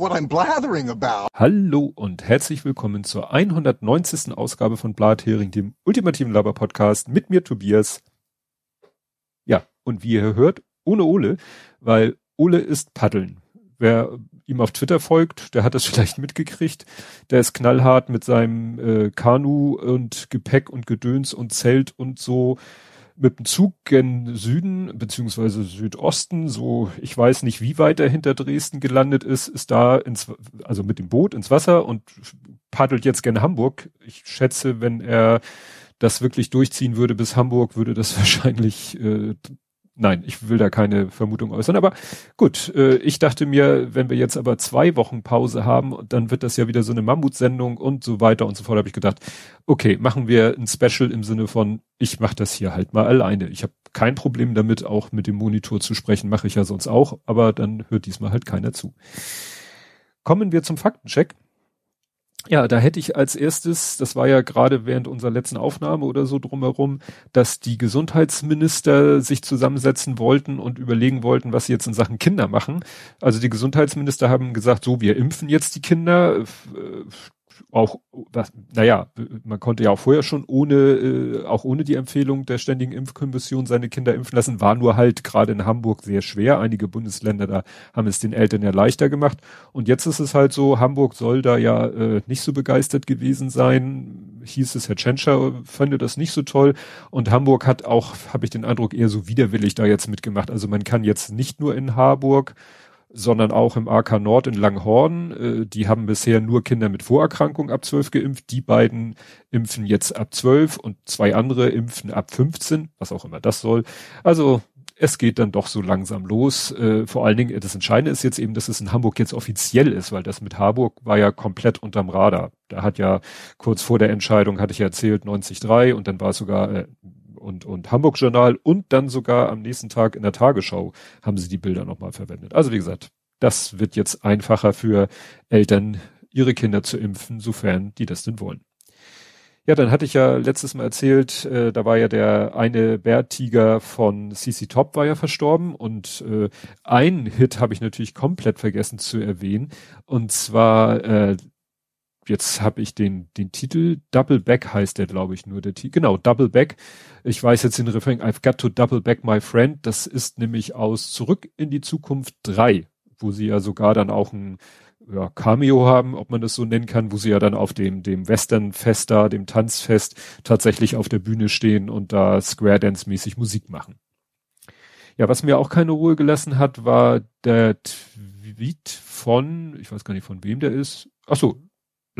what I'm blathering about. Hallo und herzlich willkommen zur 190. Ausgabe von Blathering, dem ultimativen Laber-Podcast mit mir Tobias. Ja, und wie ihr hört, ohne Ole, weil Ole ist Paddeln. Wer ihm auf Twitter folgt, der hat das vielleicht mitgekriegt. Der ist knallhart mit seinem äh, Kanu und Gepäck und Gedöns und Zelt und so mit dem Zug gen Süden beziehungsweise Südosten, so ich weiß nicht, wie weit er hinter Dresden gelandet ist, ist da ins, also mit dem Boot ins Wasser und paddelt jetzt gen Hamburg. Ich schätze, wenn er das wirklich durchziehen würde bis Hamburg, würde das wahrscheinlich äh, Nein, ich will da keine Vermutung äußern, aber gut, äh, ich dachte mir, wenn wir jetzt aber zwei Wochen Pause haben, dann wird das ja wieder so eine Mammutsendung und so weiter und so fort, habe ich gedacht, okay, machen wir ein Special im Sinne von, ich mache das hier halt mal alleine. Ich habe kein Problem damit, auch mit dem Monitor zu sprechen, mache ich ja sonst auch, aber dann hört diesmal halt keiner zu. Kommen wir zum Faktencheck. Ja, da hätte ich als erstes, das war ja gerade während unserer letzten Aufnahme oder so drumherum, dass die Gesundheitsminister sich zusammensetzen wollten und überlegen wollten, was sie jetzt in Sachen Kinder machen. Also die Gesundheitsminister haben gesagt, so, wir impfen jetzt die Kinder. Auch, was, naja, man konnte ja auch vorher schon ohne, äh, auch ohne die Empfehlung der Ständigen Impfkommission seine Kinder impfen lassen, war nur halt gerade in Hamburg sehr schwer. Einige Bundesländer da haben es den Eltern ja leichter gemacht. Und jetzt ist es halt so, Hamburg soll da ja äh, nicht so begeistert gewesen sein. Hieß es, Herr Tschentscher fand das nicht so toll. Und Hamburg hat auch, habe ich den Eindruck, eher so widerwillig da jetzt mitgemacht. Also man kann jetzt nicht nur in Harburg sondern auch im AK Nord in Langhorn. Äh, die haben bisher nur Kinder mit Vorerkrankung ab 12 geimpft. Die beiden impfen jetzt ab 12 und zwei andere impfen ab 15, was auch immer das soll. Also es geht dann doch so langsam los. Äh, vor allen Dingen, das Entscheidende ist jetzt eben, dass es in Hamburg jetzt offiziell ist, weil das mit Harburg war ja komplett unterm Radar. Da hat ja kurz vor der Entscheidung, hatte ich ja erzählt, 93 und dann war es sogar äh, und, und Hamburg Journal und dann sogar am nächsten Tag in der Tagesschau haben sie die Bilder nochmal verwendet. Also wie gesagt, das wird jetzt einfacher für Eltern, ihre Kinder zu impfen, sofern die das denn wollen. Ja, dann hatte ich ja letztes Mal erzählt, äh, da war ja der eine Bärtiger von CC Top war ja verstorben und äh, ein Hit habe ich natürlich komplett vergessen zu erwähnen und zwar äh, jetzt habe ich den, den Titel, Double Back heißt der, glaube ich, nur der Titel. Genau, Double Back. Ich weiß jetzt den Refrain, I've got to double back my friend. Das ist nämlich aus Zurück in die Zukunft 3, wo sie ja sogar dann auch ein ja, Cameo haben, ob man das so nennen kann, wo sie ja dann auf dem, dem Western-Fest da, dem Tanzfest tatsächlich auf der Bühne stehen und da Square Dance-mäßig Musik machen. Ja, was mir auch keine Ruhe gelassen hat, war der Tweet von, ich weiß gar nicht von wem der ist. Ach so,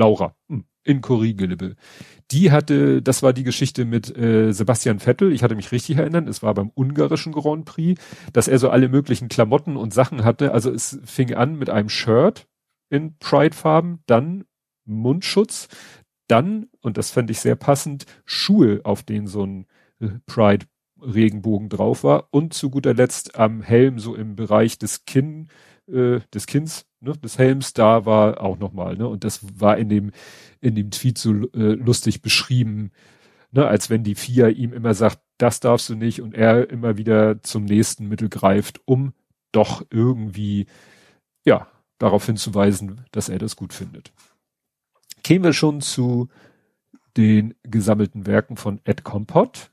Laura. Hm, in Korrigelebe. Die hatte, das war die Geschichte mit äh, Sebastian Vettel, ich hatte mich richtig erinnern, es war beim ungarischen Grand Prix, dass er so alle möglichen Klamotten und Sachen hatte. Also es fing an mit einem Shirt in Pride-Farben, dann Mundschutz, dann, und das fand ich sehr passend, Schuhe, auf denen so ein äh, Pride Regenbogen drauf war. Und zu guter Letzt am Helm so im Bereich des Kinn, äh, des Kinns ne, des Helms da war auch nochmal, ne? Und das war in dem, in dem Tweet so äh, lustig beschrieben, ne, als wenn die FIA ihm immer sagt, das darfst du nicht und er immer wieder zum nächsten Mittel greift, um doch irgendwie, ja, darauf hinzuweisen, dass er das gut findet. Kämen wir schon zu den gesammelten Werken von Ed Compot.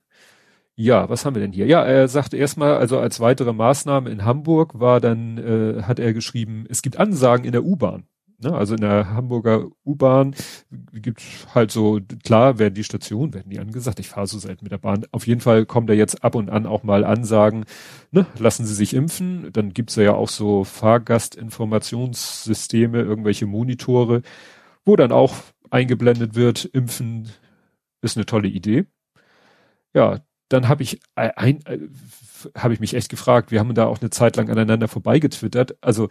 Ja, was haben wir denn hier? Ja, er sagte erstmal, also als weitere Maßnahme in Hamburg war dann, äh, hat er geschrieben, es gibt Ansagen in der U-Bahn. Ne? Also in der Hamburger U-Bahn gibt halt so, klar werden die Stationen, werden die angesagt. Ich fahre so selten mit der Bahn. Auf jeden Fall kommen da jetzt ab und an auch mal Ansagen, ne? lassen Sie sich impfen. Dann gibt's ja auch so Fahrgastinformationssysteme, irgendwelche Monitore, wo dann auch eingeblendet wird, impfen ist eine tolle Idee. Ja, dann habe ich ein, äh, habe ich mich echt gefragt, wir haben da auch eine Zeit lang aneinander vorbeigetwittert. Also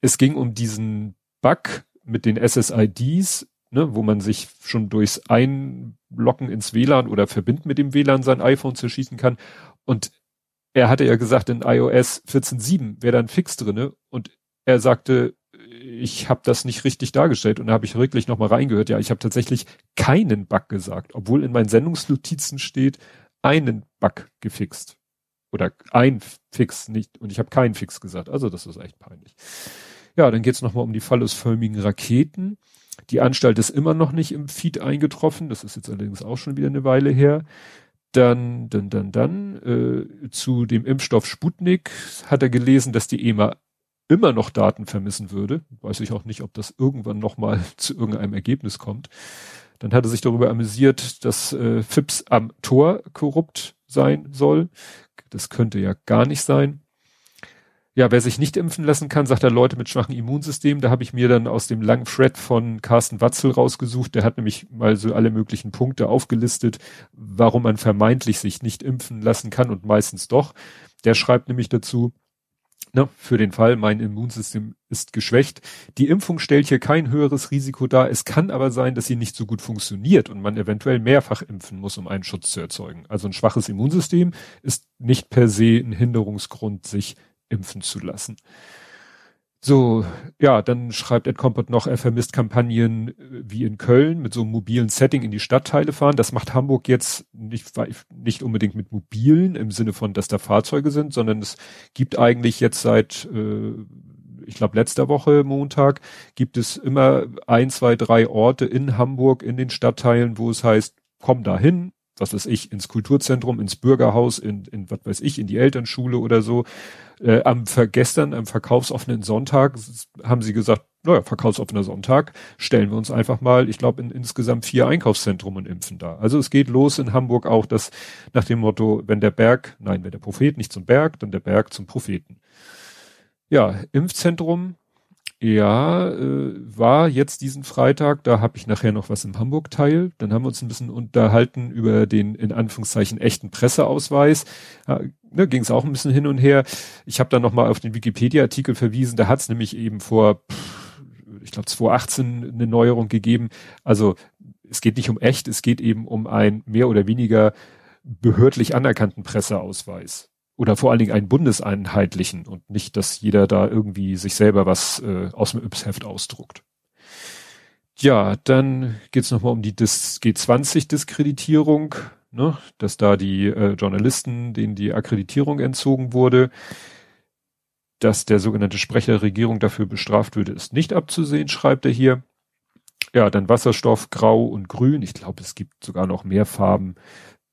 es ging um diesen Bug mit den SSIDs, ne, wo man sich schon durchs Einloggen ins WLAN oder verbinden mit dem WLAN sein iPhone zerschießen kann. Und er hatte ja gesagt, in iOS 14.7 wäre da ein Fix drinne und er sagte, ich habe das nicht richtig dargestellt und da habe ich wirklich nochmal reingehört. Ja, ich habe tatsächlich keinen Bug gesagt, obwohl in meinen Sendungsnotizen steht, einen Bug gefixt. Oder ein Fix nicht, und ich habe keinen Fix gesagt. Also das ist echt peinlich. Ja, dann geht's nochmal um die phallusförmigen Raketen. Die Anstalt ist immer noch nicht im Feed eingetroffen. Das ist jetzt allerdings auch schon wieder eine Weile her. Dann, dann, dann, dann äh, zu dem Impfstoff Sputnik hat er gelesen, dass die EMA immer noch Daten vermissen würde. Weiß ich auch nicht, ob das irgendwann nochmal zu irgendeinem Ergebnis kommt. Dann hat er sich darüber amüsiert, dass äh, FIPS am Tor korrupt sein soll. Das könnte ja gar nicht sein. Ja, wer sich nicht impfen lassen kann, sagt er Leute mit schwachem Immunsystem. Da habe ich mir dann aus dem langen Thread von Carsten Watzel rausgesucht. Der hat nämlich mal so alle möglichen Punkte aufgelistet, warum man vermeintlich sich nicht impfen lassen kann und meistens doch. Der schreibt nämlich dazu, ne, für den Fall, mein Immunsystem ist geschwächt. Die Impfung stellt hier kein höheres Risiko dar. Es kann aber sein, dass sie nicht so gut funktioniert und man eventuell mehrfach impfen muss, um einen Schutz zu erzeugen. Also ein schwaches Immunsystem ist nicht per se ein Hinderungsgrund, sich impfen zu lassen. So, ja, dann schreibt Ed Compot noch, er vermisst Kampagnen äh, wie in Köln mit so einem mobilen Setting in die Stadtteile fahren. Das macht Hamburg jetzt nicht, nicht unbedingt mit mobilen im Sinne von, dass da Fahrzeuge sind, sondern es gibt eigentlich jetzt seit, äh, ich glaube letzter Woche Montag, gibt es immer ein, zwei, drei Orte in Hamburg in den Stadtteilen, wo es heißt, komm da hin, was weiß ich, ins Kulturzentrum, ins Bürgerhaus, in, in was weiß ich, in die Elternschule oder so. Äh, am gestern, am verkaufsoffenen Sonntag, haben sie gesagt, naja, verkaufsoffener Sonntag, stellen wir uns einfach mal, ich glaube, in insgesamt vier Einkaufszentrum und impfen da. Also es geht los in Hamburg auch, dass nach dem Motto, wenn der Berg, nein, wenn der Prophet nicht zum Berg, dann der Berg zum Propheten. Ja, Impfzentrum ja, äh, war jetzt diesen Freitag, da habe ich nachher noch was im Hamburg-Teil. Dann haben wir uns ein bisschen unterhalten über den in Anführungszeichen echten Presseausweis. Ja, ne, Ging es auch ein bisschen hin und her. Ich habe dann nochmal auf den Wikipedia-Artikel verwiesen, da hat es nämlich eben vor, ich glaube 2018 eine Neuerung gegeben. Also es geht nicht um echt, es geht eben um einen mehr oder weniger behördlich anerkannten Presseausweis oder vor allen Dingen einen bundeseinheitlichen und nicht, dass jeder da irgendwie sich selber was äh, aus dem Yps-Heft ausdruckt. Ja, dann geht's nochmal um die G20-Diskreditierung, ne, dass da die äh, Journalisten, denen die Akkreditierung entzogen wurde, dass der sogenannte Sprecher der Regierung dafür bestraft würde, ist nicht abzusehen, schreibt er hier. Ja, dann Wasserstoff, Grau und Grün. Ich glaube, es gibt sogar noch mehr Farben.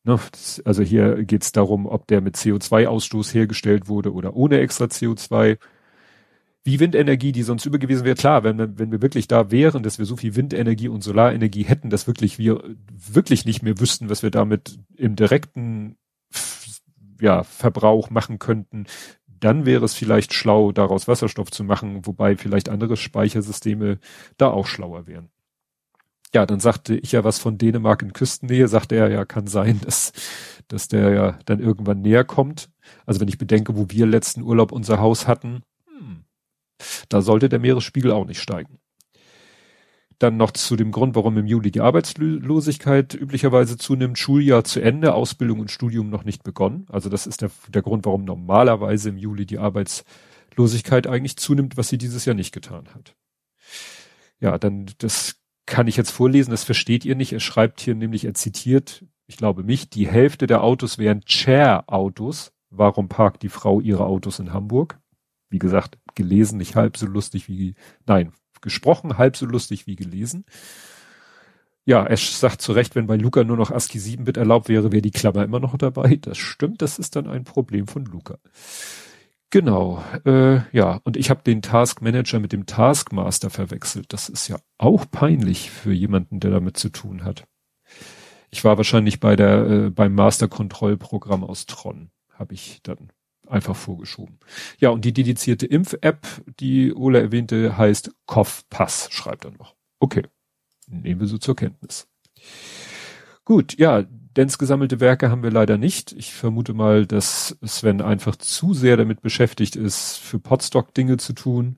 Ne, also hier geht es darum, ob der mit CO2-Ausstoß hergestellt wurde oder ohne extra CO2. Wie Windenergie, die sonst übergewiesen wäre, klar, wenn, wir, wenn wir wirklich da wären, dass wir so viel Windenergie und Solarenergie hätten, dass wirklich wir wirklich nicht mehr wüssten, was wir damit im direkten ja, Verbrauch machen könnten, dann wäre es vielleicht schlau, daraus Wasserstoff zu machen, wobei vielleicht andere Speichersysteme da auch schlauer wären ja, dann sagte ich ja was von Dänemark in Küstennähe, sagte er, ja, kann sein, dass, dass der ja dann irgendwann näher kommt. Also wenn ich bedenke, wo wir letzten Urlaub unser Haus hatten, hm, da sollte der Meeresspiegel auch nicht steigen. Dann noch zu dem Grund, warum im Juli die Arbeitslosigkeit üblicherweise zunimmt. Schuljahr zu Ende, Ausbildung und Studium noch nicht begonnen. Also das ist der, der Grund, warum normalerweise im Juli die Arbeitslosigkeit eigentlich zunimmt, was sie dieses Jahr nicht getan hat. Ja, dann das kann ich jetzt vorlesen, das versteht ihr nicht. Er schreibt hier nämlich, er zitiert, ich glaube mich, die Hälfte der Autos wären Chair-Autos. Warum parkt die Frau ihre Autos in Hamburg? Wie gesagt, gelesen nicht halb so lustig wie, nein, gesprochen halb so lustig wie gelesen. Ja, er sagt zu Recht, wenn bei Luca nur noch ASCII 7-Bit erlaubt wäre, wäre die Klammer immer noch dabei. Das stimmt, das ist dann ein Problem von Luca. Genau, äh, ja, und ich habe den Task Manager mit dem Taskmaster verwechselt. Das ist ja auch peinlich für jemanden, der damit zu tun hat. Ich war wahrscheinlich bei der äh, beim Master-Kontrollprogramm aus Tron, habe ich dann einfach vorgeschoben. Ja, und die dedizierte Impf-App, die Ola erwähnte, heißt COV-Pass, schreibt er noch. Okay, nehmen wir so zur Kenntnis. Gut, ja, Dens gesammelte Werke haben wir leider nicht. Ich vermute mal, dass Sven einfach zu sehr damit beschäftigt ist, für Podstock Dinge zu tun.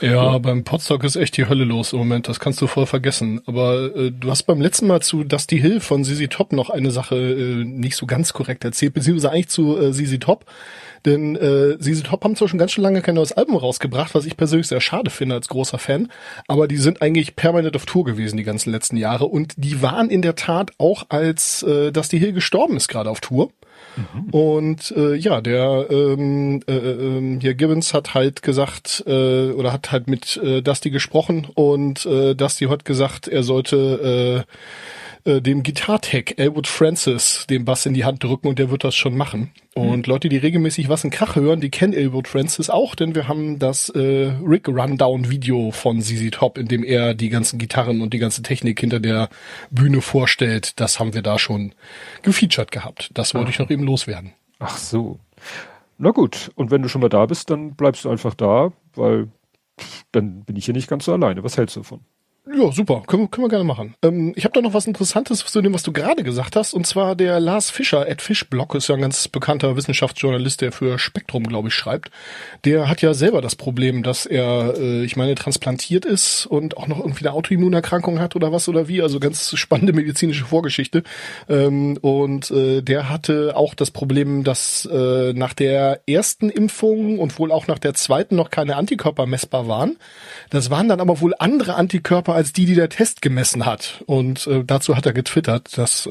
Ja, beim Podstock ist echt die Hölle los im Moment, das kannst du voll vergessen. Aber äh, du hast beim letzten Mal zu Dusty Hill von Sisi Top noch eine Sache äh, nicht so ganz korrekt erzählt, beziehungsweise eigentlich zu äh, Sisi Top. Denn äh, sie Top haben zwar schon ganz schön lange kein neues Album rausgebracht, was ich persönlich sehr schade finde als großer Fan, aber die sind eigentlich permanent auf Tour gewesen die ganzen letzten Jahre und die waren in der Tat auch als äh, die Hill gestorben ist gerade auf Tour. Mhm. Und äh, ja, der ähm, äh, äh, hier Gibbons hat halt gesagt äh, oder hat halt mit äh, Dusty gesprochen und äh, Dusty hat gesagt, er sollte äh, äh, dem Gitartech Elwood Francis den Bass in die Hand drücken und der wird das schon machen. Und mhm. Leute, die regelmäßig was in Krach hören, die kennen Elwood Francis auch, denn wir haben das äh, Rick Rundown Video von ZZ Top, in dem er die ganzen Gitarren und die ganze Technik hinter der Bühne vorstellt. Das haben wir da schon gefeatured gehabt. Das wollte ich noch eben loswerden. Ach so. Na gut, und wenn du schon mal da bist, dann bleibst du einfach da, weil dann bin ich hier nicht ganz so alleine. Was hältst du davon? Ja, super. Können, können wir gerne machen. Ähm, ich habe da noch was Interessantes zu dem, was du gerade gesagt hast. Und zwar der Lars Fischer, Ed Fischblock, ist ja ein ganz bekannter Wissenschaftsjournalist, der für Spektrum, glaube ich, schreibt. Der hat ja selber das Problem, dass er, äh, ich meine, transplantiert ist und auch noch irgendwie eine Autoimmunerkrankung hat oder was oder wie. Also ganz spannende medizinische Vorgeschichte. Ähm, und äh, der hatte auch das Problem, dass äh, nach der ersten Impfung und wohl auch nach der zweiten noch keine Antikörper messbar waren. Das waren dann aber wohl andere Antikörper als die, die der Test gemessen hat. Und äh, dazu hat er getwittert. Das äh,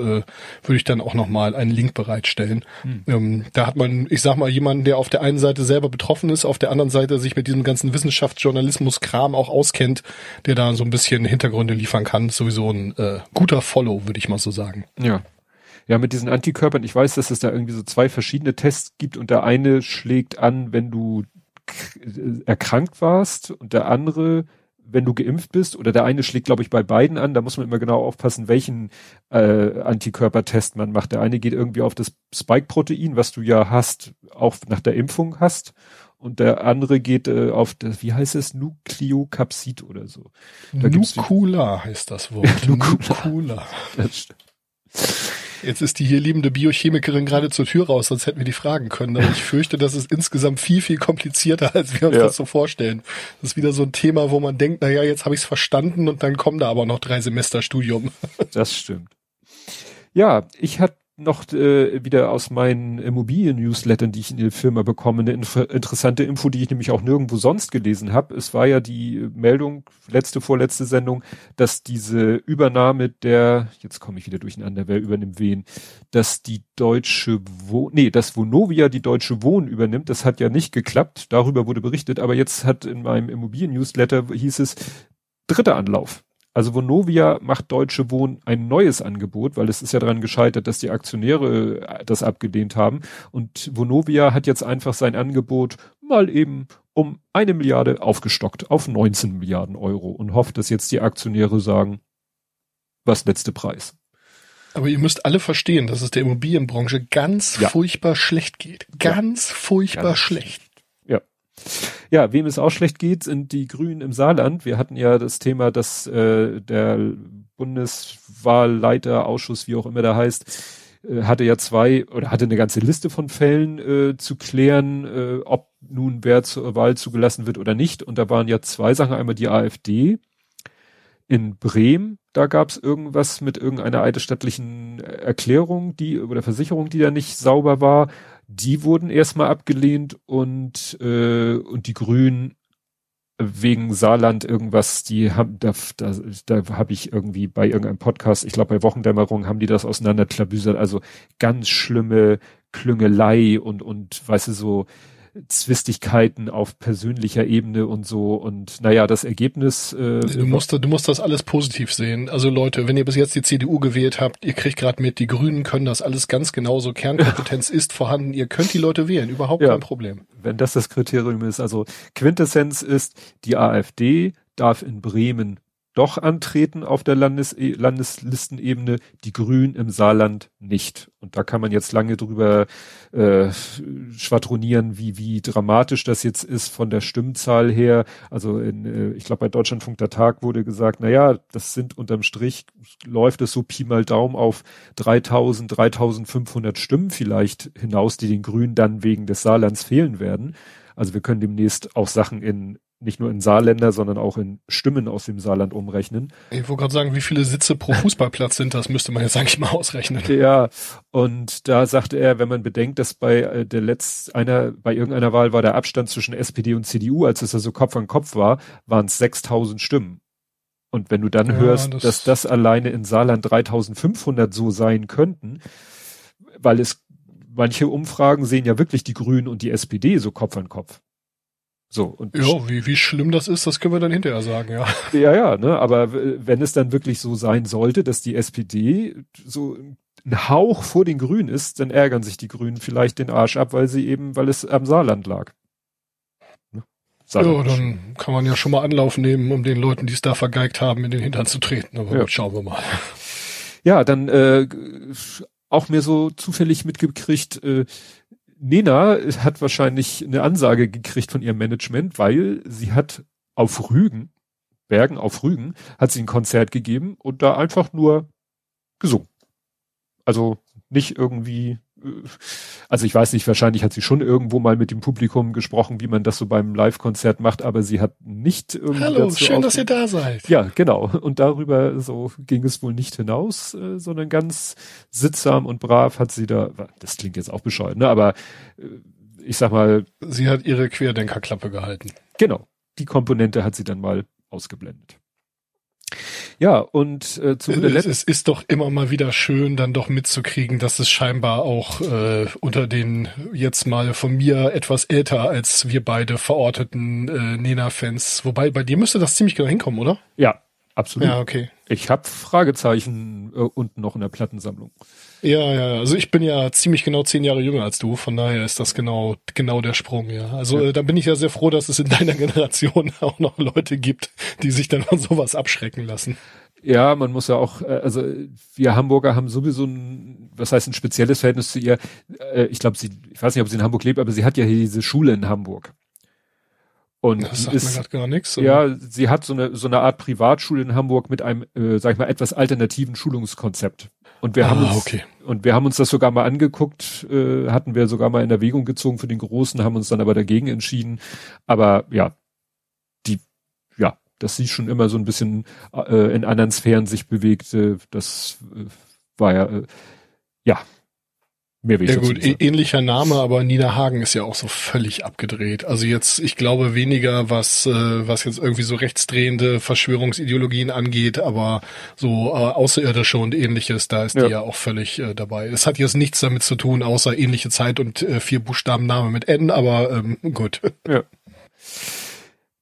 würde ich dann auch nochmal einen Link bereitstellen. Hm. Ähm, da hat man, ich sag mal, jemanden, der auf der einen Seite selber betroffen ist, auf der anderen Seite sich mit diesem ganzen Wissenschaftsjournalismus-Kram auch auskennt, der da so ein bisschen Hintergründe liefern kann. Sowieso ein äh, guter Follow, würde ich mal so sagen. Ja. Ja, mit diesen Antikörpern, ich weiß, dass es da irgendwie so zwei verschiedene Tests gibt und der eine schlägt an, wenn du erkrankt warst und der andere wenn du geimpft bist, oder der eine schlägt, glaube ich, bei beiden an, da muss man immer genau aufpassen, welchen äh, Antikörpertest man macht. Der eine geht irgendwie auf das Spike-Protein, was du ja hast, auch nach der Impfung hast, und der andere geht äh, auf das, wie heißt es, Nukleokapsid oder so. Da Nukula heißt das Wort. Nukula. Jetzt ist die hier liebende Biochemikerin gerade zur Tür raus, sonst hätten wir die fragen können. Aber ich fürchte, das ist insgesamt viel, viel komplizierter, als wir uns ja. das so vorstellen. Das ist wieder so ein Thema, wo man denkt, na ja, jetzt habe ich es verstanden und dann kommen da aber noch drei Semester Studium. Das stimmt. Ja, ich hatte noch äh, wieder aus meinen Immobilien-Newslettern, die ich in der Firma bekomme, eine inf interessante Info, die ich nämlich auch nirgendwo sonst gelesen habe. Es war ja die Meldung, letzte, vorletzte Sendung, dass diese Übernahme der, jetzt komme ich wieder durcheinander, wer übernimmt wen, dass die deutsche Wohn, nee, dass Vonovia die deutsche Wohn übernimmt, das hat ja nicht geklappt, darüber wurde berichtet, aber jetzt hat in meinem Immobilien-Newsletter hieß es, dritter Anlauf. Also Vonovia macht Deutsche Wohnen ein neues Angebot, weil es ist ja daran gescheitert, dass die Aktionäre äh, das abgelehnt haben. Und Vonovia hat jetzt einfach sein Angebot mal eben um eine Milliarde aufgestockt auf 19 Milliarden Euro und hofft, dass jetzt die Aktionäre sagen, was letzte Preis. Aber ihr müsst alle verstehen, dass es der Immobilienbranche ganz ja. furchtbar schlecht geht. Ganz ja. furchtbar ganz schlecht. Ja, wem es auch schlecht geht, sind die Grünen im Saarland. Wir hatten ja das Thema, dass äh, der Bundeswahlleiterausschuss, wie auch immer der heißt, äh, hatte ja zwei oder hatte eine ganze Liste von Fällen äh, zu klären, äh, ob nun wer zur Wahl zugelassen wird oder nicht. Und da waren ja zwei Sachen. Einmal die AfD in Bremen, da gab es irgendwas mit irgendeiner eidesstattlichen Erklärung, die oder Versicherung, die da nicht sauber war. Die wurden erstmal abgelehnt und, äh, und die Grünen wegen Saarland irgendwas, die haben, da, da, da habe ich irgendwie bei irgendeinem Podcast, ich glaube bei Wochendämmerung haben die das auseinanderklabüsert, also ganz schlimme Klüngelei und, und weißt du, so Zwistigkeiten auf persönlicher Ebene und so und naja, das Ergebnis. Äh, du musst, du musst das alles positiv sehen. Also Leute, wenn ihr bis jetzt die CDU gewählt habt, ihr kriegt gerade mit, die Grünen können das alles ganz genauso. Kernkompetenz ist vorhanden. Ihr könnt die Leute wählen, überhaupt ja, kein Problem. Wenn das das Kriterium ist, also Quintessenz ist, die AfD darf in Bremen doch antreten auf der Landes e, Landeslistenebene, die Grünen im Saarland nicht. Und da kann man jetzt lange drüber äh, schwadronieren, wie, wie dramatisch das jetzt ist von der Stimmzahl her. Also in, äh, ich glaube, bei Deutschlandfunk der Tag wurde gesagt, na ja, das sind unterm Strich, läuft es so Pi mal Daumen auf 3000, 3500 Stimmen vielleicht hinaus, die den Grünen dann wegen des Saarlands fehlen werden. Also wir können demnächst auch Sachen in nicht nur in Saarländer, sondern auch in Stimmen aus dem Saarland umrechnen. Ich wollte gerade sagen, wie viele Sitze pro Fußballplatz sind, das müsste man jetzt eigentlich mal ausrechnen. Ja, und da sagte er, wenn man bedenkt, dass bei äh, der letzt einer, bei irgendeiner Wahl war der Abstand zwischen SPD und CDU, als es da so Kopf an Kopf war, waren es 6000 Stimmen. Und wenn du dann ja, hörst, das dass das alleine in Saarland 3500 so sein könnten, weil es manche Umfragen sehen ja wirklich die Grünen und die SPD so Kopf an Kopf. So, und ja, wie, wie schlimm das ist, das können wir dann hinterher sagen, ja. Ja, ja, ne, aber wenn es dann wirklich so sein sollte, dass die SPD so ein Hauch vor den Grünen ist, dann ärgern sich die Grünen vielleicht den Arsch ab, weil sie eben, weil es am Saarland lag. Ne? Ja, dann kann man ja schon mal Anlauf nehmen, um den Leuten, die es da vergeigt haben, in den Hintern zu treten. Aber ja. gut, schauen wir mal. Ja, dann äh, auch mir so zufällig mitgekriegt, äh, Nena hat wahrscheinlich eine Ansage gekriegt von ihrem Management, weil sie hat auf Rügen, Bergen auf Rügen, hat sie ein Konzert gegeben und da einfach nur gesungen. Also nicht irgendwie also ich weiß nicht, wahrscheinlich hat sie schon irgendwo mal mit dem Publikum gesprochen, wie man das so beim Live-Konzert macht, aber sie hat nicht irgendwie. Hallo, schön, dass ihr da seid. Ja, genau. Und darüber so ging es wohl nicht hinaus, äh, sondern ganz sittsam und brav hat sie da, das klingt jetzt auch bescheuert, ne, aber äh, ich sag mal. Sie hat ihre Querdenkerklappe gehalten. Genau. Die Komponente hat sie dann mal ausgeblendet. Ja, und äh, zu es, es ist doch immer mal wieder schön, dann doch mitzukriegen, dass es scheinbar auch äh, unter den jetzt mal von mir etwas älter als wir beide verorteten äh, Nena-Fans, wobei bei dir müsste das ziemlich genau hinkommen, oder? Ja, absolut. Ja, okay. Ich habe Fragezeichen äh, unten noch in der Plattensammlung. Ja, ja, also ich bin ja ziemlich genau zehn Jahre jünger als du, von daher ist das genau, genau der Sprung, ja. Also ja. Äh, da bin ich ja sehr froh, dass es in deiner Generation auch noch Leute gibt, die sich dann von sowas abschrecken lassen. Ja, man muss ja auch, äh, also wir Hamburger haben sowieso ein, was heißt ein spezielles Verhältnis zu ihr. Äh, ich glaube, sie, ich weiß nicht, ob sie in Hamburg lebt, aber sie hat ja hier diese Schule in Hamburg. Und das sagt ist, mir gar nichts. Ja, sie hat so eine so eine Art Privatschule in Hamburg mit einem, äh, sag ich mal, etwas alternativen Schulungskonzept. Und wir ah, haben uns okay. und wir haben uns das sogar mal angeguckt, äh, hatten wir sogar mal in Erwägung gezogen für den Großen, haben uns dann aber dagegen entschieden. Aber ja, die, ja, dass sie schon immer so ein bisschen äh, in anderen Sphären sich bewegte, das äh, war ja, äh, ja, Mehr will ich ja gut, sagen. ähnlicher Name, aber Nina Hagen ist ja auch so völlig abgedreht. Also jetzt, ich glaube weniger, was äh, was jetzt irgendwie so rechtsdrehende Verschwörungsideologien angeht, aber so äh, außerirdische und ähnliches, da ist ja. die ja auch völlig äh, dabei. Es hat jetzt nichts damit zu tun, außer ähnliche Zeit und äh, vier Buchstaben Name mit N, aber ähm, gut. Ja.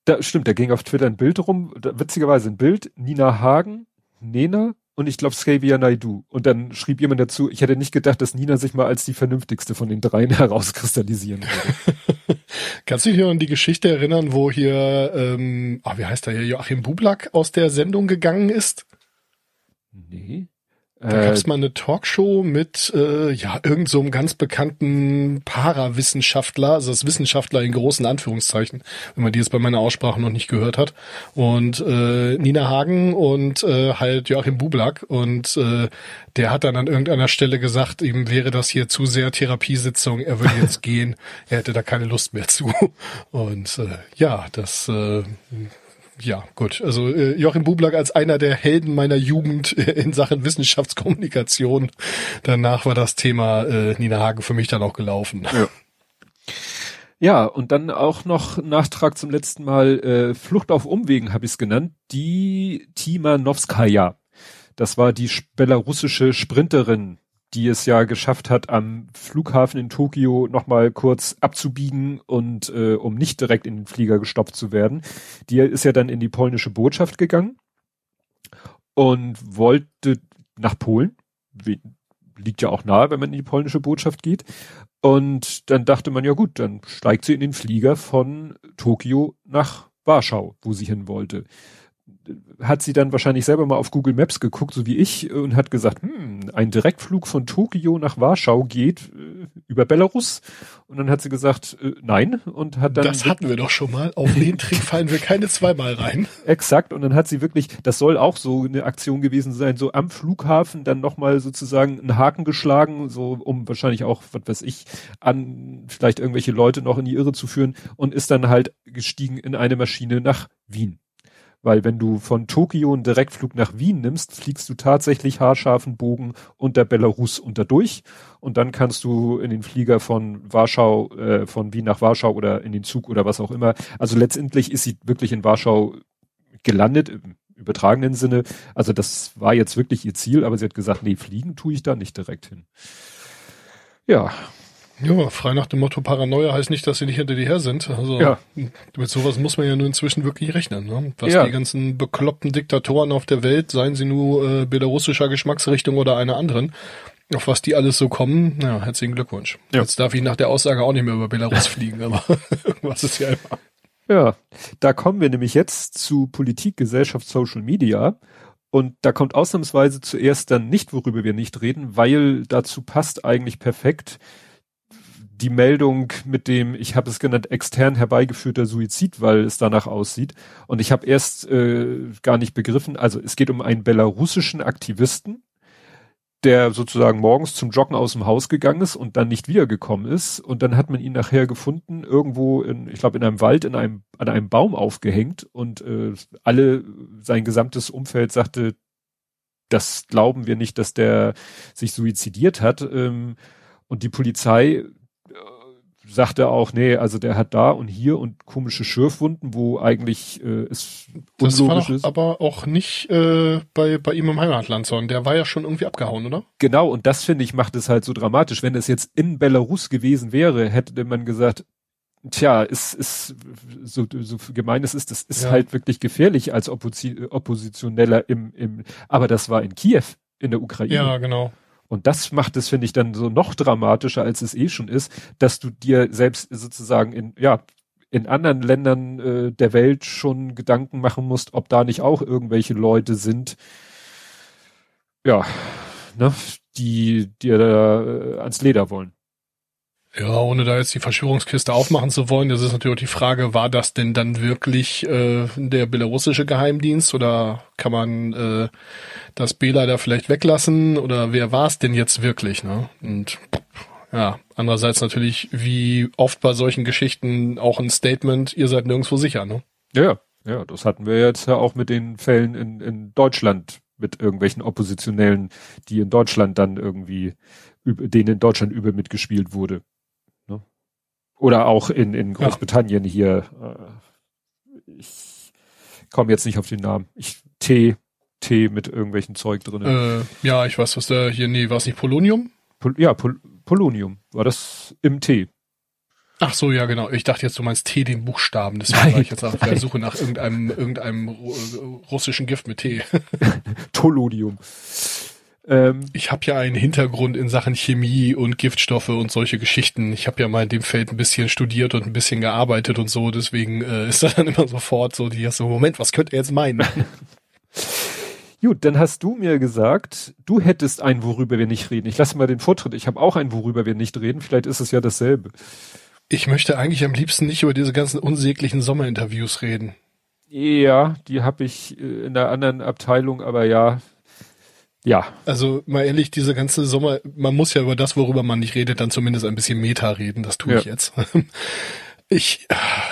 Da stimmt, da ging auf Twitter ein Bild rum, da, witzigerweise ein Bild, Nina Hagen, Nena, und ich glaube Scavia Naidu. Und dann schrieb jemand dazu, ich hätte nicht gedacht, dass Nina sich mal als die vernünftigste von den dreien herauskristallisieren würde. Kannst du dich noch an die Geschichte erinnern, wo hier, ähm, ah, wie heißt er hier, Joachim Bublak aus der Sendung gegangen ist? Nee. Da gab es äh, mal eine Talkshow mit äh, ja irgend so einem ganz bekannten Parawissenschaftler, also das Wissenschaftler in großen Anführungszeichen, wenn man die jetzt bei meiner Aussprache noch nicht gehört hat. Und äh, Nina Hagen und äh, halt Joachim Bublak und äh, der hat dann an irgendeiner Stelle gesagt, ihm wäre das hier zu sehr Therapiesitzung, er würde jetzt gehen, er hätte da keine Lust mehr zu. Und äh, ja, das äh, ja, gut. Also äh, Joachim Bublak als einer der Helden meiner Jugend äh, in Sachen Wissenschaftskommunikation. Danach war das Thema äh, Nina Hagen für mich dann auch gelaufen. Ja. Ja, und dann auch noch Nachtrag zum letzten Mal, äh, Flucht auf Umwegen habe ich es genannt, die Timanovskaya. Das war die belarussische Sprinterin, die es ja geschafft hat, am Flughafen in Tokio nochmal kurz abzubiegen und äh, um nicht direkt in den Flieger gestoppt zu werden. Die ist ja dann in die polnische Botschaft gegangen und wollte nach Polen. Liegt ja auch nahe, wenn man in die polnische Botschaft geht. Und dann dachte man, ja gut, dann steigt sie in den Flieger von Tokio nach Warschau, wo sie hin wollte hat sie dann wahrscheinlich selber mal auf Google Maps geguckt, so wie ich, und hat gesagt, hm, ein Direktflug von Tokio nach Warschau geht äh, über Belarus. Und dann hat sie gesagt, äh, nein, und hat dann. Das hatten wir doch schon mal. Auf den Trick fallen wir keine zweimal rein. Exakt. Und dann hat sie wirklich, das soll auch so eine Aktion gewesen sein, so am Flughafen dann nochmal sozusagen einen Haken geschlagen, so um wahrscheinlich auch, was weiß ich, an vielleicht irgendwelche Leute noch in die Irre zu führen und ist dann halt gestiegen in eine Maschine nach Wien. Weil wenn du von Tokio einen Direktflug nach Wien nimmst, fliegst du tatsächlich haarscharfen Bogen unter Belarus unter durch und dann kannst du in den Flieger von Warschau, äh, von Wien nach Warschau oder in den Zug oder was auch immer. Also letztendlich ist sie wirklich in Warschau gelandet, im übertragenen Sinne. Also das war jetzt wirklich ihr Ziel, aber sie hat gesagt, nee, fliegen tue ich da nicht direkt hin. Ja. Ja, frei nach dem Motto Paranoia heißt nicht, dass sie nicht hinter dir her sind. Also Ja. mit sowas muss man ja nun inzwischen wirklich rechnen. Ne? Was Ja. die ganzen bekloppten Diktatoren auf der Welt, seien sie nur äh, belarussischer Geschmacksrichtung oder einer anderen, auf was die alles so kommen, ja, herzlichen Glückwunsch. Ja. Jetzt darf ich nach der Aussage auch nicht mehr über Belarus fliegen, aber irgendwas ist ja immer. Ja, da kommen wir nämlich jetzt zu Politik, Gesellschaft, Social Media. Und da kommt ausnahmsweise zuerst dann nicht, worüber wir nicht reden, weil dazu passt eigentlich perfekt die Meldung mit dem, ich habe es genannt, extern herbeigeführter Suizid, weil es danach aussieht. Und ich habe erst äh, gar nicht begriffen, also es geht um einen belarussischen Aktivisten, der sozusagen morgens zum Joggen aus dem Haus gegangen ist und dann nicht wiedergekommen ist. Und dann hat man ihn nachher gefunden, irgendwo in, ich glaube, in einem Wald, in einem, an einem Baum aufgehängt und äh, alle, sein gesamtes Umfeld sagte, das glauben wir nicht, dass der sich suizidiert hat. Ähm, und die Polizei äh, sagte auch, nee, also der hat da und hier und komische Schürfwunden, wo eigentlich äh, es Das war unlogisch doch ist. aber auch nicht äh, bei, bei ihm im Heimatland, sondern der war ja schon irgendwie abgehauen, oder? Genau, und das finde ich macht es halt so dramatisch. Wenn es jetzt in Belarus gewesen wäre, hätte man gesagt, tja, ist, ist so, so gemein es ist, das ist Ja. halt wirklich gefährlich als Opposi Oppositioneller im, im, aber das war in Kiew, in der Ukraine. Ja, genau. Und das macht es, finde ich, dann so noch dramatischer, als es eh schon ist, dass du dir selbst sozusagen in, ja, in anderen Ländern äh, der Welt schon Gedanken machen musst, ob da nicht auch irgendwelche Leute sind, ja, ne, die dir da äh, ans Leder wollen. Ja, ohne da jetzt die Verschwörungskiste aufmachen zu wollen, das ist natürlich auch die Frage, war das denn dann wirklich äh, der belarussische Geheimdienst oder kann man äh, das Bela da vielleicht weglassen oder wer war es denn jetzt wirklich? Ne? Und ja, andererseits natürlich wie oft bei solchen Geschichten auch ein Statement, ihr seid nirgendwo sicher. Ne? Ja, ja, das hatten wir jetzt ja auch mit den Fällen in, in Deutschland mit irgendwelchen Oppositionellen, die in Deutschland dann irgendwie, denen in Deutschland übel mitgespielt wurde. Oder auch in, in Großbritannien hier, äh, ich komme jetzt nicht auf den Namen, ich, Tee, Tee mit irgendwelchen Zeug drin. Äh, ja, ich weiß, was da hier, nee, war es nicht Polonium? Pol ja, Pol Polonium war das im Tee. Ach so, ja, genau. Ich dachte jetzt, du meinst T, den Buchstaben. Deswegen Nein, war ich jetzt auf der. Suche nach irgendeinem, irgendeinem ru- russischen Gift mit T. Tolodium. Ähm, Ich habe ja einen Hintergrund in Sachen Chemie und Giftstoffe und solche Geschichten. Ich habe ja mal in dem Feld ein bisschen studiert und ein bisschen gearbeitet und so. Deswegen äh, ist da dann immer sofort so die erste Moment, was könnte er jetzt meinen? Gut, dann hast du mir gesagt, du hättest ein, worüber wir nicht reden. Ich lasse mal den Vortritt. Ich habe auch ein, worüber wir nicht reden. Vielleicht ist es ja dasselbe. Ich möchte eigentlich am liebsten nicht über diese ganzen unsäglichen Sommerinterviews reden. Ja, die habe ich äh, in der anderen Abteilung, aber ja, ja, Also mal ehrlich, diese ganze Sommer, man muss ja über das, worüber man nicht redet, dann zumindest ein bisschen Meta reden. Das tue Ja. ich jetzt. Ich,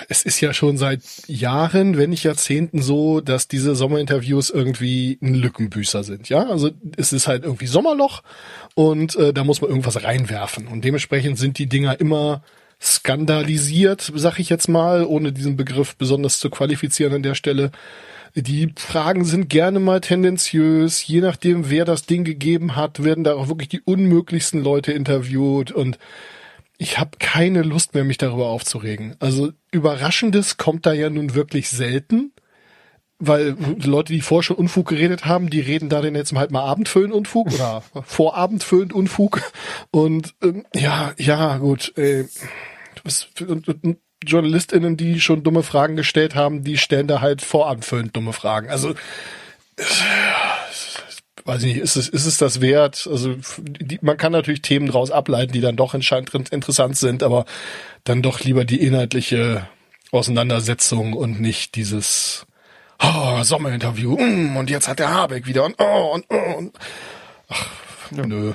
es ist ja schon seit Jahren, wenn nicht Jahrzehnten so, dass diese Sommerinterviews irgendwie ein Lückenbüßer sind. Ja, also es ist halt irgendwie Sommerloch und äh, da muss man irgendwas reinwerfen. Und dementsprechend sind die Dinger immer skandalisiert, sag ich jetzt mal, ohne diesen Begriff besonders zu qualifizieren an der Stelle. Die Fragen sind gerne mal tendenziös, je nachdem, wer das Ding gegeben hat, werden da auch wirklich die unmöglichsten Leute interviewt. Und ich habe keine Lust mehr, mich darüber aufzuregen. Also Überraschendes kommt da ja nun wirklich selten, weil Leute, die vorher schon Unfug geredet haben, die reden da denn jetzt halt mal abendfüllend Unfug oder vorabendfüllend Unfug. Und ähm, ja, ja, gut, äh, das- und, und, und JournalistInnen, die schon dumme Fragen gestellt haben, die stellen da halt vorabendfüllend dumme Fragen. Also weiß ich nicht, ist es, ist es das wert? Also die, man kann natürlich Themen daraus ableiten, die dann doch entscheidend interessant sind, aber dann doch lieber die inhaltliche Auseinandersetzung und nicht dieses oh, Sommerinterview mm, und jetzt hat der Habeck wieder und oh und oh und ach, nö, nö.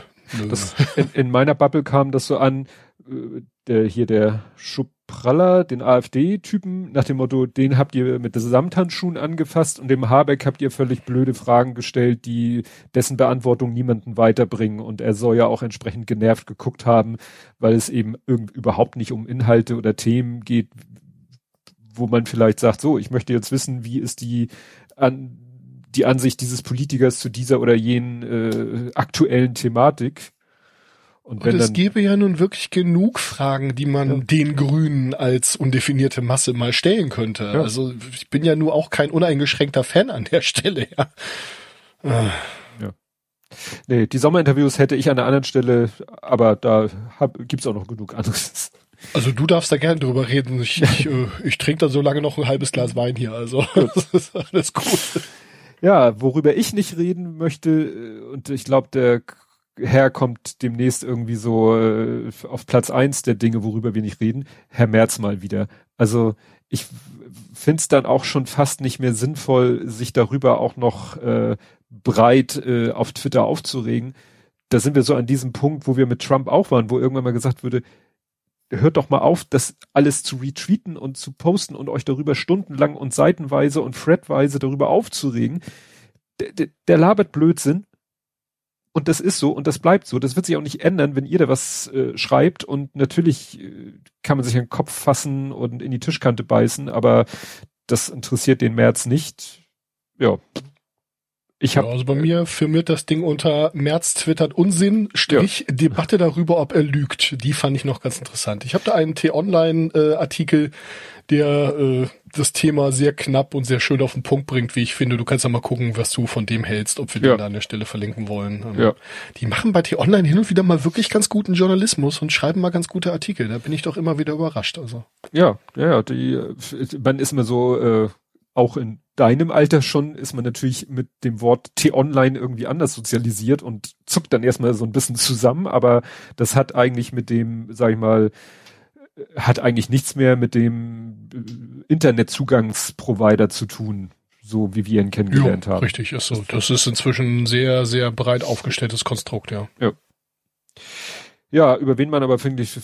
das, in, in meiner Bubble kam das so an, äh, der hier der Schupraller, den AfD-Typen, nach dem Motto, den habt ihr mit Samthandschuhen angefasst und dem Habeck habt ihr völlig blöde Fragen gestellt, die dessen Beantwortung niemanden weiterbringen und er soll ja auch entsprechend genervt geguckt haben, weil es eben überhaupt nicht um Inhalte oder Themen geht, wo man vielleicht sagt, so, ich möchte jetzt wissen, wie ist die an die Ansicht dieses Politikers zu dieser oder jenen äh, aktuellen Thematik. Und, und es gäbe ja nun wirklich genug Fragen, die man ja. den Grünen als undefinierte Masse mal stellen könnte. Ja. Also ich bin ja nur auch kein uneingeschränkter Fan an der Stelle, ja. Ja. Nee, die Sommerinterviews hätte ich an einer anderen Stelle, aber da hab, gibt's auch noch genug anderes. Also du darfst da gerne drüber reden. Ich, ich, äh, ich trinke da so lange noch ein halbes Glas Wein hier, also das ist alles gut. Ja, worüber ich nicht reden möchte, äh, und ich glaube, der Herr kommt demnächst irgendwie so äh, auf Platz eins der Dinge, worüber wir nicht reden, Herr Merz mal wieder. Also ich finde es dann auch schon fast nicht mehr sinnvoll, sich darüber auch noch äh, breit äh, auf Twitter aufzuregen. Da sind wir so an diesem Punkt, wo wir mit Trump auch waren, wo irgendwann mal gesagt wurde, hört doch mal auf, das alles zu retweeten und zu posten und euch darüber stundenlang und seitenweise und threadweise darüber aufzuregen. Der, der, der labert Blödsinn. Und das ist so und das bleibt so. Das wird sich auch nicht ändern, wenn ihr da was äh, schreibt. Und natürlich äh, kann man sich den Kopf fassen und in die Tischkante beißen, aber das interessiert den März nicht. Ja, ich hab, ja, also bei mir firmiert das Ding unter März twittert Unsinn, Strich, ja. Debatte darüber, ob er lügt. Die fand ich noch ganz interessant. Ich habe da einen T-Online-Artikel, der äh, das Thema sehr knapp und sehr schön auf den Punkt bringt, wie ich finde. Du kannst ja mal gucken, was du von dem hältst, ob wir ja. den da an der Stelle verlinken wollen. Ähm, ja. Die machen bei T-Online hin und wieder mal wirklich ganz guten Journalismus und schreiben mal ganz gute Artikel. Da bin ich doch immer wieder überrascht. Also. Ja, ja, die, man ist immer so, äh, auch in deinem Alter schon ist man natürlich mit dem Wort T-Online irgendwie anders sozialisiert und zuckt dann erstmal so ein bisschen zusammen, aber das hat eigentlich mit dem, sag ich mal, hat eigentlich nichts mehr mit dem äh, Internetzugangsprovider zu tun, so wie wir ihn kennengelernt jo, haben. Richtig, ist so. Das ist inzwischen ein sehr, sehr breit aufgestelltes Konstrukt, ja. Ja. Ja, über wen man aber, finde ich,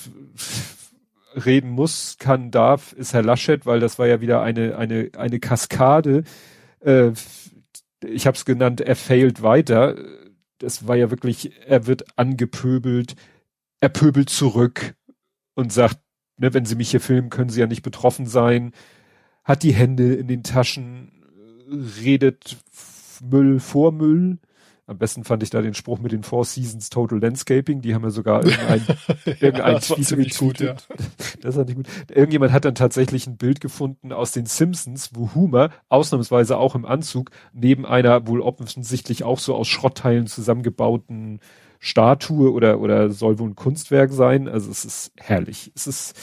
reden muss, kann, darf, ist Herr Laschet, weil das war ja wieder eine, eine, eine Kaskade. Äh, ich habe es genannt, er failt weiter. Das war ja wirklich, er wird angepöbelt, er pöbelt zurück und sagt, ne, wenn Sie mich hier filmen, können Sie ja nicht betroffen sein, hat die Hände in den Taschen, redet Müll vor Müll am besten fand ich da den Spruch mit den Four Seasons Total Landscaping. Die haben ja sogar irgendein, irgendein ja, Tweet retweetet. Gut, ja. Das fand ich gut. Irgendjemand hat dann tatsächlich ein Bild gefunden aus den Simpsons, wo Homer ausnahmsweise auch im Anzug neben einer wohl offensichtlich auch so aus Schrottteilen zusammengebauten Statue oder, oder soll wohl ein Kunstwerk sein. Also es ist herrlich. Es ist,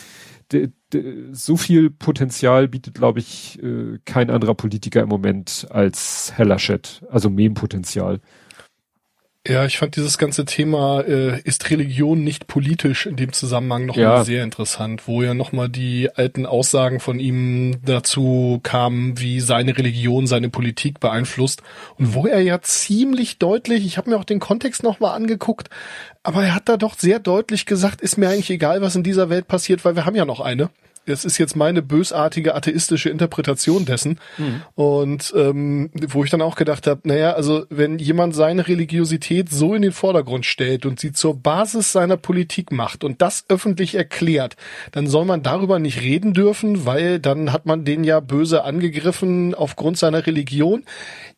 so viel Potenzial bietet, glaube ich, äh, kein anderer Politiker im Moment als Herr Laschet. Also Mem-Potenzial. Ja, ich fand dieses ganze Thema, äh, ist Religion nicht politisch in dem Zusammenhang nochmal ja. sehr interessant, wo ja nochmal die alten Aussagen von ihm dazu kamen, wie seine Religion seine Politik beeinflusst und wo er ja ziemlich deutlich, ich habe mir auch den Kontext nochmal angeguckt, aber er hat da doch sehr deutlich gesagt, ist mir eigentlich egal, was in dieser Welt passiert, weil wir haben ja noch eine das ist jetzt meine bösartige atheistische Interpretation dessen. Mhm. Und ähm, wo ich dann auch gedacht habe, naja, also wenn jemand seine Religiosität so in den Vordergrund stellt und sie zur Basis seiner Politik macht und das öffentlich erklärt, dann soll man darüber nicht reden dürfen, weil dann hat man den ja böse angegriffen aufgrund seiner Religion.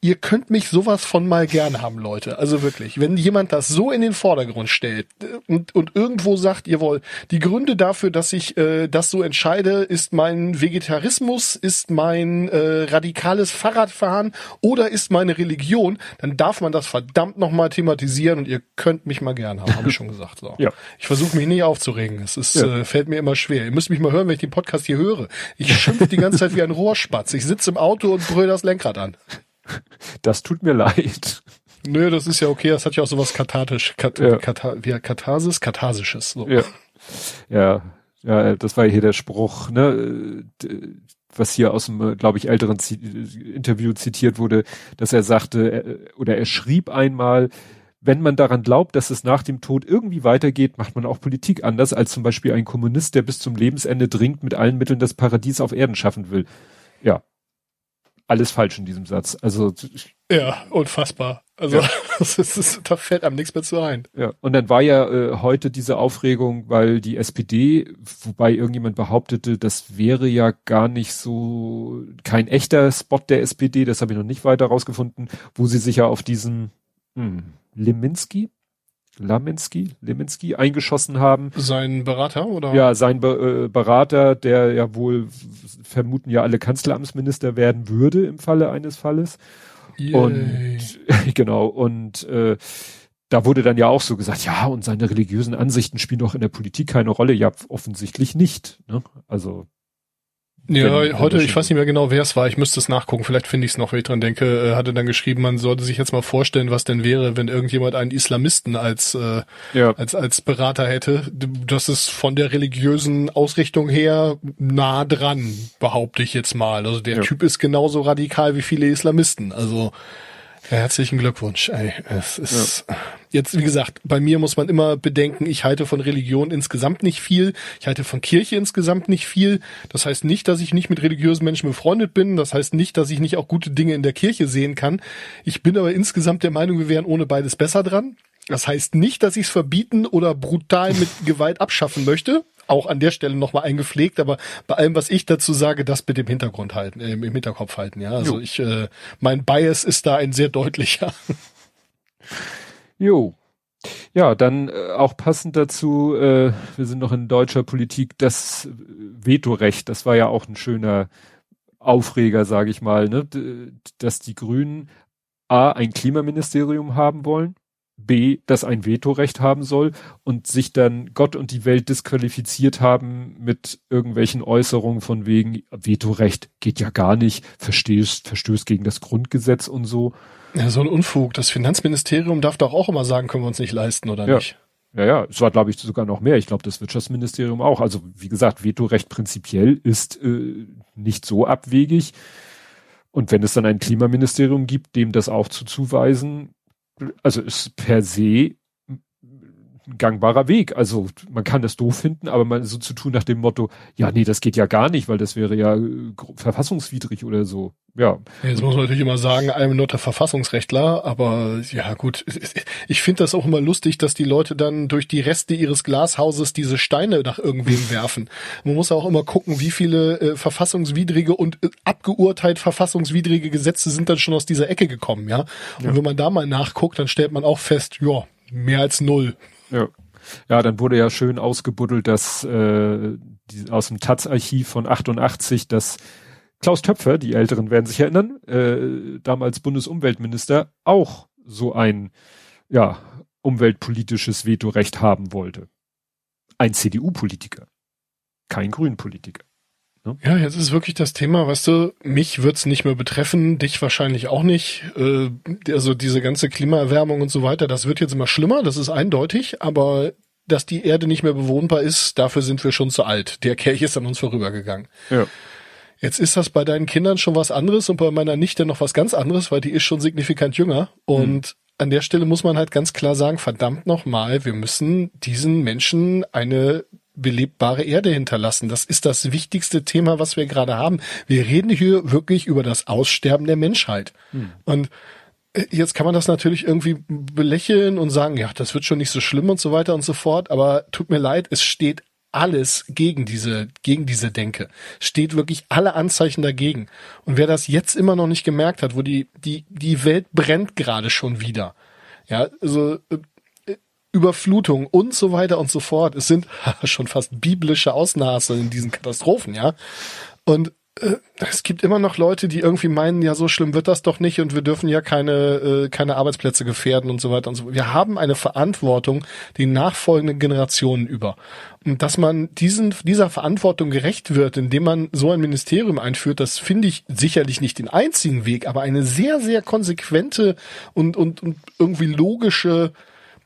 Ihr könnt mich sowas von mal gern haben, Leute. Also wirklich, wenn jemand das so in den Vordergrund stellt äh, und, und irgendwo sagt, ihr wollt, die Gründe dafür, dass ich äh, das so entscheide, entscheide, ist mein Vegetarismus, ist mein äh, radikales Fahrradfahren oder ist meine Religion, dann darf man das verdammt nochmal thematisieren und ihr könnt mich mal gern haben, habe ich schon gesagt. So. ja. Ich versuche mich nicht aufzuregen. Es ist, ja. äh, fällt mir immer schwer. Ihr müsst mich mal hören, wenn ich den Podcast hier höre. Ich schimpfe die ganze Zeit wie ein Rohrspatz. Ich sitze im Auto und brülle das Lenkrad an. Das tut mir leid. Nö, das ist ja okay. Das hat ja auch sowas kathartisch, kat, ja. Katar, wie Katharsis, katharsisches. So. Ja. ja, ja, das war hier der Spruch, ne, was hier aus dem, glaube ich, älteren Interview zitiert wurde, dass er sagte, er, oder er schrieb einmal, wenn man daran glaubt, dass es nach dem Tod irgendwie weitergeht, macht man auch Politik anders als zum Beispiel ein Kommunist, der bis zum Lebensende dringend mit allen Mitteln das Paradies auf Erden schaffen will. Ja. Alles falsch in diesem Satz. Also. Ja, unfassbar. Also ja. das ist, da fällt einem nichts mehr zu ein. Ja, und dann war ja äh, heute diese Aufregung, weil die SPD, wobei irgendjemand behauptete, das wäre ja gar nicht so kein echter Spot der SPD, das habe ich noch nicht weiter rausgefunden, wo sie sich ja auf diesen hm, Leminski, Lamensky, Lemensky eingeschossen haben. Sein Berater oder? Ja, sein Be äh, Berater, der ja wohl vermuten ja alle Kanzleramtsminister werden würde im Falle eines Falles. Yay. Und genau, und äh, da wurde dann ja auch so gesagt, ja, und seine religiösen Ansichten spielen doch in der Politik keine Rolle. Ja, offensichtlich nicht. Ne? Also ja, wenn, heute, ich weiß nicht mehr genau, wer es war, ich müsste es nachgucken, vielleicht finde ich es noch, wenn ich dran denke, äh, hatte dann geschrieben, man sollte sich jetzt mal vorstellen, was denn wäre, wenn irgendjemand einen Islamisten als, äh, ja. als, als Berater hätte. Das ist von der religiösen Ausrichtung her nah dran, behaupte ich jetzt mal. Also der ja. Typ ist genauso radikal wie viele Islamisten. Also Herzlichen Glückwunsch. Ey, es ist ja. jetzt, wie gesagt, bei mir muss man immer bedenken, ich halte von Religion insgesamt nicht viel. Ich halte von Kirche insgesamt nicht viel. Das heißt nicht, dass ich nicht mit religiösen Menschen befreundet bin. Das heißt nicht, dass ich nicht auch gute Dinge in der Kirche sehen kann. Ich bin aber insgesamt der Meinung, wir wären ohne beides besser dran. Das heißt nicht, dass ich es verbieten oder brutal mit Gewalt abschaffen möchte auch an der Stelle nochmal eingepflegt, aber bei allem, was ich dazu sage, das mit dem Hintergrund halten, äh, im Hinterkopf halten, ja. Also jo. ich, äh, mein Bias ist da ein sehr deutlicher. Jo. Ja, dann äh, auch passend dazu, äh, wir sind noch in deutscher Politik, das Vetorecht, das war ja auch ein schöner Aufreger, sage ich mal, ne? dass die Grünen A, ein Klimaministerium haben wollen B, das ein Vetorecht haben soll und sich dann Gott und die Welt disqualifiziert haben mit irgendwelchen Äußerungen von wegen Vetorecht geht ja gar nicht, verstößt, verstößt gegen das Grundgesetz und so. Ja, so ein Unfug. Das Finanzministerium darf doch auch immer sagen, können wir uns nicht leisten oder ja. nicht. Ja, ja, es war, glaube ich, sogar noch mehr. Ich glaube, das Wirtschaftsministerium auch. Also, wie gesagt, Vetorecht prinzipiell ist äh, nicht so abwegig. Und wenn es dann ein Klimaministerium gibt, dem das auch zuzuweisen, also ist per se gangbarer Weg. Also man kann das doof finden, aber man so zu tun nach dem Motto, ja, nee, das geht ja gar nicht, weil das wäre ja äh, verfassungswidrig oder so. Ja. Jetzt muss man natürlich immer sagen, I'm not a Verfassungsrechtler, aber ja gut, ich finde das auch immer lustig, dass die Leute dann durch die Reste ihres Glashauses diese Steine nach irgendwem werfen. Man muss auch immer gucken, wie viele äh, verfassungswidrige und äh, abgeurteilt verfassungswidrige Gesetze sind dann schon aus dieser Ecke gekommen, ja. Und ja. wenn man da mal nachguckt, dann stellt man auch fest, ja, mehr als null. Ja. Ja, dann wurde ja schön ausgebuddelt, dass äh, die, aus dem Taz-Archiv von 88, dass Klaus Töpfer, die Älteren werden sich erinnern, äh, damals Bundesumweltminister, auch so ein ja, umweltpolitisches Vetorecht haben wollte. Ein CDU-Politiker, kein Grün-Politiker. Ne? Ja, jetzt ist wirklich das Thema, weißt du, mich wird's nicht mehr betreffen, dich wahrscheinlich auch nicht. Äh, also diese ganze Klimaerwärmung und so weiter, das wird jetzt immer schlimmer, das ist eindeutig, aber dass die Erde nicht mehr bewohnbar ist, dafür sind wir schon zu alt. Der Kelch ist an uns vorübergegangen. Ja. Jetzt ist das bei deinen Kindern schon was anderes und bei meiner Nichte noch was ganz anderes, weil die ist schon signifikant jünger. Und mhm. an der Stelle muss man halt ganz klar sagen, verdammt nochmal, wir müssen diesen Menschen eine belebbare Erde hinterlassen. Das ist das wichtigste Thema, was wir gerade haben. Wir reden hier wirklich über das Aussterben der Menschheit. Hm. Und äh, jetzt kann man das natürlich irgendwie belächeln und sagen, ja, das wird schon nicht so schlimm und so weiter und so fort, aber tut mir leid, es steht alles gegen diese, gegen diese Denke. Steht wirklich alle Anzeichen dagegen. Und wer das jetzt immer noch nicht gemerkt hat, wo die, die, die Welt brennt gerade schon wieder. Ja, also äh, Überflutung und so weiter und so fort. Es sind schon fast biblische Ausnahmen in diesen Katastrophen, ja. Und äh, es gibt immer noch Leute, die irgendwie meinen, ja, so schlimm wird das doch nicht und wir dürfen ja keine, äh, keine Arbeitsplätze gefährden und so weiter und so fort. Wir haben eine Verantwortung den nachfolgenden Generationen über. Und dass man diesen, dieser Verantwortung gerecht wird, indem man so ein Ministerium einführt, das finde ich sicherlich nicht den einzigen Weg, aber eine sehr, sehr konsequente und, und, und irgendwie logische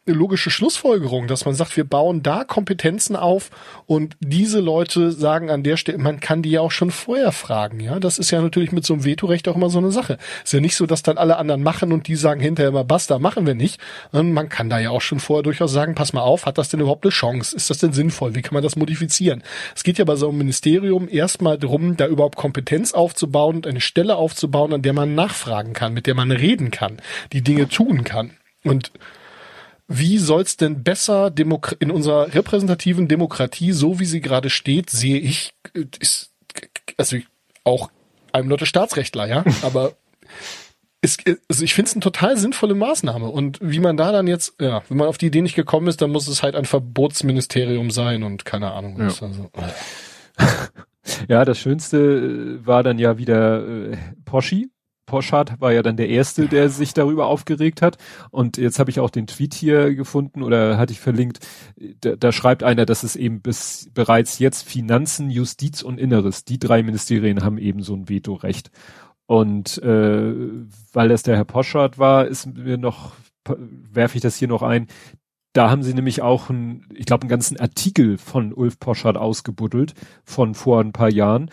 eine logische Schlussfolgerung, dass man sagt, wir bauen da Kompetenzen auf und diese Leute sagen an der Stelle, man kann die ja auch schon vorher fragen, ja. Das ist ja natürlich mit so einem Vetorecht auch immer so eine Sache. Ist ja nicht so, dass dann alle anderen machen und die sagen hinterher immer, basta, machen wir nicht. Und man kann da ja auch schon vorher durchaus sagen, pass mal auf, hat das denn überhaupt eine Chance? Ist das denn sinnvoll? Wie kann man das modifizieren? Es geht ja bei so einem Ministerium erstmal darum, da überhaupt Kompetenz aufzubauen und eine Stelle aufzubauen, an der man nachfragen kann, mit der man reden kann, die Dinge tun kann. Und wie soll's denn besser Demok in unserer repräsentativen Demokratie, so wie sie gerade steht, sehe ich, ist, also auch not a Staatsrechtler, ja, aber ist, also ich finde es eine total sinnvolle Maßnahme. Und wie man da dann jetzt, ja, wenn man auf die Idee nicht gekommen ist, dann muss es halt ein Verbotsministerium sein und keine Ahnung. Ja. Also, ja, das Schönste war dann ja wieder äh, Poschi. Poschardt war ja dann der Erste, der sich darüber aufgeregt hat. Und jetzt habe ich auch den Tweet hier gefunden oder hatte ich verlinkt. Da, da schreibt einer, dass es eben bis bereits jetzt Finanzen, Justiz und Inneres, die drei Ministerien haben eben so ein Vetorecht. Und äh, weil das der Herr Poschardt war, ist mir noch, werfe ich das hier noch ein, da haben sie nämlich auch ein, ich glaube, einen ganzen Artikel von Ulf Poschardt ausgebuddelt von vor ein paar Jahren,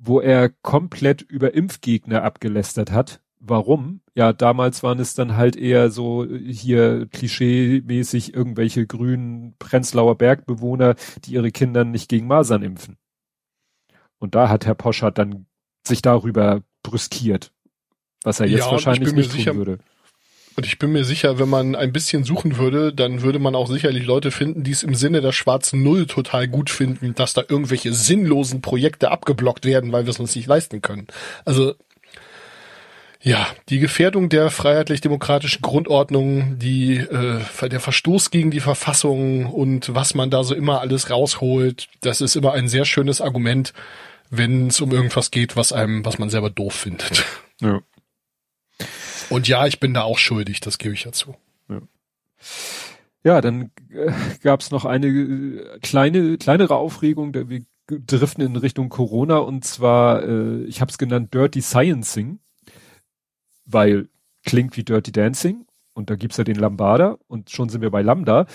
wo er komplett über Impfgegner abgelästert hat. Warum? Ja, damals waren es dann halt eher so hier klischee-mäßig irgendwelche grünen Prenzlauer Bergbewohner, die ihre Kinder nicht gegen Masern impfen. Und da hat Herr Poschardt dann sich darüber brüskiert, was er jetzt Ja, wahrscheinlich nicht tun sicher- würde. Und ich bin mir sicher, wenn man ein bisschen suchen würde, dann würde man auch sicherlich Leute finden, die es im Sinne der schwarzen Null total gut finden, dass da irgendwelche sinnlosen Projekte abgeblockt werden, weil wir es uns nicht leisten können. Also ja, die Gefährdung der freiheitlich-demokratischen Grundordnung, die äh, der Verstoß gegen die Verfassung und was man da so immer alles rausholt, das ist immer ein sehr schönes Argument, wenn es um irgendwas geht, was einem, was man selber doof findet. Ja. Und ja, ich bin da auch schuldig, das gebe ich ja zu. Ja, dann äh, gab es noch eine äh, kleine, kleinere Aufregung, da wir driften in Richtung Corona und zwar, äh, ich habe es genannt Dirty Sciencing, weil klingt wie Dirty Dancing und da gibt's ja den Lambada und schon sind wir bei Lambda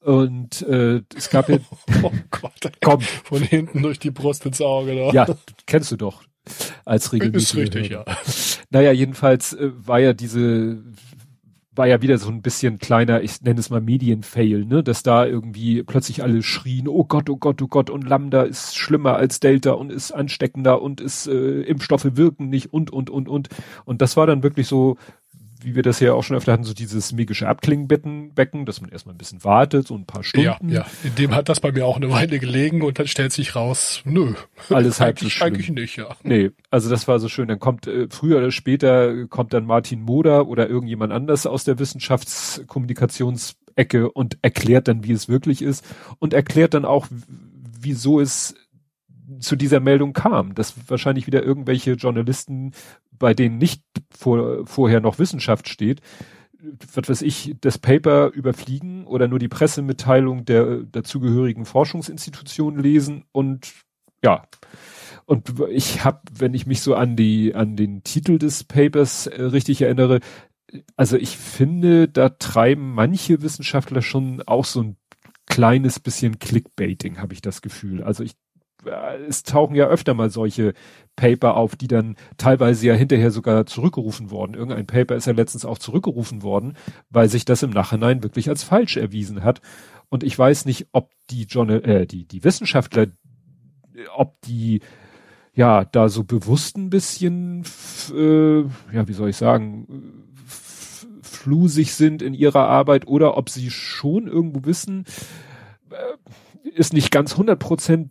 und äh, es gab ja, Oh Gott, komm, von hinten durch die Brust ins Auge. Da. ja, kennst du doch als regelmäßig. ist richtig, ja. Naja, jedenfalls äh, war ja diese, war ja wieder so ein bisschen kleiner, ich nenne es mal Medienfail, ne, dass da irgendwie plötzlich alle schrien, oh Gott, oh Gott, oh Gott, und Lambda ist schlimmer als Delta und ist ansteckender und ist, äh, Impfstoffe wirken nicht und, und, und, und. Und das war dann wirklich so, wie wir das ja auch schon öfter hatten, so dieses magische Abklingenbecken, Becken, dass man erstmal ein bisschen wartet, so ein paar Ja, Stunden. ja. In dem hat das bei mir auch eine Weile gelegen und dann stellt sich raus, nö. Alles halb so schlimm. eigentlich nicht, ja. Nee, also das war so schön. Dann kommt äh, früher oder später kommt dann Martin Moder oder irgendjemand anders aus der Wissenschaftskommunikationsecke und erklärt dann, wie es wirklich ist und erklärt dann auch, wieso es zu dieser Meldung kam, dass wahrscheinlich wieder irgendwelche Journalisten, bei denen nicht vor, vorher noch Wissenschaft steht, was weiß ich, das Paper überfliegen oder nur die Pressemitteilung der dazugehörigen Forschungsinstitutionen lesen und ja, und ich habe, wenn ich mich so an die an den Titel des Papers äh, richtig erinnere, also ich finde, da treiben manche Wissenschaftler schon auch so ein kleines bisschen Clickbaiting, habe ich das Gefühl. Also ich es tauchen ja öfter mal solche Paper auf, die dann teilweise ja hinterher sogar zurückgerufen worden. Irgendein Paper ist ja letztens auch zurückgerufen worden, weil sich das im Nachhinein wirklich als falsch erwiesen hat. Und ich weiß nicht, ob die Journal äh, die die Wissenschaftler, äh, ob die ja da so bewusst ein bisschen, äh, ja wie soll ich sagen, flusig sind in ihrer Arbeit oder ob sie schon irgendwo wissen, äh, ist nicht ganz 100 Prozent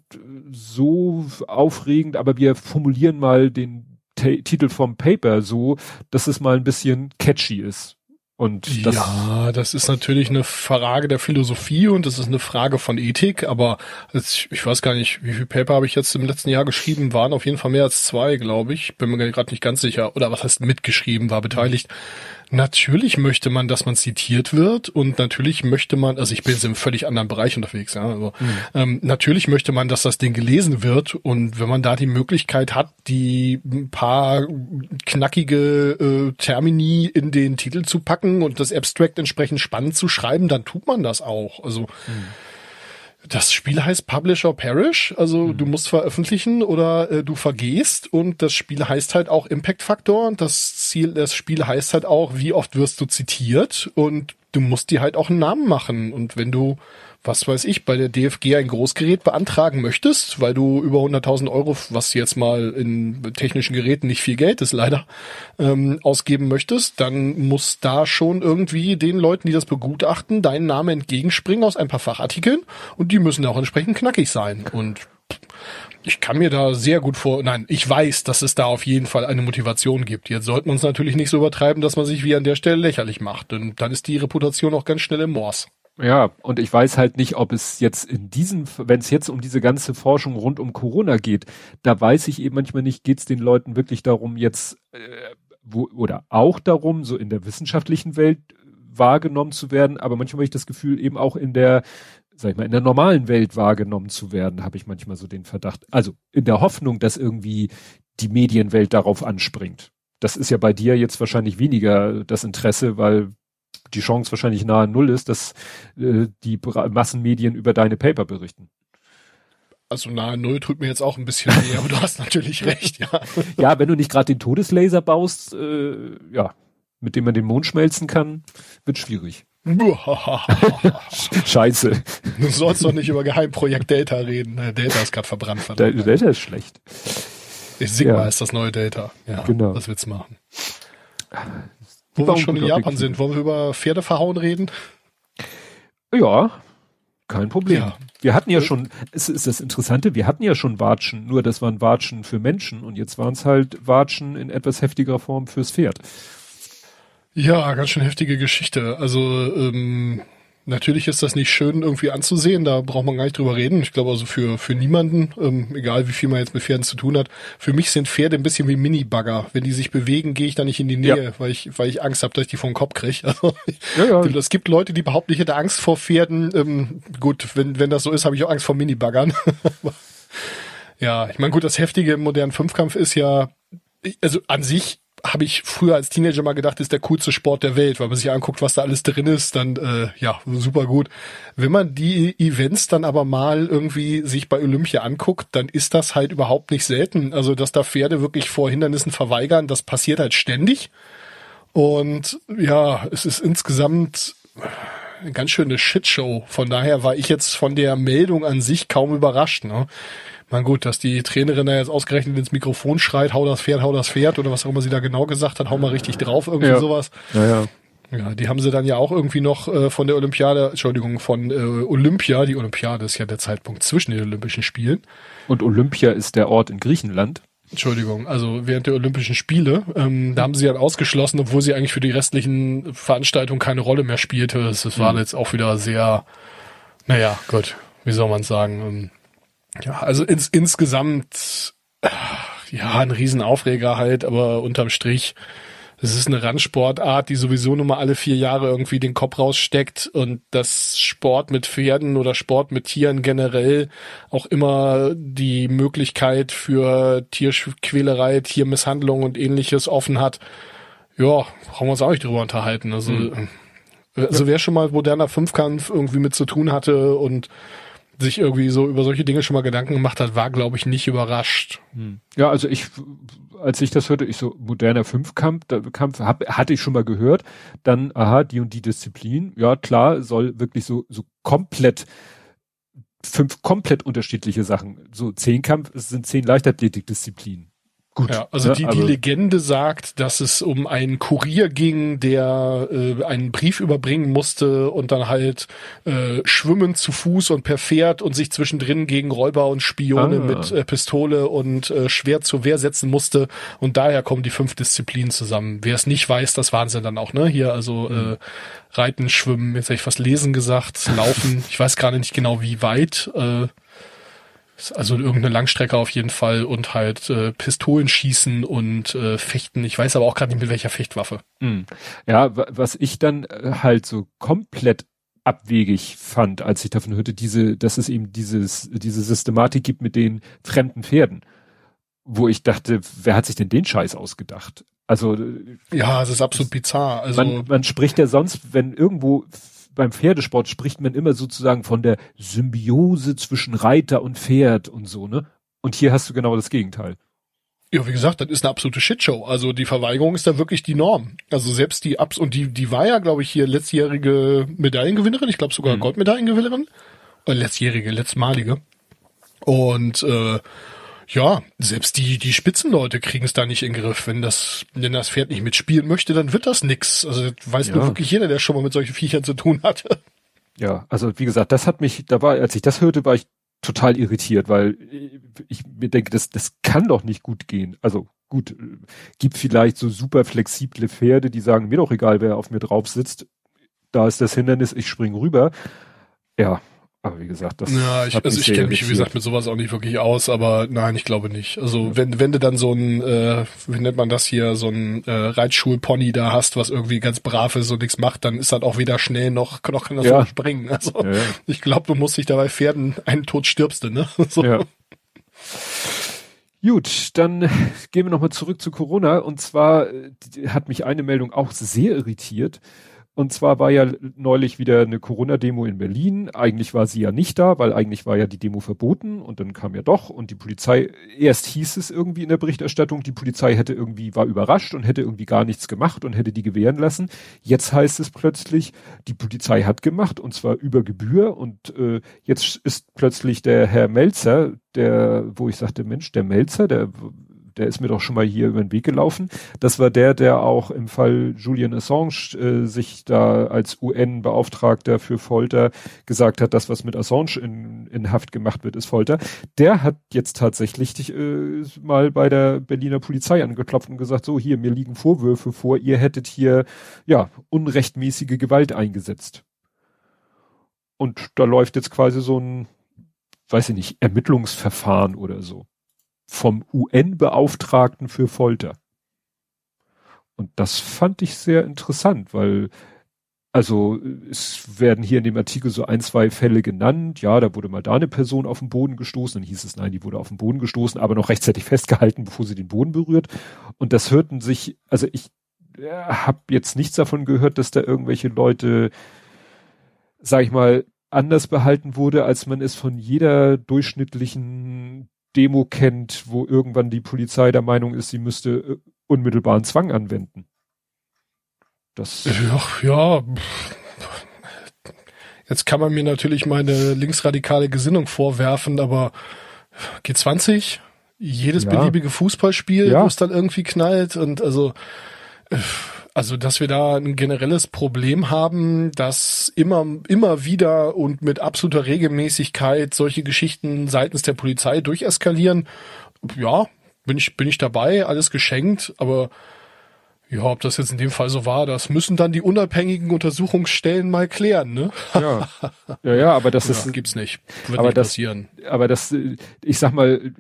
so aufregend, aber wir formulieren mal den Ta Titel vom Paper so, dass es mal ein bisschen catchy ist. Und das, ja, das ist natürlich eine Frage der Philosophie und das ist eine Frage von Ethik, aber ich weiß gar nicht, wie viel Paper habe ich jetzt im letzten Jahr geschrieben, waren auf jeden Fall mehr als zwei, glaube ich. Bin mir gerade nicht ganz sicher. Oder was heißt mitgeschrieben, war beteiligt. Natürlich möchte man, dass man zitiert wird und natürlich möchte man, also ich bin jetzt im völlig anderen Bereich unterwegs, ja, also ähm, natürlich möchte man, dass das Ding gelesen wird und wenn man da die Möglichkeit hat, die paar knackige äh, Termini in den Titel zu packen und das Abstract entsprechend spannend zu schreiben, dann tut man das auch. Also das Spiel heißt Publish or Perish, also du musst veröffentlichen oder äh, du vergehst und das Spiel heißt halt auch Impact Faktor und das Ziel des Spiel heißt halt auch, wie oft wirst du zitiert und du musst dir halt auch einen Namen machen und wenn du was weiß ich, bei der DFG ein Großgerät beantragen möchtest, weil du über 100.000 Euro, was jetzt mal in technischen Geräten nicht viel Geld ist leider, ähm, ausgeben möchtest, dann muss da schon irgendwie den Leuten, die das begutachten, deinen Namen entgegenspringen aus ein paar Fachartikeln und die müssen auch entsprechend knackig sein. Und ich kann mir da sehr gut vor, nein, ich weiß, dass es da auf jeden Fall eine Motivation gibt. Jetzt sollte man es natürlich nicht so übertreiben, dass man sich wie an der Stelle lächerlich macht, denn dann ist die Reputation auch ganz schnell im Mors. Ja, und ich weiß halt nicht, ob es jetzt in diesem, wenn es jetzt um diese ganze Forschung rund um Corona geht, da weiß ich eben manchmal nicht, geht es den Leuten wirklich darum, jetzt äh, wo, oder auch darum, so in der wissenschaftlichen Welt wahrgenommen zu werden, aber manchmal habe ich das Gefühl, eben auch in der, sag ich mal, in der normalen Welt wahrgenommen zu werden, habe ich manchmal so den Verdacht. Also in der Hoffnung, dass irgendwie die Medienwelt darauf anspringt. Das ist ja bei dir jetzt wahrscheinlich weniger das Interesse, weil die Chance wahrscheinlich nahe Null ist, dass äh, die Massenmedien über deine Paper berichten. Also nahe Null tut mir jetzt auch ein bisschen weh, aber du hast natürlich recht, ja. Ja, wenn du nicht gerade den Todeslaser baust, äh, ja, mit dem man den Mond schmelzen kann, wird schwierig. Scheiße. Du sollst doch nicht über Geheimprojekt Delta reden. Delta ist gerade verbrannt. Verdammt. Delta ist schlecht. Sigma ja. ist das neue Delta. Ja, genau. Was willst du machen? Wo wir schon in Japan sind, wollen wir über Pferde verhauen reden? Ja, kein Problem. Ja. Wir hatten ja schon, es ist das Interessante, wir hatten ja schon Watschen, nur das waren Watschen für Menschen und jetzt waren es halt Watschen in etwas heftiger Form fürs Pferd. Ja, ganz schön heftige Geschichte. Also ähm, Natürlich ist das nicht schön irgendwie anzusehen, da braucht man gar nicht drüber reden. Ich glaube also für, für niemanden, ähm, egal wie viel man jetzt mit Pferden zu tun hat, für mich sind Pferde ein bisschen wie Mini-Bagger. Wenn die sich bewegen, gehe ich da nicht in die Nähe, ja. weil ich, weil ich Angst habe, dass ich die vom Kopf kriege. Also, ja, ja. Es gibt Leute, die behaupten, ich hätte Angst vor Pferden. Ähm, gut, wenn, wenn das so ist, habe ich auch Angst vor Mini-Baggern. ja, ich meine, gut, das Heftige im modernen Fünfkampf ist ja, also an sich habe ich früher als Teenager mal gedacht, ist der coolste Sport der Welt, weil man sich anguckt, was da alles drin ist, dann äh, ja, super gut. Wenn man die Events dann aber mal irgendwie sich bei Olympia anguckt, dann ist das halt überhaupt nicht selten. Also, dass da Pferde wirklich vor Hindernissen verweigern, das passiert halt ständig. Und ja, es ist insgesamt eine ganz schöne Shitshow. Von daher war ich jetzt von der Meldung an sich kaum überrascht. Ne? Man gut, dass die Trainerin da jetzt ausgerechnet ins Mikrofon schreit, hau das Pferd, hau das Pferd oder was auch immer sie da genau gesagt hat, hau mal richtig drauf, irgendwie ja. sowas. Ja, ja. Ja, die haben sie dann ja auch irgendwie noch äh, von der Olympiade, Entschuldigung, von äh, Olympia, die Olympiade ist ja der Zeitpunkt zwischen den Olympischen Spielen. Und Olympia ist der Ort in Griechenland. Entschuldigung, also während der Olympischen Spiele, ähm, da haben sie halt ausgeschlossen, obwohl sie eigentlich für die restlichen Veranstaltungen keine Rolle mehr spielte. Das, das war mhm. jetzt auch wieder sehr, naja, gut, wie soll man sagen, ähm, ja, also ins, insgesamt, ja, ein Riesenaufreger halt, aber unterm Strich, es ist eine Randsportart, die sowieso nur mal alle vier Jahre irgendwie den Kopf raussteckt und dass Sport mit Pferden oder Sport mit Tieren generell auch immer die Möglichkeit für Tierquälerei, Tiermisshandlung und ähnliches offen hat. Ja, brauchen wir uns auch nicht drüber unterhalten. Also, mhm. also wer schon mal moderner Fünfkampf irgendwie mit zu tun hatte und sich irgendwie so über solche Dinge schon mal Gedanken gemacht hat, war, glaube ich, nicht überrascht. Hm. Ja, also ich, als ich das hörte, ich so, moderner Fünfkampf, Kampf, hab, hatte ich schon mal gehört. Dann, aha, die und die Disziplin. Ja, klar, soll wirklich so, so komplett, fünf komplett unterschiedliche Sachen. So Zehnkampf, es sind zehn Leichtathletikdisziplinen. Gut. Ja, also, die, die also Legende sagt, dass es um einen Kurier ging, der äh, einen Brief überbringen musste und dann halt äh, schwimmen zu Fuß und per Pferd und sich zwischendrin gegen Räuber und Spione ah. mit äh, Pistole und äh, Schwert zur Wehr setzen musste. Und daher kommen die fünf Disziplinen zusammen. Wer es nicht weiß, das waren sie dann auch, ne? Hier also mhm. äh, Reiten, Schwimmen, jetzt hätte ich fast Lesen gesagt, Laufen. ich weiß gerade nicht genau, wie weit. Äh, also irgendeine Langstrecke auf jeden Fall und halt äh, Pistolen schießen und äh, Fechten. Ich weiß aber auch gerade nicht mit welcher Fechtwaffe. Mhm. Ja, was ich dann äh, halt so komplett abwegig fand, als ich davon hörte, diese, dass es eben dieses, diese Systematik gibt mit den fremden Pferden. Wo ich dachte, wer hat sich denn den Scheiß ausgedacht? Also ja, es ist absolut bizarr. Also man, man spricht ja sonst, wenn irgendwo beim Pferdesport spricht man immer sozusagen von der Symbiose zwischen Reiter und Pferd und so, ne? Und hier hast du genau das Gegenteil. Ja, wie gesagt, das ist eine absolute Shitshow. Also die Verweigerung ist da wirklich die Norm. Also selbst die Ups und die, die war ja, glaube ich, hier letztjährige Medaillengewinnerin. Ich glaube sogar mhm. Goldmedaillengewinnerin. Äh, letztjährige, letztmalige. Und äh, ja, selbst die, die Spitzenleute kriegen es da nicht in den Griff. Wenn das, wenn das Pferd nicht mitspielen möchte, dann wird das nix. Also weiß ja. nur wirklich jeder, der schon mal mit solchen Viechern zu tun hatte. Ja, also wie gesagt, das hat mich, da war, als ich das hörte, war ich total irritiert, weil ich mir denke, das, das kann doch nicht gut gehen. Also gut, gibt vielleicht so super flexible Pferde, die sagen, mir doch egal, wer auf mir drauf sitzt. Da ist das Hindernis, ich spring rüber. Ja, aber wie gesagt, das Ja, ich, also ich kenne mich, wie gesagt, mit sowas auch nicht wirklich aus, aber nein, ich glaube nicht. Also wenn, wenn du dann so ein, äh, wie nennt man das hier, so ein äh, Reitschulpony da hast, was irgendwie ganz brav ist und nichts macht, dann ist das auch weder schnell noch, noch kann das ja. springen. Also ja, ja. ich glaube, du musst dich dabei Pferden einen Tod stirbst du, ne? So. Ja. Gut, dann gehen wir nochmal zurück zu Corona. Und zwar hat mich eine Meldung auch sehr irritiert. Und zwar war ja neulich wieder eine Corona-Demo in Berlin. Eigentlich war sie ja nicht da, weil eigentlich war ja die Demo verboten und dann kam ja doch und die Polizei, erst hieß es irgendwie in der Berichterstattung, die Polizei hätte irgendwie, war überrascht und hätte irgendwie gar nichts gemacht und hätte die gewähren lassen. Jetzt heißt es plötzlich, die Polizei hat gemacht und zwar über Gebühr und äh, jetzt ist plötzlich der Herr Melzer, der, wo ich sagte, Mensch, der Melzer, der der ist mir doch schon mal hier über den Weg gelaufen. Das war der, der auch im Fall Julian Assange äh, sich da als UN-Beauftragter für Folter gesagt hat, das, was mit Assange in, in Haft gemacht wird, ist Folter. Der hat jetzt tatsächlich äh, mal bei der Berliner Polizei angeklopft und gesagt, so hier, mir liegen Vorwürfe vor, ihr hättet hier ja unrechtmäßige Gewalt eingesetzt. Und da läuft jetzt quasi so ein, weiß ich nicht, Ermittlungsverfahren oder so vom UN-Beauftragten für Folter. Und das fand ich sehr interessant, weil also es werden hier in dem Artikel so ein, zwei Fälle genannt. Ja, da wurde mal da eine Person auf den Boden gestoßen. Dann hieß es, nein, die wurde auf den Boden gestoßen, aber noch rechtzeitig festgehalten, bevor sie den Boden berührt. Und das hörten sich, also ich äh, habe jetzt nichts davon gehört, dass da irgendwelche Leute, sag ich mal, anders behalten wurde, als man es von jeder durchschnittlichen Demo kennt, wo irgendwann die Polizei der Meinung ist, sie müsste äh, unmittelbaren Zwang anwenden. Das ja, ja. Jetzt kann man mir natürlich meine linksradikale Gesinnung vorwerfen, aber G20, jedes ja. beliebige Fußballspiel, ja. wo es dann irgendwie knallt und also äh, also, dass wir da ein generelles Problem haben, dass immer, immer wieder und mit absoluter Regelmäßigkeit solche Geschichten seitens der Polizei durcheskalieren. Ja, bin ich, bin ich dabei, alles geschenkt, aber ja, ob das jetzt in dem Fall so war, das müssen dann die unabhängigen Untersuchungsstellen mal klären, ne? Ja, ja, ja aber das ja, ist gibt's nicht, wird aber nicht das, passieren. Aber das, ich sag mal,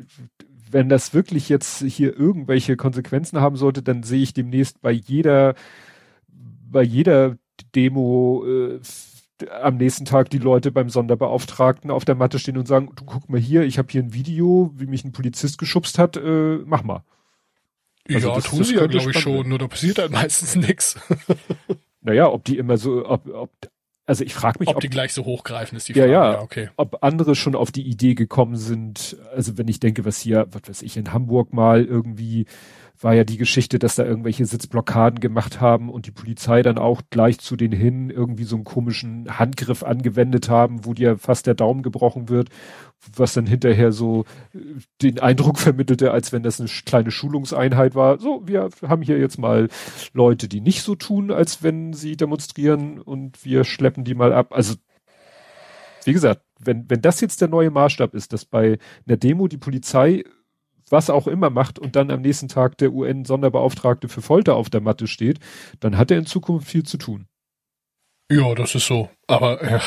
wenn das wirklich jetzt hier irgendwelche Konsequenzen haben sollte, dann sehe ich demnächst bei jeder, bei jeder Demo äh, am nächsten Tag die Leute beim Sonderbeauftragten auf der Matte stehen und sagen, du guck mal hier, ich habe hier ein Video, wie mich ein Polizist geschubst hat, äh, mach mal. Also ja, das, tun das sie ja, glaube ich, schon, nur da passiert halt meistens nichts. naja, ob die immer so, ob, ob also ich frage mich, ob, ob, die gleich so hochgreifen, ist die Frage. Ja, ja, okay. Ob andere schon auf die Idee gekommen sind, also wenn ich denke, was hier, was weiß ich, in Hamburg mal irgendwie war ja die Geschichte, dass da irgendwelche Sitzblockaden gemacht haben und die Polizei dann auch gleich zu denen hin irgendwie so einen komischen Handgriff angewendet haben, wo dir fast der Daumen gebrochen wird, was dann hinterher so äh, den Eindruck vermittelte, als wenn das eine kleine Schulungseinheit war. So, wir haben hier jetzt mal Leute, die nicht so tun, als wenn sie demonstrieren und wir schleppen die mal ab. Also, wie gesagt, wenn, wenn das jetzt der neue Maßstab ist, dass bei einer Demo die Polizei was auch immer macht und dann am nächsten Tag der UN-Sonderbeauftragte für Folter auf der Matte steht, dann hat er in Zukunft viel zu tun. Ja, das ist so. Aber äh,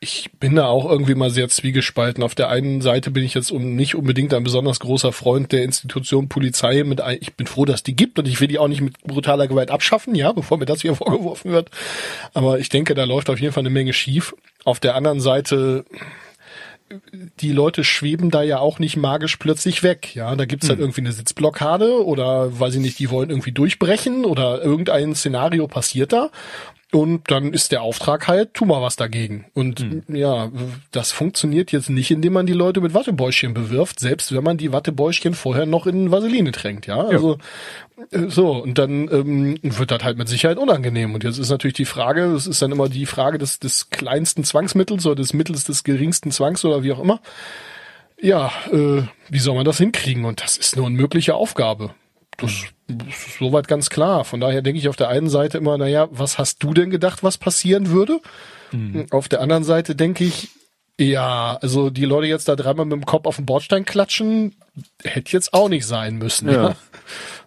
ich bin da auch irgendwie mal sehr zwiegespalten. Auf der einen Seite bin ich jetzt nicht unbedingt ein besonders großer Freund der Institution Polizei. Mit ein, ich bin froh, dass die gibt und ich will die auch nicht mit brutaler Gewalt abschaffen, ja, bevor mir das hier vorgeworfen wird. Aber ich denke, da läuft auf jeden Fall eine Menge schief. Auf der anderen Seite die Leute schweben da ja auch nicht magisch plötzlich weg. Ja, da gibt's halt hm. irgendwie eine Sitzblockade oder weiß ich nicht, die wollen irgendwie durchbrechen oder irgendein Szenario passiert da. Und dann ist der Auftrag halt, tu mal was dagegen. Und hm. ja, das funktioniert jetzt nicht, indem man die Leute mit Wattebäuschen bewirft, selbst wenn man die Wattebäuschen vorher noch in Vaseline tränkt, ja. Also äh, so, und dann ähm, wird das halt mit Sicherheit unangenehm. Und jetzt ist natürlich die Frage, es ist dann immer die Frage des, des kleinsten Zwangsmittels oder des Mittels des geringsten Zwangs oder wie auch immer. Ja, äh, wie soll man das hinkriegen? Und das ist eine unmögliche Aufgabe. Das soweit ganz klar. Von daher denke ich auf der einen Seite immer, naja, was hast du denn gedacht, was passieren würde? Mhm. Auf der anderen Seite denke ich, Ja, also die Leute jetzt da dreimal mit dem Kopf auf den Bordstein klatschen, hätte jetzt auch nicht sein müssen. Ja. ja.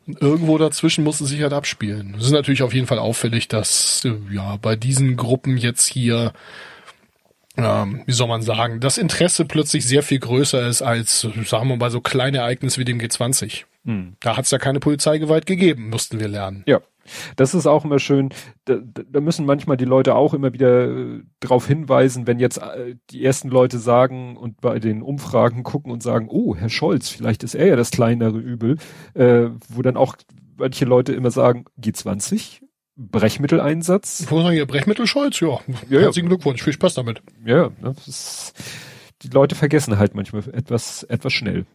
Und irgendwo dazwischen muss es sich halt abspielen. Es ist natürlich auf jeden Fall auffällig, dass ja bei diesen Gruppen jetzt hier ähm, wie soll man sagen, das Interesse plötzlich sehr viel größer ist als, sagen wir mal, so kleine Ereignisse wie dem G20. Hm. Da hat es ja keine Polizeigewalt gegeben, mussten wir lernen. Ja. Das ist auch immer schön. Da, da müssen manchmal die Leute auch immer wieder äh, darauf hinweisen, wenn jetzt äh, die ersten Leute sagen und bei den Umfragen gucken und sagen, oh, Herr Scholz, vielleicht ist er ja das kleinere Übel, äh, wo dann auch manche Leute immer sagen, G20, Brechmitteleinsatz. Wo sagen hier Brechmittelscholz? Ja. ja Herzlichen ja. Glückwunsch, viel Spaß damit. Ja, das ne, ist, die Leute vergessen halt manchmal etwas, etwas schnell.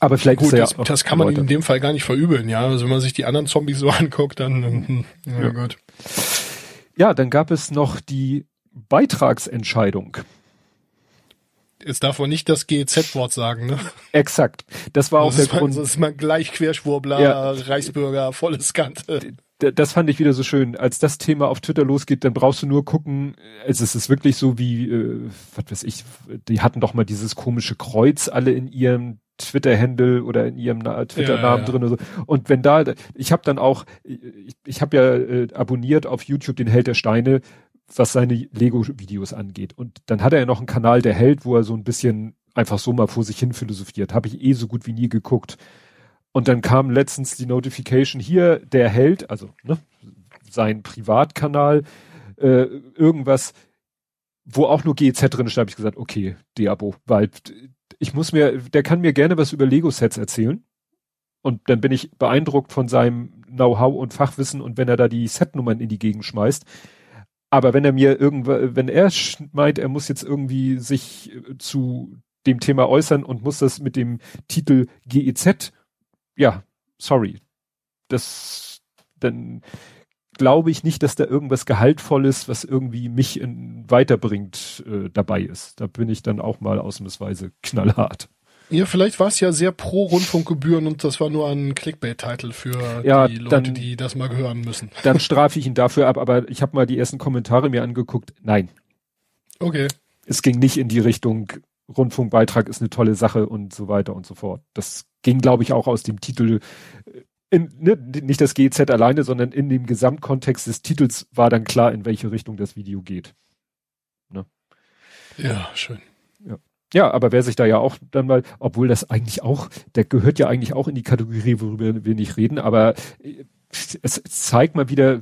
Aber vielleicht gut, das, ja das kann man Leute. in dem Fall gar nicht verübeln, ja. Also wenn man sich die anderen Zombies so anguckt, dann hm, ja, ja. gut. Ja, dann gab es noch die Beitragsentscheidung. Jetzt darf man nicht das GEZ-Wort sagen, ne? Exakt. Das war das auch der Grund. Das ist man gleich Querschwurbler, ja. Reichsbürger, volles Kante das fand ich wieder so schön. Als das Thema auf Twitter losgeht, dann brauchst du nur gucken, also es ist wirklich so wie, äh, was weiß ich, die hatten doch mal dieses komische Kreuz alle in ihrem Twitter-Handle oder in ihrem Twitter-Namen ja, ja. drin oder so. Und wenn da, ich habe dann auch, ich, ich habe ja äh, abonniert auf YouTube den Held der Steine, was seine Lego-Videos angeht. Und dann hat er ja noch einen Kanal, der Held, wo er so ein bisschen einfach so mal vor sich hin philosophiert. Habe ich eh so gut wie nie geguckt. Und dann kam letztens die Notification hier, der Held, also ne, sein Privatkanal, äh, irgendwas, wo auch nur GEZ drin ist, habe ich gesagt, okay, Diabo, weil ich muss mir, der kann mir gerne was über Lego-Sets erzählen. Und dann bin ich beeindruckt von seinem Know-how und Fachwissen und wenn er da die Setnummern in die Gegend schmeißt. Aber wenn er mir irgendwann, wenn er meint, er muss jetzt irgendwie sich äh, zu dem Thema äußern und muss das mit dem Titel GEZ ja, sorry. Das, dann glaube ich nicht, dass da irgendwas Gehaltvolles, was irgendwie mich in, weiterbringt, äh, dabei ist. Da bin ich dann auch mal ausnahmsweise knallhart. Ja, vielleicht war es ja sehr pro Rundfunkgebühren und das war nur ein Clickbait-Titel für ja, die Leute, dann, die das mal hören müssen. Dann strafe ich ihn dafür ab, aber ich habe mal die ersten Kommentare mir angeguckt. Nein. Okay. Es ging nicht in die Richtung, Rundfunkbeitrag ist eine tolle Sache und so weiter und so fort. Das ging, glaube ich, auch aus dem Titel, äh, in, ne, nicht das GZ alleine, sondern in dem Gesamtkontext des Titels war dann klar, in welche Richtung das Video geht. Ne? Ja, schön. Ja. Ja, aber wer sich da ja auch dann mal, obwohl das eigentlich auch, der gehört ja eigentlich auch in die Kategorie, worüber wir nicht reden, aber äh, es zeigt mal wieder,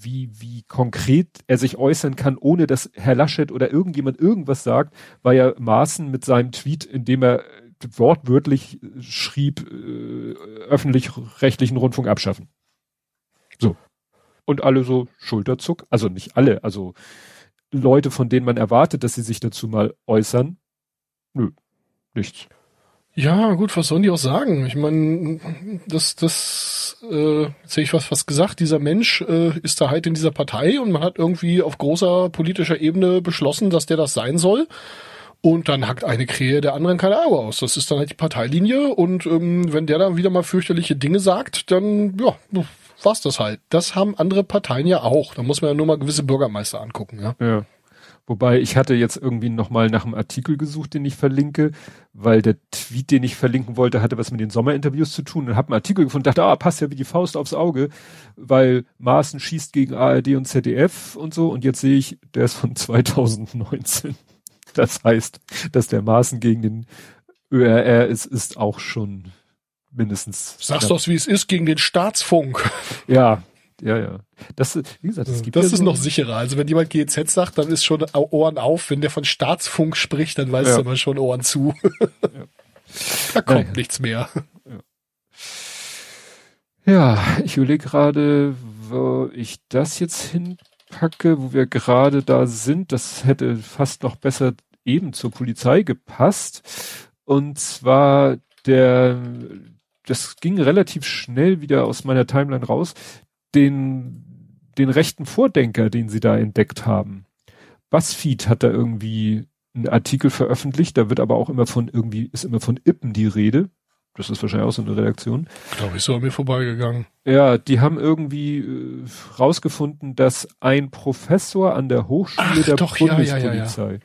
wie, wie konkret er sich äußern kann, ohne dass Herr Laschet oder irgendjemand irgendwas sagt, war ja Maaßen mit seinem Tweet, in dem er wortwörtlich schrieb, äh, öffentlich-rechtlichen Rundfunk abschaffen. So. Und alle so Schulterzuck, also nicht alle, also Leute, von denen man erwartet, dass sie sich dazu mal äußern, nö, nichts. Ja, gut, was sollen die auch sagen? Ich meine, das, das, äh, jetzt hätte ich was fast gesagt, dieser Mensch äh, ist da halt in dieser Partei und man hat irgendwie auf großer politischer Ebene beschlossen, dass der das sein soll. Und dann hackt eine Krähe der anderen keine Auge aus. Das ist dann halt die Parteilinie. Und ähm, wenn der dann wieder mal fürchterliche Dinge sagt, dann ja, war's das halt. Das haben andere Parteien ja auch. Da muss man ja nur mal gewisse Bürgermeister angucken, ja. Ja. Wobei ich hatte jetzt irgendwie nochmal nach einem Artikel gesucht, den ich verlinke, weil der Tweet, den ich verlinken wollte, hatte was mit den Sommerinterviews zu tun und habe einen Artikel gefunden, dachte, ah, passt ja wie die Faust aufs Auge, weil Maaßen schießt gegen ARD und ZDF und so und jetzt sehe ich, der ist von 2019. Das heißt, dass der Maaßen gegen den ÖRR ist, ist auch schon mindestens. Sagst du wie es ist, gegen den Staatsfunk. Ja, ja, ja. Das, wie gesagt, das, gibt das ja ist so noch sicherer. Also wenn jemand GZ sagt, dann ist schon Ohren auf. Wenn der von Staatsfunk spricht, dann weißt ja. du immer schon Ohren zu. Ja. da kommt naja. nichts mehr. Ja. ja, ich überlege gerade, wo ich das jetzt hinpacke, wo wir gerade da sind. Das hätte fast noch besser eben zur Polizei gepasst. Und zwar der, das ging relativ schnell wieder aus meiner Timeline raus den, den rechten Vordenker, den sie da entdeckt haben. BuzzFeed hat da irgendwie einen Artikel veröffentlicht, da wird aber auch immer von irgendwie, ist immer von Ippen die Rede. Das ist wahrscheinlich auch so eine Redaktion. Glaube ich, so an mir vorbeigegangen. Ja, die haben irgendwie äh, rausgefunden, dass ein Professor an der Hochschule Ach, der doch, Bundespolizei ja, ja, ja,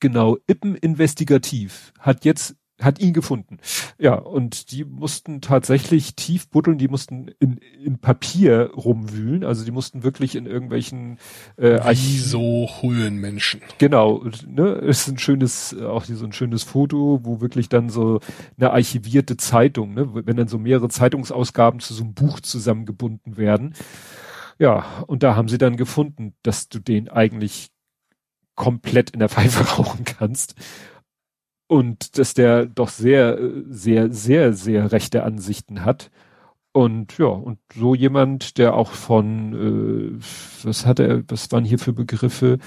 Genau, Ippen Investigativ hat jetzt hat ihn gefunden. Ja, und die mussten tatsächlich tief buddeln, die mussten in, in Papier rumwühlen, also die mussten wirklich in irgendwelchen äh, Wie so Höhlenmenschen. Genau, ne, ist ein schönes, auch so ein schönes Foto, wo wirklich dann so eine archivierte Zeitung, ne, wenn dann so mehrere Zeitungsausgaben zu so einem Buch zusammengebunden werden. Ja, und da haben sie dann gefunden, dass du den eigentlich komplett in der Pfeife rauchen kannst und dass der doch sehr, sehr, sehr, sehr rechte Ansichten hat. Und ja, und so jemand, der auch von, äh, was hat er, was waren hier für Begriffe?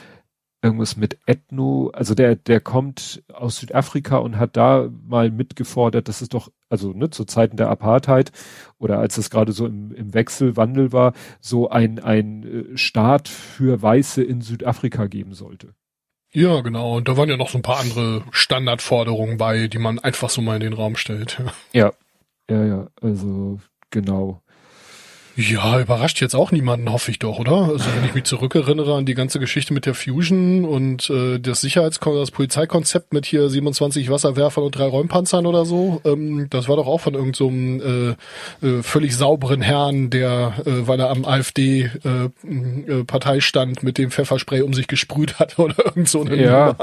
Irgendwas mit Ethno, also der, der kommt aus Südafrika und hat da mal mitgefordert, dass es doch, also ne, zu Zeiten der Apartheid oder als es gerade so im, im Wechselwandel war, so ein, ein äh, Staat für Weiße in Südafrika geben sollte. Ja, genau. Und da waren ja noch so ein paar andere Standardforderungen bei, die man einfach so mal in den Raum stellt. Ja, ja, ja. Also genau. Ja, überrascht jetzt auch niemanden, hoffe ich doch, oder? Also wenn ich mich zurückerinnere an die ganze Geschichte mit der Fusion und äh, das Sicherheitskonzept, das Polizeikonzept mit hier 27 Wasserwerfern und drei Räumpanzern oder so, ähm, das war doch auch von irgendeinem so, äh, äh, völlig sauberen Herrn, der, äh, weil er am AfD-Parteistand äh, äh, mit dem Pfefferspray um sich gesprüht hat oder irgend so eine ja.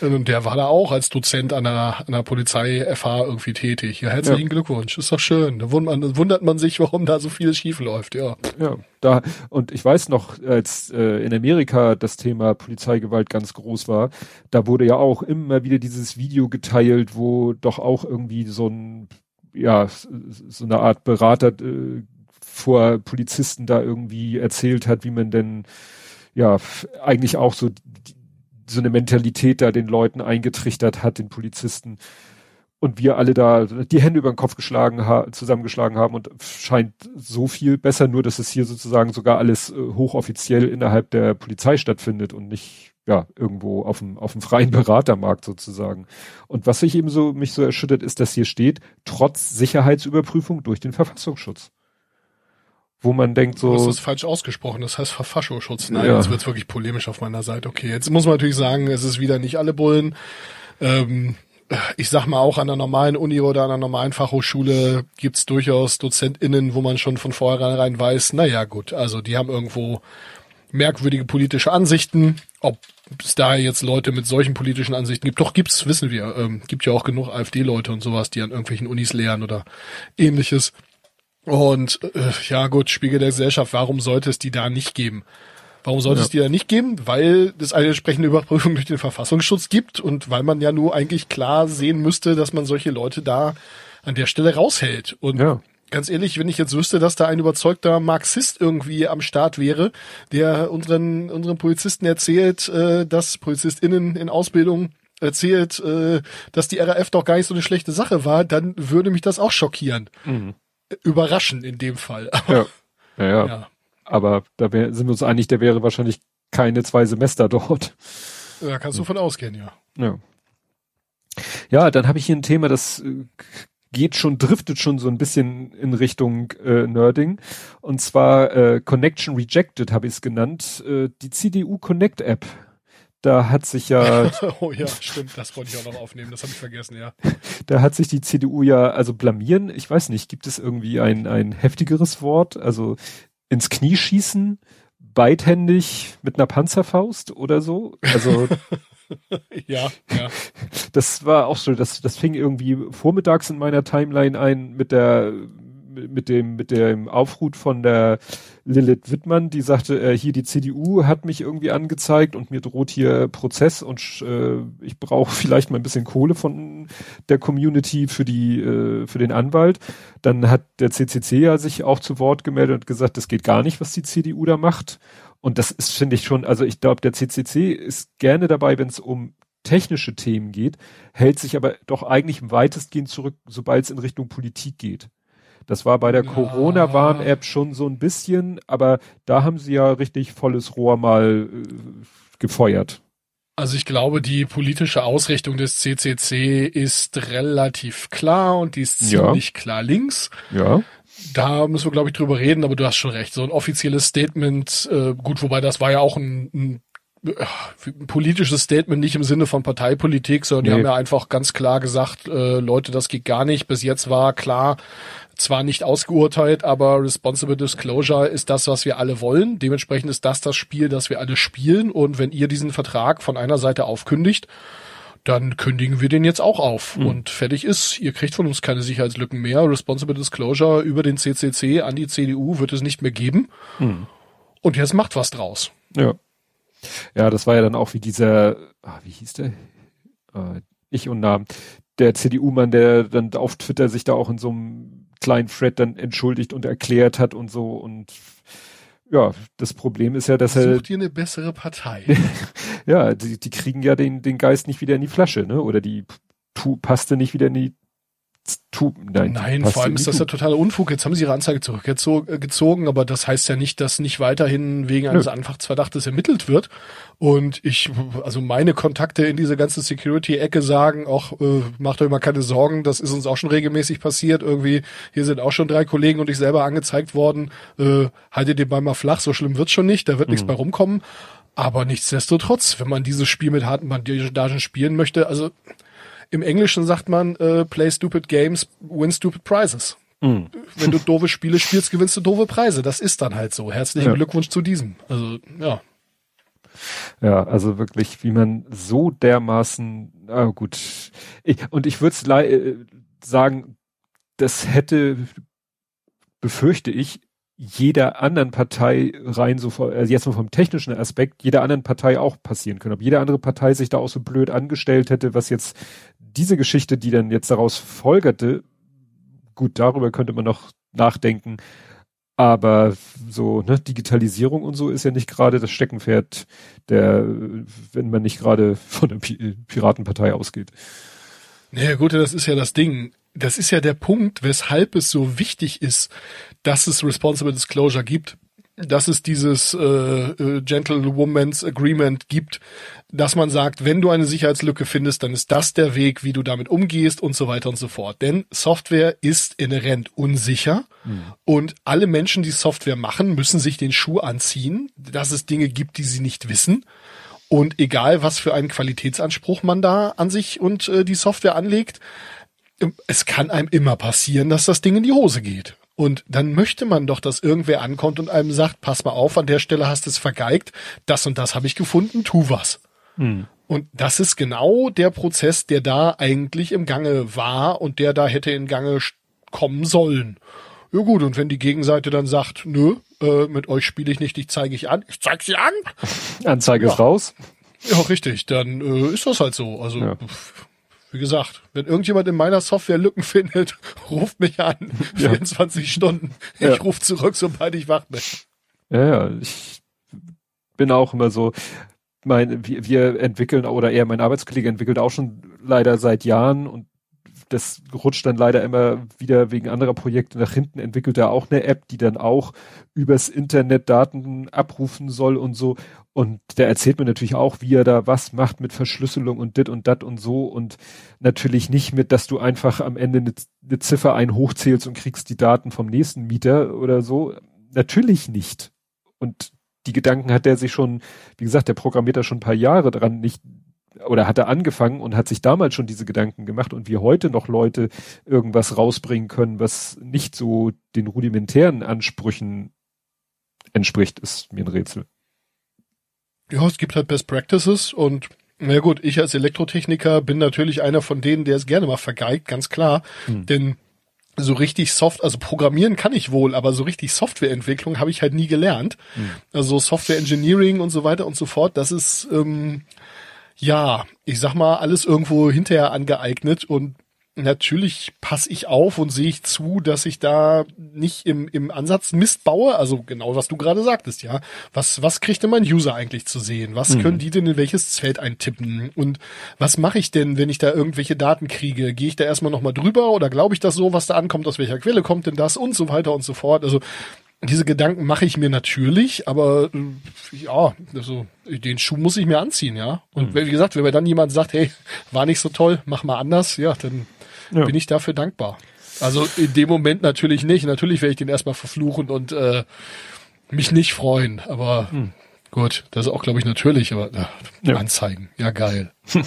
Und der war da auch als Dozent an der, an der Polizei-FH irgendwie tätig. Ja, herzlichen ja. Glückwunsch, ist doch schön. Da wundert man, wundert man sich, warum da so viel schief läuft läuft, ja. Ja, da, und ich weiß noch, als äh, in Amerika das Thema Polizeigewalt ganz groß war, da wurde ja auch immer wieder dieses Video geteilt, wo doch auch irgendwie so ein, ja, so eine Art Berater äh, vor Polizisten da irgendwie erzählt hat, wie man denn, ja, eigentlich auch so, so eine Mentalität da den Leuten eingetrichtert hat, den Polizisten und wir alle da die Hände über den Kopf geschlagen ha zusammengeschlagen haben und scheint so viel besser, nur dass es hier sozusagen sogar alles äh, hochoffiziell innerhalb der Polizei stattfindet und nicht ja irgendwo auf dem auf dem freien Beratermarkt sozusagen. Und was sich eben so mich so erschüttert ist, dass hier steht trotz Sicherheitsüberprüfung durch den Verfassungsschutz. Wo man denkt so. Das ist falsch ausgesprochen, das heißt Verfassungsschutz. Nein, ja. jetzt wird's wirklich polemisch auf meiner Seite. Okay, jetzt muss man natürlich sagen, es ist wieder nicht alle Bullen. Ähm, ich sag mal auch an der normalen Uni oder an der normalen Fachhochschule gibt's durchaus DozentInnen, wo man schon von vornherein weiß, naja gut, also die haben irgendwo merkwürdige politische Ansichten. Ob es da jetzt Leute mit solchen politischen Ansichten gibt, doch gibt's, wissen wir. Ähm, gibt ja auch genug AfD-Leute und sowas, die an irgendwelchen Unis lehren oder ähnliches. Und äh, ja gut, Spiegel der Gesellschaft, warum sollte es die da nicht geben? Warum sollte ja. es die da nicht geben? Weil es eine entsprechende Überprüfung durch den Verfassungsschutz gibt und weil man ja nur eigentlich klar sehen müsste, dass man solche Leute da an der Stelle raushält. Und ja. ganz ehrlich, wenn ich jetzt wüsste, dass da ein überzeugter Marxist irgendwie am Start wäre, der unseren, unseren Polizisten erzählt, äh, dass PolizistInnen in Ausbildung erzählt, äh, dass die RAF doch gar nicht so eine schlechte Sache war, dann würde mich das auch schockieren. Mhm. Überraschen in dem Fall. ja. Ja, ja. ja. Aber da wär, sind wir uns einig, der wäre wahrscheinlich keine zwei Semester dort. Da kannst du von ausgehen, ja. Ja. Ja, dann habe ich hier ein Thema, das äh, geht schon, driftet schon so ein bisschen in Richtung äh, Nerding. Und zwar äh, Connection Rejected habe ich es genannt. Äh, die CDU Connect App. Da hat sich ja. oh ja, stimmt, das wollte ich auch noch aufnehmen, das habe ich vergessen, ja. Da hat sich die CDU ja, also blamieren, ich weiß nicht, gibt es irgendwie ein, ein heftigeres Wort? Also ins Knie schießen, beidhändig mit einer Panzerfaust oder so. Also ja, ja. Das war auch so, das, das fing irgendwie vormittags in meiner Timeline ein mit der mit dem, mit dem Aufruf von der Lilith Wittmann, die sagte, äh, hier die CDU hat mich irgendwie angezeigt und mir droht hier Prozess und äh, ich brauche vielleicht mal ein bisschen Kohle von der Community für die, äh, für den Anwalt. Dann hat der CCC ja sich auch zu Wort gemeldet und gesagt, das geht gar nicht, was die CDU da macht. Und das ist, finde ich schon, also ich glaube, der CCC ist gerne dabei, wenn es um technische Themen geht, hält sich aber doch eigentlich weitestgehend zurück, sobald es in Richtung Politik geht. Das war bei der ja. Corona-Warn-App schon so ein bisschen, aber da haben sie ja richtig volles Rohr mal äh, gefeuert. Also ich glaube, die politische Ausrichtung des CCC ist relativ klar und die ist ziemlich ja. klar links. Ja. Da müssen wir, glaube ich, drüber reden, aber du hast schon recht. So ein offizielles Statement, äh, gut, wobei das war ja auch ein, ein ein politisches Statement nicht im Sinne von Parteipolitik, sondern die Nee. haben ja einfach ganz klar gesagt, äh, Leute, das geht gar nicht. Bis jetzt war klar, zwar nicht ausgeurteilt, aber Responsible Disclosure ist das, was wir alle wollen. Dementsprechend ist das das Spiel, das wir alle spielen. Und wenn ihr diesen Vertrag von einer Seite aufkündigt, dann kündigen wir den jetzt auch auf. Und fertig ist. Ihr kriegt von uns keine Sicherheitslücken mehr. Responsible Disclosure über den CCC an die CDU wird es nicht mehr geben. Und jetzt macht was draus. Ja. Ja, das war ja dann auch wie dieser, ah, wie hieß der? Äh, ich und Namen. Der CDU-Mann, der dann auf Twitter sich da auch in so einem kleinen Thread dann entschuldigt und erklärt hat und so und ja, das Problem ist ja, dass er, Sucht ihr eine bessere Partei? ja, die, die kriegen ja den, den Geist nicht wieder in die Flasche, ne? Oder die tu, passte nicht wieder in die tu, nein, Nein, vor allem ist das ja totaler Unfug. Jetzt haben sie ihre Anzeige zurückgezogen, aber das heißt ja nicht, dass nicht weiterhin wegen eines Nö. Anfachtsverdachtes ermittelt wird. Und ich, also meine Kontakte in diese ganze Security-Ecke sagen auch, äh, macht euch mal keine Sorgen, das ist uns auch schon regelmäßig passiert. Irgendwie, hier sind auch schon drei Kollegen und ich selber angezeigt worden. Äh, haltet den Ball mal flach, so schlimm wird's schon nicht, da wird Mhm. nichts bei rumkommen. Aber nichtsdestotrotz, wenn man dieses Spiel mit harten Bandagen spielen möchte, also im Englischen sagt man, äh, play stupid games, win stupid prizes. Mhm. Wenn du doofe Spiele spielst, gewinnst du doofe Preise. Das ist dann halt so. Herzlichen Ja. Glückwunsch zu diesem. Also, ja. Ja, also wirklich, wie man so dermaßen, ah gut. Ich, und ich würde äh, sagen, das hätte, befürchte ich, jeder anderen Partei rein so, also jetzt mal vom technischen Aspekt, jeder anderen Partei auch passieren können. Ob jede andere Partei sich da auch so blöd angestellt hätte, was jetzt diese Geschichte, die dann jetzt daraus folgerte, gut, darüber könnte man noch nachdenken. Aber so, ne, Digitalisierung und so ist ja nicht gerade das Steckenpferd der, wenn man nicht gerade von der Pi Piratenpartei ausgeht. Naja, gut, das ist ja das Ding. Das ist ja der Punkt, weshalb es so wichtig ist, dass es Responsible Disclosure gibt, dass es dieses äh, äh, Gentlewoman's Agreement gibt, dass man sagt, wenn du eine Sicherheitslücke findest, dann ist das der Weg, wie du damit umgehst und so weiter und so fort. Denn Software ist inhärent unsicher und alle Menschen, die Software machen, müssen sich den Schuh anziehen, dass es Dinge gibt, die sie nicht wissen. Und egal, was für einen Qualitätsanspruch man da an sich und äh, die Software anlegt, es kann einem immer passieren, dass das Ding in die Hose geht. Und dann möchte man doch, dass irgendwer ankommt und einem sagt, pass mal auf, an der Stelle hast du es vergeigt, das und das habe ich gefunden, tu was. Und das ist genau der Prozess, der da eigentlich im Gange war und der da hätte in Gange kommen sollen. Ja gut, und wenn die Gegenseite dann sagt, nö, äh, mit euch spiele ich nicht, ich zeige ich an, ich zeig sie an, Anzeige ist raus. ja, richtig, dann äh, ist das halt so. Also, Ja. pf, wie gesagt, wenn irgendjemand in meiner Software Lücken findet, ruft mich an. 24 Stunden. Ich Ja. rufe zurück, sobald ich wach bin. Ja, ja, ich bin auch immer so, mein, wir, wir entwickeln, oder eher mein Arbeitskollege entwickelt auch schon leider seit Jahren und das rutscht dann leider immer wieder wegen anderer Projekte nach hinten, entwickelt er auch eine App, die dann auch übers Internet Daten abrufen soll und so. Und der erzählt mir natürlich auch, wie er da was macht mit Verschlüsselung und dit und dat und so und natürlich nicht mit, dass du einfach am Ende eine, eine Ziffer ein hochzählst und kriegst die Daten vom nächsten Mieter oder so. Natürlich nicht. Und die Gedanken hat er sich schon, wie gesagt, der programmiert da schon ein paar Jahre dran, nicht oder hat er angefangen und hat sich damals schon diese Gedanken gemacht und wie heute noch Leute irgendwas rausbringen können, was nicht so den rudimentären Ansprüchen entspricht, ist mir ein Rätsel. Ja, es gibt halt Best Practices und na gut, ich als Elektrotechniker bin natürlich einer von denen, der es gerne mal vergeigt, ganz klar. Denn so richtig Soft, also programmieren kann ich wohl, aber so richtig Softwareentwicklung habe ich halt nie gelernt. Also Software Engineering und so weiter und so fort, das ist ähm, ja, ich sag mal, alles irgendwo hinterher angeeignet und natürlich passe ich auf und sehe ich zu, dass ich da nicht im, im Ansatz Mist baue. Also genau, was du gerade sagtest, ja. Was, was kriegt denn mein User eigentlich zu sehen? Was können die denn in welches Feld eintippen? Und was mache ich denn, wenn ich da irgendwelche Daten kriege? Gehe ich da erstmal nochmal drüber oder glaube ich das so, was da ankommt? Aus welcher Quelle kommt denn das? Und so weiter und so fort. Also diese Gedanken mache ich mir natürlich, aber ja, also den Schuh muss ich mir anziehen, ja. Und wie gesagt, wenn mir dann jemand sagt, hey, war nicht so toll, mach mal anders, ja, dann Ja. bin ich dafür dankbar. Also in dem Moment natürlich nicht. Natürlich werde ich den erstmal verfluchen und äh, mich nicht freuen. Aber Gut, das ist auch, glaube ich, natürlich, aber äh, ja. Anzeigen, ja geil.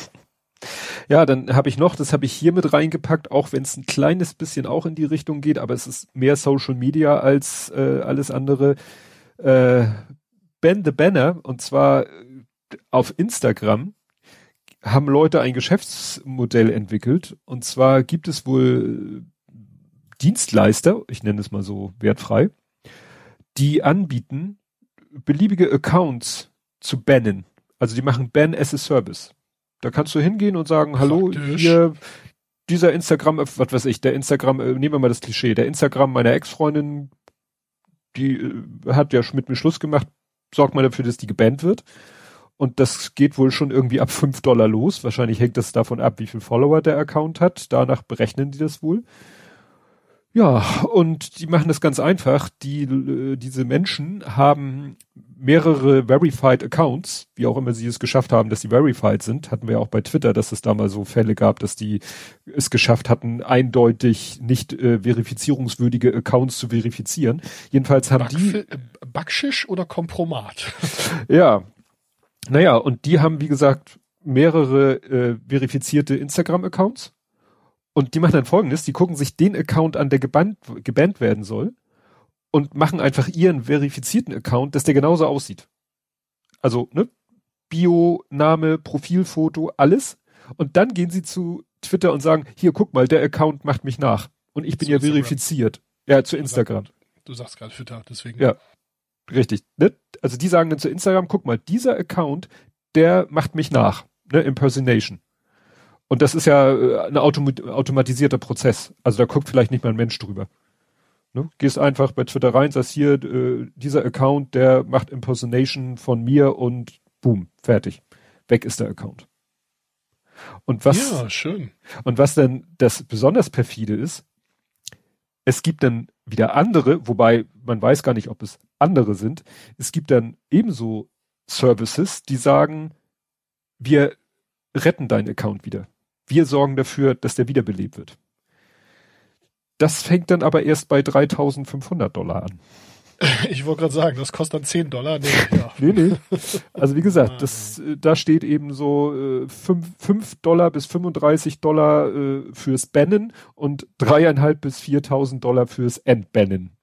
Ja, dann habe ich noch, das habe ich hier mit reingepackt, auch wenn es ein kleines bisschen auch in die Richtung geht, aber es ist mehr Social Media als äh, alles andere. Äh, ben the Banner, und zwar äh, auf Instagram haben Leute ein Geschäftsmodell entwickelt. Und zwar gibt es wohl Dienstleister, ich nenne es mal so wertfrei, die anbieten, beliebige Accounts zu bannen. Also die machen Ban as a Service. Da kannst du hingehen und sagen, hallo, Praktisch. hier, dieser Instagram, was weiß ich, der Instagram, äh, nehmen wir mal das Klischee, der Instagram meiner Ex-Freundin, die äh, hat ja mit mir Schluss gemacht, sorgt mal dafür, dass die gebannt wird. Und das geht wohl schon irgendwie ab fünf Dollar los. Wahrscheinlich hängt das davon ab, wie viel Follower der Account hat. Danach berechnen die das wohl. Ja, und die machen das ganz einfach. Die, äh, diese Menschen haben mehrere Verified Accounts, wie auch immer sie es geschafft haben, dass sie verified sind. Hatten wir ja auch bei Twitter, dass es da mal so Fälle gab, dass die es geschafft hatten, eindeutig nicht äh, verifizierungswürdige Accounts zu verifizieren. Jedenfalls haben Backf die... Backschisch oder Kompromat? ja. Naja, und die haben, wie gesagt, mehrere äh, verifizierte Instagram-Accounts und die machen dann folgendes, die gucken sich den Account an, der gebannt, gebannt werden soll und machen einfach ihren verifizierten Account, dass der genauso aussieht. Also, ne? Bio, Name, Profilfoto, alles. Und dann gehen sie zu Twitter und sagen, hier, guck mal, der Account macht mich nach. Und ich bin ja Instagram. verifiziert. Ja, zu Instagram. Du sagst gerade Twitter, deswegen. Ja. Richtig. Ne? Also die sagen dann zu Instagram, guck mal, dieser Account, der macht mich nach. Ne? Impersonation. Und das ist ja äh, ein Autom automatisierter Prozess. Also da guckt vielleicht nicht mal ein Mensch drüber. Ne? Gehst einfach bei Twitter rein, sagst hier, äh, dieser Account, der macht Impersonation von mir und boom, fertig. Weg ist der Account. Und was, ja, schön. Und was denn das besonders perfide ist, es gibt dann wieder andere, wobei man weiß gar nicht, ob es andere sind. Es gibt dann ebenso Services, die sagen, wir retten deinen Account wieder. Wir sorgen dafür, dass der wiederbelebt wird. Das fängt dann aber erst bei 3500 Dollar an. Ich wollte gerade sagen, das kostet dann 10 Dollar. Nee, ja. nee, nee. Also wie gesagt, das, äh, da steht eben so äh, 5, 5 Dollar bis 35 Dollar äh, fürs Bannen und dreieinhalb bis 4.000 Dollar fürs Entbannen.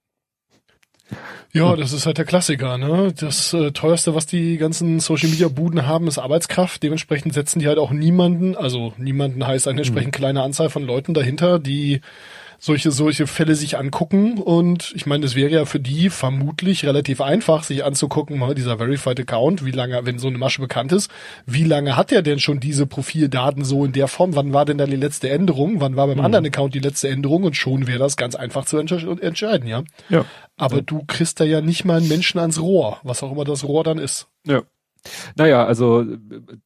Ja, das ist halt der Klassiker, ne? Das äh, teuerste, was die ganzen Social Media Buden haben, ist Arbeitskraft. Dementsprechend setzen die halt auch niemanden, also niemanden heißt eine entsprechend mhm. kleine Anzahl von Leuten dahinter, die solche, solche Fälle sich angucken. Und ich meine, es wäre ja für die vermutlich relativ einfach, sich anzugucken, mal dieser Verified Account, wie lange, wenn so eine Masche bekannt ist, wie lange hat der denn schon diese Profildaten so in der Form? Wann war denn da die letzte Änderung? Wann war beim mhm. anderen Account die letzte Änderung? Und schon wäre das ganz einfach zu entscheiden, ja. Ja. Aber ja. du kriegst da ja nicht mal einen Menschen ans Rohr, was auch immer das Rohr dann ist. Ja. Naja, also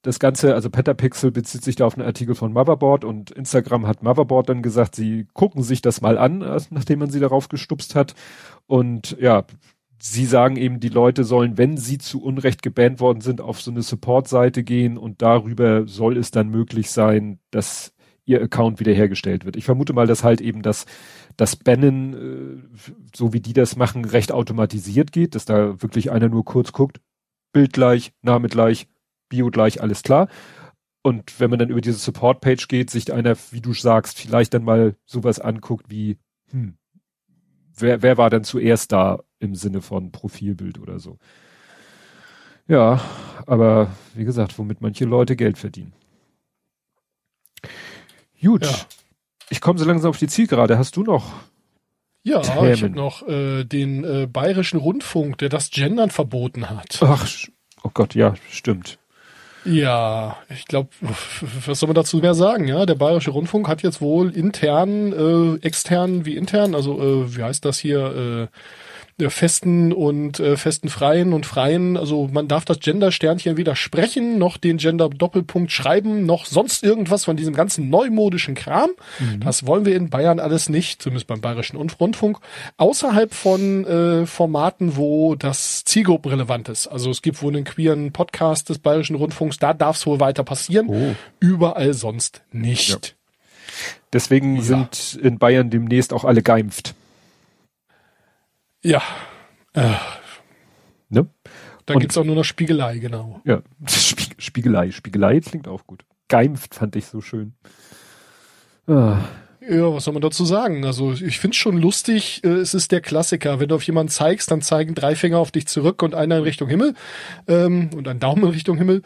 das Ganze, also Petapixel bezieht sich da auf einen Artikel von Motherboard und Instagram hat Motherboard dann gesagt, sie gucken sich das mal an, nachdem man sie darauf gestupst hat. Und ja, sie sagen eben, die Leute sollen, wenn sie zu Unrecht gebannt worden sind, auf so eine Support-Seite gehen und darüber soll es dann möglich sein, dass ihr Account wiederhergestellt wird. Ich vermute mal, dass halt eben das, das Bannen, äh, so wie die das machen, recht automatisiert geht, dass da wirklich einer nur kurz guckt, Bild gleich, Name gleich, Bio gleich, alles klar. Und wenn man dann über diese Support-Page geht, sich einer, wie du sagst, vielleicht dann mal sowas anguckt wie, hm, wer, wer war denn zuerst da im Sinne von Profilbild oder so. Ja, aber wie gesagt, womit manche Leute Geld verdienen. Gut. Ja. Ich komme so langsam auf die Zielgerade. Hast du noch ja, Themen. ich habe noch äh, den äh, bayerischen Rundfunk, der das Gendern verboten hat. Ach, oh Gott, ja, stimmt. Ja, ich glaube, was soll man dazu mehr sagen? Ja, der bayerische Rundfunk hat jetzt wohl intern, äh, extern wie intern, also äh, wie heißt das hier? Äh, festen und äh, festen Freien und Freien. Also man darf das Gender-Sternchen weder sprechen, noch den Gender-Doppelpunkt schreiben, noch sonst irgendwas von diesem ganzen neumodischen Kram. Mhm. Das wollen wir in Bayern alles nicht, zumindest beim Bayerischen Rundfunk. Außerhalb von äh, Formaten, wo das zielgruppenrelevant ist. Also es gibt wohl einen queeren Podcast des Bayerischen Rundfunks, da darf es wohl weiter passieren. Oh. Überall sonst nicht. Ja. Deswegen ja. sind in Bayern demnächst auch alle geimpft. Ja. Äh. Ne? Da gibt's auch nur noch Spiegelei, genau. Ja, Spieg Spiegelei. Spiegelei klingt auch gut. Geimpft fand ich so schön. Ah. Ja, was soll man dazu sagen? Also ich find's schon lustig, äh, es ist der Klassiker. Wenn du auf jemanden zeigst, dann zeigen drei Finger auf dich zurück und einer in Richtung Himmel ähm, und ein Daumen in Richtung Himmel.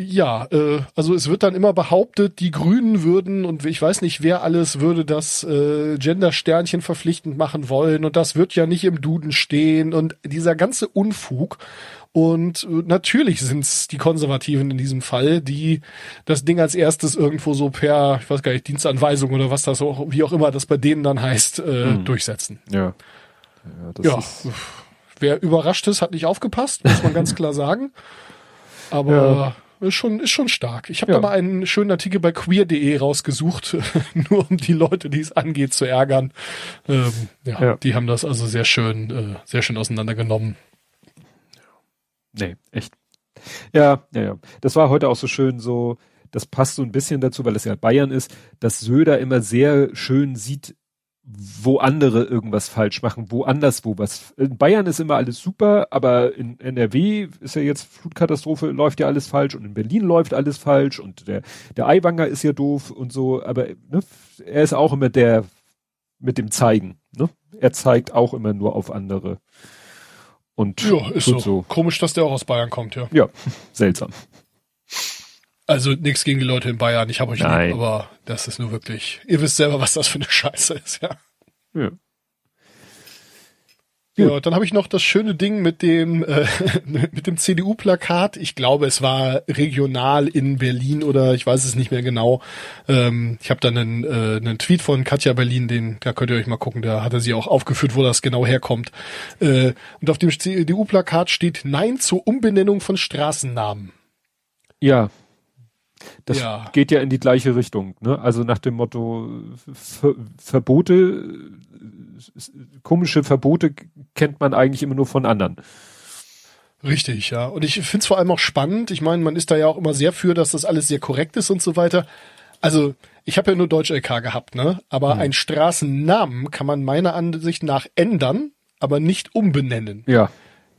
Ja, äh, also es wird dann immer behauptet, die Grünen würden und ich weiß nicht, wer alles würde das äh, Gender-Sternchen verpflichtend machen wollen und das wird ja nicht im Duden stehen und dieser ganze Unfug. Und äh, natürlich sind es die Konservativen in diesem Fall, die das Ding als erstes irgendwo so per, ich weiß gar nicht, Dienstanweisung oder was das auch, wie auch immer das bei denen dann heißt, äh, mhm. durchsetzen. Ja. Ja, ja wer überrascht ist, hat nicht aufgepasst, muss man ganz klar sagen. Aber ja ist schon, ist schon stark. Ich habe ja. da mal einen schönen Artikel bei queer.de rausgesucht, nur um die Leute, die es angeht, zu ärgern. Ähm, ja, ja, die haben das also sehr schön, äh, sehr schön auseinandergenommen. Nee, echt. Ja, ja, ja. Das war heute auch so schön so, das passt so ein bisschen dazu, weil es ja Bayern ist, dass Söder immer sehr schön sieht, wo andere irgendwas falsch machen, wo anderswo was. In Bayern ist immer alles super, aber in NRW ist ja jetzt Flutkatastrophe, läuft ja alles falsch und in Berlin läuft alles falsch und der, der Eiwanger ist ja doof und so, aber ne, er ist auch immer der mit dem Zeigen. Ne? Er zeigt auch immer nur auf andere. Und ja, ist so. so. Komisch, dass der auch aus Bayern kommt, ja. Ja, seltsam. Also nichts gegen die Leute in Bayern, ich habe euch Nein. lieb, aber das ist nur wirklich, ihr wisst selber, was das für eine Scheiße ist, ja. Ja. Ja, dann habe ich noch das schöne Ding mit dem äh, mit dem CDU-Plakat. Ich glaube, es war regional in Berlin oder ich weiß es nicht mehr genau. Ähm, ich habe dann einen, äh, einen Tweet von Katja Berlin, den da könnt ihr euch mal gucken. Da hatte sie auch aufgeführt, wo das genau herkommt. Äh, und auf dem CDU-Plakat steht Nein zur Umbenennung von Straßennamen. Ja, das ja. geht ja in die gleiche Richtung, ne? Also nach dem Motto Ver Verbote, komische Verbote kennt man eigentlich immer nur von anderen. Richtig, ja. Und ich finde es vor allem auch spannend. Ich meine, man ist da ja auch immer sehr für, dass das alles sehr korrekt ist und so weiter. Also, ich habe ja nur Deutsch-LK gehabt, ne? Aber mhm. einen Straßennamen kann man meiner Ansicht nach ändern, aber nicht umbenennen. Ja.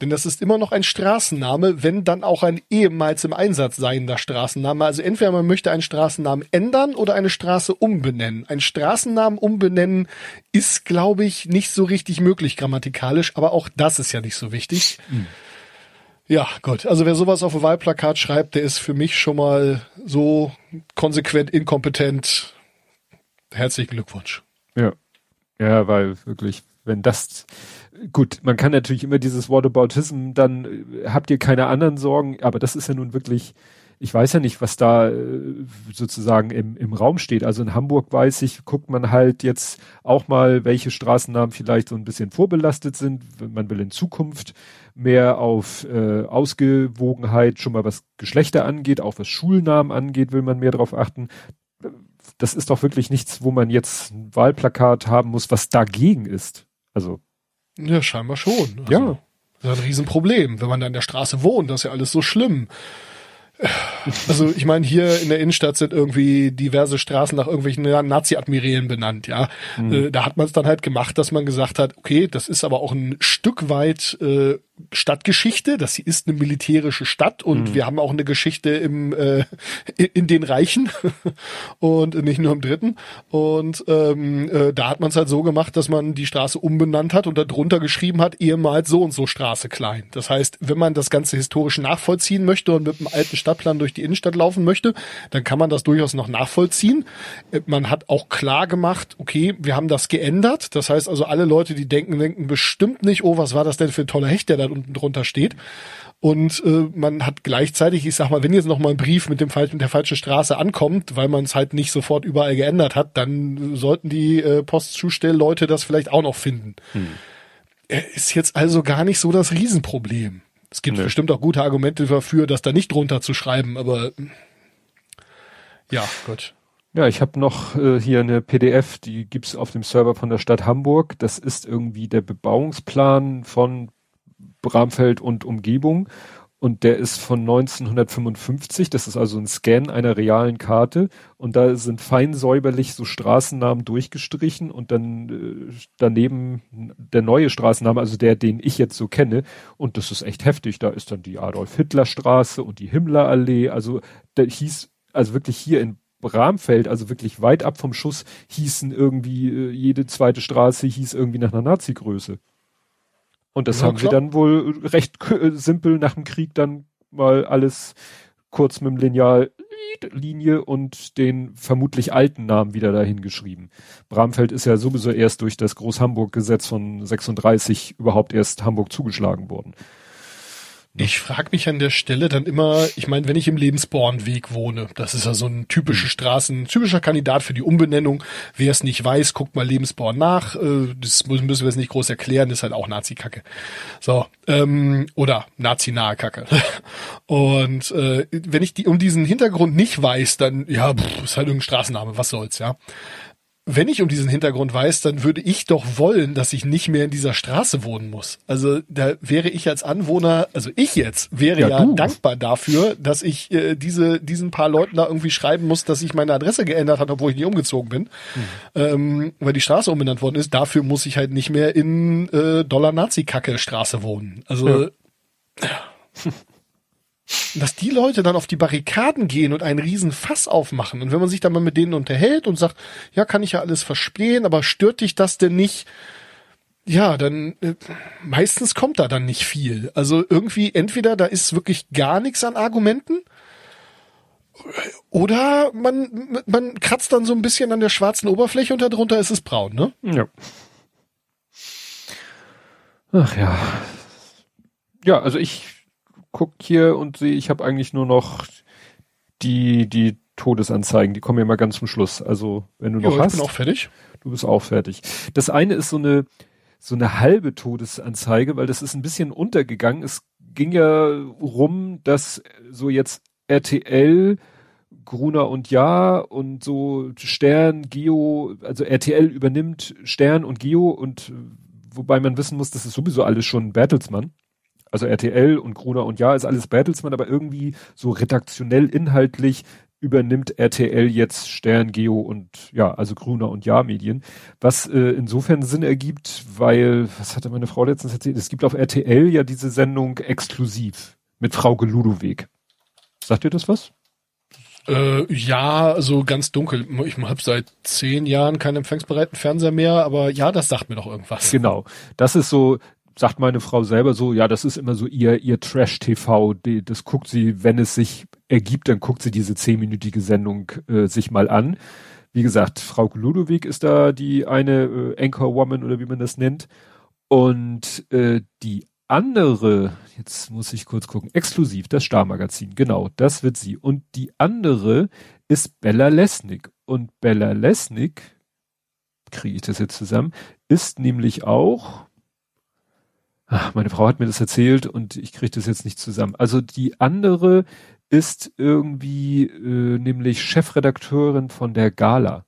Denn das ist immer noch ein Straßenname, wenn dann auch ein ehemals im Einsatz seiender Straßenname. Also entweder man möchte einen Straßennamen ändern oder eine Straße umbenennen. Ein Straßennamen umbenennen ist, glaube ich, nicht so richtig möglich grammatikalisch, aber auch das ist ja nicht so wichtig. Mhm. Ja, Gott. Also wer sowas auf ein Wahlplakat schreibt, der ist für mich schon mal so konsequent inkompetent. Herzlichen Glückwunsch. Ja. Ja, weil wirklich, wenn das, gut, man kann natürlich immer dieses Whataboutism, dann äh, habt ihr keine anderen Sorgen, aber das ist ja nun wirklich, ich weiß ja nicht, was da äh, sozusagen im, im Raum steht. Also in Hamburg weiß ich, guckt man halt jetzt auch mal, welche Straßennamen vielleicht so ein bisschen vorbelastet sind. Man will in Zukunft mehr auf äh, Ausgewogenheit, schon mal was Geschlechter angeht, auch was Schulnamen angeht, will man mehr darauf achten. Das ist doch wirklich nichts, wo man jetzt ein Wahlplakat haben muss, was dagegen ist. Also ja, scheinbar schon. Also, ja. Das ist ein Riesenproblem. Wenn man da in der Straße wohnt, das ist ja alles so schlimm. Also ich meine, hier in der Innenstadt sind irgendwie diverse Straßen nach irgendwelchen Nazi-Admirälen benannt, ja. Mhm. Äh, da hat man es dann halt gemacht, dass man gesagt hat, okay, das ist aber auch ein Stück weit äh, Stadtgeschichte, das hier ist eine militärische Stadt und mhm. wir haben auch eine Geschichte im äh, in den Reichen und nicht nur im Dritten. Und ähm, äh, da hat man es halt so gemacht, dass man die Straße umbenannt hat und darunter geschrieben hat, ehemals so und so Straße klein. Das heißt, wenn man das Ganze historisch nachvollziehen möchte und mit einem alten Stadtplan durch die Innenstadt laufen möchte, dann kann man das durchaus noch nachvollziehen. Äh, man hat auch klar gemacht, okay, wir haben das geändert. Das heißt also, alle Leute, die denken, denken bestimmt nicht, oh, was war das denn für ein toller Hecht, der da unten drunter steht. Und äh, man hat gleichzeitig, ich sag mal, wenn jetzt noch mal ein Brief mit dem mit der falschen Straße ankommt, weil man es halt nicht sofort überall geändert hat, dann sollten die äh, Postzustellleute das vielleicht auch noch finden. Hm. Ist jetzt also gar nicht so das Riesenproblem. Es gibt nee. bestimmt auch gute Argumente dafür, das da nicht drunter zu schreiben, aber ja, gut. Ja, ich habe noch äh, hier eine PDF, die gibt's auf dem Server von der Stadt Hamburg. Das ist irgendwie der Bebauungsplan von Bramfeld und Umgebung. Und der ist von 1955. Das ist also ein Scan einer realen Karte und da sind fein säuberlich so Straßennamen durchgestrichen und dann äh, daneben der neue Straßenname, also der, den ich jetzt so kenne. Und das ist echt heftig. Da ist dann die Adolf Hitler Straße und die Himmlerallee. Also da hieß also wirklich hier in Bramfeld, also wirklich weit ab vom Schuss, hießen irgendwie äh, jede zweite Straße hieß irgendwie nach einer Nazi-Größe. Und das ja, haben klar. sie dann wohl recht äh, simpel nach dem Krieg dann mal alles kurz mit dem Lineal Linie und den vermutlich alten Namen wieder dahin geschrieben. Bramfeld ist ja sowieso erst durch das Groß-Hamburg-Gesetz von 36 überhaupt erst Hamburg zugeschlagen worden. Ich frage mich an der Stelle dann immer, ich meine, wenn ich im Lebensbornweg wohne, das ist ja so ein typischer hm. Straßen, typischer Kandidat für die Umbenennung. Wer es nicht weiß, guckt mal Lebensborn nach. Äh, das müssen wir jetzt nicht groß erklären, das ist halt auch Nazi-Kacke. So, ähm, oder Nazi-nahe Kacke. Und äh, wenn ich die um diesen Hintergrund nicht weiß, dann, ja, pff, ist halt irgendein Straßenname, was soll's, ja wenn ich um diesen Hintergrund weiß, dann würde ich doch wollen, dass ich nicht mehr in dieser Straße wohnen muss. Also da wäre ich als Anwohner, also ich jetzt, wäre ja, ja dankbar dafür, dass ich äh, diese diesen paar Leuten da irgendwie schreiben muss, dass ich meine Adresse geändert habe, obwohl ich nie umgezogen bin, mhm. ähm, weil die Straße umbenannt worden ist. Dafür muss ich halt nicht mehr in äh, Dollar Nazi Kacke Straße wohnen. Also ja. dass die Leute dann auf die Barrikaden gehen und einen riesen Fass aufmachen. Und wenn man sich dann mal mit denen unterhält und sagt, ja, kann ich ja alles verstehen, aber stört dich das denn nicht? Ja, dann äh, meistens kommt da dann nicht viel. Also irgendwie entweder da ist wirklich gar nichts an Argumenten oder man man kratzt dann so ein bisschen an der schwarzen Oberfläche und darunter ist es braun, ne? Ja. Ach ja. Ja, also ich guck hier und sehe, ich habe eigentlich nur noch die, die Todesanzeigen, die kommen ja mal ganz zum Schluss. Also, wenn du noch jo, hast. Ich bin auch fertig. Du bist auch fertig. Das eine ist so eine, so eine halbe Todesanzeige, weil das ist ein bisschen untergegangen. Es ging ja rum, dass so jetzt RTL, Gruner und Ja und so Stern, Geo, also RTL übernimmt Stern und Geo und wobei man wissen muss, das ist sowieso alles schon Bertelsmann also RTL und Gruner und Ja ist alles Bertelsmann, aber irgendwie so redaktionell inhaltlich übernimmt RTL jetzt Stern, Geo und ja, also Gruner und Ja Medien, was äh, insofern Sinn ergibt, weil, was hatte meine Frau letztens erzählt, es gibt auf RTL ja diese Sendung exklusiv mit Frau Ludowig. Sagt ihr das was? Äh, ja, so ganz dunkel. Ich habe seit zehn Jahren keinen empfangsbereiten Fernseher mehr, aber ja, das sagt mir doch irgendwas. Genau. Das ist so, sagt meine Frau selber so, ja, das ist immer so ihr, ihr Trash-TV, das guckt sie, wenn es sich ergibt, dann guckt sie diese zehnminütige Sendung äh, sich mal an. Wie gesagt, Frau Ludowig ist da die eine äh, Anchor-Woman oder wie man das nennt. Und äh, die andere, jetzt muss ich kurz gucken, exklusiv, das Star-Magazin, genau, das wird sie. Und die andere ist Bella Lesnick. Und Bella Lesnick, kriege ich das jetzt zusammen, ist nämlich auch, Ach, meine Frau hat mir das erzählt und ich kriege das jetzt nicht zusammen. Also die andere ist irgendwie äh, nämlich Chefredakteurin von der Gala.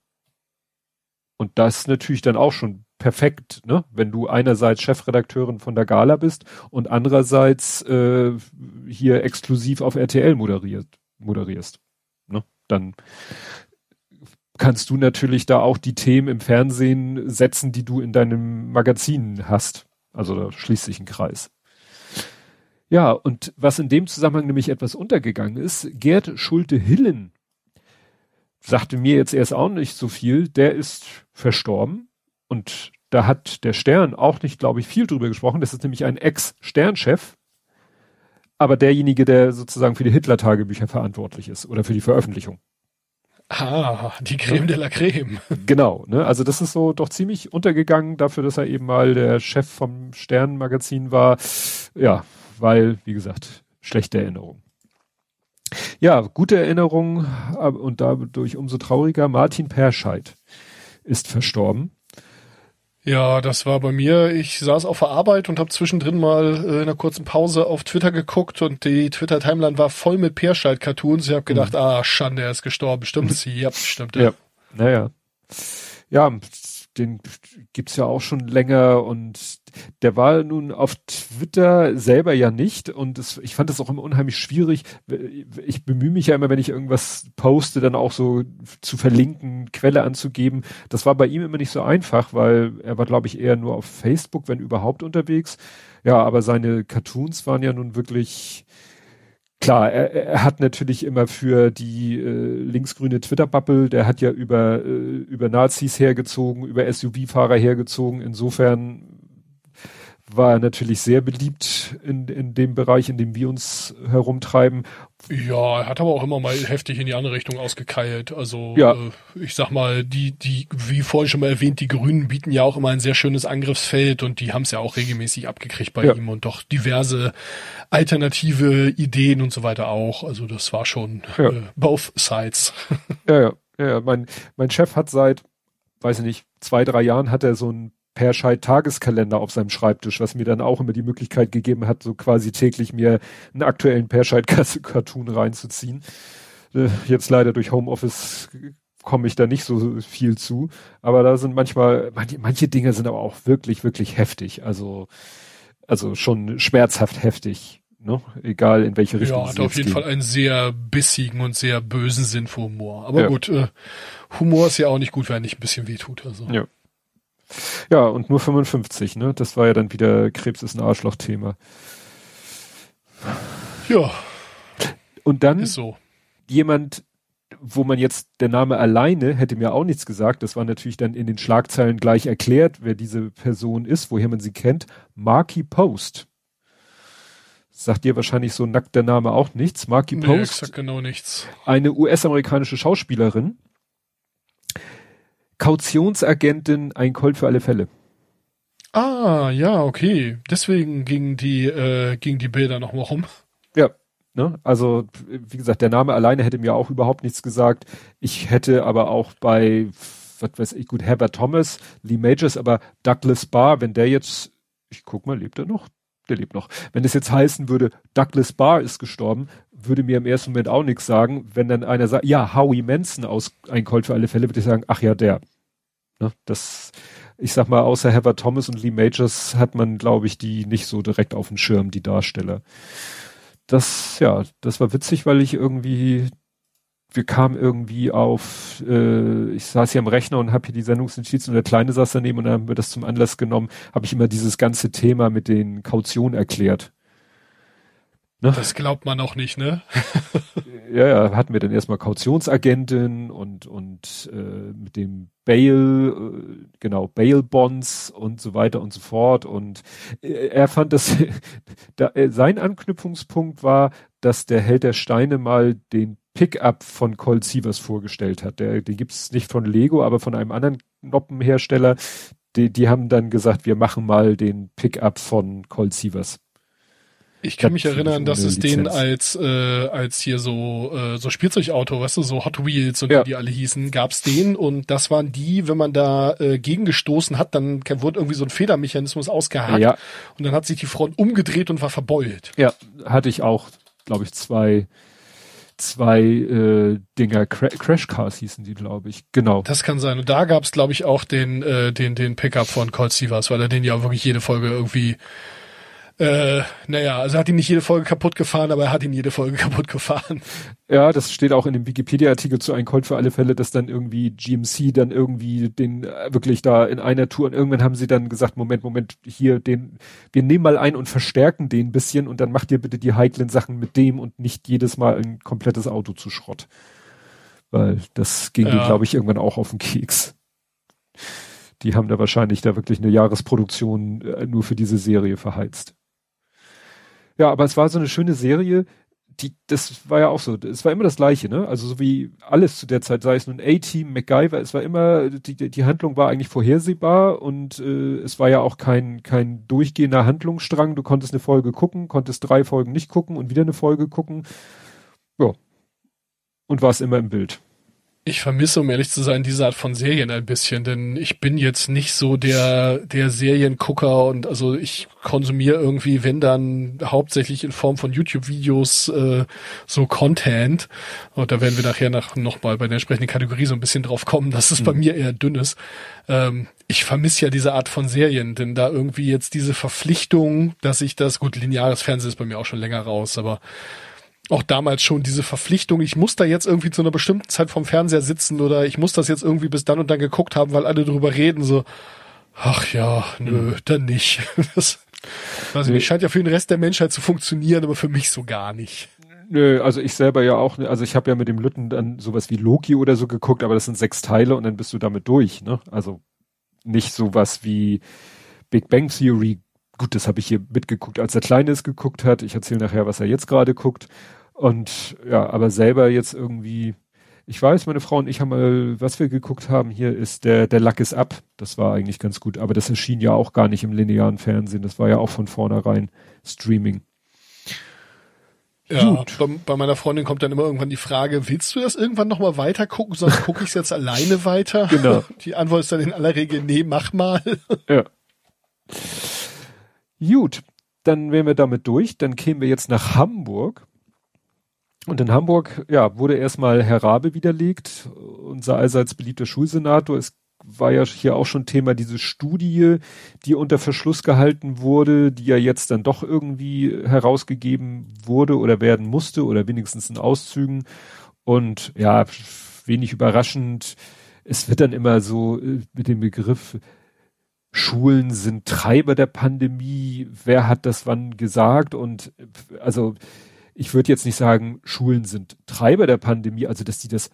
Und das natürlich dann auch schon perfekt, ne? Wenn du einerseits Chefredakteurin von der Gala bist und andererseits äh, hier exklusiv auf RTL moderiert, moderierst. Ne? Dann kannst du natürlich da auch die Themen im Fernsehen setzen, die du in deinem Magazin hast. Also da schließt sich ein Kreis. Ja, und was in dem Zusammenhang nämlich etwas untergegangen ist, Gerd Schulte-Hillen sagte mir jetzt erst auch nicht so viel, der ist verstorben und da hat der Stern auch nicht, glaube ich, viel drüber gesprochen. Das ist nämlich ein Ex-Sternchef, aber derjenige, der sozusagen für die Hitler-Tagebücher verantwortlich ist oder für die Veröffentlichung. Ah, die Creme de la Creme. Genau, ne? Also das ist so doch ziemlich untergegangen dafür, dass er eben mal der Chef vom Sternenmagazin war. Ja, weil, wie gesagt, schlechte Erinnerung. Ja, gute Erinnerung und dadurch umso trauriger. Martin Perscheid ist verstorben. Ja, das war bei mir. Ich saß auf der Arbeit und habe zwischendrin mal äh, in einer kurzen Pause auf Twitter geguckt und die Twitter-Timeline war voll mit Perscheid-Cartoons. Ich habe gedacht, mhm. ah, Schande, er ist gestorben. Stimmt es? ja, stimmt. Ja, naja. Ja, den gibt's ja auch schon länger und der war nun auf Twitter selber ja nicht und es, ich fand das auch immer unheimlich schwierig. Ich bemühe mich ja immer, wenn ich irgendwas poste, dann auch so zu verlinken, Quelle anzugeben. Das war bei ihm immer nicht so einfach, weil er war, glaube ich, eher nur auf Facebook, wenn überhaupt unterwegs. Ja, aber seine Cartoons waren ja nun wirklich klar, er, er hat natürlich immer für die äh, linksgrüne Twitter-Bubble, der hat ja über, äh, über Nazis hergezogen, über SUV-Fahrer hergezogen. Insofern war er natürlich sehr beliebt in, in dem Bereich, in dem wir uns herumtreiben. Ja, er hat aber auch immer mal heftig in die andere Richtung ausgekeilt. Also ja. äh, ich sag mal, die, die, wie vorhin schon mal erwähnt, die Grünen bieten ja auch immer ein sehr schönes Angriffsfeld und die haben es ja auch regelmäßig abgekriegt bei ja. ihm und doch diverse alternative Ideen und so weiter auch. Also das war schon ja. äh, both sides. Ja, ja, ja. Mein, mein Chef hat seit, weiß ich nicht, zwei, drei Jahren hat er so ein Perscheid Tageskalender auf seinem Schreibtisch, was mir dann auch immer die Möglichkeit gegeben hat, so quasi täglich mir einen aktuellen Perscheid Cartoon reinzuziehen. Äh, jetzt leider durch Homeoffice komme ich da nicht so viel zu, aber da sind manchmal manche, manche Dinge sind aber auch wirklich wirklich heftig, also also schon schmerzhaft heftig, ne? Egal in welche Richtung. Ja, hat auf jeden gehen. Fall einen sehr bissigen und sehr bösen Sinn für Humor. Aber ja. gut, äh, Humor ist ja auch nicht gut, wenn er nicht ein bisschen wehtut. Also. Ja. Ja, und nur 55, ne? Das war ja dann wieder Krebs ist ein Arschloch-Thema. Ja. Und dann ist so. jemand, wo man jetzt der Name alleine hätte mir auch nichts gesagt. Das war natürlich dann in den Schlagzeilen gleich erklärt, wer diese Person ist, woher man sie kennt. Marky Post. Sagt dir wahrscheinlich so nackt der Name auch nichts. Marky nee, Post. Sagt genau nichts. Eine US-amerikanische Schauspielerin Kautionsagentin, ein Colt für alle Fälle. Ah, ja, okay. Deswegen gingen die, äh, gingen die Bilder noch mal rum. Ja, ne? Also, wie gesagt, der Name alleine hätte mir auch überhaupt nichts gesagt. Ich hätte aber auch bei, was weiß ich, gut, Herbert Thomas, Lee Majors, aber Douglas Barr, wenn der jetzt, ich guck mal, lebt er noch? Der lebt noch. Wenn es jetzt heißen würde, Douglas Barr ist gestorben, würde mir im ersten Moment auch nichts sagen. Wenn dann einer sagt, ja, Howie Manson aus Ein Colt für alle Fälle, würde ich sagen, ach ja, der. Ne? Das, ich sag mal, außer Heather Thomas und Lee Majors hat man, glaube ich, die nicht so direkt auf dem Schirm, die Darsteller. Das, ja, das war witzig, weil ich irgendwie, wir kamen irgendwie auf, äh, ich saß hier am Rechner und habe hier die Sendungsnotizen und der Kleine saß daneben und dann haben wir das zum Anlass genommen, habe ich immer dieses ganze Thema mit den Kautionen erklärt. Ne? Das glaubt man auch nicht, ne? ja, ja, hatten wir dann erstmal Kautionsagentin und, und äh, mit dem Bail, äh, genau, Bail Bonds und so weiter und so fort. Und äh, er fand das, da, äh, sein Anknüpfungspunkt war, dass der Held der Steine mal den Pickup von Colt Sievers vorgestellt hat. Der, den gibt's nicht von Lego, aber von einem anderen Knoppenhersteller. Die, die haben dann gesagt, wir machen mal den Pickup von Colt Sievers. Ich kann mich erinnern, dass es den als äh, als hier so äh, so Spielzeugauto, weißt du, so Hot Wheels und ja. wie die alle hießen, gab's den und das waren die, wenn man da äh, gegengestoßen hat, dann wurde irgendwie so ein Federmechanismus ausgehakt ja. und dann hat sich die Front umgedreht und war verbeult. Ja, hatte ich auch, glaube ich, zwei zwei äh, Dinger Cra Crash Cars hießen die, glaube ich. Genau. Das kann sein und da gab's glaube ich auch den äh, den den Pickup von Colt Sievers, weil er den ja wirklich jede Folge irgendwie äh, naja, also hat ihn nicht jede Folge kaputt gefahren, aber er hat ihn jede Folge kaputt gefahren. Ja, das steht auch in dem Wikipedia-Artikel zu einem Colt für alle Fälle, dass dann irgendwie GMC dann irgendwie den äh, wirklich da in einer Tour und irgendwann haben sie dann gesagt, Moment, Moment, hier den, wir nehmen mal ein und verstärken den ein bisschen und dann macht ihr bitte die heiklen Sachen mit dem und nicht jedes Mal ein komplettes Auto zu Schrott. Weil das ging ja. glaube ich, irgendwann auch auf den Keks. Die haben da wahrscheinlich da wirklich eine Jahresproduktion äh, nur für diese Serie verheizt. Ja, aber es war so eine schöne Serie, die, das war ja auch so, es war immer das Gleiche, ne? Also so wie alles zu der Zeit, sei es nun A-Team, MacGyver, es war immer, die, die Handlung war eigentlich vorhersehbar und äh, es war ja auch kein, kein durchgehender Handlungsstrang. Du konntest eine Folge gucken, konntest drei Folgen nicht gucken und wieder eine Folge gucken. Ja. Und warst immer im Bild. Ich vermisse, um ehrlich zu sein, diese Art von Serien ein bisschen, denn ich bin jetzt nicht so der, der Seriengucker und also ich konsumiere irgendwie, wenn dann hauptsächlich in Form von YouTube-Videos äh, so Content. Und da werden wir nachher nach, nochmal bei der entsprechenden Kategorie so ein bisschen drauf kommen, dass es mhm. bei mir eher dünn ist. Ähm, ich vermisse ja diese Art von Serien, denn da irgendwie jetzt diese Verpflichtung, dass ich das, gut, lineares Fernsehen ist bei mir auch schon länger raus, aber auch damals schon diese Verpflichtung, ich muss da jetzt irgendwie zu einer bestimmten Zeit vom Fernseher sitzen oder ich muss das jetzt irgendwie bis dann und dann geguckt haben, weil alle drüber reden, so, ach ja, nö, mhm. dann nicht. Das, weiß ich nicht, scheint ja für den Rest der Menschheit zu funktionieren, aber für mich so gar nicht. Nö, also ich selber ja auch, also ich habe ja mit dem Lütten dann sowas wie Loki oder so geguckt, aber das sind sechs Teile und dann bist du damit durch, ne? Also nicht sowas wie Big Bang Theory. Gut, das habe ich hier mitgeguckt, als der Kleine es geguckt hat. Ich erzähle nachher, was er jetzt gerade guckt. Und ja, aber selber jetzt irgendwie, ich weiß, meine Frau und ich haben mal, was wir geguckt haben hier, ist der, der Lack ist ab. Das war eigentlich ganz gut, aber das erschien ja auch gar nicht im linearen Fernsehen. Das war ja auch von vornherein Streaming. Ja, bei, bei, meiner Freundin kommt dann immer irgendwann die Frage, willst du das irgendwann nochmal weiter gucken, sonst gucke ich es jetzt alleine weiter? Genau. Die Antwort ist dann in aller Regel, nee, mach mal. Ja. Gut, dann wären wir damit durch. Dann kämen wir jetzt nach Hamburg. Und in Hamburg, ja, wurde erstmal Herr Rabe widerlegt, unser allseits beliebter Schulsenator. Es war ja hier auch schon Thema diese Studie, die unter Verschluss gehalten wurde, die ja jetzt dann doch irgendwie herausgegeben wurde oder werden musste oder wenigstens in Auszügen. Und ja, wenig überraschend, es wird dann immer so äh, mit dem Begriff Schulen sind Treiber der Pandemie, wer hat das wann gesagt und äh, also ich würde jetzt nicht sagen, Schulen sind Treiber der Pandemie, also dass die das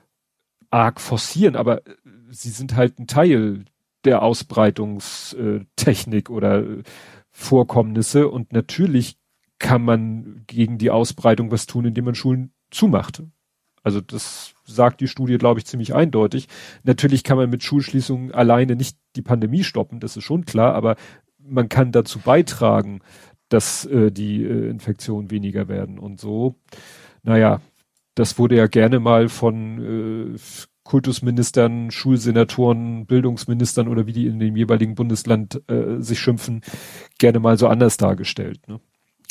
arg forcieren, aber äh, sie sind halt ein Teil der Ausbreitungstechnik oder äh, Vorkommnisse und natürlich kann man gegen die Ausbreitung was tun, indem man Schulen zumacht. Also das sagt die Studie, glaube ich, ziemlich eindeutig. Natürlich kann man mit Schulschließungen alleine nicht die Pandemie stoppen, das ist schon klar, aber man kann dazu beitragen, dass äh, die äh, Infektionen weniger werden und so. Naja, das wurde ja gerne mal von äh, Kultusministern, Schulsenatoren, Bildungsministern oder wie die in dem jeweiligen Bundesland äh, sich schimpfen, gerne mal so anders dargestellt. Ne?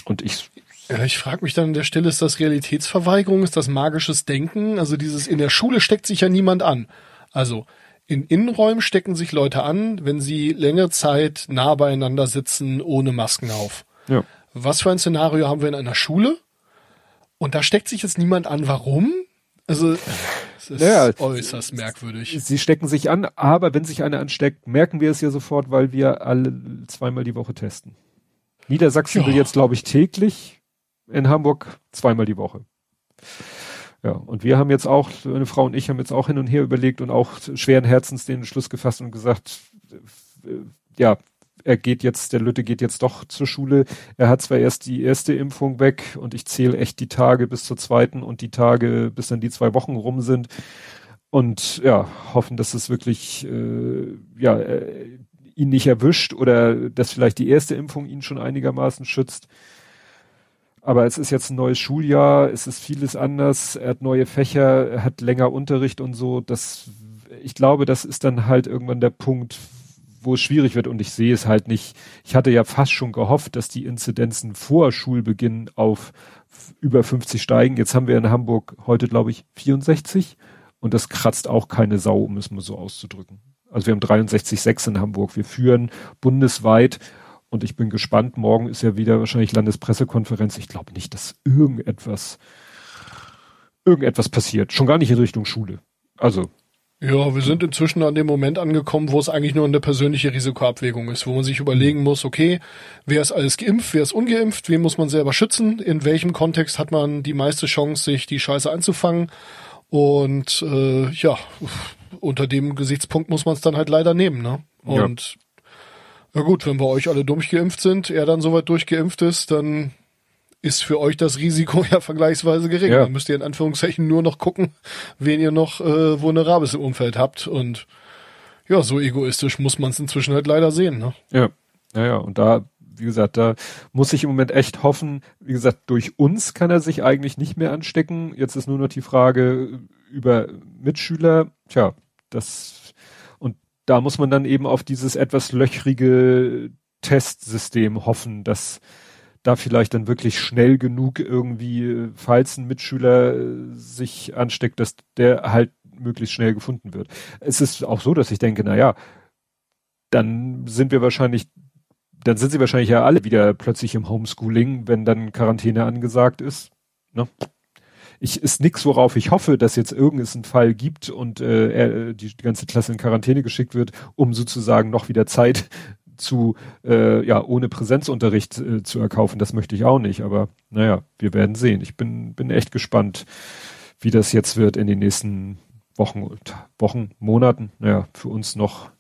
Und ich ja, ich frage mich dann an der Stelle, ist das Realitätsverweigerung, ist das magisches Denken? Also dieses in der Schule steckt sich ja niemand an. Also in Innenräumen stecken sich Leute an, wenn sie längere Zeit nah beieinander sitzen ohne Masken auf. Ja. Was für ein Szenario haben wir in einer Schule? Und da steckt sich jetzt niemand an. Warum? Also, es ist naja, äußerst merkwürdig. Sie stecken sich an, aber wenn sich einer ansteckt, merken wir es ja sofort, weil wir alle zweimal die Woche testen. Niedersachsen ja. will jetzt, glaube ich, täglich. In Hamburg zweimal die Woche. Ja, und wir haben jetzt auch, meine Frau und ich haben jetzt auch hin und her überlegt und auch schweren Herzens den Schluss gefasst und gesagt, äh, ja, er geht jetzt, der Lütte geht jetzt doch zur Schule. Er hat zwar erst die erste Impfung weg und ich zähle echt die Tage bis zur zweiten und die Tage, bis dann die zwei Wochen rum sind. Und ja, hoffen, dass es wirklich äh, ja, äh, ihn nicht erwischt oder dass vielleicht die erste Impfung ihn schon einigermaßen schützt. Aber es ist jetzt ein neues Schuljahr, es ist vieles anders, er hat neue Fächer, er hat länger Unterricht und so. Das, ich glaube, das ist dann halt irgendwann der Punkt, wo es schwierig wird und ich sehe es halt nicht. Ich hatte ja fast schon gehofft, dass die Inzidenzen vor Schulbeginn auf über 50 steigen. Jetzt haben wir in Hamburg heute, glaube ich, 64 und das kratzt auch keine Sau, um es mal so auszudrücken. Also wir haben 63,6 in Hamburg. Wir führen bundesweit und ich bin gespannt. Morgen ist ja wieder wahrscheinlich Landespressekonferenz. Ich glaube nicht, dass irgendetwas, irgendetwas passiert. Schon gar nicht in Richtung Schule. Also ja, wir sind inzwischen an dem Moment angekommen, wo es eigentlich nur eine persönliche Risikoabwägung ist, wo man sich überlegen muss, okay, wer ist alles geimpft, wer ist ungeimpft, wen muss man selber schützen, in welchem Kontext hat man die meiste Chance, sich die Scheiße einzufangen. Und äh, ja, unter dem Gesichtspunkt muss man es dann halt leider nehmen, ne? Und ja. na gut, wenn bei euch alle durchgeimpft sind, er dann soweit durchgeimpft ist, dann ist für euch das Risiko ja vergleichsweise gering. Ja. Dann müsst ihr in Anführungszeichen nur noch gucken, wen ihr noch äh, Vulnerables im Umfeld habt. Und ja, so egoistisch muss man es inzwischen halt leider sehen. Ne? Ja, ja, ja. Und da wie gesagt, da muss ich im Moment echt hoffen, wie gesagt, durch uns kann er sich eigentlich nicht mehr anstecken. Jetzt ist nur noch die Frage über Mitschüler. Tja, das, und da muss man dann eben auf dieses etwas löchrige Testsystem hoffen, dass da vielleicht dann wirklich schnell genug irgendwie, falls ein Mitschüler äh, sich ansteckt, dass der halt möglichst schnell gefunden wird. Es ist auch so, dass ich denke, na ja, dann sind wir wahrscheinlich, dann sind sie wahrscheinlich ja alle wieder plötzlich im Homeschooling, wenn dann Quarantäne angesagt ist. Ne? Ich ist nix, worauf ich hoffe, dass jetzt irgendeinen Fall gibt und äh, er, die, die ganze Klasse in Quarantäne geschickt wird, um sozusagen noch wieder Zeit zu, äh, ja, ohne Präsenzunterricht äh, zu erkaufen. Das möchte ich auch nicht. Aber naja, wir werden sehen. Ich bin, bin echt gespannt, wie das jetzt wird in den nächsten Wochen, Wochen, Monaten. Naja, für uns noch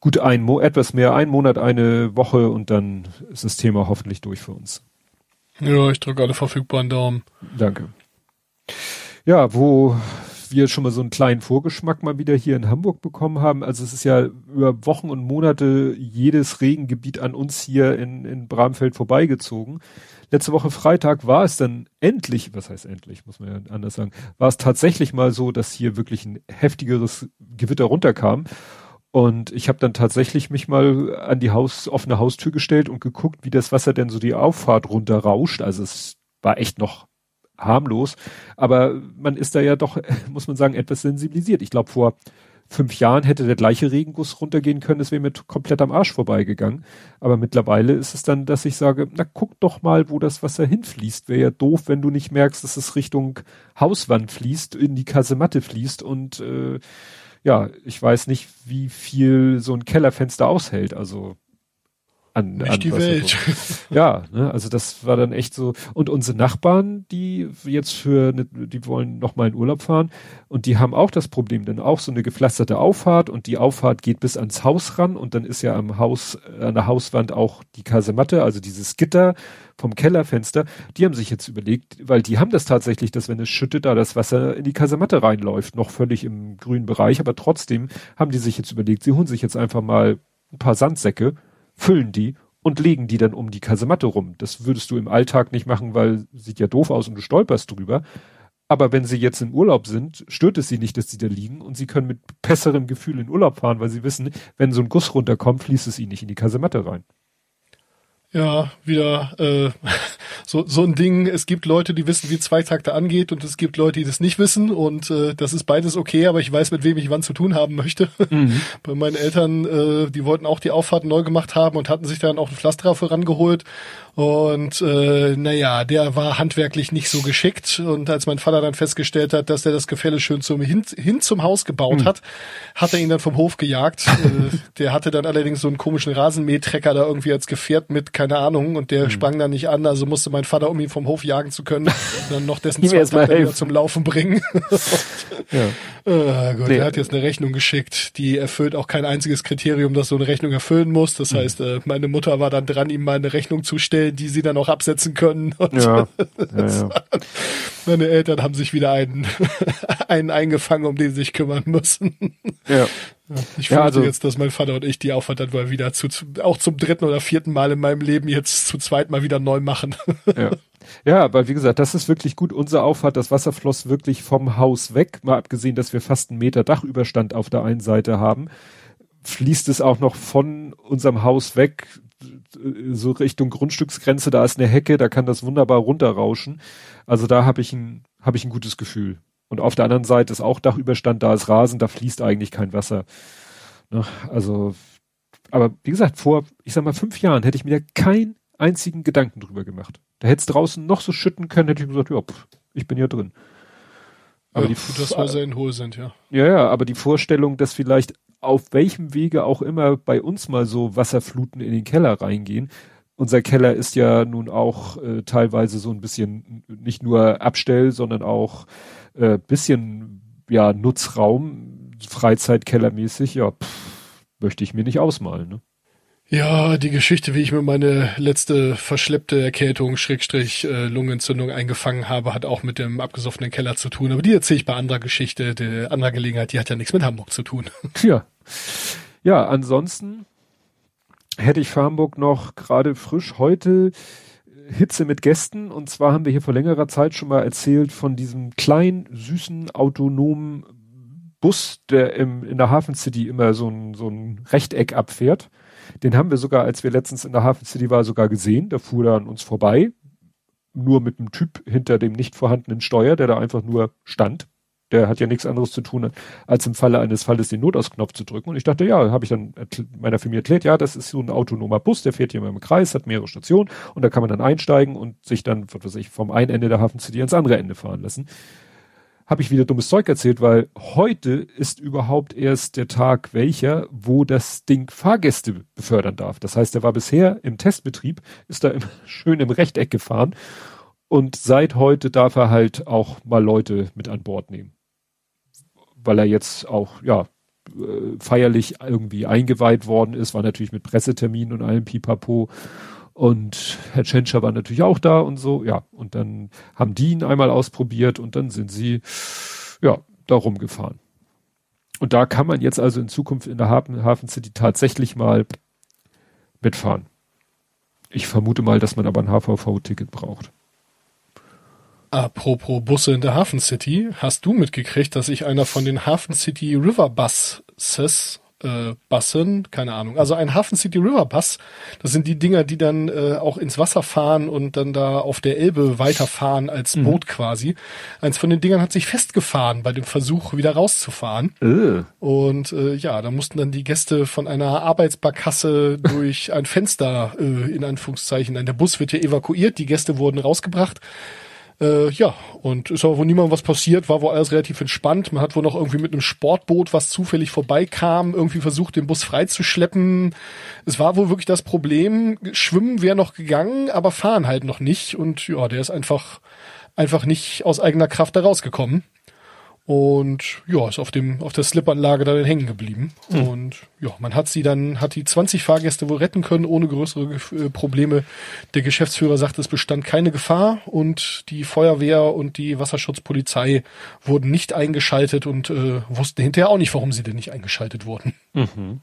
gut ein etwas mehr, ein Monat, eine Woche und dann ist das Thema hoffentlich durch für uns. Ja, ich drücke alle verfügbaren Daumen. Danke. Ja, wo wir schon mal so einen kleinen Vorgeschmack mal wieder hier in Hamburg bekommen haben. Also es ist ja über Wochen und Monate jedes Regengebiet an uns hier in, in Bramfeld vorbeigezogen. Letzte Woche Freitag war es dann endlich, was heißt endlich, muss man ja anders sagen, war es tatsächlich mal so, dass hier wirklich ein heftigeres Gewitter runterkam. Und ich habe dann tatsächlich mich mal an die Haus, offene Haustür gestellt und geguckt, wie das Wasser denn so die Auffahrt runterrauscht. Also es war echt noch harmlos. Aber man ist da ja doch, muss man sagen, etwas sensibilisiert. Ich glaube, vor fünf Jahren hätte der gleiche Regenguss runtergehen können, es wäre mir komplett am Arsch vorbeigegangen. Aber mittlerweile ist es dann, dass ich sage, na guck doch mal, wo das Wasser hinfließt. Wäre ja doof, wenn du nicht merkst, dass es Richtung Hauswand fließt, in die Kasematte fließt und äh, ja, ich weiß nicht, wie viel so ein Kellerfenster aushält. Also an, Nicht an die Welt. ja, ne, also das war dann echt so. Und unsere Nachbarn, die jetzt für, ne, die wollen noch mal in Urlaub fahren und die haben auch das Problem, denn auch so eine gepflasterte Auffahrt und die Auffahrt geht bis ans Haus ran und dann ist ja am Haus, an der Hauswand auch die Kasematte, also dieses Gitter vom Kellerfenster. Die haben sich jetzt überlegt, weil die haben das tatsächlich, dass wenn es schüttet, da das Wasser in die Kasematte reinläuft, noch völlig im grünen Bereich, aber trotzdem haben die sich jetzt überlegt, sie holen sich jetzt einfach mal ein paar Sandsäcke füllen die und legen die dann um die Kasematte rum. Das würdest du im Alltag nicht machen, weil sieht ja doof aus und du stolperst drüber. Aber wenn sie jetzt im Urlaub sind, stört es sie nicht, dass sie da liegen und sie können mit besserem Gefühl in Urlaub fahren, weil sie wissen, wenn so ein Guss runterkommt, fließt es ihnen nicht in die Kasematte rein. Ja, wieder äh, so, so ein Ding. Es gibt Leute, die wissen, wie Zweitakte angeht und es gibt Leute, die das nicht wissen und äh, das ist beides okay, aber ich weiß, mit wem ich wann zu tun haben möchte. Mhm. Bei meinen Eltern, äh, die wollten auch die Auffahrt neu gemacht haben und hatten sich dann auch einen Pflasterer vorangeholt und äh, naja, der war handwerklich nicht so geschickt. Und als mein Vater dann festgestellt hat, dass er das Gefälle schön zum, hin, hin zum Haus gebaut mhm. hat, hat er ihn dann vom Hof gejagt. äh, der hatte dann allerdings so einen komischen Rasenmähtrecker da irgendwie als Gefährt mit, keine Ahnung, und der mhm. sprang dann nicht an. Also musste mein Vater, um ihn vom Hof jagen zu können, dann noch dessen zwei wieder zum Laufen bringen. ja. äh, gut, nee. Er hat jetzt eine Rechnung geschickt, die erfüllt auch kein einziges Kriterium, das so eine Rechnung erfüllen muss. Das mhm. heißt, äh, meine Mutter war dann dran, ihm mal eine Rechnung zu stellen die sie dann auch absetzen können. Ja, ja. Meine Eltern haben sich wieder einen, einen eingefangen, um den sie sich kümmern müssen. Ja. Ich fühle ja, also, jetzt, dass mein Vater und ich die Aufwand dann mal wieder zu, auch zum dritten oder vierten Mal in meinem Leben jetzt zu zweit mal wieder neu machen. Ja. Ja, aber wie gesagt, das ist wirklich gut. Unser Auffahrt, das Wasser floss wirklich vom Haus weg. Mal abgesehen, dass wir fast einen Meter Dachüberstand auf der einen Seite haben, fließt es auch noch von unserem Haus weg so Richtung Grundstücksgrenze, da ist eine Hecke, da kann das wunderbar runterrauschen. Also da habe ich ein, habe ich ein gutes Gefühl. Und auf der anderen Seite ist auch Dachüberstand, da ist Rasen, da fließt eigentlich kein Wasser. Ne? Also, aber wie gesagt, vor, ich sag mal, fünf Jahren hätte ich mir da keinen einzigen Gedanken drüber gemacht. Da hätte es draußen noch so schütten können, hätte ich gesagt, ja, pff, ich bin ja drin. Aber ja, die, gut, dass Häuser in Hohe sind, ja. Ja, ja, aber die Vorstellung, dass vielleicht auf welchem Wege auch immer bei uns mal so Wasserfluten in den Keller reingehen. Unser Keller ist ja nun auch äh, teilweise so ein bisschen nicht nur Abstell, sondern auch äh, bisschen ja Nutzraum, Freizeitkellermäßig. Ja, pff, möchte ich mir nicht ausmalen. Ne? Ja, die Geschichte, wie ich mir meine letzte verschleppte Erkältung, Schrägstrich, äh, Lungenentzündung eingefangen habe, hat auch mit dem abgesoffenen Keller zu tun. Aber die erzähle ich bei anderer Geschichte, der anderer Gelegenheit, die hat ja nichts mit Hamburg zu tun. Ja. Ja, ansonsten hätte ich für Hamburg noch gerade frisch heute Hitze mit Gästen. Und zwar haben wir hier vor längerer Zeit schon mal erzählt von diesem kleinen, süßen, autonomen Bus, der im, in der Hafen City immer so ein, so ein Rechteck abfährt. Den haben wir sogar, als wir letztens in der Hafen City waren, sogar gesehen. Da fuhr er an uns vorbei. Nur mit einem Typ hinter dem nicht vorhandenen Steuer, der da einfach nur stand. Der hat ja nichts anderes zu tun, als im Falle eines Falles den Notausknopf zu drücken. Und ich dachte, ja, habe ich dann meiner Familie erklärt, ja, das ist so ein autonomer Bus, der fährt hier immer im Kreis, hat mehrere Stationen und da kann man dann einsteigen und sich dann, was weiß ich, vom einen Ende der Hafen City ans andere Ende fahren lassen. Habe ich wieder dummes Zeug erzählt, weil heute ist überhaupt erst der Tag welcher, wo das Ding Fahrgäste befördern darf. Das heißt, er war bisher im Testbetrieb, ist da immer schön im Rechteck gefahren und seit heute darf er halt auch mal Leute mit an Bord nehmen weil er jetzt auch, ja, äh, feierlich irgendwie eingeweiht worden ist, war natürlich mit Pressetermin und allem Pipapo. Und Herr Tschentscher war natürlich auch da und so, ja. Und dann haben die ihn einmal ausprobiert und dann sind sie, ja, da rumgefahren. Und da kann man jetzt also in Zukunft in der Hafen, Hafen City tatsächlich mal mitfahren. Ich vermute mal, dass man aber ein HVV-Ticket braucht. Apropos Busse in der Hafen City, hast du mitgekriegt, dass ich einer von den Hafen City River Buses äh, Bussen, keine Ahnung, also ein Hafen City River Bus, das sind die Dinger, die dann äh, auch ins Wasser fahren und dann da auf der Elbe weiterfahren als mhm. Boot quasi. Eins von den Dingern hat sich festgefahren bei dem Versuch, wieder rauszufahren. Äh. Und äh, ja, da mussten dann die Gäste von einer Arbeitsbarkasse durch ein Fenster, äh, in Anführungszeichen, der Bus wird hier evakuiert, die Gäste wurden rausgebracht äh, ja, und ist aber wohl niemandem was passiert, war wohl alles relativ entspannt. Man hat wohl noch irgendwie mit einem Sportboot, was zufällig vorbeikam, irgendwie versucht, den Bus freizuschleppen. Es war wohl wirklich das Problem, schwimmen wäre noch gegangen, aber fahren halt noch nicht. Und ja, der ist einfach, einfach nicht aus eigener Kraft da rausgekommen. Und ja, ist auf dem, auf der Slipanlage dann hängen geblieben. Mhm. Und ja, man hat sie dann, hat die 20 Fahrgäste wohl retten können, ohne größere äh, Probleme. Der Geschäftsführer sagt, es bestand keine Gefahr und die Feuerwehr und die Wasserschutzpolizei wurden nicht eingeschaltet und äh, wussten hinterher auch nicht, warum sie denn nicht eingeschaltet wurden. Mhm.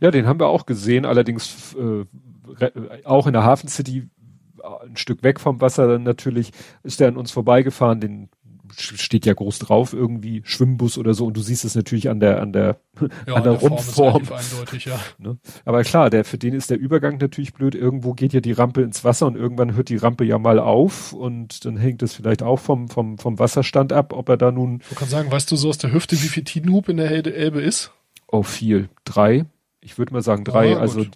Ja, den haben wir auch gesehen, allerdings äh, auch in der Hafen City ein Stück weg vom Wasser dann natürlich, ist der an uns vorbeigefahren, den steht ja groß drauf, irgendwie Schwimmbus oder so, und du siehst es natürlich an der, an der, ja, an der, der Rumpfform. Eindeutig, ja. Ne? Aber klar, der, für den ist der Übergang natürlich blöd. Irgendwo geht ja die Rampe ins Wasser und irgendwann hört die Rampe ja mal auf und dann hängt es vielleicht auch vom, vom, vom Wasserstand ab, ob er da nun. Du kannst sagen, weißt du so aus der Hüfte, wie viel Tidenhub in der Elbe ist? Oh, viel. Drei. Ich würde mal sagen drei. Ah, also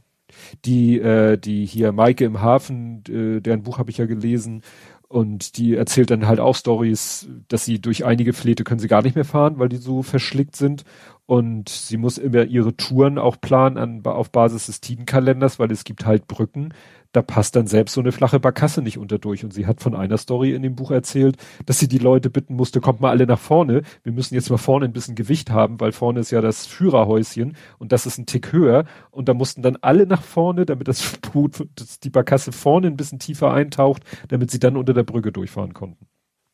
die, äh, die hier Maike im Hafen, äh, deren Buch habe ich ja gelesen, und die erzählt dann halt auch Stories, dass sie durch einige Fläte können sie gar nicht mehr fahren, weil die so verschlickt sind. Und sie muss immer ihre Touren auch planen an, auf Basis des Tidenkalenders, weil es gibt halt Brücken, da passt dann selbst so eine flache Barkasse nicht unter durch. Und sie hat von einer Story in dem Buch erzählt, dass sie die Leute bitten musste, kommt mal alle nach vorne. Wir müssen jetzt mal vorne ein bisschen Gewicht haben, weil vorne ist ja das Führerhäuschen und das ist ein Tick höher. Und da mussten dann alle nach vorne, damit das Boot, die Barkasse vorne ein bisschen tiefer eintaucht, damit sie dann unter der Brücke durchfahren konnten.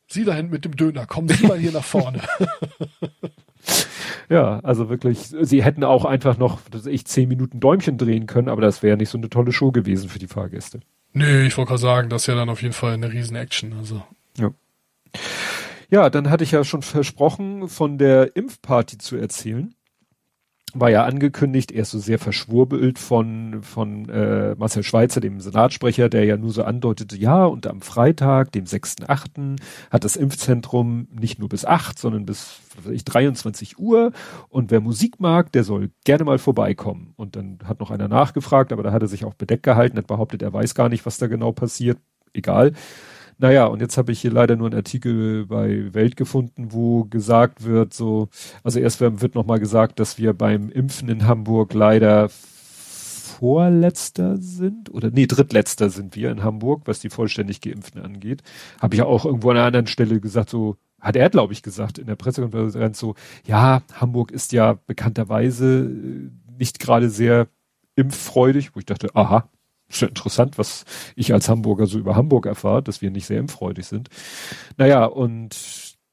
Sie dahin mit dem Döner, kommen Sie mal hier nach vorne. Ja, also wirklich, sie hätten auch einfach noch, dass ich zehn Minuten Däumchen drehen können, aber das wäre nicht so eine tolle Show gewesen für die Fahrgäste. Nee, ich wollte gerade sagen, das ist ja dann auf jeden Fall eine riesen Action, also. Ja. Ja, dann hatte ich ja schon versprochen, von der Impfparty zu erzählen war ja angekündigt, erst so sehr verschwurbelt von, von äh, Marcel Schweizer, dem Senatssprecher, der ja nur so andeutete, ja, und am Freitag, dem 6.8., hat das Impfzentrum nicht nur bis 8, sondern bis was ich, 23 Uhr. Und wer Musik mag, der soll gerne mal vorbeikommen. Und dann hat noch einer nachgefragt, aber da hat er sich auch bedeckt gehalten, hat behauptet, er weiß gar nicht, was da genau passiert. Egal. Naja, und jetzt habe ich hier leider nur einen Artikel bei Welt gefunden, wo gesagt wird, so, also erst wird nochmal gesagt, dass wir beim Impfen in Hamburg leider Vorletzter sind oder nee, drittletzter sind wir in Hamburg, was die vollständig Geimpften angeht. Habe ich ja auch irgendwo an einer anderen Stelle gesagt, so hat er, glaube ich, gesagt in der Pressekonferenz so, ja, Hamburg ist ja bekannterweise äh, nicht gerade sehr impffreudig, wo ich dachte, aha, ja interessant, was ich als Hamburger so über Hamburg erfahre, dass wir nicht sehr impffreudig sind. Naja, und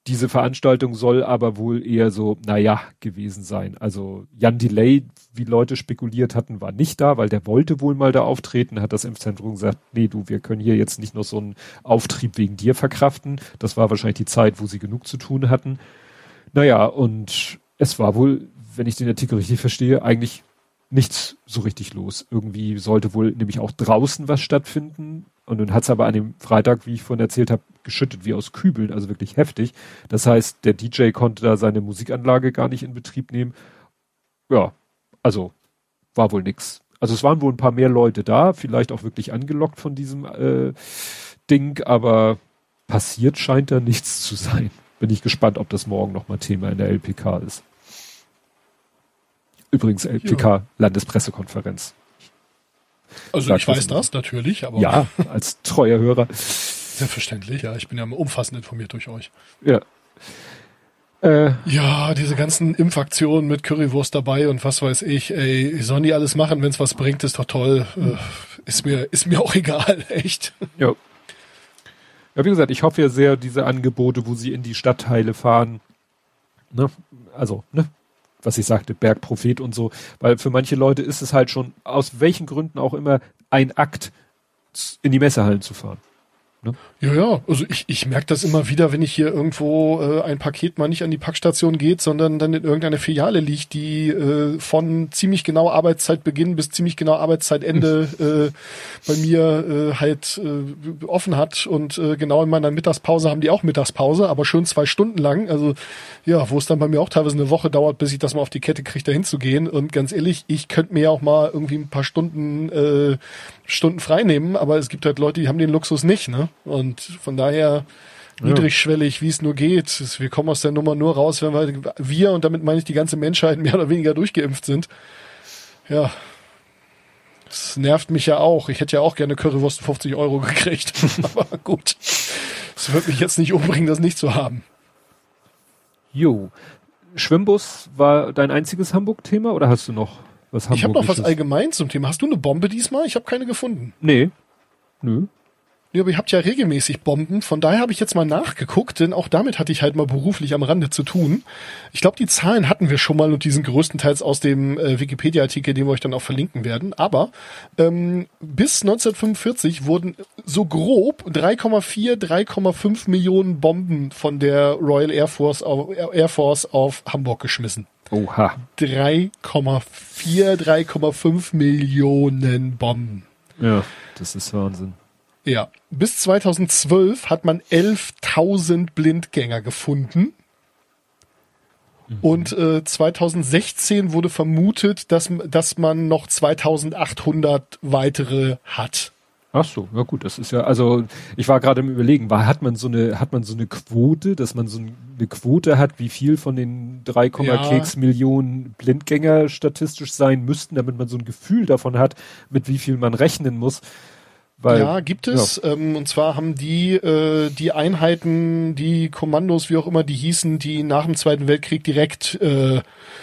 diese Veranstaltung soll aber wohl eher so, naja, gewesen sein. Also Jan Delay, wie Leute spekuliert hatten, war nicht da, weil der wollte wohl mal da auftreten, hat das Impfzentrum gesagt, nee, du, wir können hier jetzt nicht noch so einen Auftrieb wegen dir verkraften. Das war wahrscheinlich die Zeit, wo sie genug zu tun hatten. Naja, und es war wohl, wenn ich den Artikel richtig verstehe, eigentlich nichts so richtig los. Irgendwie sollte wohl nämlich auch draußen was stattfinden. Und dann hat es aber an dem Freitag, wie ich vorhin erzählt habe, geschüttet wie aus Kübeln, also wirklich heftig. Das heißt, der DJ konnte da seine Musikanlage gar nicht in Betrieb nehmen. Ja, also war wohl nix. Also es waren wohl ein paar mehr Leute da, vielleicht auch wirklich angelockt von diesem äh, Ding, aber passiert scheint da nichts zu sein. Bin ich gespannt, ob das morgen nochmal Thema in der LPK ist. Übrigens LPK ja. Landespressekonferenz. Also Sag ich weiß das natürlich, aber. Ja, als treuer Hörer. Selbstverständlich, ja. Ich bin ja umfassend informiert durch euch. Ja. Äh, ja, diese ganzen Impfaktionen mit Currywurst dabei und was weiß ich, ey, sollen die alles machen, wenn es was bringt, ist doch toll. Äh, ist mir, ist mir auch egal, echt. Ja. Ja, wie gesagt, ich hoffe ja sehr, diese Angebote, wo sie in die Stadtteile fahren, ne, also, ne, was ich sagte, Bergprophet und so, weil für manche Leute ist es halt schon, aus welchen Gründen auch immer, ein Akt, in die Messehallen zu fahren. Ne? Ja, ja, also ich, ich merke das immer wieder, wenn ich hier irgendwo äh, ein Paket mal nicht an die Packstation geht, sondern dann in irgendeiner Filiale liegt, die äh, von ziemlich genau Arbeitszeitbeginn bis ziemlich genau Arbeitszeitende äh, bei mir äh, halt äh, offen hat und äh, genau in meiner Mittagspause haben die auch Mittagspause, aber schön zwei Stunden lang. Also ja, wo es dann bei mir auch teilweise eine Woche dauert, bis ich das mal auf die Kette kriege, da hinzugehen. Und ganz ehrlich, ich könnte mir auch mal irgendwie ein paar Stunden äh, Stunden frei nehmen, aber es gibt halt Leute, die haben den Luxus nicht, ne? Und von daher niedrigschwellig, wie es nur geht. Wir kommen aus der Nummer nur raus, wenn wir, wir, und damit meine ich die ganze Menschheit, mehr oder weniger durchgeimpft sind. Ja. Das nervt mich ja auch. Ich hätte ja auch gerne Currywurst 50 Euro gekriegt. aber gut. Es wird mich jetzt nicht umbringen, das nicht zu haben. Jo. Schwimmbus war dein einziges Hamburg-Thema oder hast du noch was Hamburg Ich habe noch was allgemein zum Thema. Hast du eine Bombe diesmal? Ich habe keine gefunden. Nee. Nö. Ja, aber ihr habt ja regelmäßig Bomben. Von daher habe ich jetzt mal nachgeguckt, denn auch damit hatte ich halt mal beruflich am Rande zu tun. Ich glaube, die Zahlen hatten wir schon mal und die sind größtenteils aus dem äh, Wikipedia-Artikel, den wir euch dann auch verlinken werden. Aber ähm, bis 1945 wurden so grob 3,4, 3,5 Millionen Bomben von der Royal Air Force auf, Air Force auf Hamburg geschmissen. Oha. 3,4, 3,5 Millionen Bomben. Ja, das ist Wahnsinn. Ja, bis 2012 hat man 11.000 Blindgänger gefunden. Mhm. Und äh, 2016 wurde vermutet, dass, dass man noch 2800 weitere hat. Ach so, ja gut, das ist ja, also ich war gerade im Überlegen, war, hat man so eine, hat man so eine Quote, dass man so eine Quote hat, wie viel von den 3, ja. Keks Millionen Blindgänger statistisch sein müssten, damit man so ein Gefühl davon hat, mit wie viel man rechnen muss. Weil, ja, gibt es. Ja. Ähm, und zwar haben die äh, die Einheiten, die Kommandos, wie auch immer die hießen, die nach dem Zweiten Weltkrieg direkt äh,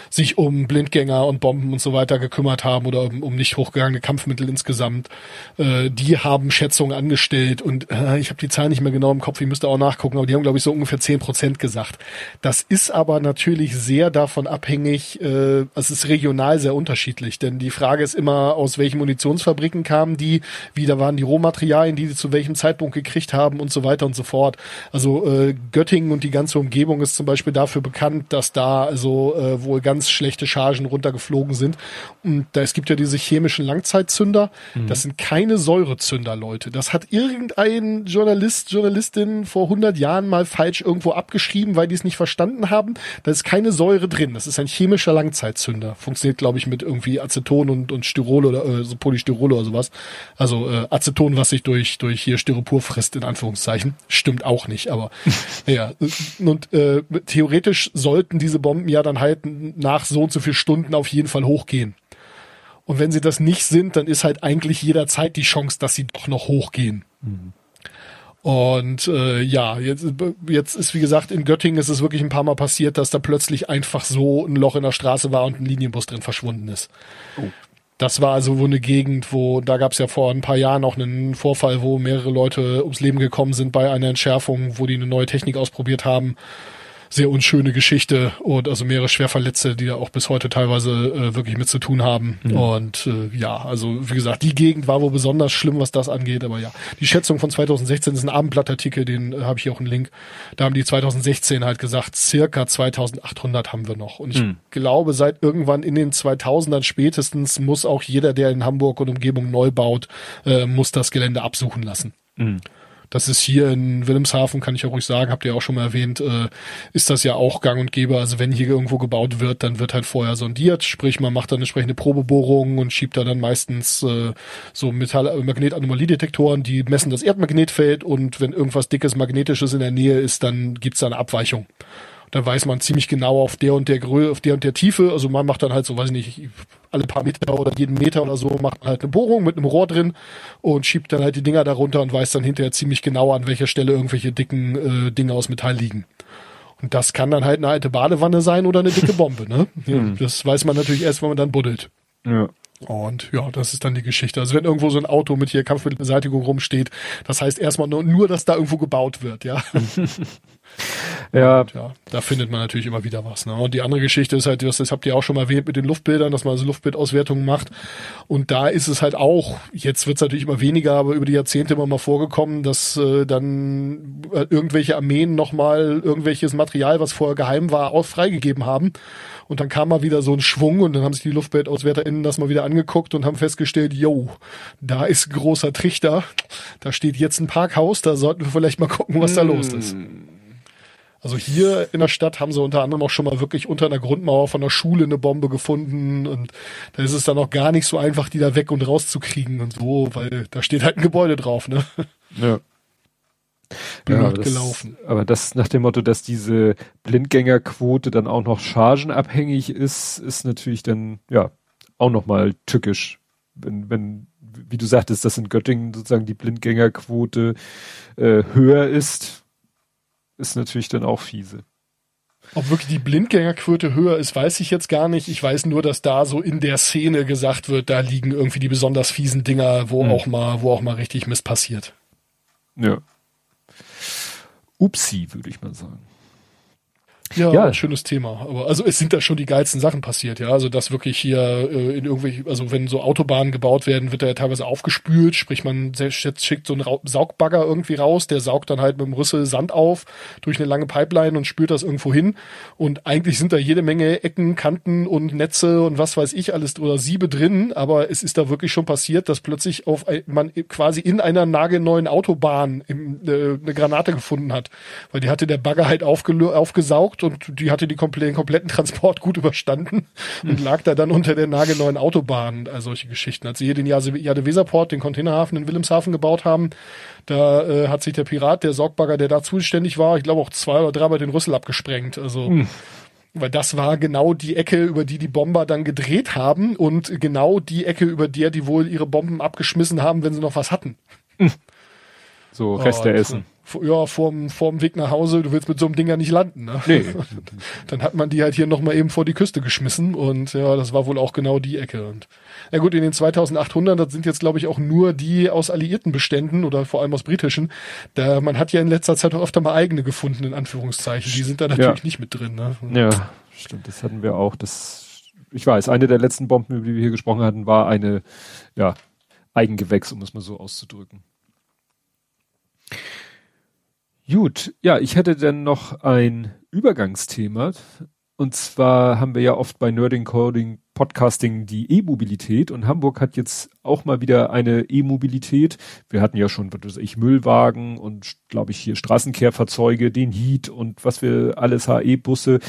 sich um Blindgänger und Bomben und so weiter gekümmert haben oder um, um nicht hochgegangene Kampfmittel insgesamt. Äh, die haben Schätzungen angestellt und äh, ich habe die Zahl nicht mehr genau im Kopf, ich müsste auch nachgucken, aber die haben, glaube ich, so ungefähr zehn Prozent gesagt. Das ist aber natürlich sehr davon abhängig, äh, es ist regional sehr unterschiedlich, denn die Frage ist immer, aus welchen Munitionsfabriken kamen die, wie da waren die Rohmaterialien, die sie zu welchem Zeitpunkt gekriegt haben und so weiter und so fort. Also äh, Göttingen und die ganze Umgebung ist zum Beispiel dafür bekannt, dass da also äh, wohl ganz schlechte Chargen runtergeflogen sind. Und da, es gibt ja diese chemischen Langzeitzünder. Mhm. Das sind keine Säurezünder, Leute. Das hat irgendein Journalist, Journalistin vor 100 Jahren mal falsch irgendwo abgeschrieben, weil die es nicht verstanden haben. Da ist keine Säure drin. Das ist ein chemischer Langzeitzünder. Funktioniert, glaube ich, mit irgendwie Aceton und, und Styrol oder äh, so Polystyrol oder sowas. Also äh, Aceton, was sich durch, durch hier Styropor frisst, in Anführungszeichen. Stimmt auch nicht, aber ja. Und äh, theoretisch sollten diese Bomben ja dann halt nach nach so und so viel Stunden auf jeden Fall hochgehen. Und wenn sie das nicht sind, dann ist halt eigentlich jederzeit die Chance, dass sie doch noch hochgehen. Mhm. Und äh, ja, jetzt, jetzt ist wie gesagt in Göttingen ist es wirklich ein paar Mal passiert, dass da plötzlich einfach so ein Loch in der Straße war und ein Linienbus drin verschwunden ist. Oh. Das war also wohl eine Gegend, wo, da gab es ja vor ein paar Jahren auch einen Vorfall, wo mehrere Leute ums Leben gekommen sind bei einer Entschärfung, wo die eine neue Technik ausprobiert haben sehr unschöne Geschichte und also mehrere Schwerverletzte, die da auch bis heute teilweise äh, wirklich mit zu tun haben. Mhm. Und äh, ja, also wie gesagt, die Gegend war wohl besonders schlimm, was das angeht. Aber ja, die Schätzung von 2016 ist ein Abendblattartikel, den äh, habe ich hier auch einen Link. Da haben die 2016 halt gesagt, circa 2800 haben wir noch. Und ich mhm. glaube, seit irgendwann in den 2000ern spätestens muss auch jeder, der in Hamburg und Umgebung neu baut, äh, muss das Gelände absuchen lassen. Mhm. Das ist hier in Wilhelmshaven, kann ich ja ruhig sagen, habt ihr auch schon mal erwähnt, äh, ist das ja auch gang und gäbe. Also wenn hier irgendwo gebaut wird, dann wird halt vorher sondiert, sprich man macht dann entsprechende Probebohrungen und schiebt da dann meistens äh, so Metall äh, Magnetanomaliedetektoren, die messen das Erdmagnetfeld. Und wenn irgendwas dickes magnetisches in der Nähe ist, dann gibt's da eine Abweichung dann weiß man ziemlich genau auf der und der Größe, auf der und der Tiefe. Also man macht dann halt so, weiß ich nicht, alle paar Meter oder jeden Meter oder so macht man halt eine Bohrung mit einem Rohr drin und schiebt dann halt die Dinger darunter und weiß dann hinterher ziemlich genau, an welcher Stelle irgendwelche dicken äh, Dinge aus Metall liegen. Und das kann dann halt eine alte Badewanne sein oder eine dicke Bombe, ne? Ja, hm. das weiß man natürlich erst, wenn man dann buddelt. Ja. Und ja, das ist dann die Geschichte. Also wenn irgendwo so ein Auto mit hier Kampfmittelbeseitigung rumsteht, das heißt erstmal nur, nur dass da irgendwo gebaut wird, ja. ja. Und, ja. Da findet man natürlich immer wieder was. Ne? Und die andere Geschichte ist halt, das, habt ihr auch schon mal erwähnt mit den Luftbildern, dass man also Luftbildauswertungen macht. Und da ist es halt auch, jetzt wird es natürlich immer weniger, aber über die Jahrzehnte immer mal vorgekommen, dass äh, dann äh, irgendwelche Armeen nochmal irgendwelches Material, was vorher geheim war, auch freigegeben haben und dann kam mal wieder so ein Schwung und dann haben sich die LuftbildauswärterInnen das mal wieder angeguckt und haben festgestellt, yo, da ist großer Trichter, da steht jetzt ein Parkhaus, da sollten wir vielleicht mal gucken, was da los ist. Also hier in der Stadt haben sie unter anderem auch schon mal wirklich unter einer Grundmauer von der Schule eine Bombe gefunden und da ist es dann auch gar nicht so einfach, die da weg und rauszukriegen und so, weil da steht halt ein Gebäude drauf, ne? Ja blöd ja, das, gelaufen. Aber das nach dem Motto, dass diese Blindgängerquote dann auch noch chargenabhängig ist, ist natürlich dann, ja, auch nochmal tückisch. Wenn, wenn, wie du sagtest, dass in Göttingen sozusagen die Blindgängerquote äh, höher ist, ist natürlich dann auch fiese. Ob wirklich die Blindgängerquote höher ist, weiß ich jetzt gar nicht. Ich weiß nur, dass da so in der Szene gesagt wird, da liegen irgendwie die besonders fiesen Dinger, wo mhm. auch mal, wo auch mal richtig Mist passiert. Ja. Upsi, würde ich mal sagen. Ja, ja, schönes Thema. Aber also es sind da schon die geilsten Sachen passiert, ja. Also dass wirklich hier äh, in irgendwelche, also wenn so Autobahnen gebaut werden, wird da ja teilweise aufgespült, sprich man schickt so einen Saugbagger irgendwie raus, der saugt dann halt mit dem Rüssel Sand auf durch eine lange Pipeline und spült das irgendwo hin. Und eigentlich sind da jede Menge Ecken, Kanten und Netze und was weiß ich alles oder Siebe drin, aber es ist da wirklich schon passiert, dass plötzlich auf man quasi in einer nagelneuen Autobahn im, äh, eine Granate gefunden hat, weil die hatte der Bagger halt aufgesaugt und die hatte die komple den kompletten Transport gut überstanden und lag da dann unter der nagelneuen Autobahn, also solche Geschichten. Als sie hier den Jade Weserport, den Containerhafen in Wilhelmshaven gebaut haben, da äh, hat sich der Pirat, der Sorgbagger, der da zuständig war, ich glaube auch zwei oder dreimal den Rüssel abgesprengt. Also mhm. Weil das war genau die Ecke, über die die Bomber dann gedreht haben und genau die Ecke, über der die wohl ihre Bomben abgeschmissen haben, wenn sie noch was hatten. So Reste oh, essen ja, vorm, vorm Weg nach Hause, du willst mit so einem Ding ja nicht landen. Ne? Nee. Dann hat man die halt hier nochmal eben vor die Küste geschmissen und ja, das war wohl auch genau die Ecke. Und ja gut, in den 2800, das sind jetzt glaube ich auch nur die aus alliierten Beständen oder vor allem aus britischen. Da man hat ja in letzter Zeit auch öfter mal eigene gefunden, in Anführungszeichen. Die sind da natürlich ja. nicht mit drin. Ne? Ja, stimmt, das hatten wir auch. Das, ich weiß, eine der letzten Bomben, über die wir hier gesprochen hatten, war eine, ja, Eigengewächs, um es mal so auszudrücken. Gut, ja, ich hätte dann noch ein Übergangsthema. Und zwar haben wir ja oft bei Nerding Coding Podcasting die E-Mobilität und Hamburg hat jetzt auch mal wieder eine E-Mobilität. Wir hatten ja schon, was weiß ich, Müllwagen und glaube ich hier Straßenkehrfahrzeuge, den Heat und was wir alles HE-Busse.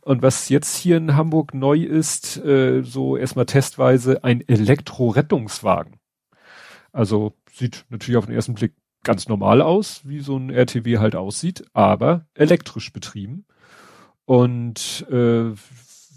Und was jetzt hier in Hamburg neu ist, äh, so erstmal testweise ein Elektrorettungswagen. Also sieht natürlich auf den ersten Blick ganz normal aus, wie so ein RTW halt aussieht, aber elektrisch betrieben. Und äh,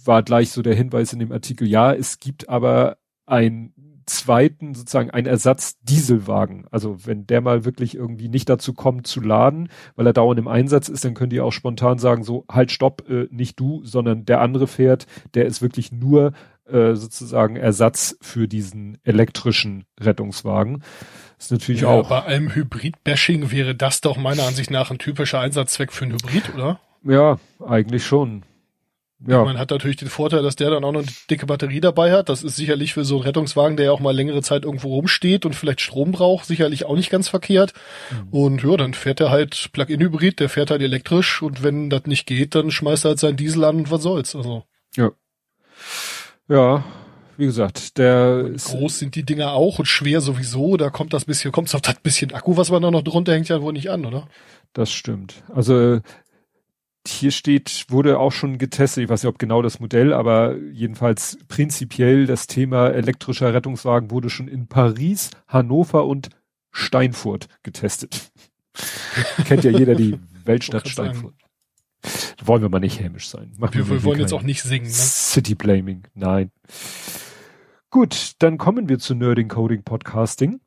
war gleich so der Hinweis in dem Artikel, ja, es gibt aber einen zweiten, sozusagen einen Ersatz Dieselwagen. Also wenn der mal wirklich irgendwie nicht dazu kommt zu laden, weil er dauernd im Einsatz ist, dann könnt ihr auch spontan sagen, so halt stopp, äh, nicht du, sondern der andere fährt, der ist wirklich nur äh, sozusagen Ersatz für diesen elektrischen Rettungswagen. Ist natürlich ja, auch. Bei einem Hybrid-Bashing wäre das doch meiner Ansicht nach ein typischer Einsatzzweck für ein Hybrid, oder? Ja, eigentlich schon. Ja. Man hat natürlich den Vorteil, dass der dann auch noch eine dicke Batterie dabei hat. Das ist sicherlich für so einen Rettungswagen, der ja auch mal längere Zeit irgendwo rumsteht und vielleicht Strom braucht, sicherlich auch nicht ganz verkehrt. Mhm. Und ja, dann fährt er halt Plug-in-Hybrid, der fährt halt elektrisch und wenn das nicht geht, dann schmeißt er halt seinen Diesel an und was soll's. Also. Ja. Ja, wie gesagt, der groß sind die Dinger auch und schwer sowieso. Da kommt das bisschen, kommt auf das bisschen Akku, was man da noch drunter hängt, ja wohl nicht an, oder? Das stimmt. Also hier steht, wurde auch schon getestet, ich weiß nicht, ob genau das Modell, aber jedenfalls prinzipiell das Thema elektrischer Rettungswagen wurde schon in Paris, Hannover und Steinfurt getestet. Kennt ja jeder die Weltstadt Steinfurt. Wollen wir mal nicht hämisch sein. Machen wir, wir wollen jetzt auch nicht singen. Ne? City Blaming, nein. Gut, dann kommen wir zu Nerding Coding Podcasting.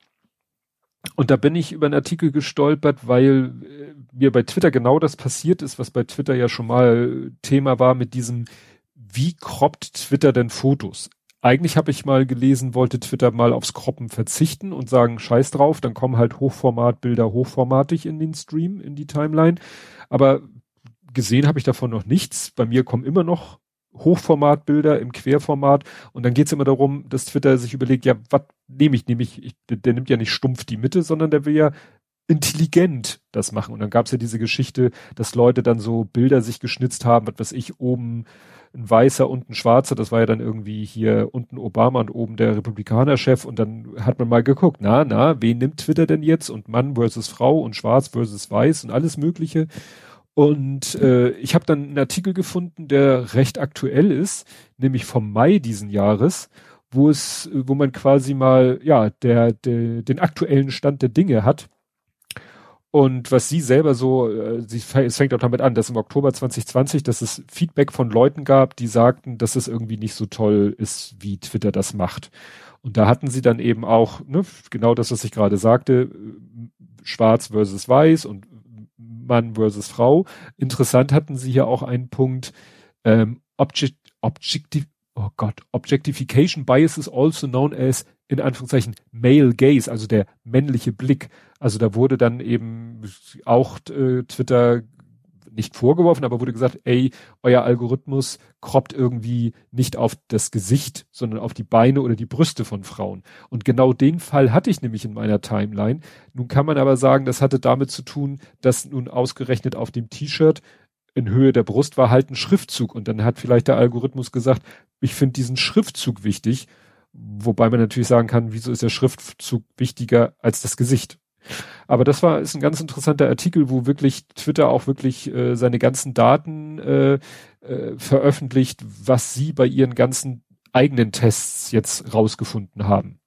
Und da bin ich über einen Artikel gestolpert, weil äh, mir bei Twitter genau das passiert ist, was bei Twitter ja schon mal Thema war mit diesem, wie kroppt Twitter denn Fotos? Eigentlich habe ich mal gelesen, wollte Twitter mal aufs Kroppen verzichten und sagen, scheiß drauf, dann kommen halt Hochformatbilder hochformatig in den Stream, in die Timeline. Aber gesehen habe ich davon noch nichts. Bei mir kommen immer noch Hochformatbilder im Querformat und dann geht's immer darum, dass Twitter sich überlegt, ja, was nehme ich? Nehme ich, ich, der nimmt ja nicht stumpf die Mitte, sondern der will ja intelligent das machen. Und dann gab's ja diese Geschichte, dass Leute dann so Bilder sich geschnitzt haben, was weiß ich, oben ein weißer und ein schwarzer, das war ja dann irgendwie hier unten Obama und oben der Republikanerchef und dann hat man mal geguckt, na, na, wen nimmt Twitter denn jetzt und Mann versus Frau und schwarz versus weiß und alles mögliche und äh, ich habe dann einen Artikel gefunden, der recht aktuell ist, nämlich vom Mai diesen Jahres, wo es, wo man quasi mal ja der, der den aktuellen Stand der Dinge hat. Und was sie selber so, äh, sie, es fängt auch damit an, dass im Oktober 2020, dass es Feedback von Leuten gab, die sagten, dass es irgendwie nicht so toll ist, wie Twitter das macht. Und da hatten sie dann eben auch, ne, genau das, was ich gerade sagte, schwarz versus weiß und Mann versus Frau. Interessant hatten sie hier auch einen Punkt, ähm, Object, Objective, oh Gott, Objectification Bias is also known as in Anführungszeichen Male Gaze, also der männliche Blick. Also da wurde dann eben auch äh, Twitter nicht vorgeworfen, aber wurde gesagt, ey, euer Algorithmus kroppt irgendwie nicht auf das Gesicht, sondern auf die Beine oder die Brüste von Frauen. Und genau den Fall hatte ich nämlich in meiner Timeline. Nun kann man aber sagen, das hatte damit zu tun, dass nun ausgerechnet auf dem T-Shirt in Höhe der Brust war halt ein Schriftzug und dann hat vielleicht der Algorithmus gesagt, ich finde diesen Schriftzug wichtig, wobei man natürlich sagen kann, wieso ist der Schriftzug wichtiger als das Gesicht? Aber das war ist ein ganz interessanter Artikel, wo wirklich Twitter auch wirklich äh, seine ganzen Daten äh, äh, veröffentlicht, was sie bei ihren ganzen eigenen Tests jetzt rausgefunden haben.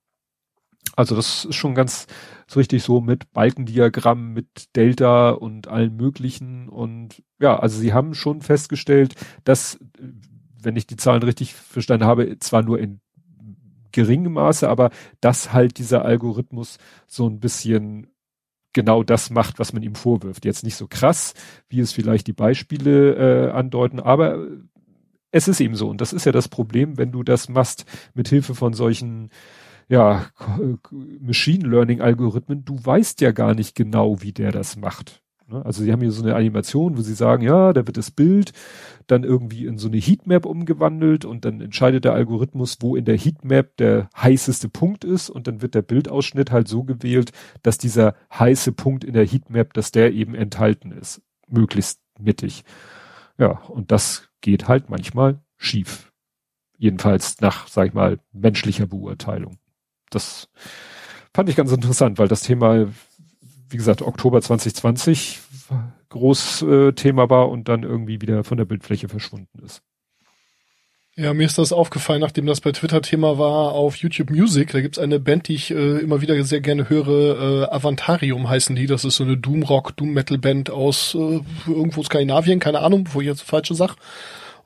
Also das ist schon ganz so richtig so mit Balkendiagramm, mit Delta und allen möglichen und ja, also sie haben schon festgestellt, dass, wenn ich die Zahlen richtig verstanden habe, zwar nur in geringem Maße, aber dass halt dieser Algorithmus so ein bisschen genau das macht, was man ihm vorwirft. Jetzt nicht so krass, wie es vielleicht die Beispiele äh, andeuten, aber es ist eben so. Und das ist ja das Problem, wenn du das machst mit Hilfe von solchen ja, Machine Learning Algorithmen, du weißt ja gar nicht genau, wie der das macht. Ne? Also sie haben hier so eine Animation, wo sie sagen, ja, da wird das Bild dann irgendwie in so eine Heatmap umgewandelt und dann entscheidet der Algorithmus, wo in der Heatmap der heißeste Punkt ist und dann wird der Bildausschnitt halt so gewählt, dass dieser heiße Punkt in der Heatmap, dass der eben enthalten ist, möglichst mittig. Ja, und das geht halt manchmal schief. Jedenfalls nach, sag ich mal, menschlicher Beurteilung. Das fand ich ganz interessant, weil das Thema wie gesagt, Oktober 2020 groß äh, Thema war und dann irgendwie wieder von der Bildfläche verschwunden ist. Ja, mir ist das aufgefallen, nachdem das bei Twitter Thema war auf YouTube Music. Da gibt's eine Band, die ich äh, immer wieder sehr gerne höre. Äh, Avantarium heißen die. Das ist so eine Doom Rock, Doom Metal Band aus äh, irgendwo Skandinavien, keine Ahnung, wo ich jetzt falsche sag.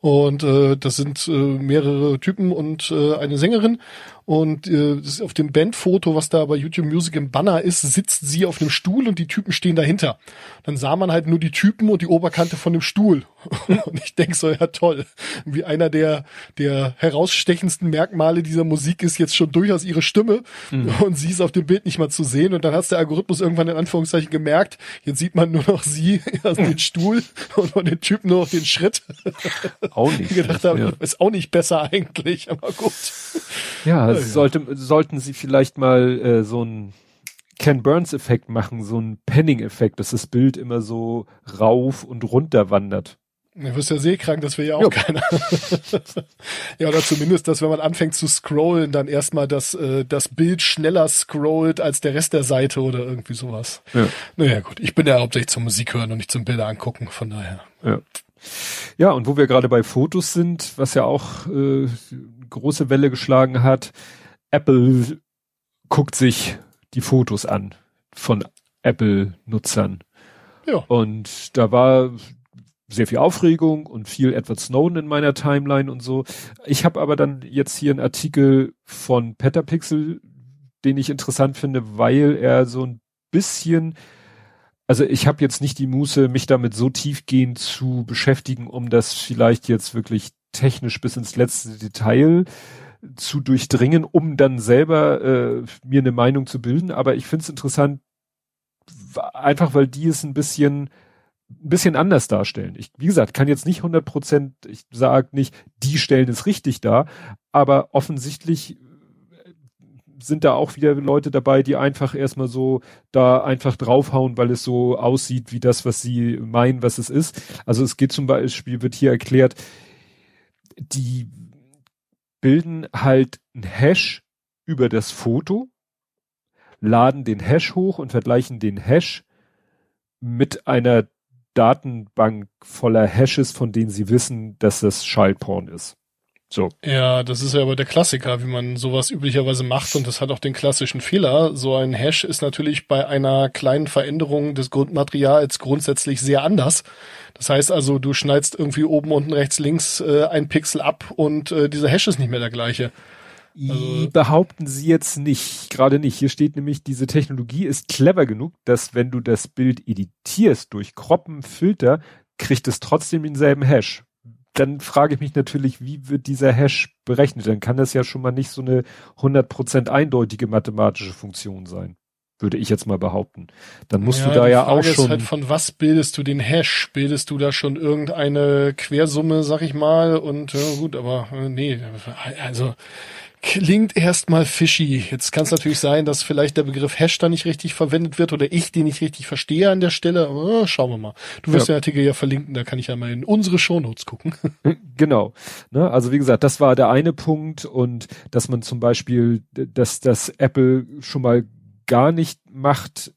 Und äh, das sind äh, mehrere Typen und äh, eine Sängerin. Und äh, auf dem Bandfoto, was da bei YouTube Music im Banner ist, sitzt sie auf einem Stuhl und die Typen stehen dahinter. Dann sah man halt nur die Typen und die Oberkante von dem Stuhl. und ich denk so, ja toll, wie einer der, der herausstechendsten Merkmale dieser Musik ist jetzt schon durchaus ihre Stimme mhm. und sie ist auf dem Bild nicht mal zu sehen und dann hat der Algorithmus irgendwann in Anführungszeichen gemerkt, jetzt sieht man nur noch sie, also den Stuhl und von den Typen nur noch den Schritt. Auch nicht. Ich gedacht habe, ja. ist auch nicht besser eigentlich, aber gut. Ja, ja. Sollte, sollten sie vielleicht mal äh, so ein Ken Burns Effekt machen, so ein Penning Effekt, dass das Bild immer so rauf und runter wandert. Du wirst ja seekrank, das will ja auch jo. keiner. ja, oder zumindest, dass wenn man anfängt zu scrollen, dann erstmal das, äh, das Bild schneller scrollt als der Rest der Seite oder irgendwie sowas. Ja. Naja, gut. Ich bin ja hauptsächlich zum Musik hören und nicht zum Bilder angucken, von daher. Ja. Ja, und wo wir gerade bei Fotos sind, was ja auch äh, große Welle geschlagen hat, Apple guckt sich die Fotos an von Apple-Nutzern. Ja. Und da war sehr viel Aufregung und viel Edward Snowden in meiner Timeline und so. Ich habe aber dann jetzt hier einen Artikel von Petapixel, den ich interessant finde, weil er so ein bisschen also ich habe jetzt nicht die Muße, mich damit so tiefgehend zu beschäftigen, um das vielleicht jetzt wirklich technisch bis ins letzte Detail zu durchdringen, um dann selber äh, mir eine Meinung zu bilden. Aber ich finde es interessant, einfach weil die es ein bisschen ein bisschen anders darstellen. Ich, wie gesagt, kann jetzt nicht 100 Prozent, ich sage nicht, die stellen es richtig dar, aber offensichtlich sind da auch wieder Leute dabei, die einfach erstmal so da einfach draufhauen, weil es so aussieht wie das, was sie meinen, was es ist. Also es geht zum Beispiel, wird hier erklärt, die bilden halt ein Hash über das Foto, laden den Hash hoch und vergleichen den Hash mit einer Datenbank voller Hashes, von denen sie wissen, dass das Childporn ist. So. Ja, das ist ja aber der Klassiker, wie man sowas üblicherweise macht und das hat auch den klassischen Fehler. So ein Hash ist natürlich bei einer kleinen Veränderung des Grundmaterials grundsätzlich sehr anders. Das heißt also, du schneidest irgendwie oben, unten, rechts, links äh, ein Pixel ab und äh, dieser Hash ist nicht mehr der gleiche. Also, behaupten sie jetzt nicht, gerade nicht. Hier steht nämlich, diese Technologie ist clever genug, dass wenn du das Bild editierst durch Kroppen, Filter, kriegt es trotzdem denselben Hash dann frage ich mich natürlich, wie wird dieser Hash berechnet? Dann kann das ja schon mal nicht so eine 100% eindeutige mathematische Funktion sein. Würde ich jetzt mal behaupten. Dann musst ja, du da ja Frage auch schon. Ist halt, von was bildest du den Hash? Bildest du da schon irgendeine Quersumme, sag ich mal? Und ja, gut, aber äh, nee, also klingt erstmal fishy. Jetzt kann es natürlich sein, dass vielleicht der Begriff Hash da nicht richtig verwendet wird oder ich den nicht richtig verstehe an der Stelle. Äh, schauen wir mal. Du wirst ja. den Artikel ja verlinken, da kann ich ja mal in unsere Shownotes gucken. Genau. Ne? Also wie gesagt, das war der eine Punkt und dass man zum Beispiel, dass das Apple schon mal gar nicht macht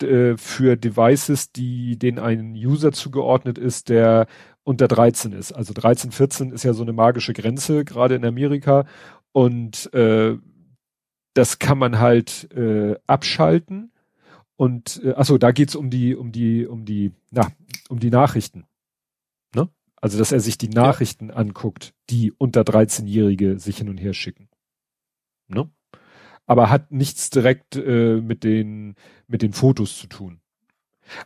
äh, für Devices, die denen ein User zugeordnet ist, der unter 13 ist. Also 13, 14 ist ja so eine magische Grenze, gerade in Amerika. Und äh, das kann man halt äh, abschalten. Und äh, achso, da geht's um die, um die, um die, na, um die Nachrichten. Ne? Also, dass er sich die Nachrichten ja. anguckt, die unter 13-Jährige sich hin und her schicken. Ne? Aber hat nichts direkt äh, mit den, mit den Fotos zu tun.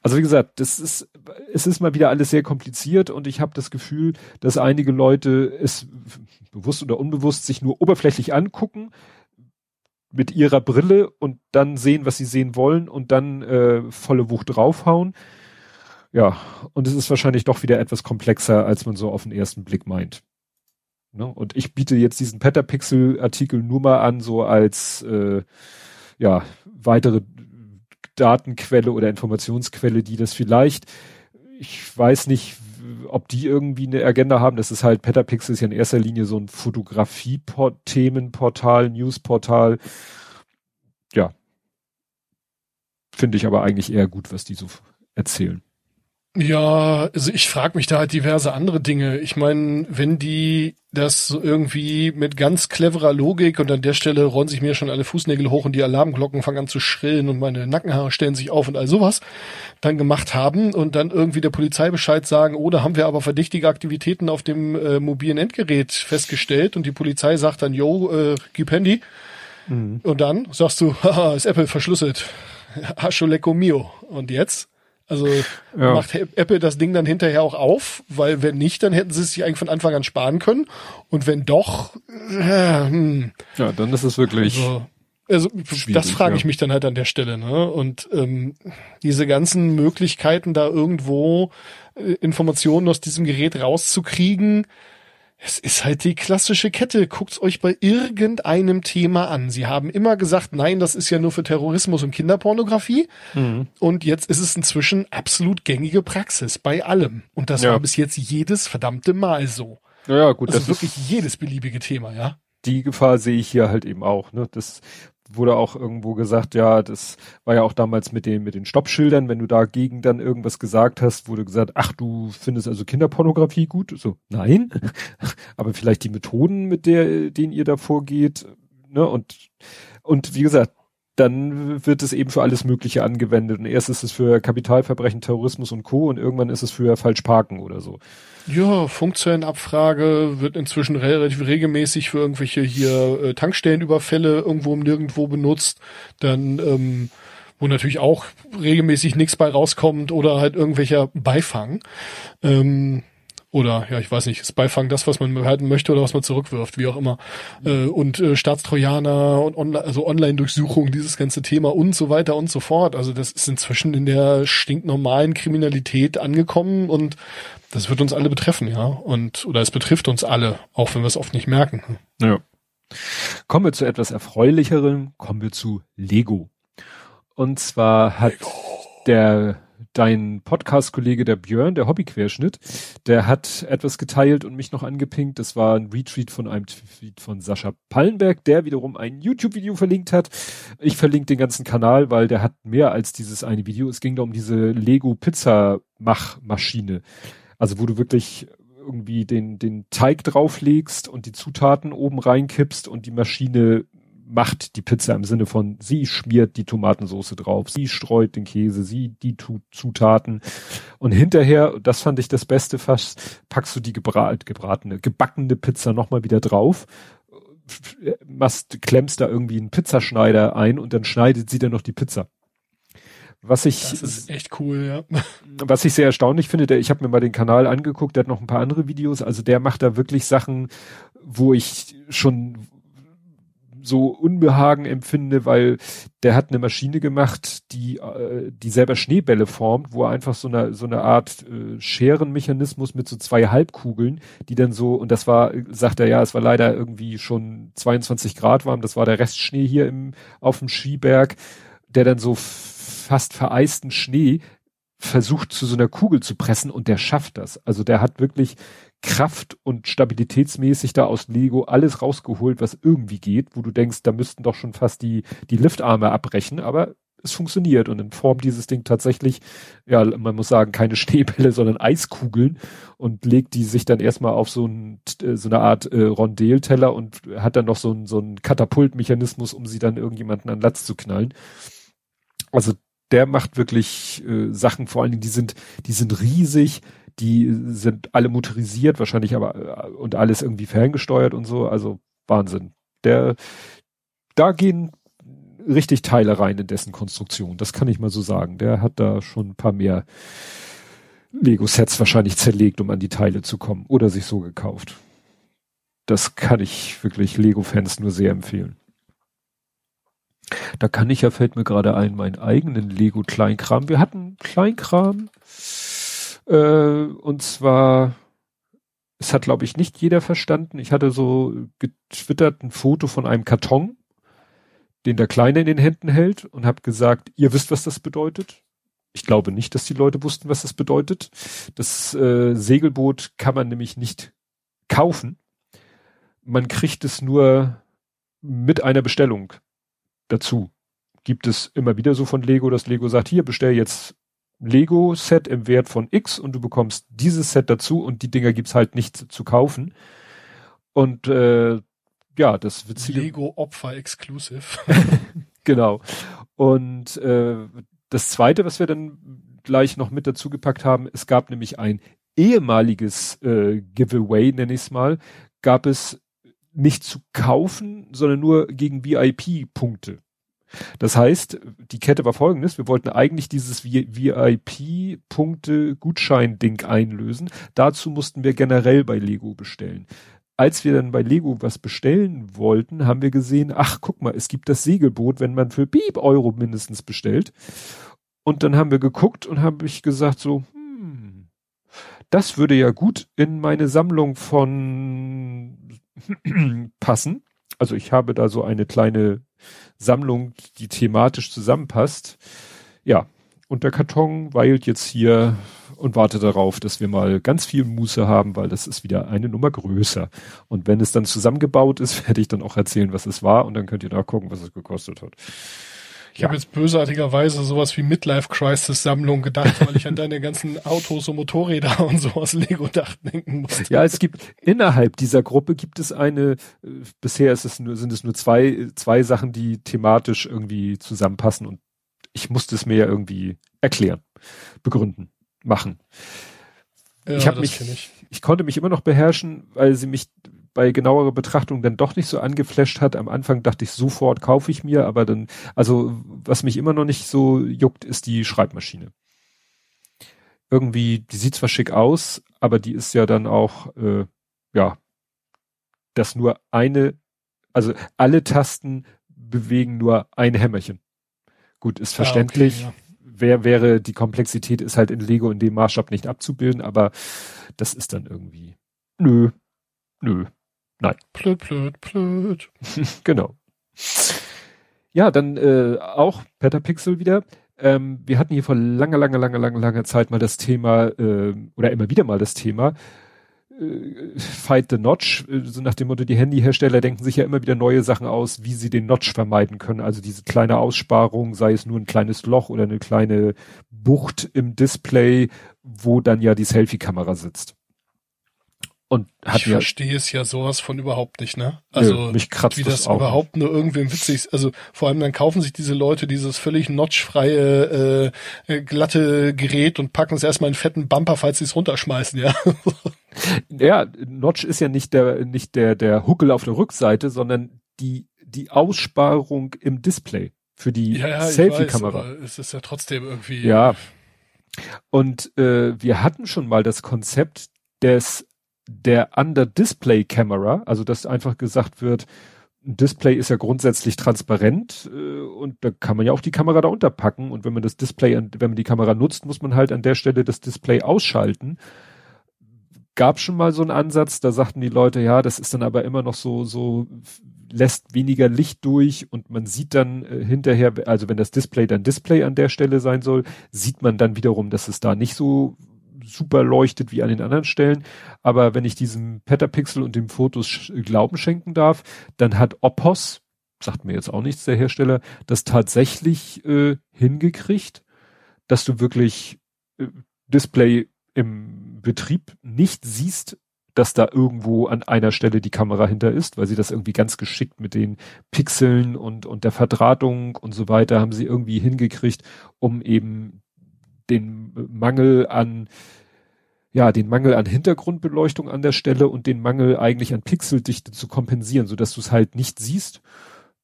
Also wie gesagt, das ist, es ist mal wieder alles sehr kompliziert und ich habe das Gefühl, dass einige Leute es bewusst oder unbewusst sich nur oberflächlich angucken mit ihrer Brille und dann sehen, was sie sehen wollen und dann äh, volle Wucht draufhauen. Ja, und es ist wahrscheinlich doch wieder etwas komplexer, als man so auf den ersten Blick meint. Ne? Und ich biete jetzt diesen Petapixel-Artikel nur mal an, so als äh, ja weitere Datenquelle oder Informationsquelle, die das vielleicht, ich weiß nicht, ob die irgendwie eine Agenda haben. Das ist halt, Petapixel ist ja in erster Linie so ein Fotografie-Themenportal, Newsportal. Ja. Finde ich aber eigentlich eher gut, was die so erzählen. Ja, also ich frage mich da halt diverse andere Dinge. Ich meine, wenn die das so irgendwie mit ganz cleverer Logik und an der Stelle rollen sich mir schon alle Fußnägel hoch und die Alarmglocken fangen an zu schrillen und meine Nackenhaare stellen sich auf und all sowas dann gemacht haben und dann irgendwie der Polizei Bescheid sagen, oh, da haben wir aber verdächtige Aktivitäten auf dem äh, mobilen Endgerät festgestellt und die Polizei sagt dann, yo, äh, gib Handy. Mhm. Und dann sagst du, haha, ist Apple verschlüsselt. Hascho lecco mio. Und jetzt? Also ja. macht Apple das Ding dann hinterher auch auf, weil wenn nicht, dann hätten sie es sich eigentlich von Anfang an sparen können. Und wenn doch, äh, hm. ja, dann ist es wirklich. Also, also das frage ich mich dann halt an der Stelle. Ne? Und ähm, diese ganzen Möglichkeiten, da irgendwo äh, Informationen aus diesem Gerät rauszukriegen, es ist halt die klassische Kette. Guckt's euch bei irgendeinem Thema an. Sie haben immer gesagt, nein, das ist ja nur für Terrorismus und Kinderpornografie. Mhm. Und jetzt ist es inzwischen absolut gängige Praxis bei allem. Und das ja. war bis jetzt jedes verdammte Mal so. Ja, gut. Also das wirklich jedes beliebige Thema, ja. Die Gefahr sehe ich hier halt eben auch. Ne? Das wurde auch irgendwo gesagt, ja, das war ja auch damals mit den, mit den Stoppschildern, wenn du dagegen dann irgendwas gesagt hast, wurde gesagt, ach, du findest also Kinderpornografie gut? So, nein. Aber vielleicht die Methoden, mit der, denen ihr da vorgeht, ne, und, und wie gesagt, dann wird es eben für alles Mögliche angewendet. Und erst ist es für Kapitalverbrechen, Terrorismus und Co. und irgendwann ist es für Falschparken oder so. Ja, Funkzellenabfrage wird inzwischen relativ regelmäßig für irgendwelche hier äh, Tankstellenüberfälle irgendwo nirgendwo benutzt. Dann, ähm, wo natürlich auch regelmäßig nichts bei rauskommt oder halt irgendwelcher Beifang. Ähm, oder ja, ich weiß nicht, ist Beifang das, was man behalten möchte oder was man zurückwirft, wie auch immer. Äh, und äh, Staatstrojaner und Online, also Online-Durchsuchung, dieses ganze Thema und so weiter und so fort. Also das ist inzwischen in der stinknormalen Kriminalität angekommen und das wird uns alle betreffen, ja. Und oder es betrifft uns alle, auch wenn wir es oft nicht merken. Ja. Kommen wir zu etwas erfreulicherem, kommen wir zu Lego. Und zwar hat Lego. der dein Podcast-Kollege, der Björn, der Hobbyquerschnitt, der hat etwas geteilt und mich noch angepinkt. Das war ein Retweet von einem Tweet von Sascha Pallenberg, der wiederum ein YouTube-Video verlinkt hat. Ich verlinke den ganzen Kanal, weil der hat mehr als dieses eine Video. Es ging da um diese Lego-Pizza-Machmaschine. Also wo du wirklich irgendwie den, den Teig drauflegst und die Zutaten oben reinkippst und die Maschine macht die Pizza im Sinne von, sie schmiert die Tomatensauce drauf, sie streut den Käse, sie die Zutaten und hinterher, das fand ich das Beste fast, packst du die gebrat, gebratene, gebackene Pizza nochmal wieder drauf, machst, klemmst da irgendwie einen Pizzaschneider ein und dann schneidet sie dann noch die Pizza. Was ich das ist echt cool, ja. Was ich sehr erstaunlich finde, der, ich habe mir mal den Kanal angeguckt, der hat noch ein paar andere Videos, also der macht da wirklich Sachen, wo ich schon so Unbehagen empfinde, weil der hat eine Maschine gemacht, die äh, die selber Schneebälle formt, wo er einfach so eine so eine Art äh, Scherenmechanismus mit so zwei Halbkugeln, die dann so und das war sagt er ja, es war leider irgendwie schon 22 Grad warm, das war der Restschnee hier im auf dem Skiberg, der dann so fast vereisten Schnee versucht zu so einer Kugel zu pressen und der schafft das. Also der hat wirklich Kraft und stabilitätsmäßig da aus Lego alles rausgeholt, was irgendwie geht, wo du denkst, da müssten doch schon fast die, die Liftarme abbrechen, aber es funktioniert und in Form dieses Ding tatsächlich, ja, man muss sagen, keine Schneebälle, sondern Eiskugeln und legt die sich dann erstmal auf so, ein, äh, so eine Art äh, Rondelteller und hat dann noch so ein, so Katapultmechanismus, um sie dann irgendjemanden an Latz zu knallen. Also der macht wirklich äh, Sachen, vor allen Dingen, die sind, die sind riesig, die sind alle motorisiert, wahrscheinlich aber äh, und alles irgendwie ferngesteuert und so. Also Wahnsinn. Der, da gehen richtig Teile rein in dessen Konstruktion. Das kann ich mal so sagen. Der hat da schon ein paar mehr Lego-Sets wahrscheinlich zerlegt, um an die Teile zu kommen oder sich so gekauft. Das kann ich wirklich Lego-Fans nur sehr empfehlen. Da kann ich ja, fällt mir gerade ein, meinen eigenen Lego-Kleinkram. Wir hatten Kleinkram äh, und zwar, es hat, glaube ich, nicht jeder verstanden. Ich hatte so getwittert ein Foto von einem Karton, den der Kleine in den Händen hält und habe gesagt, ihr wisst, was das bedeutet. Ich glaube nicht, dass die Leute wussten, was das bedeutet. Das äh, Segelboot kann man nämlich nicht kaufen. Man kriegt es nur mit einer Bestellung dazu. Gibt es immer wieder so von Lego, dass Lego sagt, hier bestell jetzt Lego-Set im Wert von X und du bekommst dieses Set dazu und die Dinger gibt's halt nicht zu kaufen. Und äh, ja, das witzige Lego Opfer Exclusive. genau. Und äh, das zweite, was wir dann gleich noch mit dazu gepackt haben, es gab nämlich ein ehemaliges äh, Giveaway, nenne ich es mal, gab es nicht zu kaufen, sondern nur gegen VIP-Punkte. Das heißt, die Kette war folgendes, wir wollten eigentlich dieses VIP-Punkte-Gutschein-Ding einlösen. Dazu mussten wir generell bei Lego bestellen. Als wir dann bei Lego was bestellen wollten, haben wir gesehen, ach guck mal, es gibt das Segelboot, wenn man für Bieb Euro mindestens bestellt. Und dann haben wir geguckt und habe ich gesagt so, hm, das würde ja gut in meine Sammlung von passen. Also ich habe da so eine kleine Sammlung, die thematisch zusammenpasst. Ja, und der Karton weilt jetzt hier und wartet darauf, dass wir mal ganz viel Muße haben, weil das ist wieder eine Nummer größer. Und wenn es dann zusammengebaut ist, werde ich dann auch erzählen, was es war und dann könnt ihr nachgucken, was es gekostet hat. Ich ja. habe jetzt bösartigerweise sowas wie Midlife Crisis Sammlung gedacht, weil ich an deine ganzen Autos und Motorräder und so aus Lego Dach denken musste. Ja, es gibt innerhalb dieser Gruppe gibt es eine, äh, bisher ist es nur, sind es nur zwei, zwei Sachen, die thematisch irgendwie zusammenpassen und ich musste es mir ja irgendwie erklären, begründen, machen. Ja, ich habe mich, ich. ich konnte mich immer noch beherrschen, weil sie mich bei genauerer Betrachtung dann doch nicht so angeflasht hat. Am Anfang dachte ich sofort kaufe ich mir, aber dann, also was mich immer noch nicht so juckt, ist die Schreibmaschine. Irgendwie, die sieht zwar schick aus, aber die ist ja dann auch, äh, ja, dass nur eine, also alle Tasten bewegen nur ein Hämmerchen. Gut, ist verständlich. Ah, okay, ja. Wer wäre, die Komplexität ist halt in Lego in dem Maßstab nicht abzubilden, aber das ist dann irgendwie, nö, nö. Nein. Plöd, plöd, plöd. genau. Ja, dann äh, auch Petapixel wieder. Ähm, wir hatten hier vor langer, langer, langer, langer, langer Zeit mal das Thema, äh, oder immer wieder mal das Thema, äh, Fight the Notch, äh, so nach dem Motto, die Handyhersteller denken sich ja immer wieder neue Sachen aus, wie sie den Notch vermeiden können. Also diese kleine Aussparung, sei es nur ein kleines Loch oder eine kleine Bucht im Display, wo dann ja die Selfie-Kamera sitzt. Und hat ich verstehe es ja sowas von überhaupt nicht, ne? Also Nö, mich kratzt wie das, das überhaupt nicht. nur irgendwem witzig ist. Also vor allem dann kaufen sich diese Leute dieses völlig notchfreie äh, äh, glatte Gerät und packen es erstmal in fetten Bumper, falls sie es runterschmeißen, ja. ja, Notch ist ja nicht der nicht der der Huckel auf der Rückseite, sondern die die Aussparung im Display für die ja, ja, Selfie-Kamera. Es ist ja trotzdem irgendwie. Ja. Und äh, wir hatten schon mal das Konzept des der Under-Display-Camera, also dass einfach gesagt wird, ein Display ist ja grundsätzlich transparent äh, und da kann man ja auch die Kamera da unterpacken und wenn man das Display, wenn man die Kamera nutzt, muss man halt an der Stelle das Display ausschalten. Gab schon mal so einen Ansatz, da sagten die Leute, ja, das ist dann aber immer noch so, so lässt weniger Licht durch und man sieht dann äh, hinterher, also wenn das Display dann Display an der Stelle sein soll, sieht man dann wiederum, dass es da nicht so super leuchtet wie an den anderen Stellen. Aber wenn ich diesem Petapixel und dem Fotos Glauben schenken darf, dann hat Opos, sagt mir jetzt auch nichts der Hersteller, das tatsächlich äh, hingekriegt, dass du wirklich äh, Display im Betrieb nicht siehst, dass da irgendwo an einer Stelle die Kamera hinter ist, weil sie das irgendwie ganz geschickt mit den Pixeln und, und der Verdrahtung und so weiter haben sie irgendwie hingekriegt, um eben den Mangel an ja, den Mangel an Hintergrundbeleuchtung an der Stelle und den Mangel eigentlich an Pixeldichte zu kompensieren, so dass du es halt nicht siehst.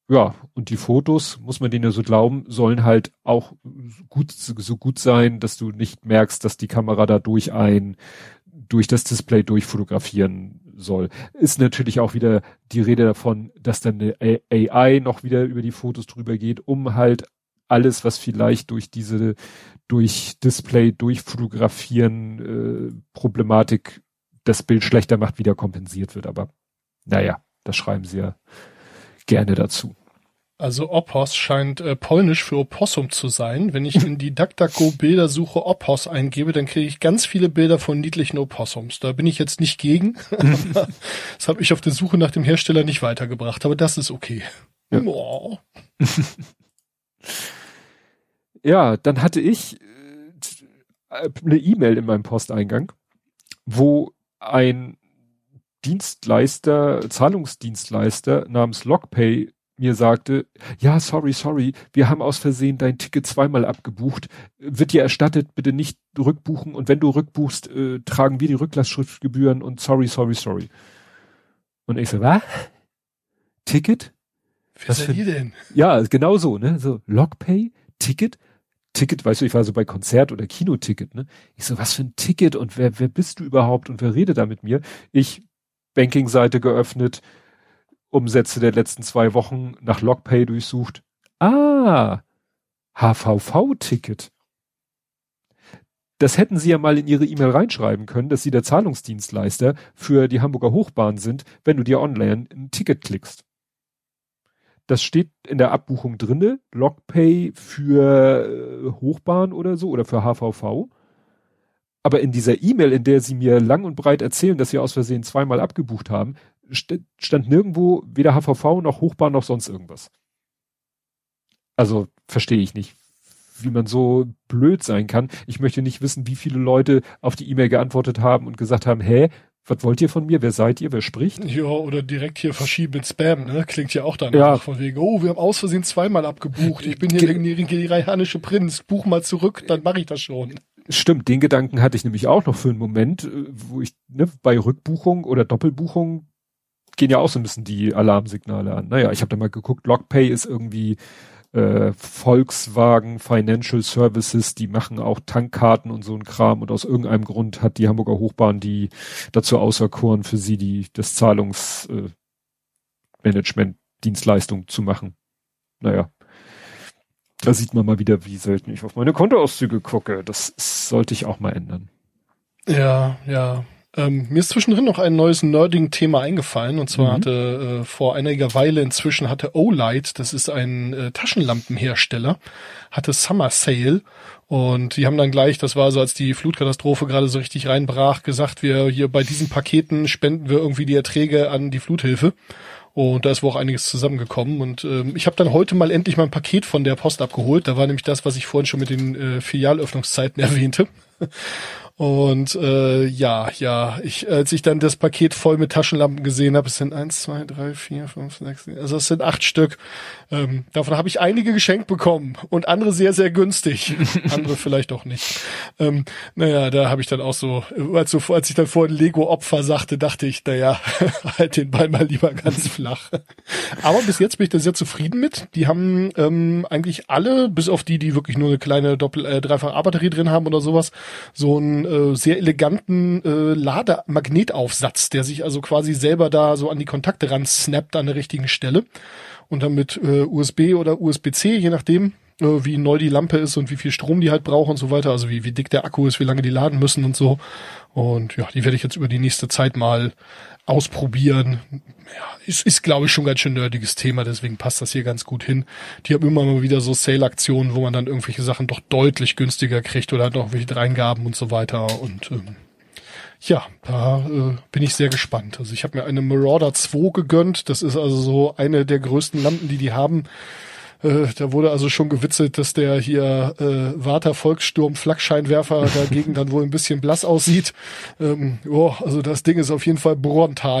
Ja, und die Fotos, muss man denen ja so glauben, sollen halt auch gut, so gut sein, dass du nicht merkst, dass die Kamera da durch ein, durch das Display durchfotografieren soll. Ist natürlich auch wieder die Rede davon, dass dann eine AI noch wieder über die Fotos drüber geht, um halt alles, was vielleicht durch diese, durch Display, durch Fotografieren äh, Problematik das Bild schlechter macht, wieder kompensiert wird. Aber naja, das schreiben sie ja gerne dazu. Also Opos scheint äh, polnisch für Opossum zu sein. Wenn ich in die DuckDuckGo Bildersuche Opos eingebe, dann kriege ich ganz viele Bilder von niedlichen Opossums. Da bin ich jetzt nicht gegen. das habe ich auf der Suche nach dem Hersteller nicht weitergebracht, aber das ist okay. Ja. ja, dann hatte ich, äh, eine E-Mail in meinem Posteingang, wo ein Dienstleister, Zahlungsdienstleister namens Lockpay mir sagte, ja, sorry, sorry, wir haben aus Versehen dein Ticket zweimal abgebucht, wird dir erstattet, bitte nicht rückbuchen und wenn du rückbuchst, äh, tragen wir die Rücklassschriftgebühren und sorry, sorry, sorry. Und ich so, was? Ticket? Wer seid ihr denn? Ja, genau so, ne? So, Lockpay, Ticket, Ticket, weißt du, ich war so bei Konzert oder Kinoticket, ne? Ich so, was für ein Ticket und wer, wer bist du überhaupt und wer redet da mit mir? Ich Banking-Seite geöffnet, Umsätze der letzten zwei Wochen nach Lockpay durchsucht. Ah, HVV-Ticket. Das hätten Sie ja mal in Ihre E-Mail reinschreiben können, dass Sie der Zahlungsdienstleister für die Hamburger Hochbahn sind, wenn du dir online ein Ticket klickst. Das steht in der Abbuchung drinne, Lockpay für äh, Hochbahn oder so oder für HVV. Aber in dieser E-Mail, in der Sie mir lang und breit erzählen, dass Sie aus Versehen zweimal abgebucht haben, st stand nirgendwo weder HVV noch Hochbahn noch sonst irgendwas. Also verstehe ich nicht, wie man so blöd sein kann. Ich möchte nicht wissen, wie viele Leute auf die E-Mail geantwortet haben und gesagt haben, hä, was wollt ihr von mir? Wer seid ihr? Wer spricht? Ja, oder direkt hier verschieben mit Spam, ne? Klingt ja auch dann ja. von wegen, oh, wir haben aus Versehen zweimal abgebucht. Ich bin hier der nigerianische Prinz. Buch mal zurück, dann mache ich das schon. Stimmt, den Gedanken hatte ich nämlich auch noch für einen Moment, äh, wo ich ne, bei Rückbuchung oder Doppelbuchung gehen ja auch so ein bisschen die Alarmsignale an. Naja, ich habe da mal geguckt, Lockpay ist irgendwie äh, Volkswagen Financial Services, die machen auch Tankkarten und so ein Kram und aus irgendeinem Grund hat die Hamburger Hochbahn die dazu auserkoren, für sie die das Zahlungsmanagement äh, Dienstleistung zu machen. Naja. Da sieht man mal wieder, wie selten ich auf meine Kontoauszüge gucke. Das sollte ich auch mal ändern. Ja, ja. Ähm, mir ist zwischendrin noch ein neues Nerding-Thema eingefallen und zwar mhm. hatte äh, vor einiger Weile inzwischen hatte Olight, das ist ein äh, Taschenlampenhersteller, hatte Summer Sale und die haben dann gleich, das war so als die Flutkatastrophe gerade so richtig reinbrach, gesagt, wir hier bei diesen Paketen spenden wir irgendwie die Erträge an die Fluthilfe. Und da ist wohl auch einiges zusammengekommen. Und ähm, ich habe dann heute mal endlich mein Paket von der Post abgeholt. Da war nämlich das, was ich vorhin schon mit den äh, Filialöffnungszeiten erwähnte. Und äh, ja, ja, ich, als ich dann das Paket voll mit Taschenlampen gesehen habe, es sind eins, zwei, drei, vier, fünf, sechs, also es sind acht Stück. Ähm, davon habe ich einige geschenkt bekommen und andere sehr, sehr günstig. andere vielleicht auch nicht. Ähm, naja, da habe ich dann auch so, als, so, als ich dann vorhin Lego-Opfer sagte, dachte ich, naja, halt den Ball mal lieber ganz flach. Aber bis jetzt bin ich da sehr zufrieden mit. Die haben ähm, eigentlich alle, bis auf die, die wirklich nur eine kleine Doppel-, äh, Dreifach-A-Batterie drin haben oder sowas, so ein äh, sehr eleganten äh, Lademagnetaufsatz, der sich also quasi selber da so an die Kontakte ran snappt an der richtigen Stelle. Und dann mit äh, USB oder USB-C, je nachdem, wie neu die Lampe ist und wie viel Strom die halt braucht und so weiter, also wie, wie dick der Akku ist, wie lange die laden müssen und so. Und ja, die werde ich jetzt über die nächste Zeit mal ausprobieren. Ja, ist, ist glaube ich, schon ganz schön nerdiges Thema, deswegen passt das hier ganz gut hin. Die haben immer mal wieder so Sale-Aktionen, wo man dann irgendwelche Sachen doch deutlich günstiger kriegt oder hat noch welche Dreingaben und so weiter. Und ähm, ja, da äh, bin ich sehr gespannt. Also ich habe mir eine Marauder 2 gegönnt. Das ist also so eine der größten Lampen, die die haben. Äh, da wurde also schon gewitzelt, dass der hier äh, Warter Volkssturm Flakscheinwerfer dagegen dann wohl ein bisschen blass aussieht. Ähm, oh, also das Ding ist auf jeden Fall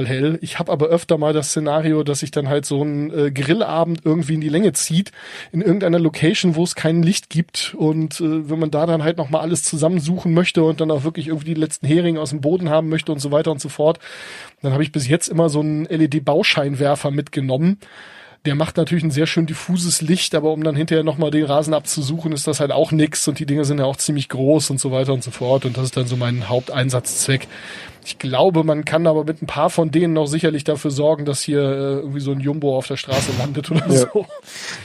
hell. Ich habe aber öfter mal das Szenario, dass sich dann halt so ein äh, Grillabend irgendwie in die Länge zieht, in irgendeiner Location, wo es kein Licht gibt. Und äh, wenn man da dann halt nochmal alles zusammensuchen möchte und dann auch wirklich irgendwie die letzten Heringe aus dem Boden haben möchte und so weiter und so fort, dann habe ich bis jetzt immer so einen LED-Bauscheinwerfer mitgenommen der macht natürlich ein sehr schön diffuses Licht, aber um dann hinterher nochmal den Rasen abzusuchen, ist das halt auch nix und die Dinger sind ja auch ziemlich groß und so weiter und so fort und das ist dann so mein Haupteinsatzzweck. Ich glaube, man kann aber mit ein paar von denen noch sicherlich dafür sorgen, dass hier äh, irgendwie so ein Jumbo auf der Straße landet oder ja. so.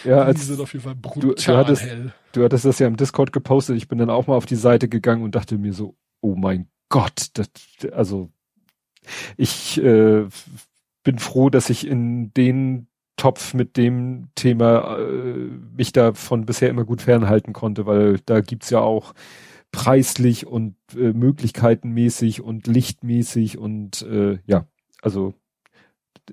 Ja, die sind auf jeden Fall brutal du, du hattest, hell. Du hattest das ja im Discord gepostet. Ich bin dann auch mal auf die Seite gegangen und dachte mir so, oh mein Gott, das, also ich äh, bin froh, dass ich in den Topf mit dem Thema äh, mich davon bisher immer gut fernhalten konnte, weil da gibt's ja auch preislich und äh, möglichkeitenmäßig und lichtmäßig und äh, ja, also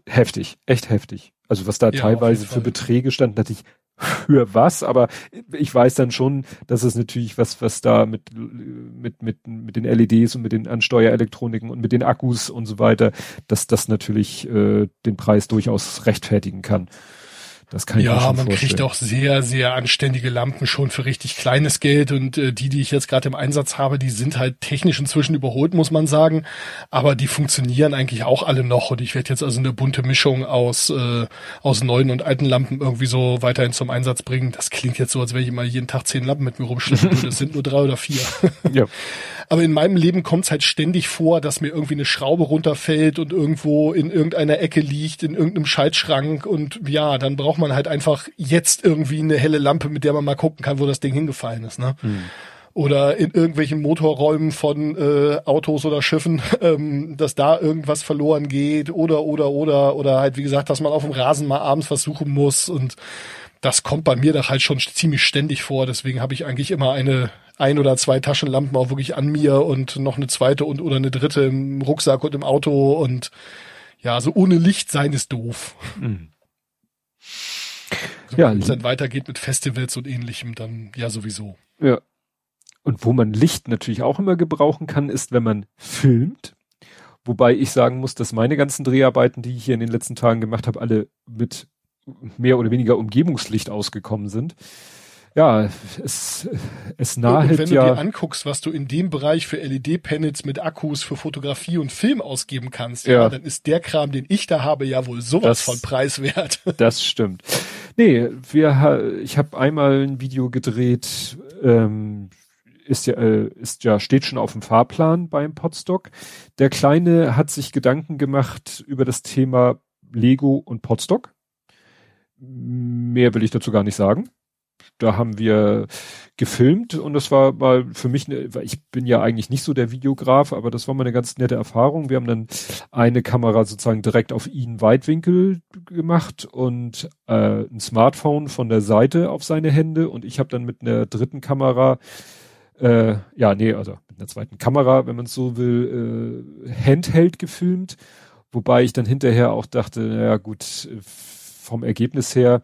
heftig, echt heftig. Also was da ja, teilweise für Beträge stand, dachte ich, für was, aber ich weiß dann schon, dass es natürlich was, was da mit, mit, mit, mit den LEDs und mit den Ansteuerelektroniken und mit den Akkus und so weiter, dass das natürlich äh, den Preis durchaus rechtfertigen kann. Das kann ich ja, mir schon man vorstellen. kriegt auch sehr, sehr anständige Lampen schon für richtig kleines Geld und äh, die, die ich jetzt gerade im Einsatz habe, die sind halt technisch inzwischen überholt, muss man sagen, aber die funktionieren eigentlich auch alle noch und ich werde jetzt also eine bunte Mischung aus äh, aus neuen und alten Lampen irgendwie so weiterhin zum Einsatz bringen. Das klingt jetzt so, als wenn ich immer jeden Tag zehn Lampen mit mir rumschleppen würde. Es sind nur drei oder vier. Ja. Aber in meinem Leben kommt es halt ständig vor, dass mir irgendwie eine Schraube runterfällt und irgendwo in irgendeiner Ecke liegt, in irgendeinem Schaltschrank und ja, dann braucht man halt einfach jetzt irgendwie eine helle Lampe, mit der man mal gucken kann, wo das Ding hingefallen ist. Ne? Hm. Oder in irgendwelchen Motorräumen von äh, Autos oder Schiffen, ähm, dass da irgendwas verloren geht oder oder oder oder halt wie gesagt, dass man auf dem Rasen mal abends versuchen muss und das kommt bei mir doch halt schon ziemlich ständig vor. Deswegen habe ich eigentlich immer eine ein oder zwei Taschenlampen auch wirklich an mir und noch eine zweite und oder eine dritte im Rucksack und im Auto und ja, so ohne Licht sein ist doof. Mhm. So, Ja, Wenn es dann weitergeht mit Festivals und ähnlichem, dann ja sowieso. Ja. Und wo man Licht natürlich auch immer gebrauchen kann, ist, wenn man filmt. Wobei ich sagen muss, dass meine ganzen Dreharbeiten, die ich hier in den letzten Tagen gemacht habe, alle mit mehr oder weniger Umgebungslicht ausgekommen sind. Ja, es, es und nahelt wenn du ja. dir anguckst, was du in dem Bereich für LED-Panels mit Akkus für Fotografie und Film ausgeben kannst, ja. Ja. dann ist der Kram, den ich da habe, ja wohl sowas Das- von preiswert. Das stimmt. Nee, wir, ich habe einmal ein Video gedreht, ähm, ist ja, äh, ist ja, steht schon auf dem Fahrplan beim Podstock. Der Kleine hat sich Gedanken gemacht über das Thema Lego und Podstock. Mehr will ich dazu gar nicht sagen. Da haben wir gefilmt und das war mal für mich, eine, weil ich bin ja eigentlich nicht so der Videograf, aber das war mal eine ganz nette Erfahrung. Wir haben dann eine Kamera sozusagen direkt auf ihn Weitwinkel gemacht und äh, ein Smartphone von der Seite auf seine Hände und ich habe dann mit einer dritten Kamera, äh, ja, nee, also mit einer zweiten Kamera, wenn man es so will, äh, Handheld gefilmt, wobei ich dann hinterher auch dachte, naja gut, äh, vom Ergebnis her,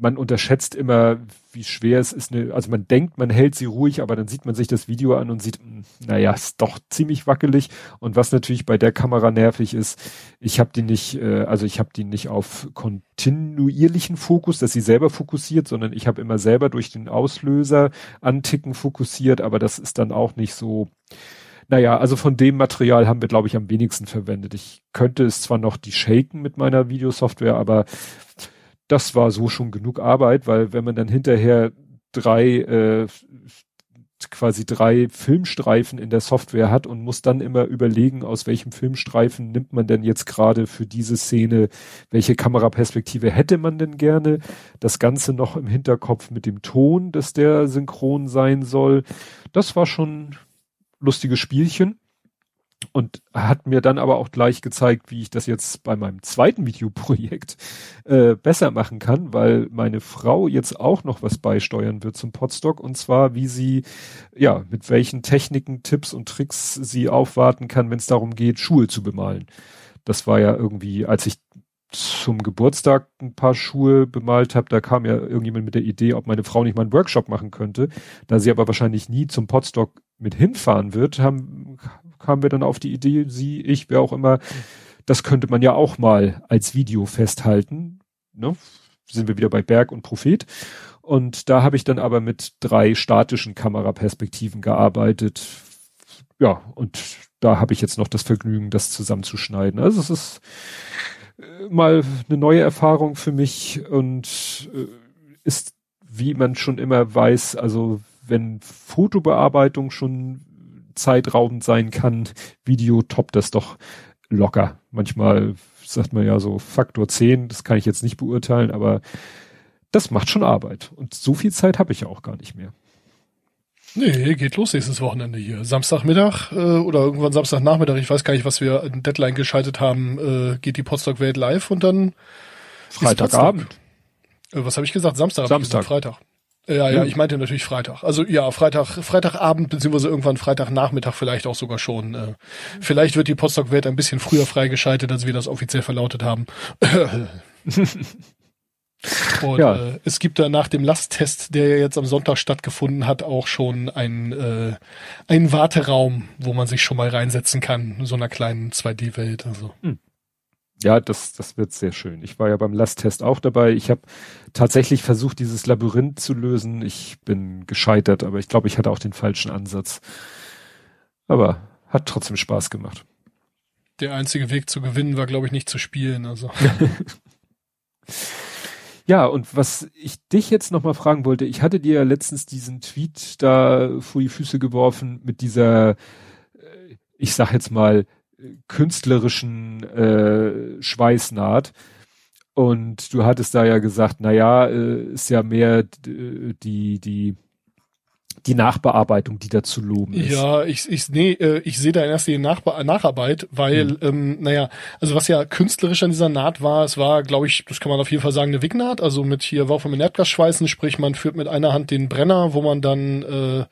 man unterschätzt immer, wie schwer es ist. Eine, also man denkt, man hält sie ruhig, aber dann sieht man sich das Video an und sieht, mh, naja, ist doch ziemlich wackelig. Und was natürlich bei der Kamera nervig ist, ich habe die nicht, äh, also ich habe die nicht auf kontinuierlichen Fokus, dass sie selber fokussiert, sondern ich habe immer selber durch den Auslöser anticken fokussiert, aber das ist dann auch nicht so. Naja, also von dem Material haben wir, glaube ich, am wenigsten verwendet. Ich könnte es zwar noch die shaken mit meiner Videosoftware, aber das war so schon genug Arbeit, weil wenn man dann hinterher drei äh, quasi drei Filmstreifen in der Software hat und muss dann immer überlegen, aus welchem Filmstreifen nimmt man denn jetzt gerade für diese Szene, welche Kameraperspektive hätte man denn gerne, das Ganze noch im Hinterkopf mit dem Ton, dass der synchron sein soll. Das war schon lustiges Spielchen und hat mir dann aber auch gleich gezeigt, wie ich das jetzt bei meinem zweiten Videoprojekt äh, besser machen kann, weil meine Frau jetzt auch noch was beisteuern wird zum Podstock und zwar, wie sie, ja, mit welchen Techniken, Tipps und Tricks sie aufwarten kann, wenn es darum geht, Schuhe zu bemalen. Das war ja irgendwie, als ich zum Geburtstag ein paar Schuhe bemalt habe, da kam ja irgendjemand mit der Idee, ob meine Frau nicht mal einen Workshop machen könnte. Da sie aber wahrscheinlich nie zum Podstock mit hinfahren wird, haben, kamen wir dann auf die Idee, sie, ich, wer auch immer, das könnte man ja auch mal als Video festhalten. Ne? Sind wir wieder bei Berg und Prophet. Und da habe ich dann aber mit drei statischen Kameraperspektiven gearbeitet. Ja, und da habe ich jetzt noch das Vergnügen, das zusammenzuschneiden. Also es ist äh, mal eine neue Erfahrung für mich und äh, ist, wie man schon immer weiß, also wenn Fotobearbeitung schon zeitraubend sein kann, Video toppt das doch locker. Manchmal sagt man ja so Faktor 10, das kann ich jetzt nicht beurteilen, aber das macht schon Arbeit. Und so viel Zeit habe ich ja auch gar nicht mehr. Nee, geht los nächstes Wochenende hier. Samstagmittag äh, oder irgendwann Samstagnachmittag, ich weiß gar nicht, was wir in Deadline geschaltet haben, äh, geht die Potsdok Welt live und dann Freitagabend. Äh, was habe ich gesagt? Samstag. Samstag. gesagt, Freitag. Ja, ja, Ja. ich meinte natürlich Freitag. Also ja, Freitag, Freitagabend beziehungsweise irgendwann Freitagnachmittag vielleicht auch sogar schon. Äh, vielleicht wird die Potsdok Welt ein bisschen früher freigeschaltet, als wir das offiziell verlautet haben. Und ja. äh, es gibt da nach dem Lasttest, der jetzt am Sonntag stattgefunden hat, auch schon einen, äh, einen Warteraum, wo man sich schon mal reinsetzen kann, in so einer kleinen 2D-Welt. Also. Hm. Ja, das, das wird sehr schön. Ich war ja beim Lasttest auch dabei. Ich habe tatsächlich versucht, dieses Labyrinth zu lösen. Ich bin gescheitert, aber ich glaube, ich hatte auch den falschen Ansatz. Aber hat trotzdem Spaß gemacht. Der einzige Weg zu gewinnen war, glaube ich, nicht zu spielen. Also. ja, und was ich dich jetzt nochmal fragen wollte, ich hatte dir ja letztens diesen Tweet da vor die Füße geworfen mit dieser, äh, ich sag jetzt mal, künstlerischen äh, Schweißnaht. Und du hattest da ja gesagt, na ja, äh, ist ja mehr die, die, die Nachbearbeitung, die da zu loben ist. Ja, ich, ich, nee, äh, ich sehe da erst die Nachbe Nacharbeit, weil, mhm. ähm, naja, also was ja künstlerisch an dieser Naht war, es war, glaube ich, das kann man auf jeden Fall sagen, eine Wignaht, also mit hier Wurf mit Erdgas schweißen, sprich man führt mit einer Hand den Brenner, wo man dann äh,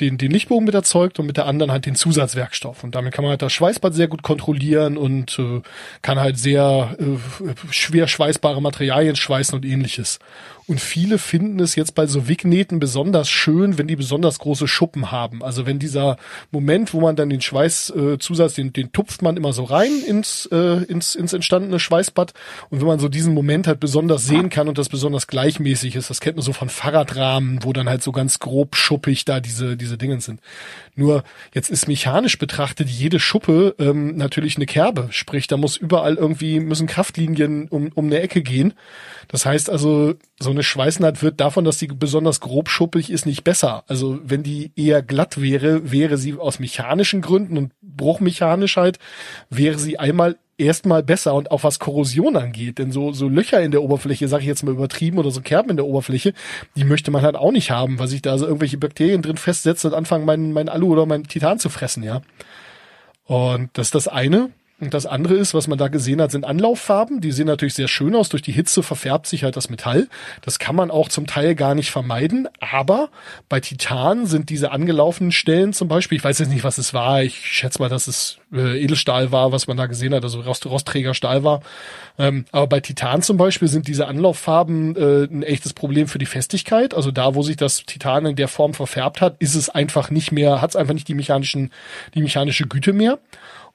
den, den Lichtbogen mit erzeugt und mit der anderen halt den Zusatzwerkstoff. Und damit kann man halt das Schweißbad sehr gut kontrollieren und äh, kann halt sehr äh, schwer schweißbare Materialien schweißen und ähnliches. Und viele finden es jetzt bei so Wignähten besonders schön, wenn die besonders große Schuppen haben. Also wenn dieser Moment, wo man dann den Schweißzusatz, äh, den, den tupft man immer so rein ins, äh, ins, ins entstandene Schweißbad. Und wenn man so diesen Moment halt besonders sehen kann und das besonders gleichmäßig ist, das kennt man so von Fahrradrahmen, wo dann halt so ganz grob schuppig da diese, diese Dingen sind. Nur jetzt ist mechanisch betrachtet jede Schuppe ähm, natürlich eine Kerbe. Sprich, da muss überall irgendwie, müssen Kraftlinien um, um eine Ecke gehen. Das heißt also, so eine Schweißnaht wird davon, dass die besonders grob schuppig ist, nicht besser. Also wenn die eher glatt wäre, wäre sie aus mechanischen Gründen und bruchmechanisch halt, wäre sie einmal erstmal besser und auch was Korrosion angeht. Denn so, so Löcher in der Oberfläche, sage ich jetzt mal übertrieben, oder so Kerben in der Oberfläche, die möchte man halt auch nicht haben, weil sich da so irgendwelche Bakterien drin festsetzen und anfangen, mein, mein Alu oder mein Titan zu fressen, ja. Und das ist das eine. Und das andere ist, was man da gesehen hat, sind Anlauffarben. Die sehen natürlich sehr schön aus. Durch die Hitze verfärbt sich halt das Metall. Das kann man auch zum Teil gar nicht vermeiden. Aber bei Titan sind diese angelaufenen Stellen zum Beispiel, ich weiß jetzt nicht, was es war. Ich schätze mal, dass es äh, Edelstahl war, was man da gesehen hat, also Rost Rostträgerstahl war. Ähm, aber bei Titan zum Beispiel sind diese Anlauffarben äh, ein echtes Problem für die Festigkeit. Also da, wo sich das Titan in der Form verfärbt hat, ist es einfach nicht mehr, hat es einfach nicht die mechanischen, die mechanische Güte mehr.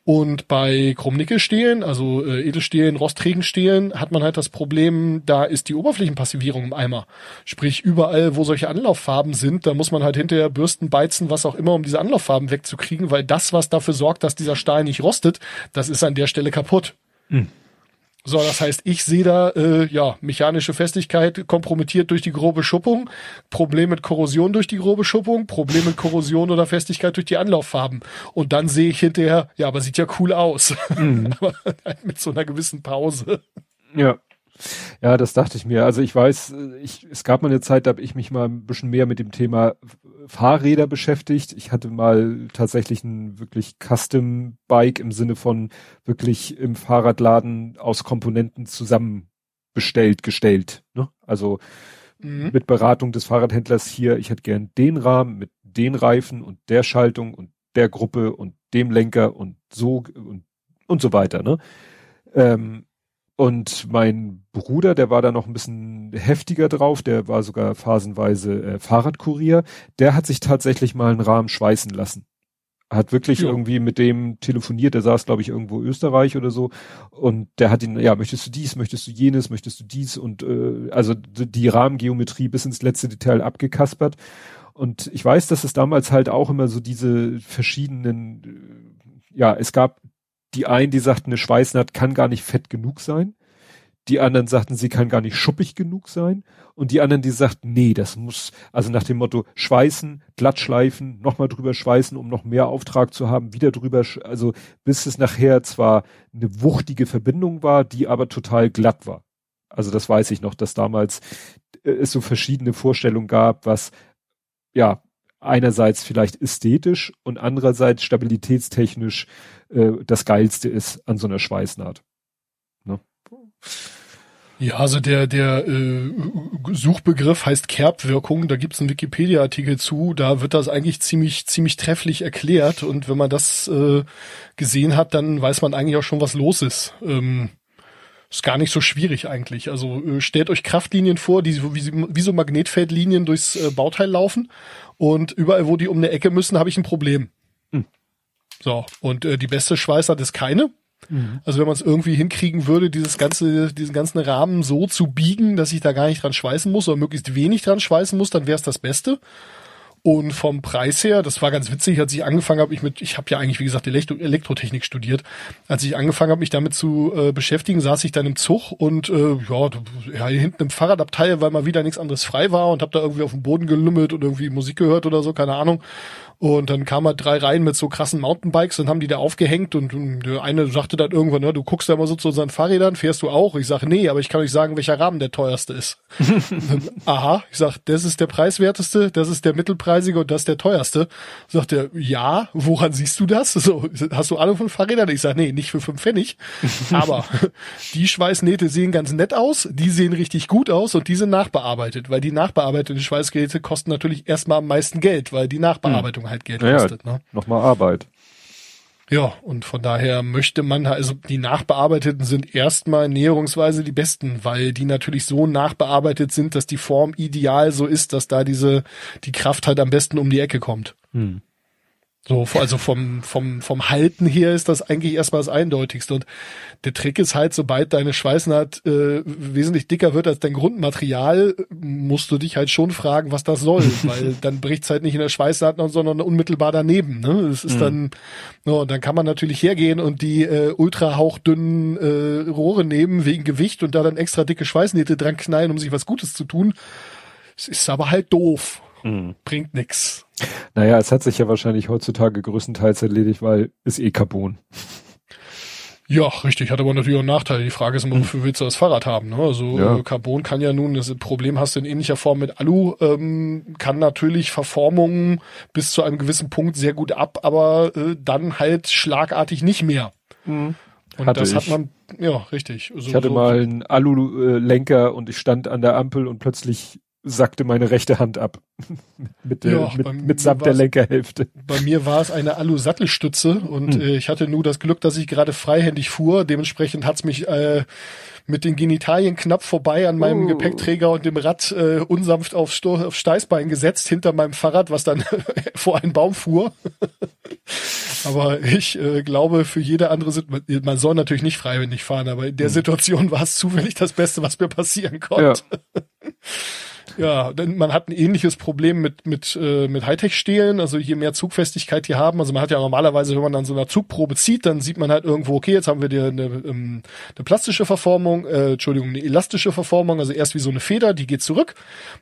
Und bei Chromnickelstählen, also äh, Edelstählen, rostträgen Stählen, hat man halt das Problem, da ist die Oberflächenpassivierung im Eimer. Sprich, überall, wo solche Anlauffarben sind, da muss man halt hinterher Bürsten, beizen, was auch immer, um diese Anlauffarben wegzukriegen, weil das, was dafür sorgt, dass dieser Stahl nicht rostet, das ist an der Stelle kaputt. Mhm. So, das heißt, ich sehe da äh, ja mechanische Festigkeit kompromittiert durch die grobe Schuppung, Problem mit Korrosion durch die grobe Schuppung, Problem mit Korrosion oder Festigkeit durch die Anlauffarben. Und dann sehe ich hinterher, ja, aber sieht ja cool aus. Mhm. aber halt mit so einer gewissen Pause. Ja. Ja, das dachte ich mir. Also ich weiß, ich, es gab mal eine Zeit, da habe ich mich mal ein bisschen mehr mit dem Thema Fahrräder beschäftigt. Ich hatte mal tatsächlich ein wirklich Custom Bike im Sinne von wirklich im Fahrradladen aus Komponenten zusammen bestellt, gestellt. Ne? Also mhm. mit Beratung des Fahrradhändlers hier, ich hätte gern den Rahmen mit den Reifen und der Schaltung und der Gruppe und dem Lenker und so und, und so weiter. Ne? Ähm, und mein Bruder, der war da noch ein bisschen heftiger drauf, der war sogar phasenweise äh, Fahrradkurier, der hat sich tatsächlich mal einen Rahmen schweißen lassen. Hat wirklich ja. irgendwie mit dem telefoniert, der saß, glaube ich, irgendwo Österreich oder so. Und der hat ihn, ja, möchtest du dies, möchtest du jenes, möchtest du dies und äh, also die Rahmengeometrie bis ins letzte Detail abgekaspert. Und ich weiß, dass es damals halt auch immer so diese verschiedenen, äh, ja, es gab die einen, die sagten, eine Schweißnaht kann gar nicht fett genug sein. Die anderen sagten, sie kann gar nicht schuppig genug sein. Und die anderen, die sagten, nee, das muss, also nach dem Motto, schweißen, glatt schleifen, nochmal drüber schweißen, um noch mehr Auftrag zu haben, wieder drüber, also bis es nachher zwar eine wuchtige Verbindung war, die aber total glatt war. Also das weiß ich noch, dass damals äh, es so verschiedene Vorstellungen gab, was, ja, einerseits vielleicht ästhetisch und andererseits stabilitätstechnisch äh, das Geilste ist an so einer Schweißnaht. Ne? Ja, also der, der äh, Suchbegriff heißt Kerbwirkung, da gibt's einen Wikipedia-Artikel zu, da wird das eigentlich ziemlich, ziemlich trefflich erklärt und wenn man das äh, gesehen hat, dann weiß man eigentlich auch schon, was los ist. Ähm, Ist gar nicht so schwierig eigentlich. Also äh, stellt euch Kraftlinien vor, die wie, wie so Magnetfeldlinien durchs äh, Bauteil laufen und überall, wo die um eine Ecke müssen, habe ich ein Problem. So, und äh, die beste Schweißart ist keine. Mhm. Also wenn man es irgendwie hinkriegen würde, dieses ganze, diesen ganzen Rahmen so zu biegen, dass ich da gar nicht dran schweißen muss oder möglichst wenig dran schweißen muss, dann wäre es das Beste. Und vom Preis her, das war ganz witzig, als ich angefangen habe, ich mit, ich habe ja eigentlich, wie gesagt, Elektro Elektrotechnik studiert. Als ich angefangen habe, mich damit zu äh, beschäftigen, saß ich dann im Zug und äh, ja, ja, hier hinten im Fahrradabteil, weil mal wieder nichts anderes frei war und habe da irgendwie auf dem Boden gelümmelt und irgendwie Musik gehört oder so, keine Ahnung. Und dann kamen halt drei Reihen mit so krassen Mountainbikes und haben die da aufgehängt und, der eine sagte dann irgendwann, ne, du guckst da immer so zu unseren Fahrrädern, fährst du auch? Ich sage, nee, aber ich kann euch sagen, welcher Rahmen der teuerste ist. dann, Aha, ich sag, das ist der preiswerteste, das ist der mittelpreisige und das ist der teuerste. Sagt er, ja, woran siehst du das? So, hast du Ahnung von Fahrrädern? Ich sage, nee, nicht für fünf Pfennig. aber die Schweißnähte sehen ganz nett aus, die sehen richtig gut aus und die sind nachbearbeitet, weil die nachbearbeiteten Schweißgeräte kosten natürlich erstmal am meisten Geld, weil die Nachbearbeitung halt Geld naja, kostet. Ne? Nochmal Arbeit. Ja, und von daher möchte man, also die nachbearbeiteten sind erstmal näherungsweise die besten, weil die natürlich so nachbearbeitet sind, dass die Form ideal so ist, dass da diese, die Kraft halt am besten um die Ecke kommt. Hm. So, also vom, vom, vom Halten her ist das eigentlich erstmal das Eindeutigste. Und der Trick ist halt, sobald deine Schweißnaht äh, wesentlich dicker wird als dein Grundmaterial, musst du dich halt schon fragen, was das soll. Weil dann bricht's halt nicht in der Schweißnaht, sondern unmittelbar daneben. Ne? Das ist mhm. dann, no, dann kann man natürlich hergehen und die äh, ultra hauchdünnen äh, Rohre nehmen wegen Gewicht und da dann extra dicke Schweißnähte dran knallen, um sich was Gutes zu tun. Es ist aber halt doof. Mhm. Bringt nix. Naja, es hat sich ja wahrscheinlich heutzutage größtenteils erledigt, weil es eh Carbon. Ja, richtig, hat aber natürlich auch einen Nachteil. Die Frage ist immer, wofür willst du das Fahrrad haben? Ne? Also ja. Carbon kann ja nun, das Problem hast du in ähnlicher Form mit Alu, ähm, kann natürlich Verformungen bis zu einem gewissen Punkt sehr gut ab, aber äh, dann halt schlagartig nicht mehr. Mhm. Und hatte das ich. hat man, ja, richtig. Also, ich hatte so, mal einen Alu-Lenker und ich stand an der Ampel und plötzlich sackte meine rechte Hand ab. mit, der, ja, mit, mitsamt der Lenkerhälfte. Bei mir war es eine Alu-Sattelstütze und hm. äh, ich hatte nur das Glück, dass ich gerade freihändig fuhr. Dementsprechend hat's mich äh, mit den Genitalien knapp vorbei an meinem oh. Gepäckträger und dem Rad äh, unsanft auf, Sto auf Steißbein gesetzt hinter meinem Fahrrad, was dann vor einen Baum fuhr. aber ich äh, glaube, für jede andere Situation, man soll natürlich nicht freiwillig fahren, aber in der hm. Situation war es zufällig das Beste, was mir passieren konnte. Ja. Ja, denn man hat ein ähnliches Problem mit mit äh, mit Hightech-Stehlen. Also je mehr Zugfestigkeit die haben, also man hat ja normalerweise, wenn man dann so einer Zugprobe zieht, dann sieht man halt irgendwo, okay, jetzt haben wir dir eine, ähm, eine plastische Verformung, äh, Entschuldigung, eine elastische Verformung. Also erst wie so eine Feder, die geht zurück.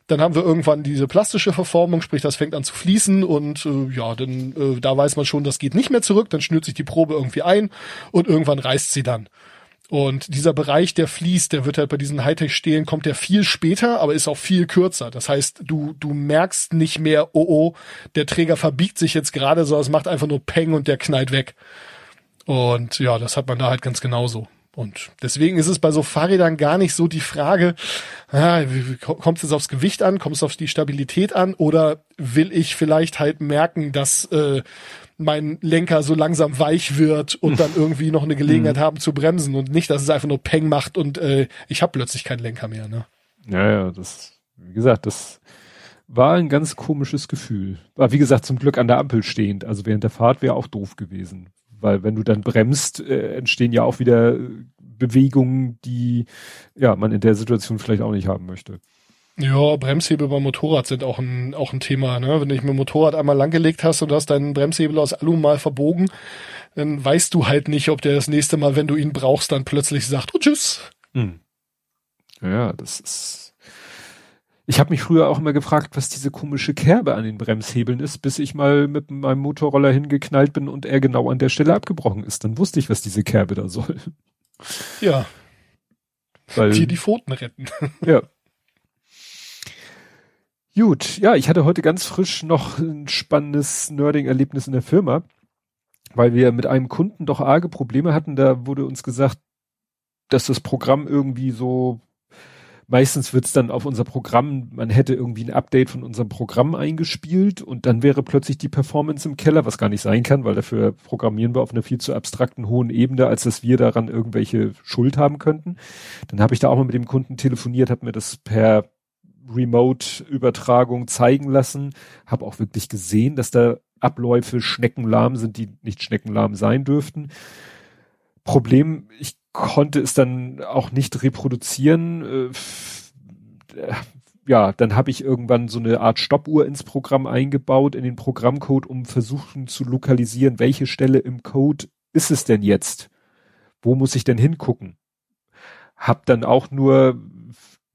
Dann haben wir irgendwann diese plastische Verformung, sprich, das fängt an zu fließen und äh, ja, dann äh, da weiß man schon, das geht nicht mehr zurück. Dann schnürt sich die Probe irgendwie ein und irgendwann reißt sie dann. Und dieser Bereich, der fließt, der wird halt bei diesen Hightech-Stehlen, kommt der viel später, aber ist auch viel kürzer. Das heißt, du, du merkst nicht mehr, oh oh, der Träger verbiegt sich jetzt gerade, sondern es macht einfach nur Peng und der knallt weg. Und ja, das hat man da halt ganz genauso. Und deswegen ist es bei so Fahrrädern gar nicht so die Frage, ah, kommt es aufs Gewicht an, kommt es auf die Stabilität an oder will ich vielleicht halt merken, dass äh, mein Lenker so langsam weich wird und dann irgendwie noch eine Gelegenheit mhm. haben zu bremsen und nicht, dass es einfach nur Peng macht und äh, ich habe plötzlich keinen Lenker mehr. Ne? Ja, ja, das, wie gesagt, das war ein ganz komisches Gefühl. War wie gesagt zum Glück an der Ampel stehend. Also während der Fahrt wäre auch doof gewesen, weil wenn du dann bremst, äh, entstehen ja auch wieder Bewegungen, die ja man in der Situation vielleicht auch nicht haben möchte. Ja, Bremshebel beim Motorrad sind auch ein, auch ein Thema. Ne? Wenn du dich mit dem Motorrad einmal langgelegt hast und hast deinen Bremshebel aus Alu mal verbogen, dann weißt du halt nicht, ob der das nächste Mal, wenn du ihn brauchst, dann plötzlich sagt, oh tschüss. Hm. Ja, das ist. Ich habe mich früher auch immer gefragt, was diese komische Kerbe an den Bremshebeln ist, bis ich mal mit meinem Motorroller hingeknallt bin und er genau an der Stelle abgebrochen ist. Dann wusste ich, was diese Kerbe da soll. Ja. Weil, Dir die Pfoten retten. Ja. Gut, ja, ich hatte heute ganz frisch noch ein spannendes Nerding-Erlebnis in der Firma, weil wir mit einem Kunden doch arge Probleme hatten. Da wurde uns gesagt, dass das Programm irgendwie so Meistens wird's dann auf unser Programm, man hätte irgendwie ein Update von unserem Programm eingespielt und dann wäre plötzlich die Performance im Keller, was gar nicht sein kann, weil dafür programmieren wir auf einer viel zu abstrakten hohen Ebene, als dass wir daran irgendwelche Schuld haben könnten. Dann habe ich da auch mal mit dem Kunden telefoniert, habe mir das per Remote-Übertragung zeigen lassen, habe auch wirklich gesehen, dass da Abläufe schneckenlahm sind, die nicht schneckenlahm sein dürften. Problem, ich konnte es dann auch nicht reproduzieren. Äh, ja, dann habe ich irgendwann so eine Art Stoppuhr ins Programm eingebaut, in den Programmcode, um versuchen zu lokalisieren, welche Stelle im Code ist es denn jetzt? Wo muss ich denn hingucken? Hab dann auch nur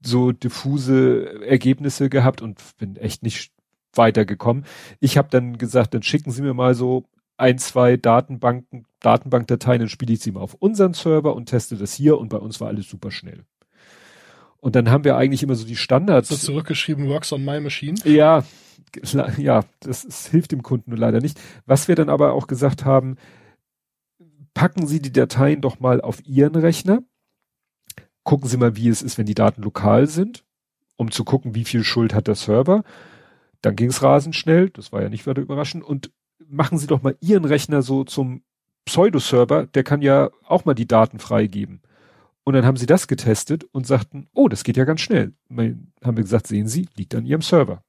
so diffuse Ergebnisse gehabt und bin echt nicht weitergekommen. Ich habe dann gesagt, dann schicken Sie mir mal so ein, zwei Datenbanken, Datenbankdateien, dann spiele ich sie mal auf unseren Server und teste das hier und bei uns war alles super schnell. Und dann haben wir eigentlich immer so die Standards. So zurückgeschrieben, works on my machine? Ja, ja, das, das hilft dem Kunden nur leider nicht. Was wir dann aber auch gesagt haben, packen Sie die Dateien doch mal auf Ihren Rechner. Gucken Sie mal, wie es ist, wenn die Daten lokal sind, um zu gucken, wie viel Schuld hat der Server. Dann ging es rasend schnell, das war ja nicht weiter überraschend. Und machen Sie doch mal Ihren Rechner so zum Pseudo-Server, der kann ja auch mal die Daten freigeben. Und dann haben sie das getestet und sagten, oh, das geht ja ganz schnell. Haben wir gesagt, sehen Sie, liegt an Ihrem Server.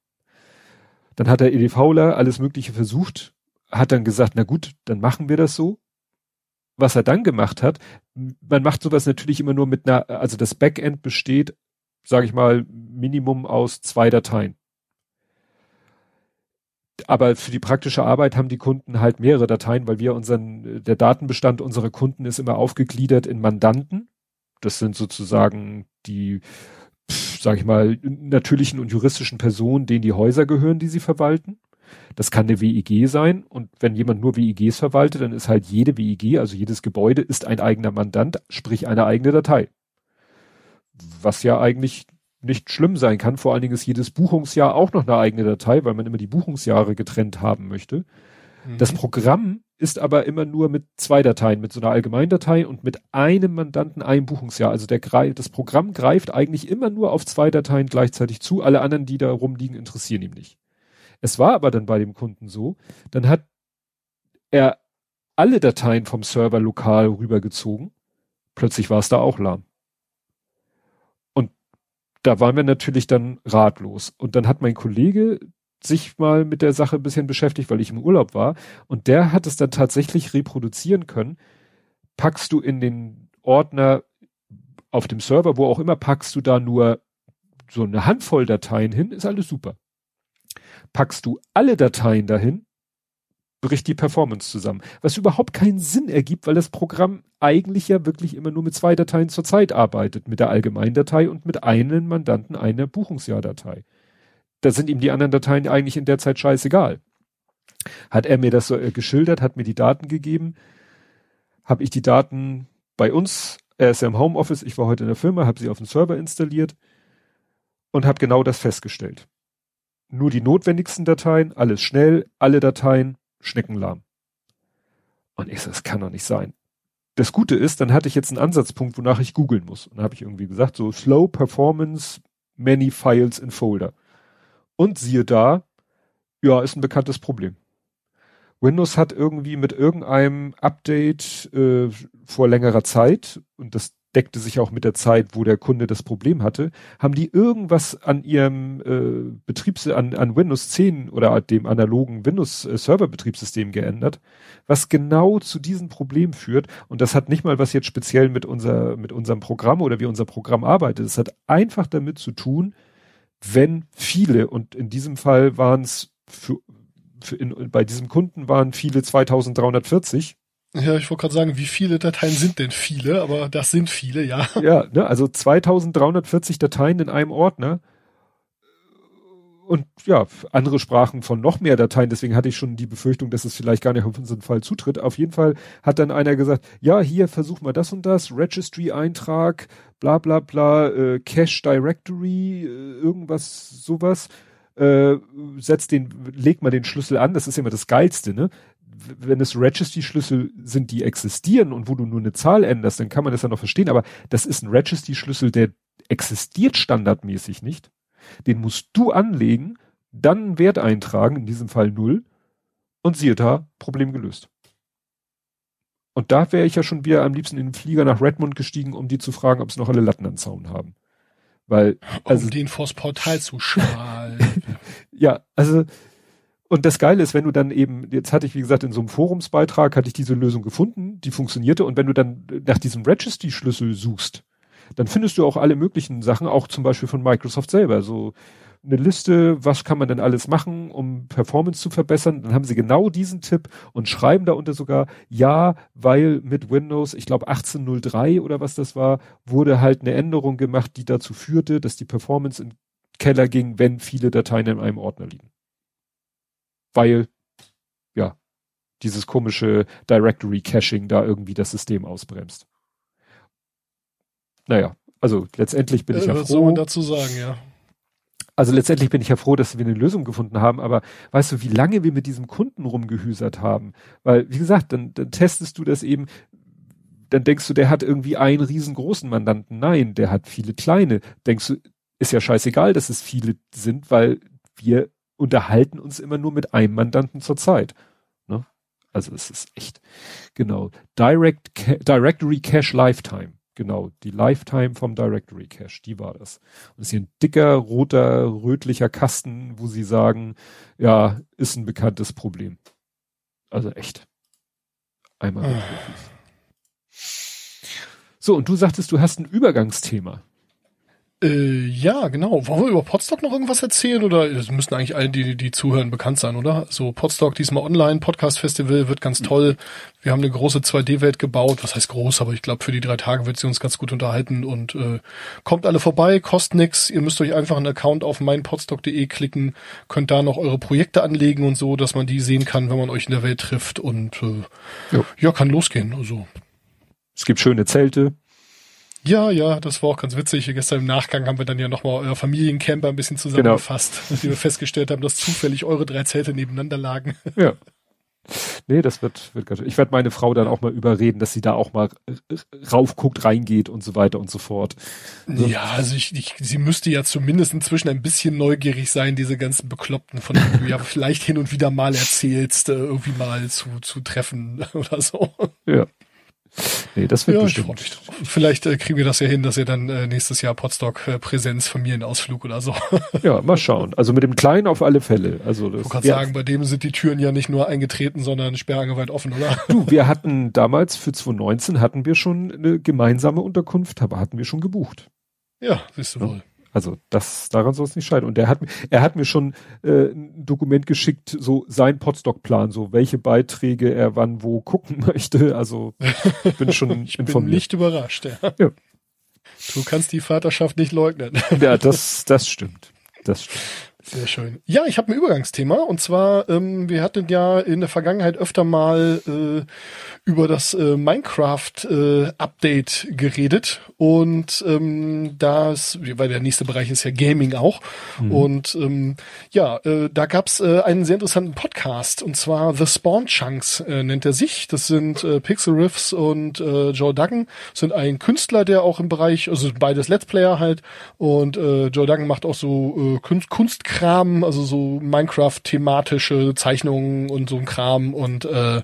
Dann hat der EDVler alles Mögliche versucht, hat dann gesagt, na gut, dann machen wir das so. Was er dann gemacht hat, man macht sowas natürlich immer nur mit einer, also das Backend besteht, sage ich mal, Minimum aus zwei Dateien aber für die praktische Arbeit haben die Kunden halt mehrere Dateien, weil wir unseren, der Datenbestand unserer Kunden ist immer aufgegliedert in Mandanten. Das sind sozusagen die, sage ich mal, natürlichen und juristischen Personen, denen die Häuser gehören, die sie verwalten. Das kann eine WIG sein und wenn jemand nur WIGs verwaltet, dann ist halt jede WIG, also jedes Gebäude ist ein eigener Mandant, sprich eine eigene Datei. Was ja eigentlich nicht schlimm sein kann. Vor allen Dingen ist jedes Buchungsjahr auch noch eine eigene Datei, weil man immer die Buchungsjahre getrennt haben möchte. Mhm. Das Programm ist aber immer nur mit zwei Dateien, mit so einer Allgemeindatei und mit einem Mandanten ein Buchungsjahr. Also der, das Programm greift eigentlich immer nur auf zwei Dateien gleichzeitig zu. Alle anderen, die da rumliegen, interessieren ihm nicht. Es war aber dann bei dem Kunden so, dann hat er alle Dateien vom Server lokal rübergezogen. Plötzlich war es da auch lahm da waren wir natürlich dann ratlos. Und dann hat mein Kollege sich mal mit der Sache ein bisschen beschäftigt, weil ich im Urlaub war. Und der hat es dann tatsächlich reproduzieren können. Packst du in den Ordner auf dem Server, wo auch immer, packst du da nur so eine Handvoll Dateien hin, ist alles super. Packst du alle Dateien dahin, bricht die Performance zusammen. Was überhaupt keinen Sinn ergibt, weil das Programm eigentlich ja wirklich immer nur mit zwei Dateien zur Zeit arbeitet, mit der Allgemeindatei und mit einem Mandanten einer Buchungsjahrdatei. Da sind ihm die anderen Dateien eigentlich in der Zeit scheißegal. Hat er mir das so äh, geschildert, hat mir die Daten gegeben, habe ich die Daten bei uns, er ist ja im Homeoffice, ich war heute in der Firma, habe sie auf dem Server installiert und habe genau das festgestellt. Nur die notwendigsten Dateien, alles schnell, alle Dateien, schneckenlahm. Und ich so, das kann doch nicht sein. Das Gute ist, dann hatte ich jetzt einen Ansatzpunkt, wonach ich googeln muss. Und dann habe ich irgendwie gesagt, so Slow Performance, Many Files in Folder. Und siehe da, ja, ist ein bekanntes Problem. Windows hat irgendwie mit irgendeinem Update äh, vor längerer Zeit, und das deckte sich auch mit der Zeit, wo der Kunde das Problem hatte, haben die irgendwas an ihrem äh, Betriebs an, an Windows 10 oder dem analogen Windows äh, Server Betriebssystem geändert, was genau zu diesem Problem führt? Und das hat nicht mal was jetzt speziell mit unser mit unserem Programm oder wie unser Programm arbeitet, es hat einfach damit zu tun, wenn viele und in diesem Fall waren es für, für in, bei diesem Kunden waren viele 2340 ja, ich wollte gerade sagen, wie viele Dateien sind denn viele, aber das sind viele, ja. Ja, ne, also 2340 Dateien in einem Ordner. Und ja, andere sprachen von noch mehr Dateien, deswegen hatte ich schon die Befürchtung, dass es vielleicht gar nicht auf unseren Fall zutritt. Auf jeden Fall hat dann einer gesagt, ja, hier versuch mal das und das, Registry-Eintrag, bla bla bla, äh, Cache Directory, äh, irgendwas, sowas. Äh, setzt den, leg mal den Schlüssel an, das ist immer das Geilste, ne? Wenn es Registry-Schlüssel sind, die existieren und wo du nur eine Zahl änderst, dann kann man das ja noch verstehen, aber das ist ein Registry-Schlüssel, der existiert standardmäßig nicht. Den musst du anlegen, dann einen Wert eintragen, in diesem Fall null, und siehe da, Problem gelöst. Und da wäre ich ja schon wieder am liebsten in den Flieger nach Redmond gestiegen, um die zu fragen, ob sie noch alle Latten an Zaun haben. Weil, also. Um den vors Portal zu schalen. ja, also, und das Geile ist, wenn du dann eben, jetzt hatte ich, wie gesagt, in so einem Forumsbeitrag hatte ich diese Lösung gefunden, die funktionierte, und wenn du dann nach diesem Registry-Schlüssel suchst, dann findest du auch alle möglichen Sachen, auch zum Beispiel von Microsoft selber, so eine Liste, was kann man denn alles machen, um Performance zu verbessern. Dann haben sie genau diesen Tipp und schreiben darunter sogar, ja, weil mit Windows, ich glaube 1803 oder was das war, wurde halt eine Änderung gemacht, die dazu führte, dass die Performance in Keller ging, wenn viele Dateien in einem Ordner liegen. Weil, ja, dieses komische Directory Caching da irgendwie das System ausbremst. Naja, also letztendlich bin ich ja froh. Was soll man dazu sagen, ja. Also letztendlich bin ich ja froh, dass wir eine Lösung gefunden haben, aber weißt du, wie lange wir mit diesem Kunden rumgehüsert haben? Weil, wie gesagt, dann, dann testest du das eben, dann denkst du, der hat irgendwie einen riesengroßen Mandanten. Nein, der hat viele kleine. Denkst du, ist ja scheißegal, dass es viele sind, weil wir unterhalten uns immer nur mit einem Mandanten zur Zeit. Ne? Also es ist echt, genau. Direct, Directory Cache Lifetime. Genau, die Lifetime vom Directory Cache, die war das. Und das ist hier ein dicker, roter, rötlicher Kasten, wo sie sagen, ja, ist ein bekanntes Problem. Also echt. Einmal Profis. So, und du sagtest, du hast ein Übergangsthema. Äh, ja, genau. Wollen wir über Podstock noch irgendwas erzählen oder das müssten eigentlich alle, die, die zuhören, bekannt sein, oder? So Podstock diesmal online, Podcast Festival wird ganz toll. Wir haben eine große 2D-Welt gebaut. Was heißt groß, aber ich glaube, für die drei Tage wird sie uns ganz gut unterhalten und äh, kommt alle vorbei, kostet nix. Ihr müsst euch einfach einen Account auf meinpodstock.de klicken, könnt da noch eure Projekte anlegen und so, dass man die sehen kann, wenn man euch in der Welt trifft und äh, ja, kann losgehen. Also es gibt schöne Zelte. Ja, ja, das war auch ganz witzig. Gestern im Nachgang haben wir dann ja nochmal euer Familiencamper ein bisschen zusammengefasst, genau. nachdem wir festgestellt haben, dass zufällig eure drei Zelte nebeneinander lagen. Ja. Nee, das wird, wird ganz, ich werde meine Frau dann auch mal überreden, dass sie da auch mal raufguckt, reingeht und so weiter und so fort. So. Ja, also ich, ich, sie müsste ja zumindest inzwischen ein bisschen neugierig sein, diese ganzen Bekloppten, von denen du ja vielleicht hin und wieder mal erzählst, äh, irgendwie mal zu, zu treffen oder so. Ja. Nee, das wird ja, bestimmt. Ich Vielleicht äh, kriegen wir das ja hin, dass ihr dann äh, nächstes Jahr Potsdok äh, Präsenz Familienausflug oder so. ja, mal schauen. Also mit dem Kleinen auf alle Fälle. Also das, du kannst ja, sagen, bei dem sind die Türen ja nicht nur eingetreten, sondern sperrangeweit offen, oder? Du, wir hatten damals für 2019 hatten wir schon eine gemeinsame Unterkunft, aber hatten wir schon gebucht. Ja, siehst du ja. wohl. Also das daran soll es nicht scheiden. Und er hat er hat mir schon äh, ein Dokument geschickt, so sein Podstock-Plan, so welche Beiträge er wann wo gucken möchte. Also ich bin schon ich informiert. bin nicht überrascht. Ja. ja. Du kannst die Vaterschaft nicht leugnen. ja, das das stimmt. Das stimmt. Sehr schön. Ja, ich habe ein Übergangsthema und zwar, ähm, wir hatten ja in der Vergangenheit öfter mal äh, über das äh, Minecraft-Update äh, geredet und ähm, das, weil der nächste Bereich ist ja Gaming auch mhm. und ähm, ja, äh, da gab's äh, einen sehr interessanten Podcast und zwar The Spawn Chunks äh, nennt er sich. Das sind äh, Pixel Riffs und äh, Joe Duggan sind ein Künstler, der auch im Bereich, also beides Let's Player halt und äh, Joe Duggan macht auch so äh, Kunst, Kunst Kram, also so Minecraft-thematische Zeichnungen und so ein Kram und äh,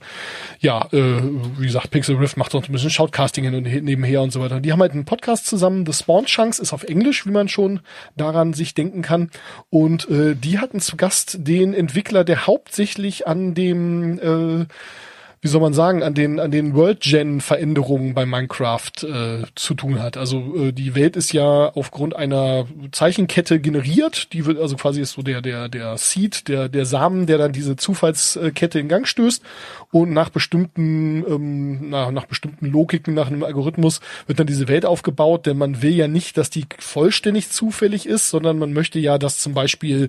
ja, äh, wie gesagt, Pixel Rift macht auch ein bisschen Shoutcasting hin und nebenher und so weiter. Die haben halt einen Podcast zusammen, The Spawn Chunks ist auf Englisch, wie man schon daran sich denken kann und äh, die hatten zu Gast den Entwickler, der hauptsächlich an dem äh, wie soll man sagen, an den, an den World-Gen-Veränderungen bei Minecraft äh, zu tun hat. Also äh, die Welt ist ja aufgrund einer Zeichenkette generiert. Die wird also quasi ist so der, der, der Seed, der, der Samen, der dann diese Zufallskette in Gang stößt. Und nach bestimmten, ähm, nach, nach bestimmten Logiken, nach einem Algorithmus wird dann diese Welt aufgebaut, denn man will ja nicht, dass die vollständig zufällig ist, sondern man möchte ja, dass zum Beispiel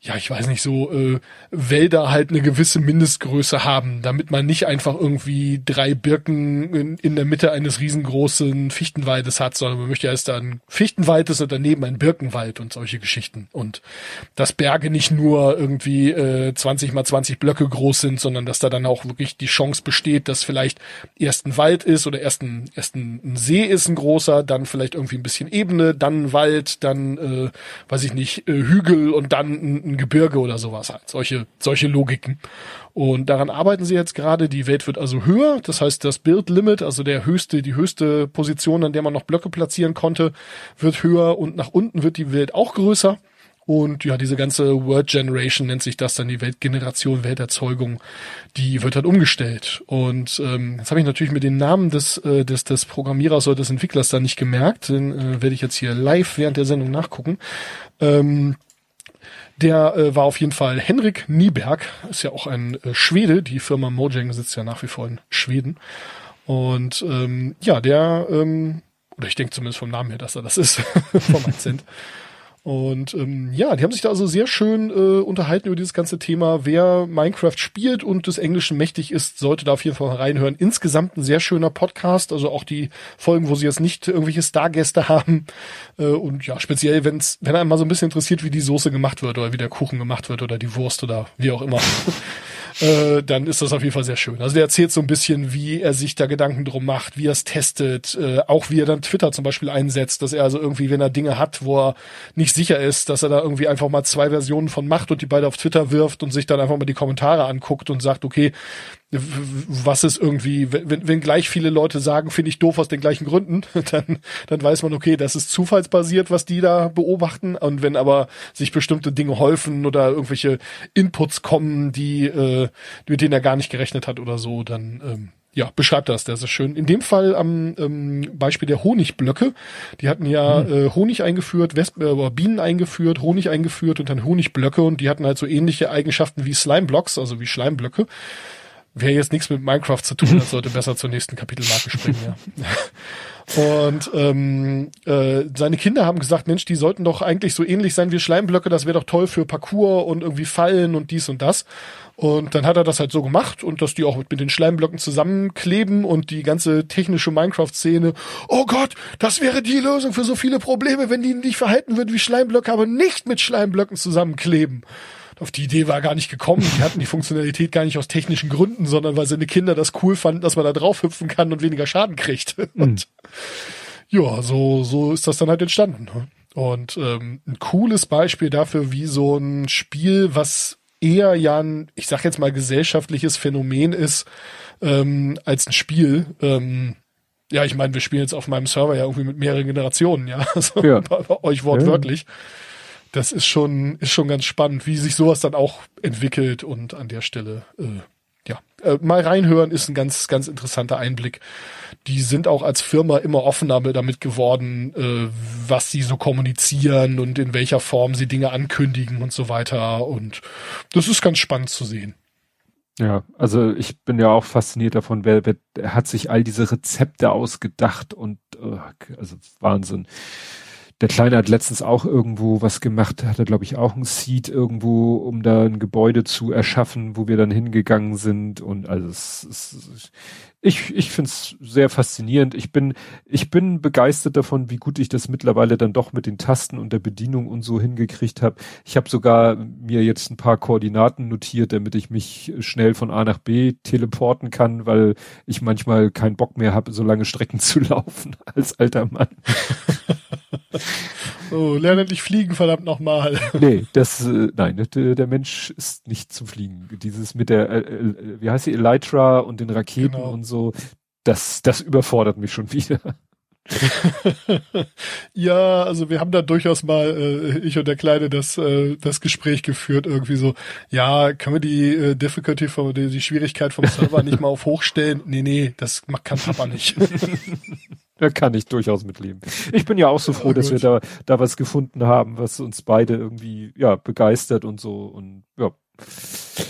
ja, ich weiß nicht, so äh, Wälder halt eine gewisse Mindestgröße haben, damit man nicht einfach irgendwie drei Birken in, in der Mitte eines riesengroßen Fichtenwaldes hat, sondern man möchte ja erst ein Fichtenwald ist und daneben ein Birkenwald und solche Geschichten. Und dass Berge nicht nur irgendwie äh, 20 mal 20 Blöcke groß sind, sondern dass da dann auch wirklich die Chance besteht, dass vielleicht erst ein Wald ist oder erst ein, erst ein, ein See ist ein großer, dann vielleicht irgendwie ein bisschen Ebene, dann Wald, dann, äh, weiß ich nicht, äh, Hügel und dann ein, ein Gebirge oder sowas halt. Solche, solche Logiken. Und daran arbeiten sie jetzt gerade. Die Welt wird also höher. Das heißt, das Build Limit, also der höchste, die höchste Position, an der man noch Blöcke platzieren konnte, wird höher und nach unten wird die Welt auch größer. Und ja, diese ganze Word Generation nennt sich das dann, die Weltgeneration, Welterzeugung, die wird halt umgestellt. Und ähm, jetzt habe ich natürlich mit den Namen des, äh, des, des Programmierers oder des Entwicklers da nicht gemerkt. Den äh, werde ich jetzt hier live während der Sendung nachgucken. Ähm, der äh, war auf jeden Fall Henrik Nieberg, ist ja auch ein äh, Schwede. Die Firma Mojang sitzt ja nach wie vor in Schweden. Und ähm, ja, der, ähm, oder ich denke zumindest vom Namen her, dass er das ist, vom Akzent. Und ähm, ja, die haben sich da also sehr schön äh, unterhalten über dieses ganze Thema. Wer Minecraft spielt und des Englischen mächtig ist, sollte da auf jeden Fall reinhören. Insgesamt ein sehr schöner Podcast, also auch die Folgen, wo sie jetzt nicht irgendwelche Stargäste haben. Äh, und ja, speziell, wenn's, wenn einem mal so ein bisschen interessiert, wie die Soße gemacht wird oder wie der Kuchen gemacht wird oder die Wurst oder wie auch immer. Äh, dann ist das auf jeden Fall sehr schön. Also der erzählt so ein bisschen, wie er sich da Gedanken drum macht, wie er es testet, äh, auch wie er dann Twitter zum Beispiel einsetzt, dass er also irgendwie, wenn er Dinge hat, wo er nicht sicher ist, dass er da irgendwie einfach mal zwei Versionen von macht und die beide auf Twitter wirft und sich dann einfach mal die Kommentare anguckt und sagt, okay, was ist irgendwie, wenn, wenn gleich viele Leute sagen, finde ich doof aus den gleichen Gründen, dann, dann weiß man, okay, das ist zufallsbasiert, was die da beobachten. Und wenn aber sich bestimmte Dinge häufen oder irgendwelche Inputs kommen, die, äh, mit denen er gar nicht gerechnet hat oder so, dann ähm, ja, beschreibt das, das ist schön. In dem Fall am ähm, Beispiel der Honigblöcke. Die hatten ja mhm. äh, Honig eingeführt, Wespen, äh, Bienen eingeführt, Honig eingeführt und dann Honigblöcke und die hatten halt so ähnliche Eigenschaften wie Slimeblocks, also wie Schleimblöcke. Wer jetzt nichts mit Minecraft zu tun hat, sollte besser zur nächsten Kapitelmarke springen, ja. Und ähm, äh, seine Kinder haben gesagt, Mensch, die sollten doch eigentlich so ähnlich sein wie Schleimblöcke, das wäre doch toll für Parcours und irgendwie Fallen und dies und das. Und dann hat er das halt so gemacht und dass die auch mit den Schleimblöcken zusammenkleben und die ganze technische Minecraft-Szene, oh Gott, das wäre die Lösung für so viele Probleme, wenn die nicht verhalten würden wie Schleimblöcke, aber nicht mit Schleimblöcken zusammenkleben auf die Idee war gar nicht gekommen. Die hatten die Funktionalität gar nicht aus technischen Gründen, sondern weil seine Kinder das cool fanden, dass man da drauf hüpfen kann und weniger Schaden kriegt. Mhm. Und ja, so, so ist das dann halt entstanden. Ne? Und ähm, ein cooles Beispiel dafür, wie so ein Spiel, was eher ja ein, ich sag jetzt mal, gesellschaftliches Phänomen ist, ähm, als ein Spiel. Ähm, ja, ich meine, wir spielen jetzt auf meinem Server ja irgendwie mit mehreren Generationen, ja. Also ja. bei euch wortwörtlich. Ja das ist schon, ist schon ganz spannend, wie sich sowas dann auch entwickelt und an der Stelle, äh, ja, äh, mal reinhören ist ein ganz, ganz interessanter Einblick. Die sind auch als Firma immer offener damit geworden, äh, was sie so kommunizieren und in welcher Form sie Dinge ankündigen und so weiter. Und das ist ganz spannend zu sehen. Ja, also ich bin ja auch fasziniert davon, wer, wer hat sich all diese Rezepte ausgedacht und äh, also Wahnsinn der Kleine hat letztens auch irgendwo was gemacht, hat er glaube ich auch ein Seed irgendwo, um da ein Gebäude zu erschaffen, wo wir dann hingegangen sind und also es, es, ich, ich finde es sehr faszinierend. Ich bin, ich bin begeistert davon, wie gut ich das mittlerweile dann doch mit den Tasten und der Bedienung und so hingekriegt habe. Ich habe sogar mir jetzt ein paar Koordinaten notiert, damit ich mich schnell von A nach B teleporten kann, weil ich manchmal keinen Bock mehr habe, so lange Strecken zu laufen als alter Mann. oh, lerne nicht fliegen, verdammt nochmal. Nee, das, äh, nein, der, der, Mensch ist nicht zum Fliegen. Dieses mit der, äh, äh, wie heißt die, Elytra und den Raketen genau. und so, das, das überfordert mich schon wieder. ja, also wir haben da durchaus mal, äh, ich und der Kleine, das, äh, das Gespräch geführt, irgendwie so, ja, können wir die äh, Difficulty vom, die, die Schwierigkeit vom Server nicht mal auf hochstellen? Nee, nee, das kann Papa nicht. da kann ich durchaus mitleben. Ich bin ja auch so froh, ja, dass wir da, da was gefunden haben, was uns beide irgendwie, ja, begeistert und so und ja.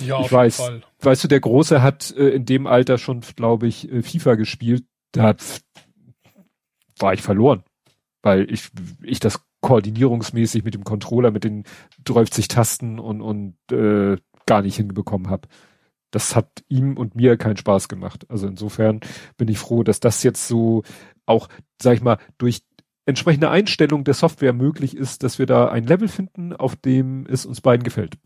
Ja, auf ich weiß, jeden Fall. Weißt du, der Große hat äh, in dem Alter schon, glaube ich, äh, FIFA gespielt. Da hat war ich verloren, weil ich, ich das koordinierungsmäßig mit dem Controller, mit den 30 Tasten und, und äh, gar nicht hinbekommen habe. Das hat ihm und mir keinen Spaß gemacht. Also insofern bin ich froh, dass das jetzt so auch, sag ich mal, durch entsprechende Einstellung der Software möglich ist, dass wir da ein Level finden, auf dem es uns beiden gefällt.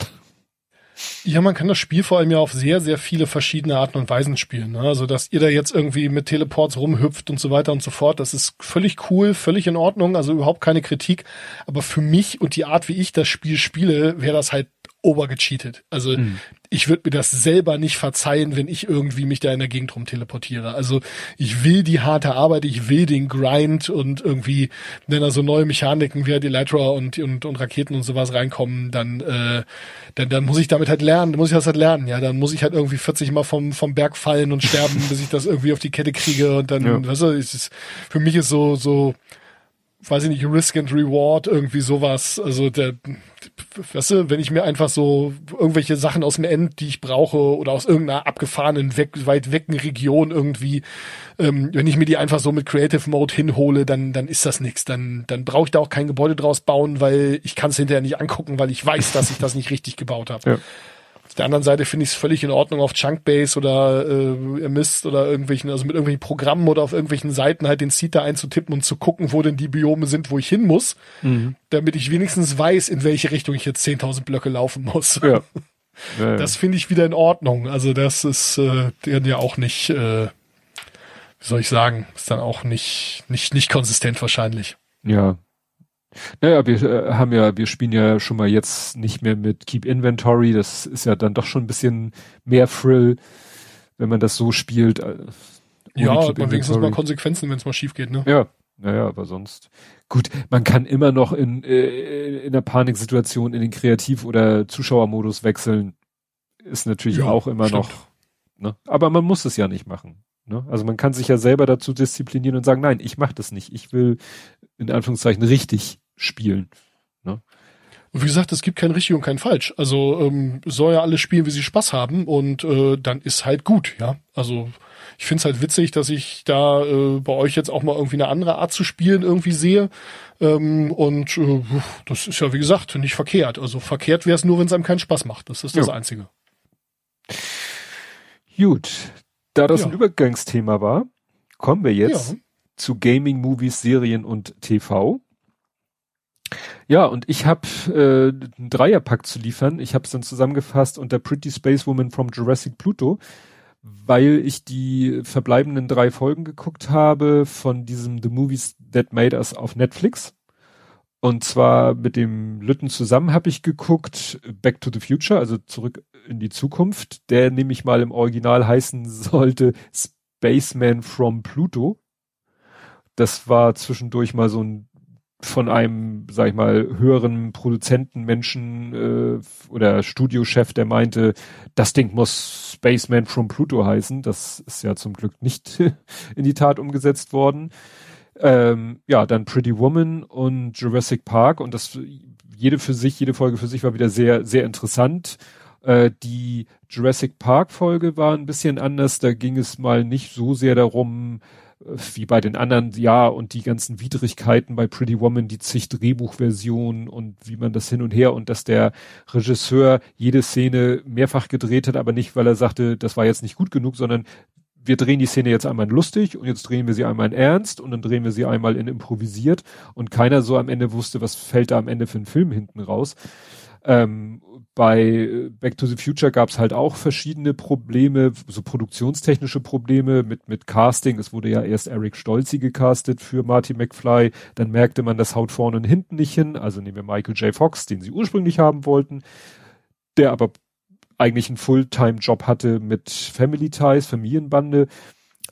Ja, man kann das Spiel vor allem ja auf sehr, sehr viele verschiedene Arten und Weisen spielen. Ne? Also, dass ihr da jetzt irgendwie mit Teleports rumhüpft und so weiter und so fort, das ist völlig cool, völlig in Ordnung, also überhaupt keine Kritik. Aber für mich und die Art, wie ich das Spiel spiele, wäre das halt obergecheatet. Also mhm. Ich würde mir das selber nicht verzeihen, wenn ich irgendwie mich da in der Gegend rum teleportiere. Also ich will die harte Arbeit, ich will den Grind und irgendwie, wenn da so neue Mechaniken wie die Elytra und, und, und Raketen und sowas reinkommen, dann, äh, dann, dann muss ich damit halt lernen, dann muss ich das halt lernen, ja. Dann muss ich halt irgendwie 40 Mal vom, vom Berg fallen und sterben, bis ich das irgendwie auf die Kette kriege und dann, ja. weißt du, ist, für mich ist so, so, weiß ich nicht, Risk and Reward, irgendwie sowas. Also der, weißt du, wenn ich mir einfach so irgendwelche Sachen aus dem End, die ich brauche, oder aus irgendeiner abgefahrenen, weg, weit wecken Region irgendwie, ähm, wenn ich mir die einfach so mit Creative Mode hinhole, dann, dann ist das nichts. Dann, dann brauche ich da auch kein Gebäude draus bauen, weil ich kann es hinterher nicht angucken, weil ich weiß, dass ich das nicht richtig gebaut habe. Ja. Auf der anderen Seite finde ich es völlig in Ordnung, auf Chunkbase oder äh, Mist oder irgendwelchen, also mit irgendwelchen Programmen oder auf irgendwelchen Seiten halt den Seed da einzutippen und zu gucken, wo denn die Biome sind, wo ich hin muss, mhm. damit ich wenigstens weiß, in welche Richtung ich jetzt 10.000 Blöcke laufen muss. Ja. Ja, ja. Das finde ich wieder in Ordnung. Also das ist äh, ja auch nicht, äh, wie soll ich sagen, ist dann auch nicht, nicht, nicht konsistent wahrscheinlich. Ja, naja, wir äh, haben ja, wir spielen ja schon mal jetzt nicht mehr mit Keep Inventory. Das ist ja dann doch schon ein bisschen mehr Thrill, wenn man das so spielt. Äh, ja, hat man wenigstens mal Konsequenzen, wenn es mal schief geht, ne? Ja, naja, aber sonst. Gut, man kann immer noch in, äh, in der Paniksituation in den Kreativ- oder Zuschauermodus wechseln. Ist natürlich ja, auch immer stimmt. noch. Ne? Aber man muss es ja nicht machen. Ne? Also man kann sich ja selber dazu disziplinieren und sagen, nein, ich mache das nicht. Ich will in Anführungszeichen richtig spielen. Ne? Und wie gesagt, es gibt kein richtig und kein falsch. Also ähm, soll ja alles spielen, wie sie Spaß haben und äh, dann ist halt gut, ja. Also ich find's halt witzig, dass ich da äh, bei euch jetzt auch mal irgendwie eine andere Art zu spielen irgendwie sehe. Ähm, und äh, das ist ja, wie gesagt, nicht verkehrt. Also verkehrt wäre es nur, wenn es einem keinen Spaß macht. Das ist das ja. Einzige. Gut. Da das ja. ein Übergangsthema war, kommen wir jetzt ja. zu Gaming, Movies, Serien und TV. Ja, und ich habe äh, einen Dreierpack zu liefern. Ich habe es dann zusammengefasst unter Pretty Space Woman from Jurassic Pluto, weil ich die verbleibenden drei Folgen geguckt habe von diesem The Movies That Made Us auf Netflix. Und zwar mit dem Lütten zusammen habe ich geguckt Back to the Future, also zurück in die Zukunft, der nämlich mal im Original heißen sollte Spaceman from Pluto. Das war zwischendurch mal so ein von einem, sag ich mal, höheren Produzentenmenschen äh, oder Studiochef, der meinte, das Ding muss Spaceman from Pluto heißen. Das ist ja zum Glück nicht in die Tat umgesetzt worden. Ähm, ja, dann Pretty Woman und Jurassic Park und das jede für sich, jede Folge für sich war wieder sehr, sehr interessant. Äh, die Jurassic Park Folge war ein bisschen anders. Da ging es mal nicht so sehr darum, wie bei den anderen, ja, und die ganzen Widrigkeiten bei Pretty Woman, die zig Drehbuchversionen und wie man das hin und her und dass der Regisseur jede Szene mehrfach gedreht hat, aber nicht, weil er sagte, das war jetzt nicht gut genug, sondern wir drehen die Szene jetzt einmal in lustig und jetzt drehen wir sie einmal in ernst und dann drehen wir sie einmal in improvisiert und keiner so am Ende wusste, was fällt da am Ende für einen Film hinten raus. Ähm, bei Back to the Future gab es halt auch verschiedene Probleme, so produktionstechnische Probleme mit, mit Casting. Es wurde ja erst Eric Stolzi gecastet für Marty McFly. Dann merkte man, das haut vorne und hinten nicht hin. Also nehmen wir Michael J. Fox, den sie ursprünglich haben wollten, der aber eigentlich einen Fulltime-Job hatte mit Family Ties, Familienbande.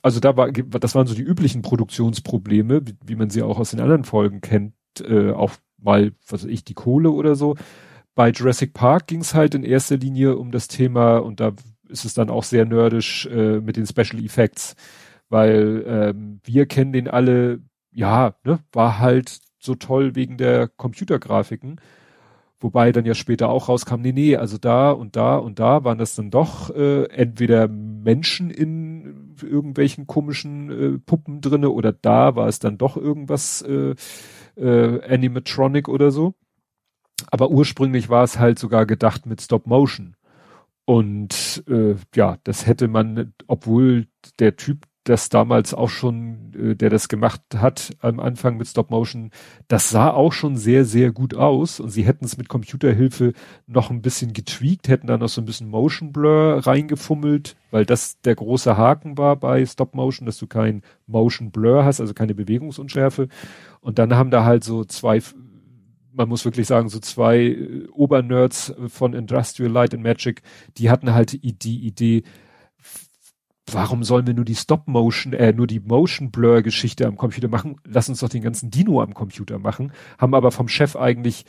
Also da war, das waren so die üblichen Produktionsprobleme, wie, wie man sie auch aus den anderen Folgen kennt, äh, auch mal, was weiß ich, die Kohle oder so bei Jurassic Park ging es halt in erster Linie um das Thema und da ist es dann auch sehr nerdisch äh, mit den Special Effects, weil ähm, wir kennen den alle, ja, ne, war halt so toll wegen der Computergrafiken. Wobei dann ja später auch rauskam, nee, nee, also da und da und da waren das dann doch äh, entweder Menschen in irgendwelchen komischen äh, Puppen drinne oder da war es dann doch irgendwas äh, äh, Animatronic oder so. Aber ursprünglich war es halt sogar gedacht mit Stop Motion. Und äh, ja, das hätte man, obwohl der Typ das damals auch schon, äh, der das gemacht hat am Anfang mit Stop Motion, das sah auch schon sehr, sehr gut aus und sie hätten es mit Computerhilfe noch ein bisschen getweakt, hätten da noch so ein bisschen Motion Blur reingefummelt, weil das der große Haken war bei Stop Motion, dass du kein Motion Blur hast, also keine Bewegungsunschärfe. Und dann haben da halt so zwei, man muss wirklich sagen, so zwei äh, Obernerds von Industrial Light and Magic, die hatten halt die Idee, warum sollen wir nur die Stop-Motion, äh, nur die Motion-Blur-Geschichte am Computer machen? Lass uns doch den ganzen Dino am Computer machen. Haben aber vom Chef eigentlich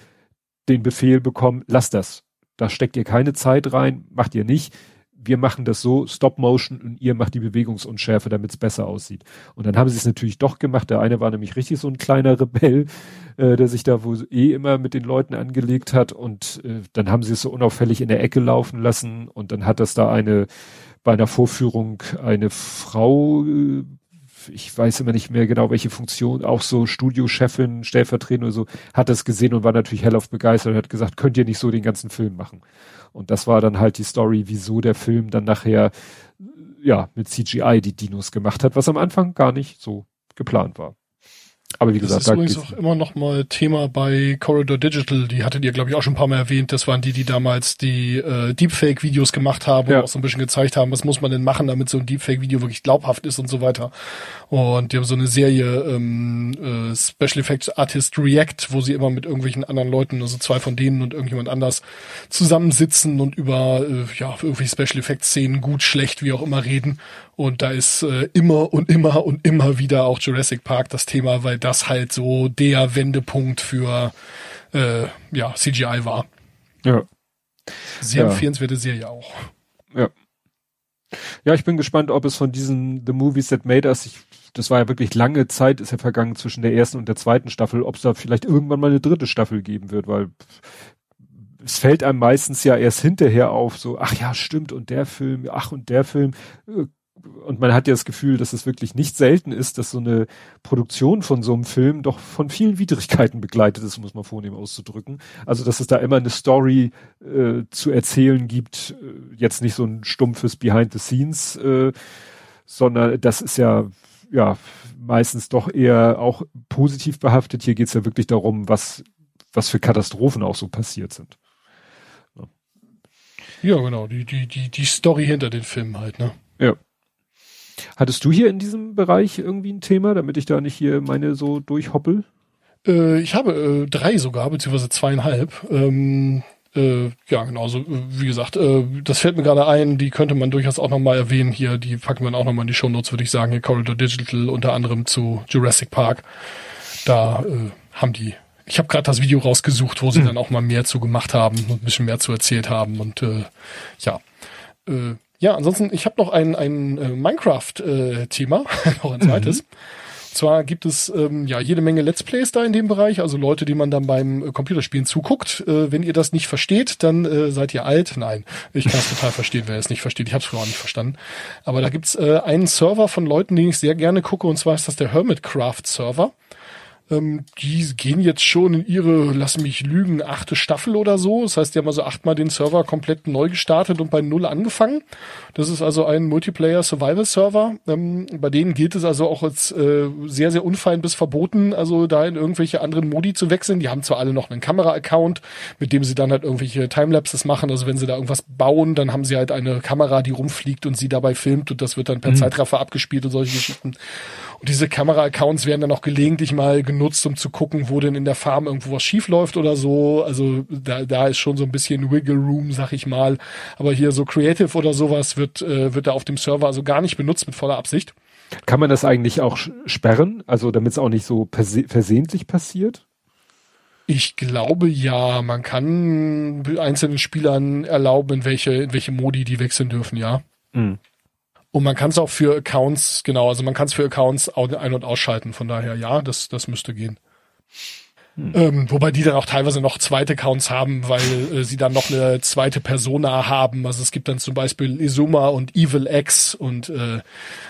den Befehl bekommen, lass das. Da steckt ihr keine Zeit rein, macht ihr nicht. Wir machen das so, Stop-Motion und ihr macht die Bewegungsunschärfe, damit es besser aussieht. Und dann haben sie es natürlich doch gemacht. Der eine war nämlich richtig so ein kleiner Rebell, äh, der sich da wohl eh immer mit den Leuten angelegt hat. Und äh, dann haben sie es so unauffällig in der Ecke laufen lassen. Und dann hat das da eine bei einer Vorführung eine Frau, äh, ich weiß immer nicht mehr genau, welche Funktion, auch so Studiochefin, Stellvertreter oder so, hat das gesehen und war natürlich hellauf begeistert und hat gesagt, könnt ihr nicht so den ganzen Film machen. Und das war dann halt die Story, wieso der Film dann nachher, ja, mit CGI die Dinos gemacht hat, was am Anfang gar nicht so geplant war. Aber wie gesagt, das ist übrigens auch immer noch mal Thema bei Corridor Digital. Die hattet ihr, glaube ich, auch schon ein paar Mal erwähnt. Das waren die, die damals die äh, Deepfake-Videos gemacht haben ja. und auch so ein bisschen gezeigt haben, was muss man denn machen, damit so ein Deepfake-Video wirklich glaubhaft ist und so weiter. Und die haben so eine Serie ähm, äh, Special Effects Artist React, wo sie immer mit irgendwelchen anderen Leuten, also zwei von denen und irgendjemand anders, zusammensitzen und über äh, ja irgendwelche Special Effects Szenen gut, schlecht, wie auch immer reden. Und da ist äh, immer und immer und immer wieder auch Jurassic Park das Thema, weil das halt so der Wendepunkt für äh, ja, CGI war. Ja. Sehr ja. empfehlenswerte Serie auch. Ja. Ja, ich bin gespannt, ob es von diesen The Movies That Made Us, ich, das war ja wirklich lange Zeit, ist ja vergangen zwischen der ersten und der zweiten Staffel, ob es da vielleicht irgendwann mal eine dritte Staffel geben wird, weil es fällt einem meistens ja erst hinterher auf, so, ach ja, stimmt, und der Film, ach, und der Film, äh, und man hat ja das Gefühl, dass es wirklich nicht selten ist, dass so eine Produktion von so einem Film doch von vielen Widrigkeiten begleitet ist, muss man vornehm auszudrücken. Also, dass es da immer eine Story äh, zu erzählen gibt, äh, jetzt nicht so ein stumpfes Behind the Scenes, äh, sondern das ist ja, ja, meistens doch eher auch positiv behaftet. Hier geht's ja wirklich darum, was, was für Katastrophen auch so passiert sind. Ja, ja genau, die, die, die, die Story hinter den Filmen halt, ne? Ja. Hattest du hier in diesem Bereich irgendwie ein Thema, damit ich da nicht hier meine so durchhoppel? Äh, ich habe äh, drei sogar, beziehungsweise zweieinhalb. Ähm, äh, ja, genau, so, wie gesagt, äh, das fällt mir gerade ein, die könnte man durchaus auch nochmal erwähnen hier, die packen wir auch nochmal in die Shownotes, würde ich sagen, hier Corridor Digital unter anderem zu Jurassic Park. Da äh, haben die, ich habe gerade das Video rausgesucht, wo sie mhm. dann auch mal mehr zu gemacht haben und ein bisschen mehr zu erzählt haben und äh, ja, äh, ja, ansonsten, ich habe noch ein, ein äh, Minecraft-Thema, äh, noch ein zweites. Mhm. Zwar gibt es ähm, ja jede Menge Let's Plays da in dem Bereich, also Leute, die man dann beim äh, Computerspielen zuguckt. Äh, wenn ihr das nicht versteht, dann äh, seid ihr alt. Nein, ich kann es total verstehen, wer es nicht versteht. Ich habe es früher auch nicht verstanden. Aber da gibt's äh, einen Server von Leuten, den ich sehr gerne gucke, und zwar ist das der Hermitcraft Server. Ähm, die gehen jetzt schon in ihre, lass mich lügen, achte Staffel oder so. Das heißt, die haben also achtmal den Server komplett neu gestartet und bei Null angefangen. Das ist also ein Multiplayer-Survival-Server. Ähm, bei denen gilt es also auch als äh, sehr, sehr unfein bis verboten, also da in irgendwelche anderen Modi zu wechseln. Die haben zwar alle noch einen Kamera-Account, mit dem sie dann halt irgendwelche Timelapses machen. Also wenn sie da irgendwas bauen, dann haben sie halt eine Kamera, die rumfliegt und sie dabei filmt und das wird dann per mhm. Zeitraffer abgespielt und solche Geschichten. Und diese Kamera-Accounts werden dann auch gelegentlich mal genutzt, um zu gucken, wo denn in der Farm irgendwo was schief läuft oder so. Also da, da ist schon so ein bisschen Wiggle Room, sag ich mal. Aber hier so Creative oder sowas wird, äh, wird da auf dem Server also gar nicht benutzt mit voller Absicht. Kann man das eigentlich auch sperren? Also damit es auch nicht so versehentlich passiert? Ich glaube ja, man kann einzelnen Spielern erlauben, in welche, in welche Modi die wechseln dürfen, ja. Mhm. Und man kann es auch für Accounts, genau, also man kann es für Accounts ein- und ausschalten. Von daher, ja, das, das müsste gehen. Hm. Ähm, wobei die dann auch teilweise noch zweite Accounts haben, weil äh, sie dann noch eine zweite Persona haben. Also es gibt dann zum Beispiel Izuma und Evil X und äh,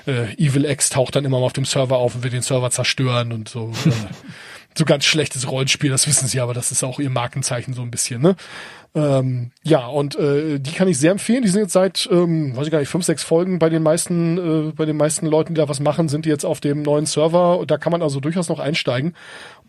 äh, Evil X taucht dann immer mal auf dem Server auf und will den Server zerstören und so. Äh, so ganz schlechtes Rollenspiel, das wissen sie, aber das ist auch ihr Markenzeichen so ein bisschen, ne? Ähm, ja, und äh, die kann ich sehr empfehlen. Die sind jetzt seit, ähm, weiß ich gar nicht, fünf, sechs Folgen bei den meisten, äh, bei den meisten Leuten, die da was machen, sind die jetzt auf dem neuen Server. Da kann man also durchaus noch einsteigen.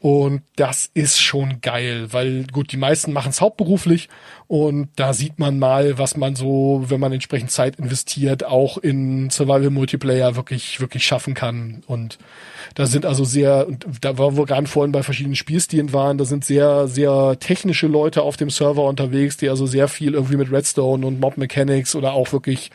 Und das ist schon geil, weil gut, die meisten machen es hauptberuflich und da sieht man mal, was man so, wenn man entsprechend Zeit investiert, auch in Survival Multiplayer wirklich, wirklich schaffen kann. Und da sind also sehr, da war wir gerade vorhin bei verschiedenen Spielstilen waren, da sind sehr, sehr technische Leute auf dem Server unterwegs, die also sehr viel irgendwie mit Redstone und Mob Mechanics oder auch wirklich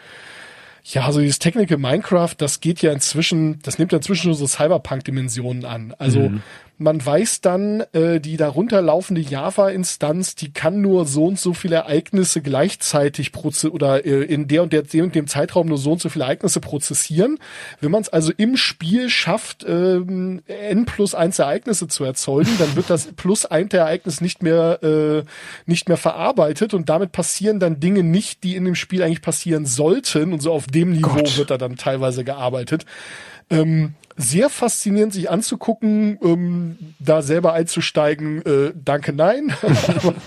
ja, also dieses Technical Minecraft, das geht ja inzwischen, das nimmt ja inzwischen so Cyberpunk-Dimensionen an. Also mhm man weiß dann, äh, die darunter laufende Java-Instanz, die kann nur so und so viele Ereignisse gleichzeitig oder äh, in der und der dem, dem Zeitraum nur so und so viele Ereignisse prozessieren. Wenn man es also im Spiel schafft, ähm, n plus eins Ereignisse zu erzeugen, dann wird das plus ein Ereignis nicht mehr äh, nicht mehr verarbeitet und damit passieren dann Dinge nicht, die in dem Spiel eigentlich passieren sollten und so auf dem Niveau Gott. wird da dann teilweise gearbeitet. Ähm, sehr faszinierend, sich anzugucken, ähm, da selber einzusteigen. Äh, danke, nein.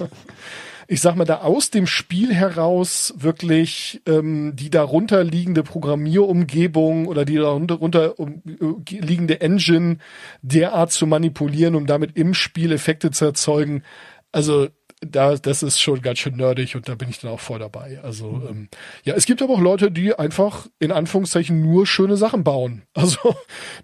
ich sag mal, da aus dem Spiel heraus wirklich ähm, die darunter liegende Programmierumgebung oder die darunter um, äh, liegende Engine derart zu manipulieren, um damit im Spiel Effekte zu erzeugen. Also da, das ist schon ganz schön nerdig und da bin ich dann auch voll dabei. Also mhm. ähm, ja, es gibt aber auch Leute, die einfach in Anführungszeichen nur schöne Sachen bauen. Also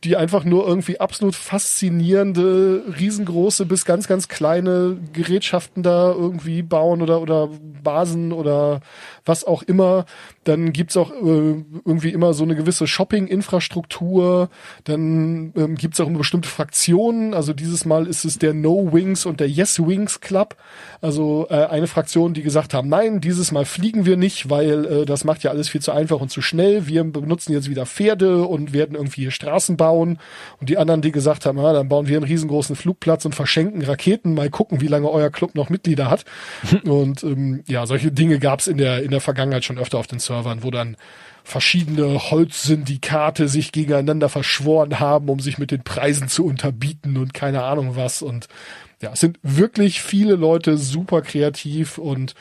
die einfach nur irgendwie absolut faszinierende, riesengroße bis ganz, ganz kleine Gerätschaften da irgendwie bauen oder oder Basen oder was auch immer. Dann gibt's auch äh, irgendwie immer so eine gewisse Shopping-Infrastruktur. Dann ähm, gibt's auch immer bestimmte Fraktionen. Also dieses Mal ist es der No Wings und der Yes Wings Club. Also äh, eine Fraktion, die gesagt haben, nein, dieses Mal fliegen wir nicht, weil äh, das macht ja alles viel zu einfach und zu schnell. Wir benutzen jetzt wieder Pferde und werden irgendwie hier Straßen bauen. Und die anderen, die gesagt haben, ah, dann bauen wir einen riesengroßen Flugplatz und verschenken Raketen. Mal gucken, wie lange euer Club noch Mitglieder hat. und ähm, ja, solche Dinge gab's in der in der Vergangenheit schon öfter auf den Server. Servern, wo dann verschiedene Holzsyndikate sich gegeneinander verschworen haben, um sich mit den Preisen zu unterbieten und keine Ahnung was. Und ja, es sind wirklich viele Leute super kreativ und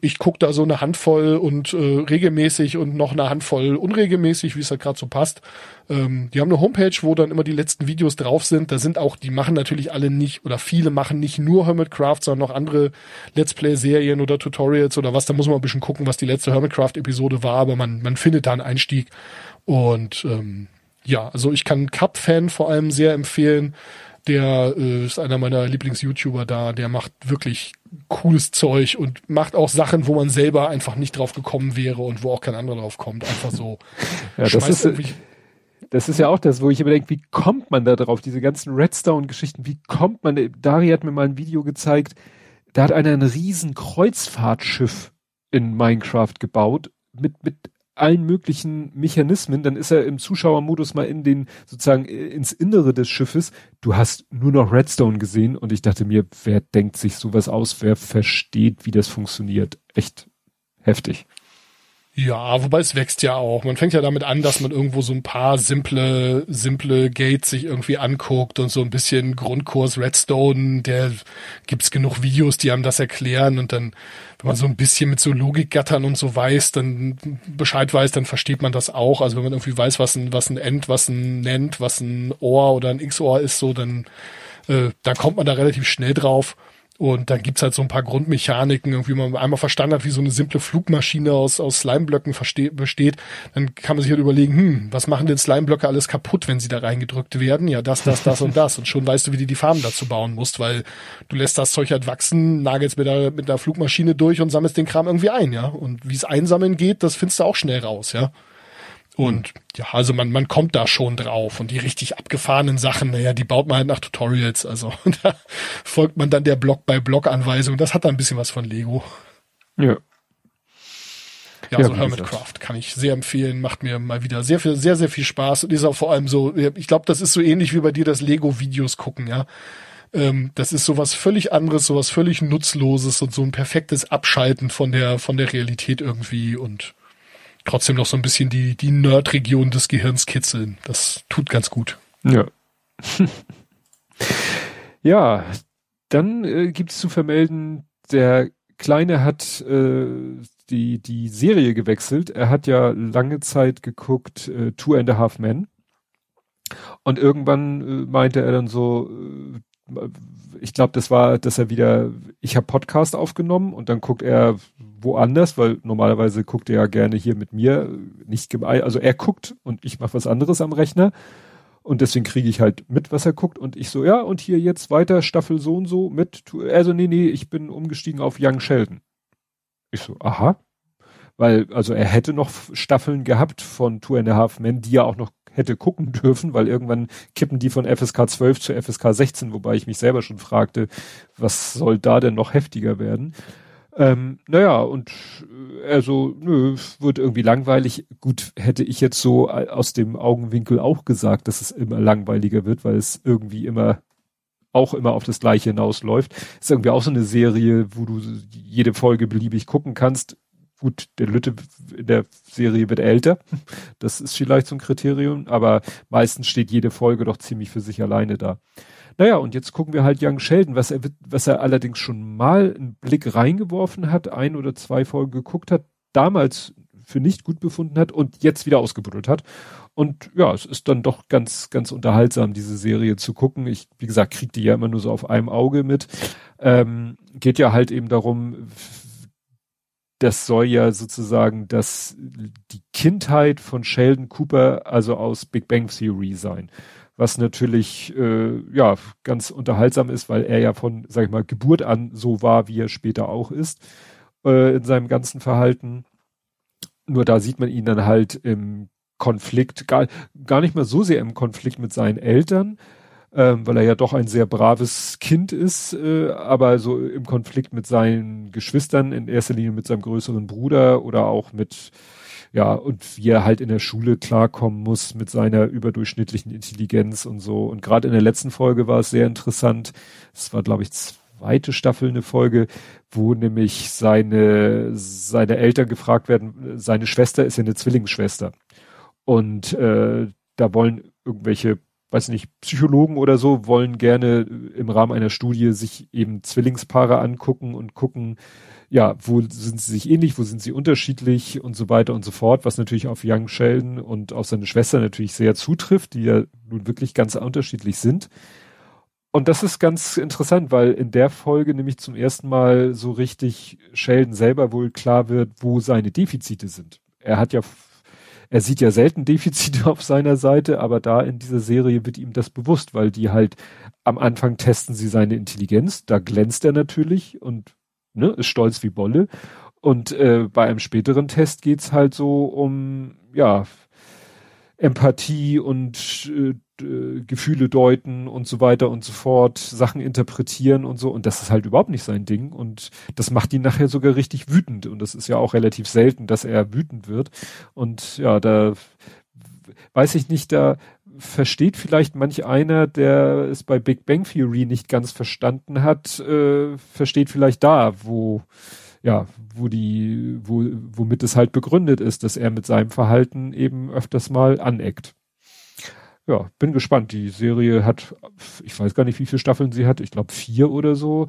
ich gucke da so eine Handvoll und äh, regelmäßig und noch eine Handvoll unregelmäßig, wie es halt gerade so passt. Ähm, die haben eine Homepage, wo dann immer die letzten Videos drauf sind. Da sind auch, die machen natürlich alle nicht oder viele machen nicht nur Hermitcraft, sondern noch andere Let's Play-Serien oder Tutorials oder was. Da muss man ein bisschen gucken, was die letzte Hermitcraft-Episode war, aber man, man findet da einen Einstieg. Und ähm, ja, also ich kann Cup-Fan vor allem sehr empfehlen. Der äh, ist einer meiner Lieblings-YouTuber da, der macht wirklich cooles Zeug und macht auch Sachen, wo man selber einfach nicht drauf gekommen wäre und wo auch kein anderer drauf kommt. Einfach so. ja, das ist, das ist ja auch das, wo ich immer denke, wie kommt man da drauf? Diese ganzen Redstone-Geschichten, wie kommt man? Dari hat mir mal ein Video gezeigt, da hat einer ein riesen Kreuzfahrtschiff in Minecraft gebaut mit, mit allen möglichen Mechanismen, dann ist er im Zuschauermodus mal in den, sozusagen äh, ins Innere des Schiffes. Du hast nur noch Redstone gesehen und ich dachte mir, wer denkt sich sowas aus? Wer versteht, wie das funktioniert? Echt heftig. Ja, wobei es wächst ja auch. Man fängt ja damit an, dass man irgendwo so ein paar simple, simple Gates sich irgendwie anguckt und so ein bisschen Grundkurs Redstone, der gibt's genug Videos, die einem das erklären und dann, wenn man so ein bisschen mit so Logikgattern und so weiß, dann Bescheid weiß, dann versteht man das auch. Also wenn man irgendwie weiß, was ein, was ein End, was ein Nennt, was ein Ohr oder ein X-Ohr ist, so, dann, äh, dann kommt man da relativ schnell drauf. Und dann gibt's halt so ein paar Grundmechaniken, irgendwie man einmal verstanden hat, wie so eine simple Flugmaschine aus, aus Slimeblöcken besteht. Dann kann man sich halt überlegen, hm, was machen denn Slimeblöcke alles kaputt, wenn sie da reingedrückt werden? Ja, das, das, das und das. Und schon weißt du, wie du die Farben dazu bauen musst, weil du lässt das Zeug halt wachsen, nagelst mit der, mit der Flugmaschine durch und sammelst den Kram irgendwie ein, ja. Und wie es einsammeln geht, das findest du auch schnell raus, ja. Und ja, also man, man kommt da schon drauf. Und die richtig abgefahrenen Sachen, naja, die baut man halt nach Tutorials. Also da folgt man dann der Block-by-Block-Anweisung. Das hat da ein bisschen was von Lego. Ja. Ja, ja so Hermitcraft kann ich sehr empfehlen, macht mir mal wieder sehr viel, sehr, sehr viel Spaß und ist auch vor allem so, ich glaube, das ist so ähnlich wie bei dir das Lego-Videos gucken, ja ähm, das ist sowas völlig anderes, sowas völlig Nutzloses und so ein perfektes Abschalten von der, von der Realität irgendwie und trotzdem noch so ein bisschen die, die Nerd-Region des Gehirns kitzeln. Das tut ganz gut. Ja. ja, dann äh, gibt es zu vermelden, der Kleine hat äh, die, die Serie gewechselt. Er hat ja lange Zeit geguckt, äh, Two and a Half Men. Und irgendwann äh, meinte er dann so, äh, ich glaube, das war, dass er wieder, ich habe Podcast aufgenommen und dann guckt er woanders, weil normalerweise guckt er ja gerne hier mit mir, nicht also er guckt und ich mache was anderes am Rechner und deswegen kriege ich halt mit, was er guckt und ich so, ja, und hier jetzt weiter Staffel so und so mit, also nee, nee, ich bin umgestiegen auf Young Sheldon. Ich so, aha. Weil, also er hätte noch Staffeln gehabt von Two and a Half Men, die er auch noch hätte gucken dürfen, weil irgendwann kippen die von FSK 12 zu FSK 16, wobei ich mich selber schon fragte, was soll da denn noch heftiger werden? Ähm, naja, und äh, also, nö, wird irgendwie langweilig. Gut, hätte ich jetzt so äh, aus dem Augenwinkel auch gesagt, dass es immer langweiliger wird, weil es irgendwie immer auch immer auf das Gleiche hinausläuft. Ist irgendwie auch so eine Serie, wo du jede Folge beliebig gucken kannst. Gut, der Lütte in der Serie wird älter. Das ist vielleicht so ein Kriterium, aber meistens steht jede Folge doch ziemlich für sich alleine da. Naja, und jetzt gucken wir halt Young Sheldon, was er, was er allerdings schon mal einen Blick reingeworfen hat, ein oder zwei Folgen geguckt hat, damals für nicht gut befunden hat und jetzt wieder ausgebuddelt hat. Und ja, es ist dann doch ganz, ganz unterhaltsam, diese Serie zu gucken. Ich, wie gesagt, krieg die ja immer nur so auf einem Auge mit. Ähm, geht ja halt eben darum, das soll ja sozusagen das, die Kindheit von Sheldon Cooper, also aus Big Bang Theory sein was natürlich äh, ja ganz unterhaltsam ist, weil er ja von, sag ich mal, Geburt an so war, wie er später auch ist äh, in seinem ganzen Verhalten. Nur da sieht man ihn dann halt im Konflikt, gar, gar nicht mal so sehr im Konflikt mit seinen Eltern, ähm, weil er ja doch ein sehr braves Kind ist, äh, aber so im Konflikt mit seinen Geschwistern, in erster Linie mit seinem größeren Bruder oder auch mit ja, und wie er halt in der Schule klarkommen muss mit seiner überdurchschnittlichen Intelligenz und so. Und gerade in der letzten Folge war es sehr interessant. Es war, glaube ich, zweite Staffel eine Folge, wo nämlich seine, seine Eltern gefragt werden, seine Schwester ist ja eine Zwillingsschwester. Und äh, da wollen irgendwelche, weiß nicht, Psychologen oder so, wollen gerne im Rahmen einer Studie sich eben Zwillingspaare angucken und gucken, ja, wo sind sie sich ähnlich, wo sind sie unterschiedlich und so weiter und so fort, was natürlich auf Young Sheldon und auf seine Schwester natürlich sehr zutrifft, die ja nun wirklich ganz unterschiedlich sind. Und das ist ganz interessant, weil in der Folge nämlich zum ersten Mal so richtig Sheldon selber wohl klar wird, wo seine Defizite sind. Er hat ja, er sieht ja selten Defizite auf seiner Seite, aber da in dieser Serie wird ihm das bewusst, weil die halt am Anfang testen sie seine Intelligenz, da glänzt er natürlich und ne, ist stolz wie Bolle. Und äh, bei einem späteren Test geht's halt so um, ja, Empathie und äh, Gefühle deuten und so weiter und so fort, Sachen interpretieren und so. Und das ist halt überhaupt nicht sein Ding. Und das macht ihn nachher sogar richtig wütend. Und das ist ja auch relativ selten, dass er wütend wird. Und ja, da weiß ich nicht, da versteht vielleicht manch einer, der es bei Big Bang Theory nicht ganz verstanden hat, äh, versteht vielleicht da, wo ja, wo die, wo, womit es halt begründet ist, dass er mit seinem Verhalten eben öfters mal aneckt. Ja, bin gespannt. Die Serie hat, ich weiß gar nicht, wie viele Staffeln sie hat. Ich glaube vier oder so,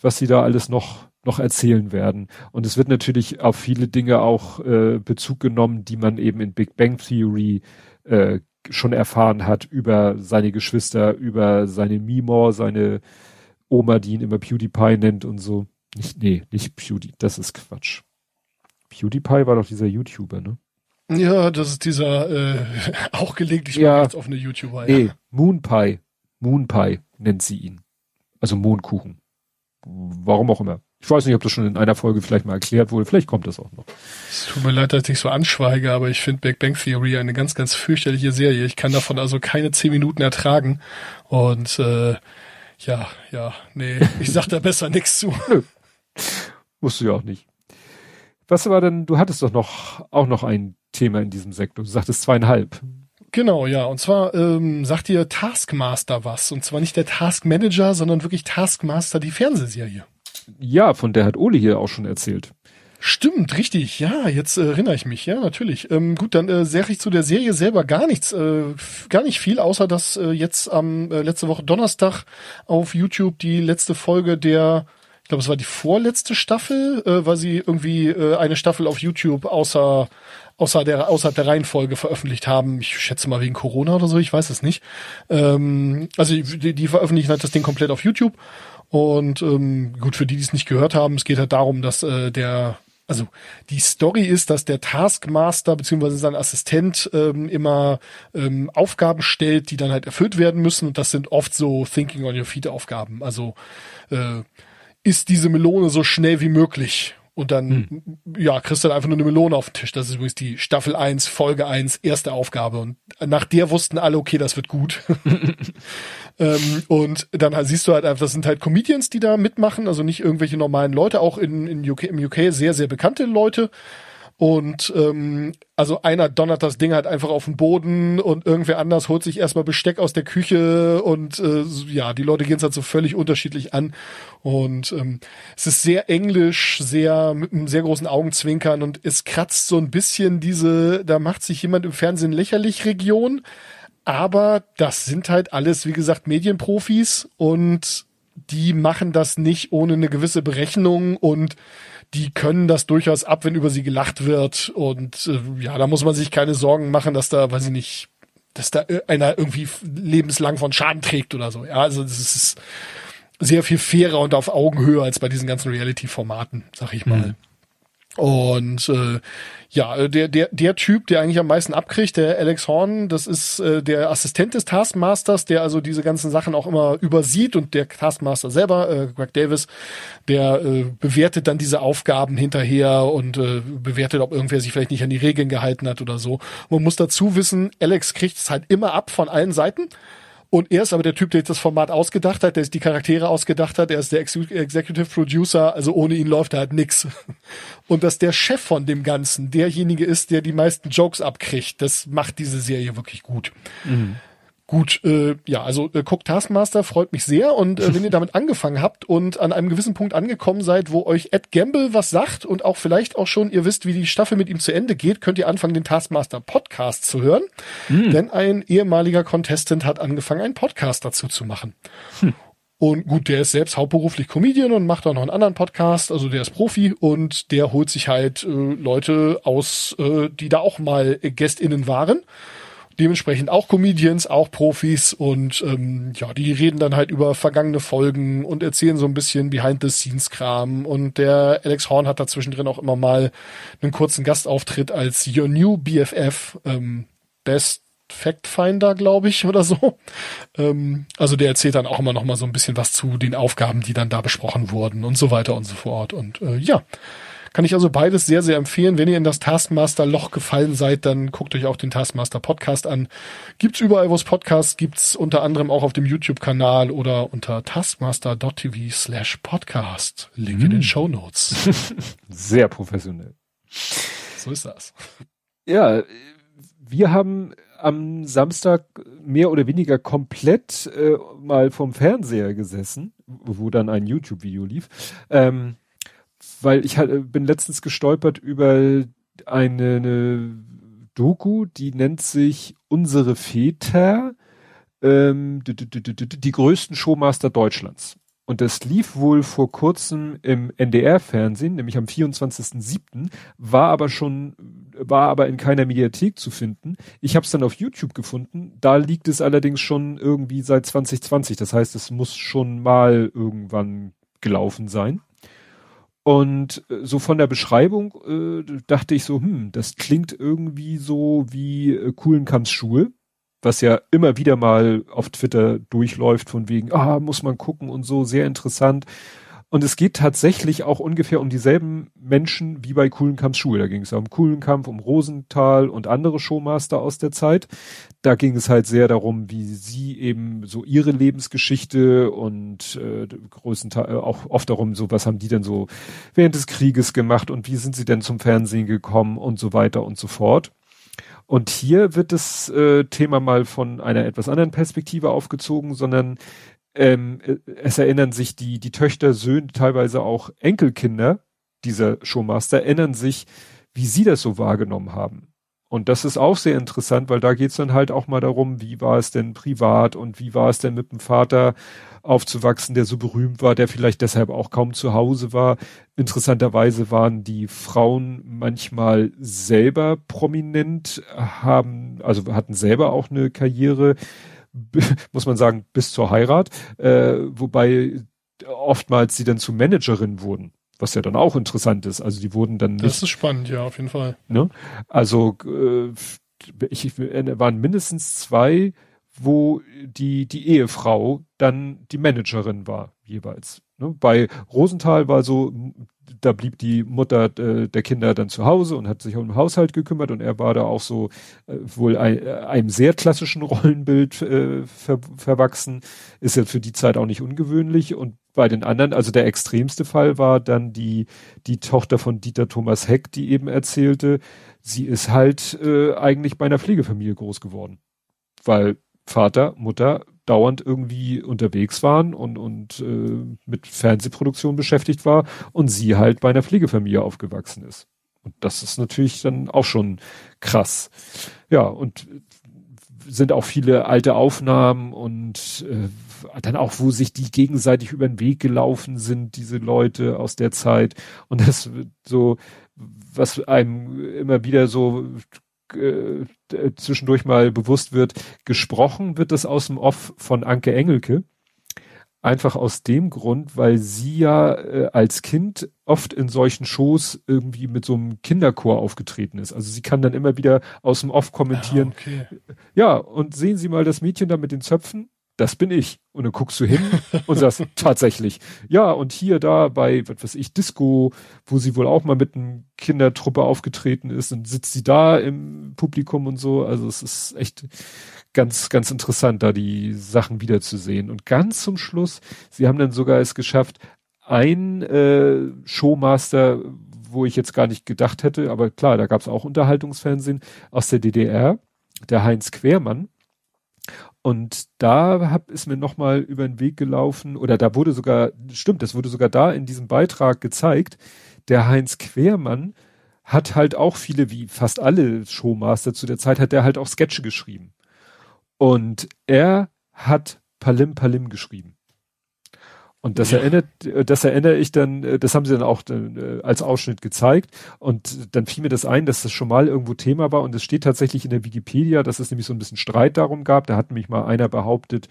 was sie da alles noch noch erzählen werden. Und es wird natürlich auf viele Dinge auch äh, Bezug genommen, die man eben in Big Bang Theory äh, schon erfahren hat über seine Geschwister, über seine Mimor, seine Oma, die ihn immer PewDiePie nennt und so. Nicht, nee, nicht Pewdie, das ist Quatsch. PewDiePie war doch dieser YouTuber, ne? Ja, das ist dieser äh, auch gelegentlich ja, mal ganz offene YouTuber. Nee, ja. Moonpie. Moonpie nennt sie ihn. Also Mondkuchen. Warum auch immer. Ich weiß nicht, ob das schon in einer Folge vielleicht mal erklärt wurde. Vielleicht kommt das auch noch. Es tut mir leid, dass ich so anschweige, aber ich finde Big Bang Theory eine ganz, ganz fürchterliche Serie. Ich kann davon also keine zehn Minuten ertragen. Und äh, ja, ja, nee, ich sag da besser nichts zu. Nö. Musst du ja auch nicht. Was war denn, du hattest doch noch auch noch ein Thema in diesem Sektor. Du sagtest zweieinhalb. Genau, ja. Und zwar ähm, sagt ihr Taskmaster was. Und zwar nicht der Taskmanager, sondern wirklich Taskmaster, die Fernsehserie. Ja, von der hat Oli hier auch schon erzählt. Stimmt, richtig. Ja, jetzt äh, erinnere ich mich. Ja, natürlich. Ähm, gut, dann äh, sage ich zu der Serie selber gar nichts, äh, gar nicht viel, außer dass äh, jetzt am äh, letzte Woche Donnerstag auf YouTube die letzte Folge der, ich glaube, es war die vorletzte Staffel, äh, weil sie irgendwie äh, eine Staffel auf YouTube außer außer der außer der Reihenfolge veröffentlicht haben. Ich schätze mal wegen Corona oder so, ich weiß es nicht. Ähm, also die, die veröffentlichen halt das Ding komplett auf YouTube. Und ähm, gut, für die, die es nicht gehört haben, es geht halt darum, dass äh, der also die Story ist, dass der Taskmaster beziehungsweise sein Assistent ähm, immer ähm, Aufgaben stellt, die dann halt erfüllt werden müssen. Und das sind oft so Thinking on your Feet Aufgaben. Also äh, ist diese Melone so schnell wie möglich? Und dann, hm. ja, kriegst du dann einfach nur eine Melone auf den Tisch. Das ist übrigens die Staffel 1, Folge 1, erste Aufgabe. Und nach der wussten alle, okay, das wird gut. ähm, und dann siehst du halt einfach, das sind halt Comedians, die da mitmachen, also nicht irgendwelche normalen Leute, auch in, in UK, im UK sehr, sehr bekannte Leute. Und ähm, also einer donnert das Ding halt einfach auf den Boden und irgendwer anders holt sich erstmal Besteck aus der Küche und äh, ja, die Leute gehen es halt so völlig unterschiedlich an. Und ähm, es ist sehr englisch, sehr mit einem sehr großen Augenzwinkern und es kratzt so ein bisschen diese, da macht sich jemand im Fernsehen lächerlich Region. Aber das sind halt alles, wie gesagt, Medienprofis und die machen das nicht ohne eine gewisse Berechnung und die können das durchaus ab, wenn über sie gelacht wird. Und äh, ja, da muss man sich keine Sorgen machen, dass da, weiß ich nicht, dass da einer irgendwie lebenslang von Schaden trägt oder so. Ja, also das ist sehr viel fairer und auf Augenhöhe als bei diesen ganzen Reality-Formaten, sag ich mal. Mhm. Und äh, ja, der, der, der Typ, der eigentlich am meisten abkriegt, der Alex Horn, das ist äh, der Assistent des Taskmasters, der also diese ganzen Sachen auch immer übersieht und der Taskmaster selber, äh, Greg Davis, der äh, bewertet dann diese Aufgaben hinterher und äh, bewertet, ob irgendwer sich vielleicht nicht an die Regeln gehalten hat oder so. Man muss dazu wissen, Alex kriegt es halt immer ab von allen Seiten. Und er ist aber der Typ, der das Format ausgedacht hat, der die Charaktere ausgedacht hat, er ist der Executive Producer, also ohne ihn läuft da halt nix. Und dass der Chef von dem Ganzen derjenige ist, der die meisten Jokes abkriegt, das macht diese Serie wirklich gut. Mhm. Gut, äh, ja, also äh, guckt Taskmaster, freut mich sehr. Und äh, wenn ihr damit angefangen habt und an einem gewissen Punkt angekommen seid, wo euch Ed Gamble was sagt und auch vielleicht auch schon ihr wisst, wie die Staffel mit ihm zu Ende geht, könnt ihr anfangen, den Taskmaster Podcast zu hören. Hm. Denn ein ehemaliger Contestant hat angefangen, einen Podcast dazu zu machen. Hm. Und gut, der ist selbst hauptberuflich Comedian und macht auch noch einen anderen Podcast, also der ist Profi und der holt sich halt äh, Leute aus, äh, die da auch mal GästInnen waren dementsprechend auch Comedians, auch Profis und ähm, ja, die reden dann halt über vergangene Folgen und erzählen so ein bisschen Behind-the-Scenes-Kram und der Alex Horn hat da zwischendrin auch immer mal einen kurzen Gastauftritt als Your New BFF, ähm, Best Fact Finder, glaube ich, oder so. Ähm, also der erzählt dann auch immer noch mal so ein bisschen was zu den Aufgaben, die dann da besprochen wurden und so weiter und so fort und äh, ja, kann ich also beides sehr, sehr empfehlen. Wenn ihr in das Taskmaster-Loch gefallen seid, dann guckt euch auch den Taskmaster-Podcast an. Gibt's überall, wo es Podcasts gibt's unter anderem auch auf dem YouTube-Kanal oder unter taskmaster.tv slash podcast. Link mm. in den hm. Show Notes. Sehr professionell. So ist das. Ja, wir haben am Samstag mehr oder weniger komplett äh, mal vom Fernseher gesessen, wo dann ein YouTube-Video lief. Ähm, weil ich halt bin letztens gestolpert über eine, eine Doku, die nennt sich Unsere Väter, ähm, die, die, die, die größten Showmaster Deutschlands. Und das lief wohl vor kurzem im NDR-Fernsehen, nämlich am 24.07., war aber schon, war aber in keiner Mediathek zu finden. Ich habe es dann auf YouTube gefunden. Da liegt es allerdings schon irgendwie seit 2020. Das heißt, es muss schon mal irgendwann gelaufen sein. Und äh, so von der Beschreibung äh, dachte ich so, hm, das klingt irgendwie so wie äh, Kuhlenkamps Schuhe, was ja immer wieder mal auf Twitter durchläuft von wegen, ah, muss man gucken und so, sehr interessant. Und es geht tatsächlich auch ungefähr um dieselben Menschen wie bei Kuhlenkamps Schule. Da ging es um Kuhlenkampf, um Rosenthal und andere Showmaster aus der Zeit. Da ging es halt sehr darum, wie sie eben so ihre Lebensgeschichte und äh, größtenteils äh, auch oft darum, so was haben die denn so während des Krieges gemacht und wie sind sie denn zum Fernsehen gekommen und so weiter und so fort. Und hier wird das äh, Thema mal von einer etwas anderen Perspektive aufgezogen, sondern ähm, äh, es erinnern sich die, die Töchter, Söhne, teilweise auch Enkelkinder dieser Showmaster, erinnern sich, wie sie das so wahrgenommen haben. Und das ist auch sehr interessant, weil da geht's dann halt auch mal darum, wie war es denn privat und wie war es denn mit dem Vater aufzuwachsen, der so berühmt war, der vielleicht deshalb auch kaum zu Hause war. Interessanterweise waren die Frauen manchmal selber prominent, haben, also hatten selber auch eine Karriere, muss man sagen, bis zur Heirat, äh, wobei oftmals sie dann zu Managerin wurden was ja dann auch interessant ist. Also die wurden dann nicht. Das ist spannend, ja, auf jeden Fall. Ne? Also äh, ich, ich, waren mindestens zwei, wo die die Ehefrau dann die Managerin war jeweils. Ne? Bei Rosenthal war so da blieb die Mutter äh, der Kinder dann zu Hause und hat sich um den Haushalt gekümmert und er war da auch so äh, wohl ein, äh, einem sehr klassischen Rollenbild äh, ver, verwachsen. Ist ja für die Zeit auch nicht ungewöhnlich und bei den anderen, also der extremste Fall war dann die, die Tochter von Dieter Thomas Heck, die eben erzählte, sie ist halt äh, eigentlich bei einer Pflegefamilie groß geworden. Weil Vater, Mutter dauernd irgendwie unterwegs waren und, und äh, mit Fernsehproduktion beschäftigt war und sie halt bei einer Pflegefamilie aufgewachsen ist. Und das ist natürlich dann auch schon krass. Ja, und sind auch viele alte Aufnahmen und äh, dann auch, wo sich die gegenseitig über den Weg gelaufen sind, diese Leute aus der Zeit. Und das so, was einem immer wieder so äh, zwischendurch mal bewusst wird, gesprochen wird das aus dem Off von Anke Engelke. Einfach aus dem Grund, weil sie ja äh, als Kind oft in solchen Shows irgendwie mit so einem Kinderchor aufgetreten ist. Also sie kann dann immer wieder aus dem Off kommentieren. Ah, okay. Ja, und sehen Sie mal das Mädchen da mit den Zöpfen das bin ich. Und dann guckst du hin und sagst, tatsächlich. Ja, und hier da bei, was weiß ich, Disco, wo sie wohl auch mal mit einer Kindertruppe aufgetreten ist und sitzt sie da im Publikum und so. Also es ist echt ganz, ganz interessant, da die Sachen wiederzusehen. Und ganz zum Schluss, sie haben dann sogar es geschafft, ein äh, Showmaster, wo ich jetzt gar nicht gedacht hätte, aber klar, da gab es auch Unterhaltungsfernsehen aus der DDR, der Heinz Quermann und da hab, ist mir nochmal über den Weg gelaufen, oder da wurde sogar, stimmt, das wurde sogar da in diesem Beitrag gezeigt, der Heinz Quermann hat halt auch viele, wie fast alle Showmaster zu der Zeit, hat der halt auch Sketche geschrieben. Und er hat Palim Palim geschrieben. Und das ja. erinnert, das erinnere ich dann, äh, das haben sie dann auch äh, als Ausschnitt gezeigt. Und dann fiel mir das ein, dass das schon mal irgendwo Thema war. Und es steht tatsächlich in der Wikipedia, dass es nämlich so ein bisschen Streit darum gab. Da hat nämlich mal einer behauptet,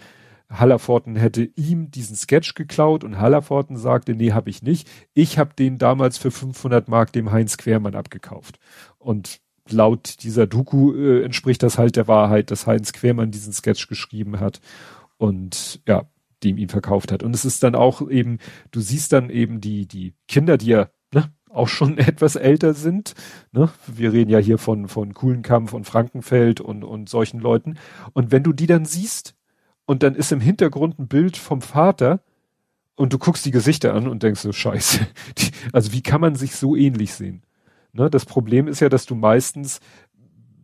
Hallerforten hätte ihm diesen Sketch geklaut und Hallerforten sagte, nee, habe ich nicht. Ich habe den damals für 500 Mark dem Heinz Quermann abgekauft. Und laut dieser Doku äh, entspricht das halt der Wahrheit, dass Heinz Quermann diesen Sketch geschrieben hat. Und ja, dem ihn verkauft hat. Und es ist dann auch eben, du siehst dann eben die, die Kinder, die ja ne, auch schon etwas älter sind. Ne? Wir reden ja hier von, von Kuhlenkampf und Frankenfeld und, und solchen Leuten. Und wenn du die dann siehst und dann ist im Hintergrund ein Bild vom Vater und du guckst die Gesichter an und denkst so, scheiße. Die, also wie kann man sich so ähnlich sehen? Ne? Das Problem ist ja, dass du meistens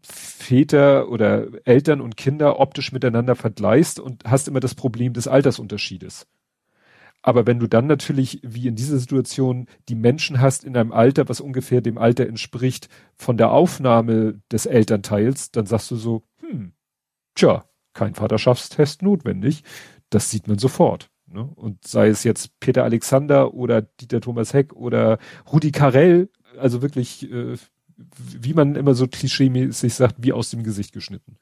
Väter oder Eltern und Kinder optisch miteinander vergleichst und hast immer das Problem des Altersunterschiedes. Aber wenn du dann natürlich, wie in dieser Situation, die Menschen hast in einem Alter, was ungefähr dem Alter entspricht, von der Aufnahme des Elternteils, dann sagst du so, hm, tja, kein Vaterschaftstest notwendig. Das sieht man sofort. Ne? Und sei es jetzt Peter Alexander oder Dieter Thomas Heck oder Rudi Carell, also wirklich äh, wie man immer so klischeemäßig sagt, wie aus dem Gesicht geschnitten.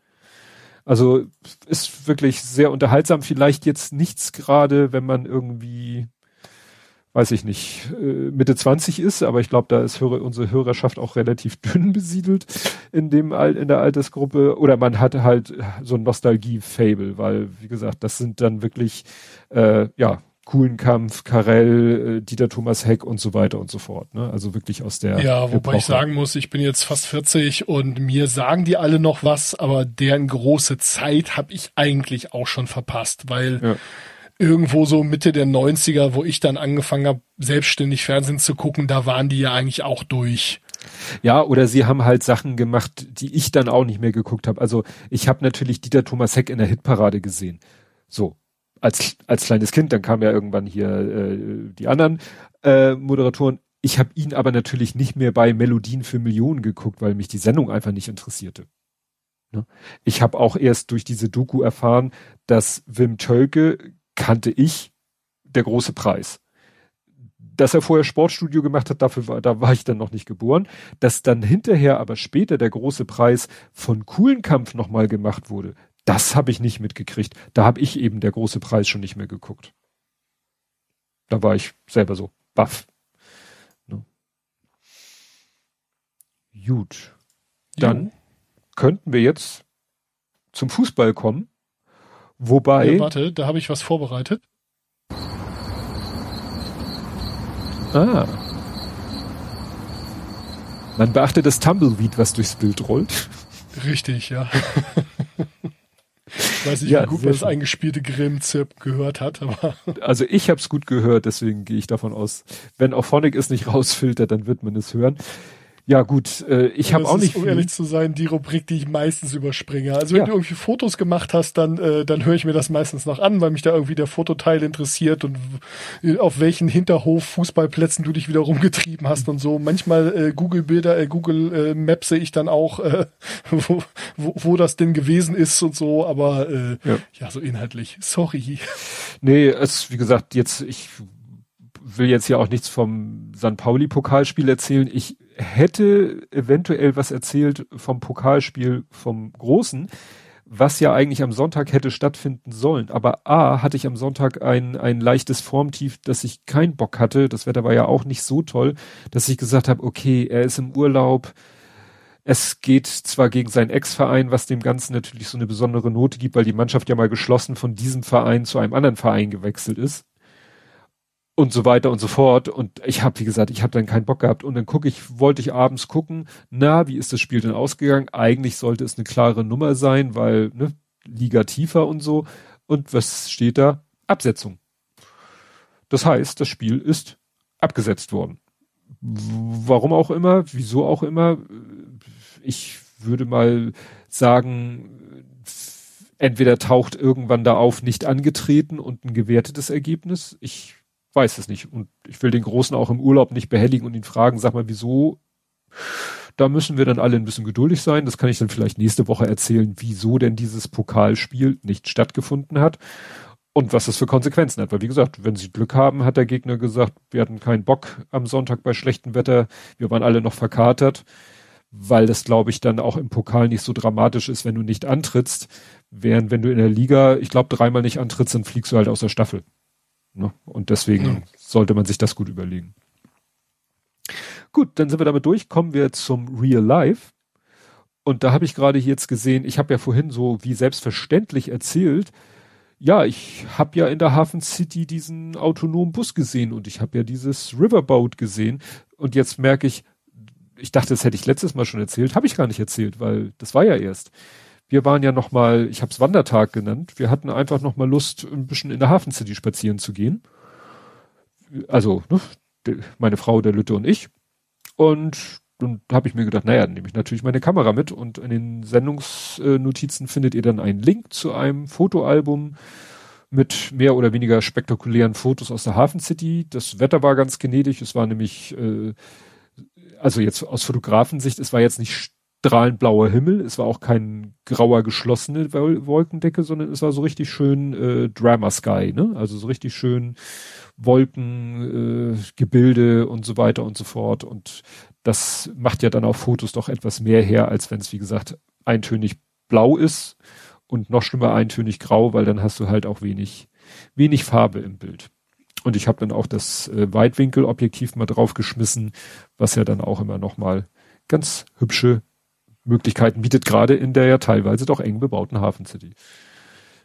Also ist wirklich sehr unterhaltsam. Vielleicht jetzt nichts gerade, wenn man irgendwie, weiß ich nicht, äh, Mitte 20 ist, aber ich glaube, da ist unsere Hörerschaft auch relativ dünn besiedelt in dem in der Altersgruppe. Oder man hat halt so ein Nostalgie-Fable, weil, wie gesagt, das sind dann wirklich äh, ja Kuhlenkampf, Karell, äh, Dieter Thomas Heck und so weiter und so fort. Ne? Also wirklich aus der. Ja, wobei Epoche. ich sagen muss, ich bin jetzt fast 40 und mir sagen die alle noch was, aber deren große Zeit habe ich eigentlich auch schon verpasst, weil ja. irgendwo so Mitte der 90er, wo ich dann angefangen habe, selbstständig Fernsehen zu gucken, da waren die ja eigentlich auch durch. Ja, oder sie haben halt Sachen gemacht, die ich dann auch nicht mehr geguckt habe. Also ich habe natürlich Dieter Thomas Heck in der Hitparade gesehen. So, als, als kleines Kind, dann kamen ja irgendwann hier äh, die anderen äh, Moderatoren. Ich habe ihn aber natürlich nicht mehr bei Melodien für Millionen geguckt, weil mich die Sendung einfach nicht interessierte. Ne? Ich habe auch erst durch diese Doku erfahren, dass Wim Tölke kannte ich der große Preis. Dass er vorher Sportstudio gemacht hat, dafür war, da war ich dann noch nicht geboren. Dass dann hinterher aber später der große Preis von coolen Kampf nochmal gemacht wurde, das habe ich nicht mitgekriegt. Da habe ich eben der große Preis schon nicht mehr geguckt. Da war ich selber so baff. Ne? Gut. Dann jo. könnten wir jetzt zum Fußball kommen. Wobei. Ja, warte, da habe ich was vorbereitet. Ah. Man beachte das Tumbleweed, was durchs Bild rollt. Richtig, ja. ich weiß nicht, ja, wie gut man das eingespielte Grimm-Zirp gehört hat, aber. Also ich habe es gut gehört, deswegen gehe ich davon aus, wenn auch Phonic es nicht rausfiltert, dann wird man es hören. Ja gut, äh, ich habe auch nicht. Ist, um ehrlich zu sein, die Rubrik, die ich meistens überspringe. Also wenn ja. du irgendwie Fotos gemacht hast, dann äh, dann höre ich mir das meistens noch an, weil mich da irgendwie der Fototeil interessiert und auf welchen Hinterhof Fußballplätzen du dich wieder rumgetrieben hast und so. Manchmal äh, Google Bilder, äh, Google äh, Maps sehe ich dann auch, äh, wo, wo, wo das denn gewesen ist und so. Aber äh, ja. ja, so inhaltlich. Sorry. Nee, es wie gesagt jetzt ich will jetzt ja auch nichts vom San Pauli Pokalspiel erzählen. Ich hätte eventuell was erzählt vom Pokalspiel vom Großen, was ja eigentlich am Sonntag hätte stattfinden sollen. Aber A, hatte ich am Sonntag ein, ein leichtes Formtief, dass ich keinen Bock hatte. Das Wetter war ja auch nicht so toll, dass ich gesagt habe, okay, er ist im Urlaub. Es geht zwar gegen seinen Ex-Verein, was dem Ganzen natürlich so eine besondere Note gibt, weil die Mannschaft ja mal geschlossen von diesem Verein zu einem anderen Verein gewechselt ist und so weiter und so fort. Und ich habe, wie gesagt, ich habe dann keinen Bock gehabt. Und dann gucke ich, wollte ich abends gucken, na, wie ist das Spiel denn ausgegangen? Eigentlich sollte es eine klare Nummer sein, weil, ne, Liga tiefer und so. Und was steht da? Absetzung. Das heißt, das Spiel ist abgesetzt worden. Warum auch immer, wieso auch immer. Ich würde mal sagen, entweder taucht irgendwann da auf nicht angetreten und ein gewertetes Ergebnis. Ich weiß es nicht. Und ich will den Großen auch im Urlaub nicht behelligen und ihn fragen, sag mal, wieso? Da müssen wir dann alle ein bisschen geduldig sein. Das kann ich dann vielleicht nächste Woche erzählen, wieso denn dieses Pokalspiel nicht stattgefunden hat und was das für Konsequenzen hat. Weil wie gesagt, wenn sie Glück haben, hat der Gegner gesagt, wir hatten keinen Bock am Sonntag bei schlechtem Wetter. Wir waren alle noch verkatert, weil das, glaube ich, dann auch im Pokal nicht so dramatisch ist, wenn du nicht antrittst. Während wenn du in der Liga, ich glaube, dreimal nicht antrittst, dann fliegst du halt aus der Staffel. Ne? Und deswegen ja. sollte man sich das gut überlegen. Gut, dann sind wir damit durch. Kommen wir zum Real Life. Und da habe ich gerade jetzt gesehen, ich habe ja vorhin so wie selbstverständlich erzählt, ja, ich habe ja in der Hafen City diesen autonomen Bus gesehen und ich habe ja dieses Riverboat gesehen. Und jetzt merke ich, ich dachte, das hätte ich letztes Mal schon erzählt, habe ich gar nicht erzählt, weil das war ja erst wir waren ja noch mal, ich habe es Wandertag genannt, wir hatten einfach noch mal Lust, ein bisschen in der Hafen City spazieren zu gehen. Also ne, meine Frau, der Lütte und ich. Und dann habe ich mir gedacht, naja, dann nehme ich natürlich meine Kamera mit und in den Sendungsnotizen findet ihr dann einen Link zu einem Fotoalbum mit mehr oder weniger spektakulären Fotos aus der Hafen City. Das Wetter war ganz gnädig, es war nämlich, äh, also jetzt aus Fotografensicht, es war jetzt nicht strahlend blauer Himmel. Es war auch kein grauer geschlossene Wolkendecke, sondern es war so richtig schön äh, Drama Sky, ne? Also so richtig schön Wolken, äh, Gebilde und so weiter und so fort. Und das macht ja dann auf Fotos doch etwas mehr her, als wenn es, wie gesagt, eintönig blau ist und noch schlimmer eintönig grau, weil dann hast du halt auch wenig, wenig Farbe im Bild. Und ich habe dann auch das äh, Weitwinkelobjektiv mal draufgeschmissen, was ja dann auch immer noch mal ganz hübsche Möglichkeiten bietet, gerade in der ja teilweise doch eng bebauten Hafen City.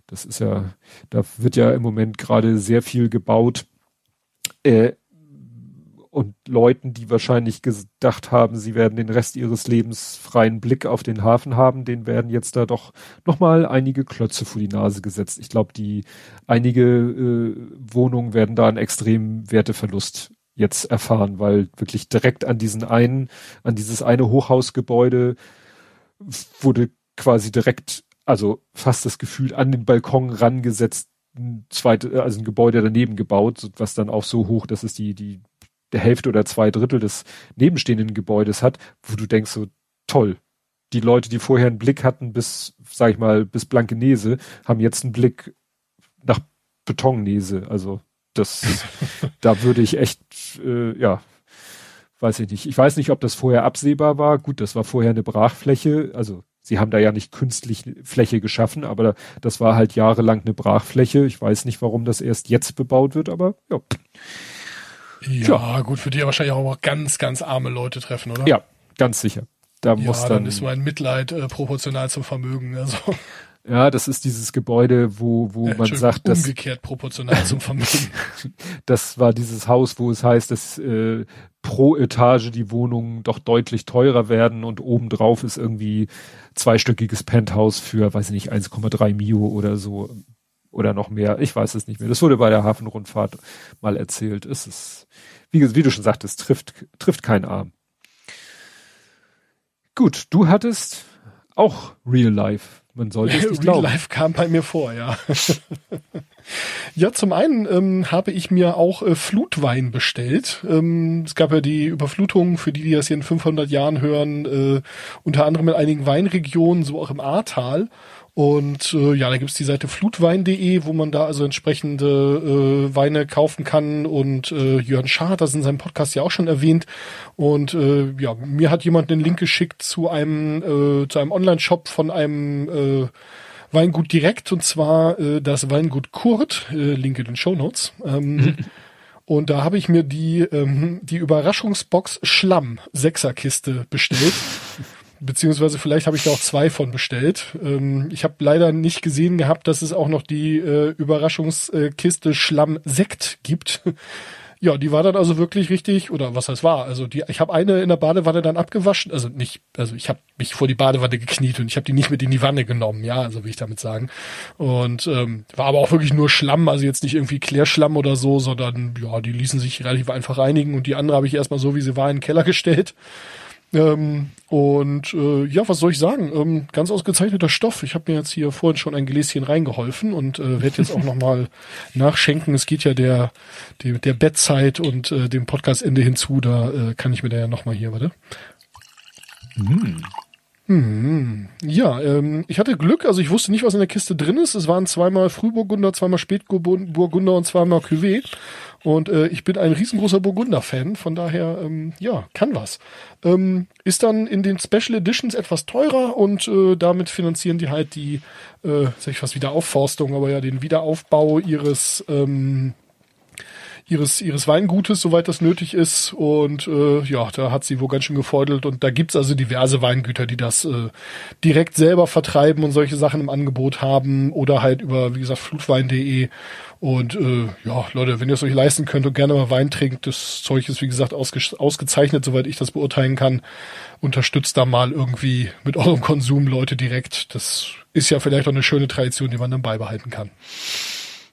Das ist ja, da wird ja im Moment gerade sehr viel gebaut äh, und Leuten, die wahrscheinlich gedacht haben, sie werden den Rest ihres Lebens freien Blick auf den Hafen haben, denen werden jetzt da doch nochmal einige Klötze vor die Nase gesetzt. Ich glaube, die einige äh, Wohnungen werden da einen extremen Werteverlust jetzt erfahren, weil wirklich direkt an diesen einen, an dieses eine Hochhausgebäude wurde quasi direkt, also fast das Gefühl an den Balkon rangesetzt, ein zweite, also ein Gebäude daneben gebaut, was dann auch so hoch, dass es die, die, der Hälfte oder zwei Drittel des nebenstehenden Gebäudes hat, wo du denkst so, toll. Die Leute, die vorher einen Blick hatten bis, sag ich mal, bis Blankenese, haben jetzt einen Blick nach Betonnese. Also das, da würde ich echt, äh, ja, weiß ich nicht. Ich weiß nicht, ob das vorher absehbar war. Gut, das war vorher eine Brachfläche. Also sie haben da ja nicht künstlich Fläche geschaffen, aber das war halt jahrelang eine Brachfläche. Ich weiß nicht, warum das erst jetzt bebaut wird, aber ja. Ja, ja. gut, für die ja wahrscheinlich auch ganz, ganz arme Leute treffen, oder? Ja, ganz sicher. Da ja, muss dann, dann ist mein Mitleid äh, proportional zum Vermögen. Also. Ja, das ist dieses Gebäude, wo, wo äh, man sagt, dass. Umgekehrt proportional zum Vermögen. das war dieses Haus, wo es heißt, dass äh, pro Etage die Wohnungen doch deutlich teurer werden und obendrauf ist irgendwie zweistöckiges Penthouse für, weiß ich nicht, 1,3 Mio oder so. Oder noch mehr. Ich weiß es nicht mehr. Das wurde bei der Hafenrundfahrt mal erzählt. Es ist, wie, wie du schon sagtest, trifft, trifft kein Arm. Gut, du hattest auch Real Life. Man sollte es nicht Real Life kam bei mir vor, ja. ja, zum einen ähm, habe ich mir auch äh, Flutwein bestellt. Ähm, es gab ja die Überflutung, für die, die das hier in 500 Jahren hören, äh, unter anderem in einigen Weinregionen, so auch im Ahrtal. Und äh, ja, da gibt's die Seite flutwein.de, wo man da also entsprechende äh, Weine kaufen kann. Und äh, Jörn Schaar hat das in seinem Podcast ja auch schon erwähnt. Und äh, ja, mir hat jemand den Link geschickt zu einem, äh, zu einem Online-Shop von einem äh, Weingut direkt, und zwar äh, das Weingut Kurt, äh, Link in den Show Notes. Ähm, Und da habe ich mir die, ähm, die Überraschungsbox Schlamm Sechserkiste bestellt. beziehungsweise vielleicht habe ich da auch zwei von bestellt. Ähm, ich habe leider nicht gesehen gehabt, dass es auch noch die äh, Überraschungskiste Schlamm Sekt gibt. Ja, die war dann also wirklich richtig, oder was das war. Also die, ich habe eine in der Badewanne dann abgewaschen, also nicht, also ich habe mich vor die Badewanne gekniet und ich habe die nicht mit in die Wanne genommen, ja, also will ich damit sagen. Und ähm, war aber auch wirklich nur Schlamm, also jetzt nicht irgendwie Klärschlamm oder so, sondern ja, die ließen sich relativ einfach reinigen und die andere habe ich erstmal so, wie sie war, in den Keller gestellt. Ähm, und äh, ja, was soll ich sagen? Ähm, ganz ausgezeichneter Stoff. Ich habe mir jetzt hier vorhin schon ein Gläschen reingeholfen und äh, werde jetzt auch nochmal nachschenken. Es geht ja der, der, der Bettzeit und äh, dem Podcastende hinzu. Da äh, kann ich mir da ja nochmal hier, warte. Mm. Hm, ja, ähm, ich hatte Glück, also ich wusste nicht, was in der Kiste drin ist. Es waren zweimal Frühburgunder, zweimal Spätburgunder und zweimal Cuvée. Und äh, ich bin ein riesengroßer Burgunder-Fan, von daher, ähm, ja, kann was. Ähm, ist dann in den Special Editions etwas teurer und äh, damit finanzieren die halt die, äh, sag ich fast Wiederaufforstung, aber ja, den Wiederaufbau ihres ähm, ihres, ihres Weingutes, soweit das nötig ist. Und äh, ja, da hat sie wohl ganz schön gefeudelt. Und da gibt's also diverse Weingüter, die das äh, direkt selber vertreiben und solche Sachen im Angebot haben. Oder halt über, wie gesagt, flutwein.de. Und äh, ja, Leute, wenn ihr es euch leisten könnt und gerne mal Wein trinkt, das Zeug ist, wie gesagt, ausge ausgezeichnet, soweit ich das beurteilen kann. Unterstützt da mal irgendwie mit eurem Konsum Leute direkt. Das ist ja vielleicht auch eine schöne Tradition, die man dann beibehalten kann.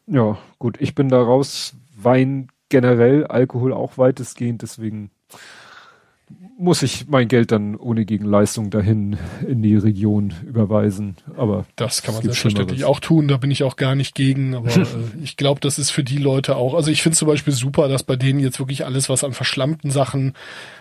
Ja, gut, ich bin da raus, Wein generell, Alkohol auch weitestgehend, deswegen muss ich mein Geld dann ohne Gegenleistung dahin in die Region überweisen. Aber das kann man selbstverständlich auch tun. Da bin ich auch gar nicht gegen. Aber äh, ich glaube, das ist für die Leute auch. Also ich finde zum Beispiel super, dass bei denen jetzt wirklich alles, was an verschlammten Sachen,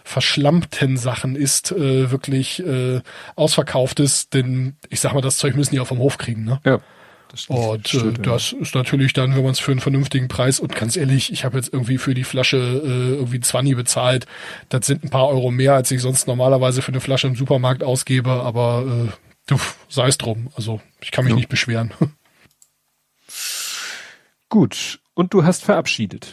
verschlammten Sachen ist, äh, wirklich äh, ausverkauft ist. Denn ich sag mal, das Zeug müssen die auch vom Hof kriegen. Ne? Ja. Das und äh, das ist natürlich dann, wenn man es für einen vernünftigen Preis und ganz ehrlich, ich habe jetzt irgendwie für die Flasche äh, irgendwie 20 bezahlt. Das sind ein paar Euro mehr, als ich sonst normalerweise für eine Flasche im Supermarkt ausgebe, aber äh, sei es drum. Also ich kann mich ja. nicht beschweren. Gut, und du hast verabschiedet.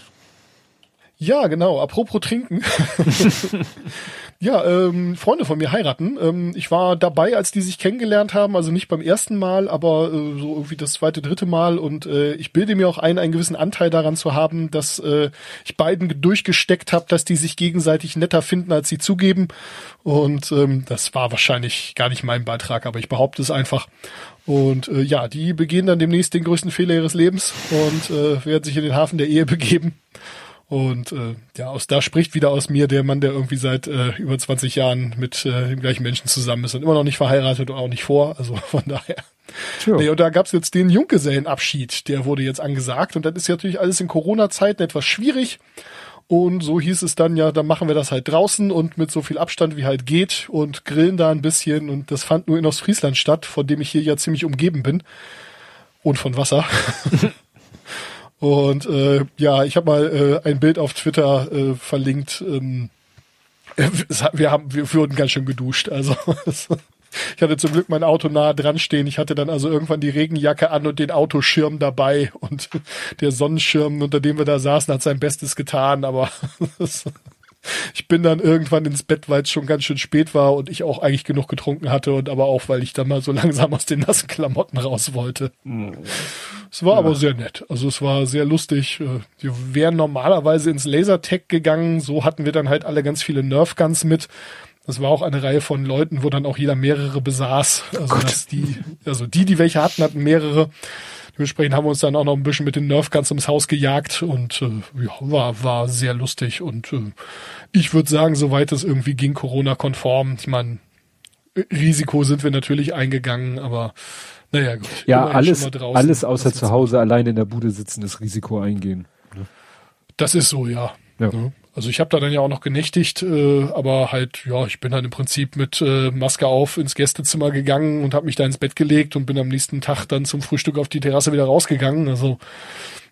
Ja, genau. Apropos trinken. ja, ähm, Freunde von mir heiraten. Ähm, ich war dabei, als die sich kennengelernt haben, also nicht beim ersten Mal, aber äh, so irgendwie das zweite, dritte Mal. Und äh, ich bilde mir auch ein, einen gewissen Anteil daran zu haben, dass äh, ich beiden durchgesteckt habe, dass die sich gegenseitig netter finden, als sie zugeben. Und ähm, das war wahrscheinlich gar nicht mein Beitrag, aber ich behaupte es einfach. Und äh, ja, die begehen dann demnächst den größten Fehler ihres Lebens und äh, werden sich in den Hafen der Ehe begeben. Und äh, ja, aus da spricht wieder aus mir der Mann, der irgendwie seit äh, über 20 Jahren mit äh, dem gleichen Menschen zusammen ist und immer noch nicht verheiratet und auch nicht vor. Also von daher. Sure. Nee, und da gab's jetzt den Junggesellenabschied, der wurde jetzt angesagt. Und das ist ja natürlich alles in Corona-Zeiten etwas schwierig. Und so hieß es dann ja, dann machen wir das halt draußen und mit so viel Abstand wie halt geht und grillen da ein bisschen. Und das fand nur in Ostfriesland statt, von dem ich hier ja ziemlich umgeben bin. Und von Wasser. Und äh, ja, ich habe mal äh, ein Bild auf Twitter äh, verlinkt. Ähm, wir haben, wir wurden ganz schön geduscht. Also ich hatte zum Glück mein Auto nah dran stehen. Ich hatte dann also irgendwann die Regenjacke an und den Autoschirm dabei und der Sonnenschirm, unter dem wir da saßen, hat sein Bestes getan. Aber ich bin dann irgendwann ins Bett, weil es schon ganz schön spät war und ich auch eigentlich genug getrunken hatte und aber auch, weil ich dann mal so langsam aus den nassen Klamotten raus wollte. Mhm. Es war ja. aber sehr nett. Also es war sehr lustig. Äh, wir wären normalerweise ins Lasertech gegangen. So hatten wir dann halt alle ganz viele Nerfguns mit. Das war auch eine Reihe von Leuten, wo dann auch jeder mehrere besaß. Also dass die, also die, die welche hatten, hatten mehrere. Dementsprechend haben wir uns dann auch noch ein bisschen mit den Nerfguns ums Haus gejagt und äh, ja, war, war sehr lustig. Und äh, ich würde sagen, soweit es irgendwie ging, Corona-konform. Ich meine, Risiko sind wir natürlich eingegangen, aber naja, gut. Ja, alles, alles außer zu Hause allein in der Bude sitzen, ist Risiko eingehen. Ne? Das ist so, ja. ja. ja. Also ich habe da dann ja auch noch genächtigt, äh, aber halt, ja, ich bin dann im Prinzip mit äh, Maske auf ins Gästezimmer gegangen und habe mich da ins Bett gelegt und bin am nächsten Tag dann zum Frühstück auf die Terrasse wieder rausgegangen. Also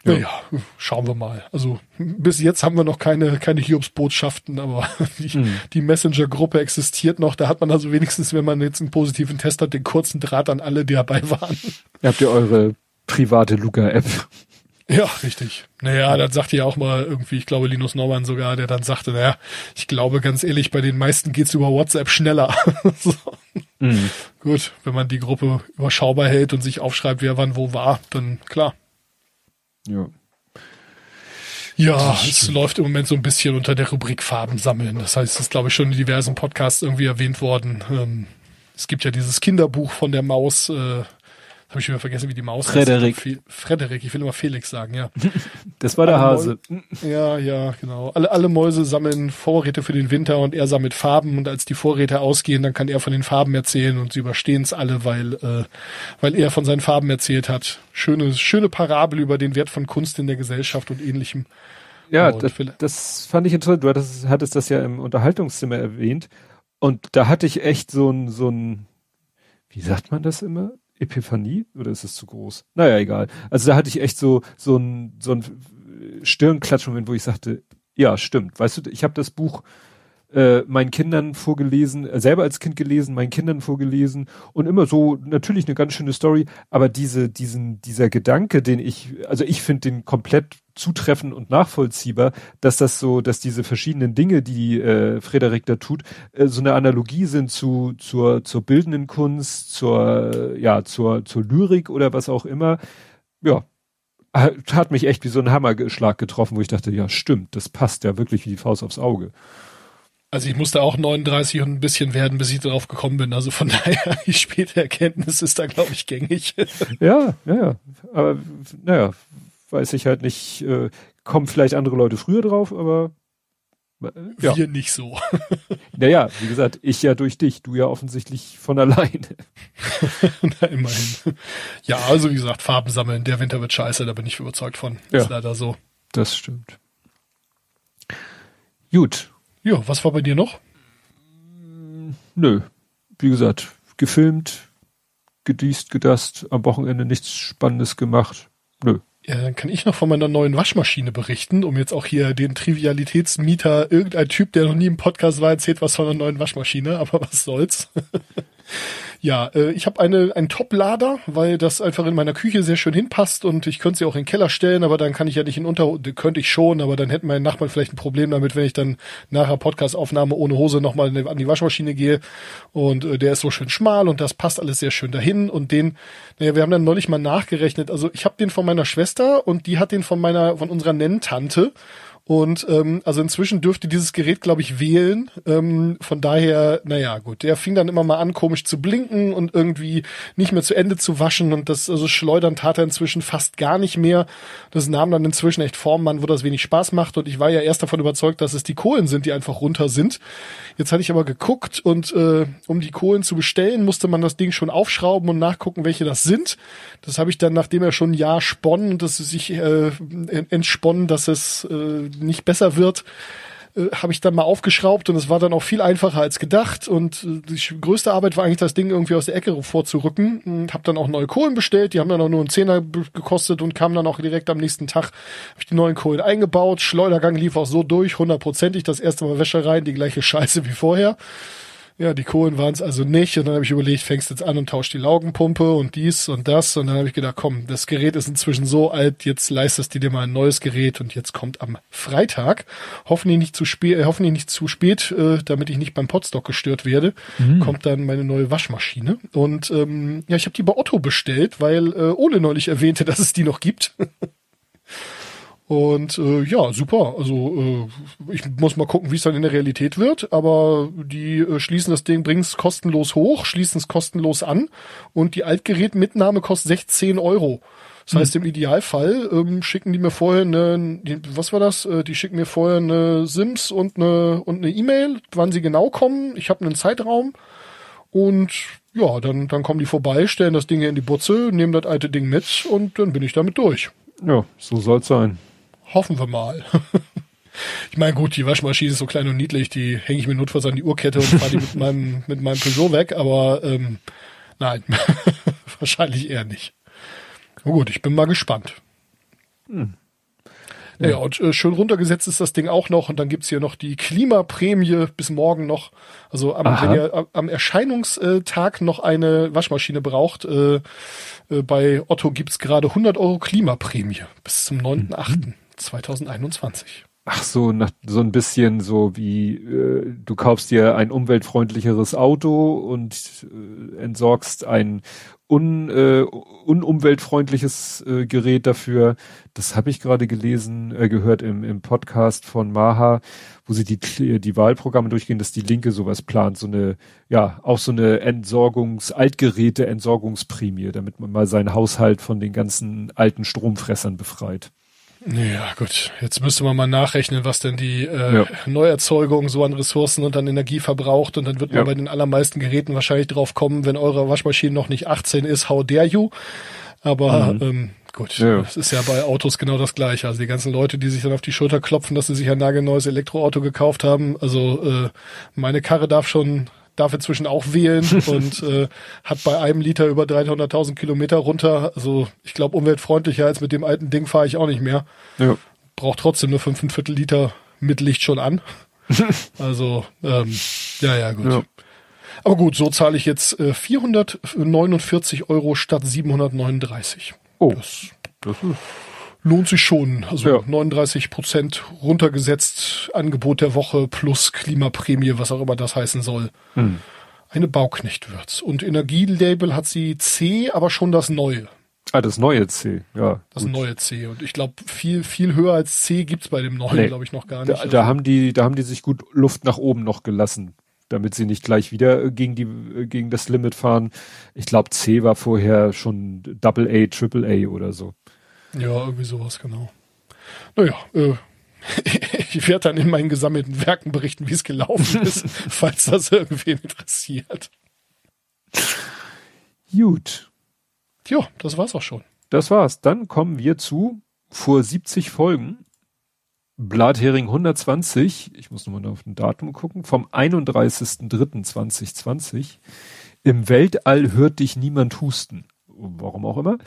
ja. ja, schauen wir mal. Also bis jetzt haben wir noch keine, keine Hiobsbotschaften, aber die, mhm. die Messenger-Gruppe existiert noch. Da hat man also wenigstens, wenn man jetzt einen positiven Test hat, den kurzen Draht an alle, die dabei waren. Habt ihr eure private Luca-App? Ja, richtig. Naja, dann sagt ja auch mal irgendwie, ich glaube Linus Norman sogar, der dann sagte, naja, ich glaube ganz ehrlich, bei den meisten geht's über WhatsApp schneller. so. mhm. Gut, wenn man die Gruppe überschaubar hält und sich aufschreibt, wer wann wo war, dann klar. Ja. Ja, es läuft im Moment so ein bisschen unter der Rubrik Farben sammeln. Das heißt, es ist, glaube ich, schon in diversen Podcasts irgendwie erwähnt worden. Ähm, es gibt ja dieses Kinderbuch von der Maus, äh, habe ich schon vergessen, wie die Maus Frederik. heißt. Frederik, ich will immer Felix sagen, ja. Das war der alle Hase. Mäuse, ja, ja, genau. Alle, alle Mäuse sammeln Vorräte für den Winter und er sammelt Farben und als die Vorräte ausgehen, dann kann er von den Farben erzählen und sie überstehen es alle, weil, äh, weil er von seinen Farben erzählt hat. Schöne, schöne Parabel über den Wert von Kunst in der Gesellschaft und ähnlichem. Ja, das, das fand ich interessant. Du hattest, hattest das ja im Unterhaltungszimmer erwähnt. Und da hatte ich echt so ein, so ein, wie sagt man das immer? Epiphanie oder ist es zu groß? Naja, egal. Also da hatte ich echt so so ein so ein Stirnklatschmoment, wo ich sagte, ja, stimmt. Weißt du, ich habe das Buch äh, meinen Kindern vorgelesen, äh, selber als Kind gelesen, meinen Kindern vorgelesen und immer so natürlich eine ganz schöne Story, aber diese diesen dieser Gedanke, den ich also ich finde den komplett zutreffend und nachvollziehbar, dass das so, dass diese verschiedenen Dinge, die äh, Frederik da tut, äh, so eine Analogie sind zu zur zur bildenden Kunst, zur ja zur zur Lyrik oder was auch immer. Ja, hat mich echt wie so ein Hammerschlag getroffen, wo ich dachte, ja stimmt, das passt ja wirklich wie die Faust aufs Auge. Also ich musste auch 39 und ein bisschen werden, bis ich darauf gekommen bin. Also von daher, die späte Erkenntnis ist da, glaube ich, gängig. Ja, ja, ja. Aber naja, weiß ich halt nicht, äh, kommen vielleicht andere Leute früher drauf, aber äh, ja. wir nicht so. naja, wie gesagt, ich ja durch dich, du ja offensichtlich von alleine. Na, immerhin. Ja, also wie gesagt, Farben sammeln, der Winter wird scheiße, da bin ich überzeugt von. Ja, ist leider so. Das stimmt. Gut. Ja, was war bei dir noch? Nö. Wie gesagt, gefilmt, gedießt, gedast, am Wochenende nichts Spannendes gemacht. Nö. Ja, dann kann ich noch von meiner neuen Waschmaschine berichten, um jetzt auch hier den Trivialitätsmieter, irgendein Typ, der noch nie im Podcast war, erzählt was von einer neuen Waschmaschine, aber was soll's. Ja, äh, ich habe eine einen Top-Lader, weil das einfach in meiner Küche sehr schön hinpasst und ich könnte sie auch in den Keller stellen, aber dann kann ich ja nicht in Unter könnte ich schon, aber dann hätten meine Nachbarn vielleicht ein Problem damit, wenn ich dann nachher Podcast-Aufnahme ohne Hose nochmal an die Waschmaschine gehe und äh, der ist so schön schmal und das passt alles sehr schön dahin und den, naja, wir haben dann neulich mal nachgerechnet, also ich habe den von meiner Schwester und die hat den von meiner von unserer Nenntante Und ähm, also inzwischen dürfte dieses Gerät, glaube ich, wählen. Ähm, von daher, naja, gut. Der fing dann immer mal an, komisch zu blinken und irgendwie nicht mehr zu Ende zu waschen. Und das, also schleudern tat er inzwischen fast gar nicht mehr. Das nahm dann inzwischen echt Form an, wo das wenig Spaß macht. Und ich war ja erst davon überzeugt, dass es die Kohlen sind, die einfach runter sind. Jetzt hatte ich aber geguckt und äh, um die Kohlen zu bestellen, musste man das Ding schon aufschrauben und nachgucken, welche das sind. Das habe ich dann, nachdem er schon ein Jahr sponnen und es sich äh, entsponnen, dass es äh, nicht besser wird, äh, habe ich dann mal aufgeschraubt und es war dann auch viel einfacher als gedacht. Und äh, die größte Arbeit war eigentlich das Ding irgendwie aus der Ecke vorzurücken und habe dann auch neue Kohlen bestellt, die haben dann auch nur einen Zehner gekostet und kamen dann auch direkt am nächsten Tag, habe ich die neuen Kohlen eingebaut, Schleudergang lief auch so durch, hundertprozentig, das erste Mal Wäschereien, die gleiche Scheiße wie vorher. Ja, die Kohlen waren es also nicht. Und dann habe ich überlegt, fängst jetzt an und tausch die Laugenpumpe und dies und das. Und dann habe ich gedacht, komm, das Gerät ist inzwischen so alt, jetzt leistest du dir mal ein neues Gerät und jetzt kommt am Freitag, hoffentlich nicht zu spät, äh, hoffentlich nicht zu spät, äh, damit ich nicht beim Potstock gestört werde, mhm. kommt dann meine neue Waschmaschine. Und ähm, ja, ich habe die bei Otto bestellt, weil äh, Ole neulich erwähnte, dass es die noch gibt. Und äh, ja, super. Also äh, ich muss mal gucken, wie es dann in der Realität wird. Aber die äh, schließen das Ding, bringen es kostenlos hoch, schließen es kostenlos an und die Altgerätmitnahme kostet 16 Euro. Das heißt, im Idealfall ähm, schicken die mir vorher eine, was war das? Äh, die schicken mir vorher eine Sims und eine und eine E-Mail, wann sie genau kommen. Ich habe einen Zeitraum und ja, dann dann kommen die vorbei, stellen das Ding hier in die Butze, nehmen das alte Ding mit und dann bin ich damit durch. Ja, so soll's sein. Hoffen wir mal. ich meine, gut, die Waschmaschine ist so klein und niedlich, die hänge ich mir notfalls an die Uhrkette und fahre die mit meinem, mit meinem Peugeot weg, aber ähm, nein, wahrscheinlich eher nicht. Na gut, ich bin mal gespannt. Hm. Ja, und äh, schön runtergesetzt ist das Ding auch noch. Und dann gibt's hier noch die Klimaprämie bis morgen noch. Also am, wenn ihr am Erscheinungstag noch eine Waschmaschine braucht, äh, äh, bei Otto gibt's gerade 100 Euro Klimaprämie bis zum 9.8. Mhm. 2021. Ach so, nach, so ein bisschen so wie äh, du kaufst dir ein umweltfreundlicheres Auto und äh, entsorgst ein un, äh, unumweltfreundliches äh, Gerät dafür. Das habe ich gerade gelesen, äh, gehört im, im Podcast von Maha, wo sie die, die Wahlprogramme durchgehen, dass die Linke sowas plant, so eine, ja, auch so eine Entsorgungs-, Altgeräte, Entsorgungsprämie, damit man mal seinen Haushalt von den ganzen alten Stromfressern befreit. Ja, gut. Jetzt müsste man mal nachrechnen, was denn die äh, ja. Neuerzeugung so an Ressourcen und an Energie verbraucht. Und dann wird man ja. bei den allermeisten Geräten wahrscheinlich drauf kommen, wenn eure Waschmaschine noch nicht 18 ist, how dare you? Aber mhm. ähm, gut, ja. das ist ja bei Autos genau das gleiche. Also die ganzen Leute, die sich dann auf die Schulter klopfen, dass sie sich ein nagelneues Elektroauto gekauft haben. Also äh, meine Karre darf schon darf inzwischen auch wählen und äh, hat bei einem Liter über 300.000 Kilometer runter. Also ich glaube, umweltfreundlicher als mit dem alten Ding fahre ich auch nicht mehr. Ja. Braucht trotzdem nur fünfeinviertel Liter mit Licht schon an. also, ähm, ja, ja, gut. Ja. Aber gut, so zahle ich jetzt äh, 449 Euro statt 739. Oh, das, das ist lohnt sich schon. Also ja. 39 Prozent runtergesetzt, Angebot der Woche plus Klimaprämie, was auch immer das heißen soll. Hm. Eine Bauknechtwürz. Und Energielabel hat sie C, aber schon das neue. Ah, das neue C, ja. Das gut. neue C. Und ich glaube, viel, viel höher als C gibt's bei dem neuen, nee. glaube ich, noch gar nicht. Da, da, haben die, da haben die sich gut Luft nach oben noch gelassen, damit sie nicht gleich wieder gegen die, gegen das Limit fahren. Ich glaube, C war vorher schon Double A, Triple A oder so. Ja, irgendwie sowas, genau. Naja, äh, ich werde dann in meinen gesammelten Werken berichten, wie es gelaufen ist, falls das irgendwen interessiert. Gut. Ja, das war's auch schon. Das war's. Dann kommen wir zu vor 70 Folgen. Blathering 120, ich muss nochmal auf ein Datum gucken, vom 31.03.2020. Im Weltall hört dich niemand husten. Warum auch immer.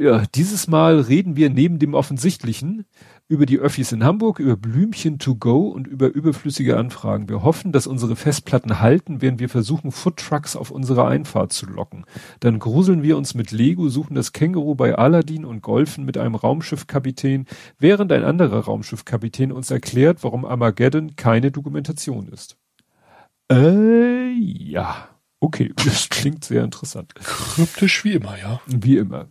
Ja, dieses Mal reden wir neben dem Offensichtlichen über die Öffis in Hamburg, über Blümchen to go und über überflüssige Anfragen. Wir hoffen, dass unsere Festplatten halten, während wir versuchen, Foodtrucks auf unsere Einfahrt zu locken. Dann gruseln wir uns mit Lego, suchen das Känguru bei Aladdin und golfen mit einem Raumschiffkapitän, während ein anderer Raumschiffkapitän uns erklärt, warum Armageddon keine Dokumentation ist. Äh, ja. Okay, das klingt sehr interessant. Kryptisch wie immer, ja. Wie immer.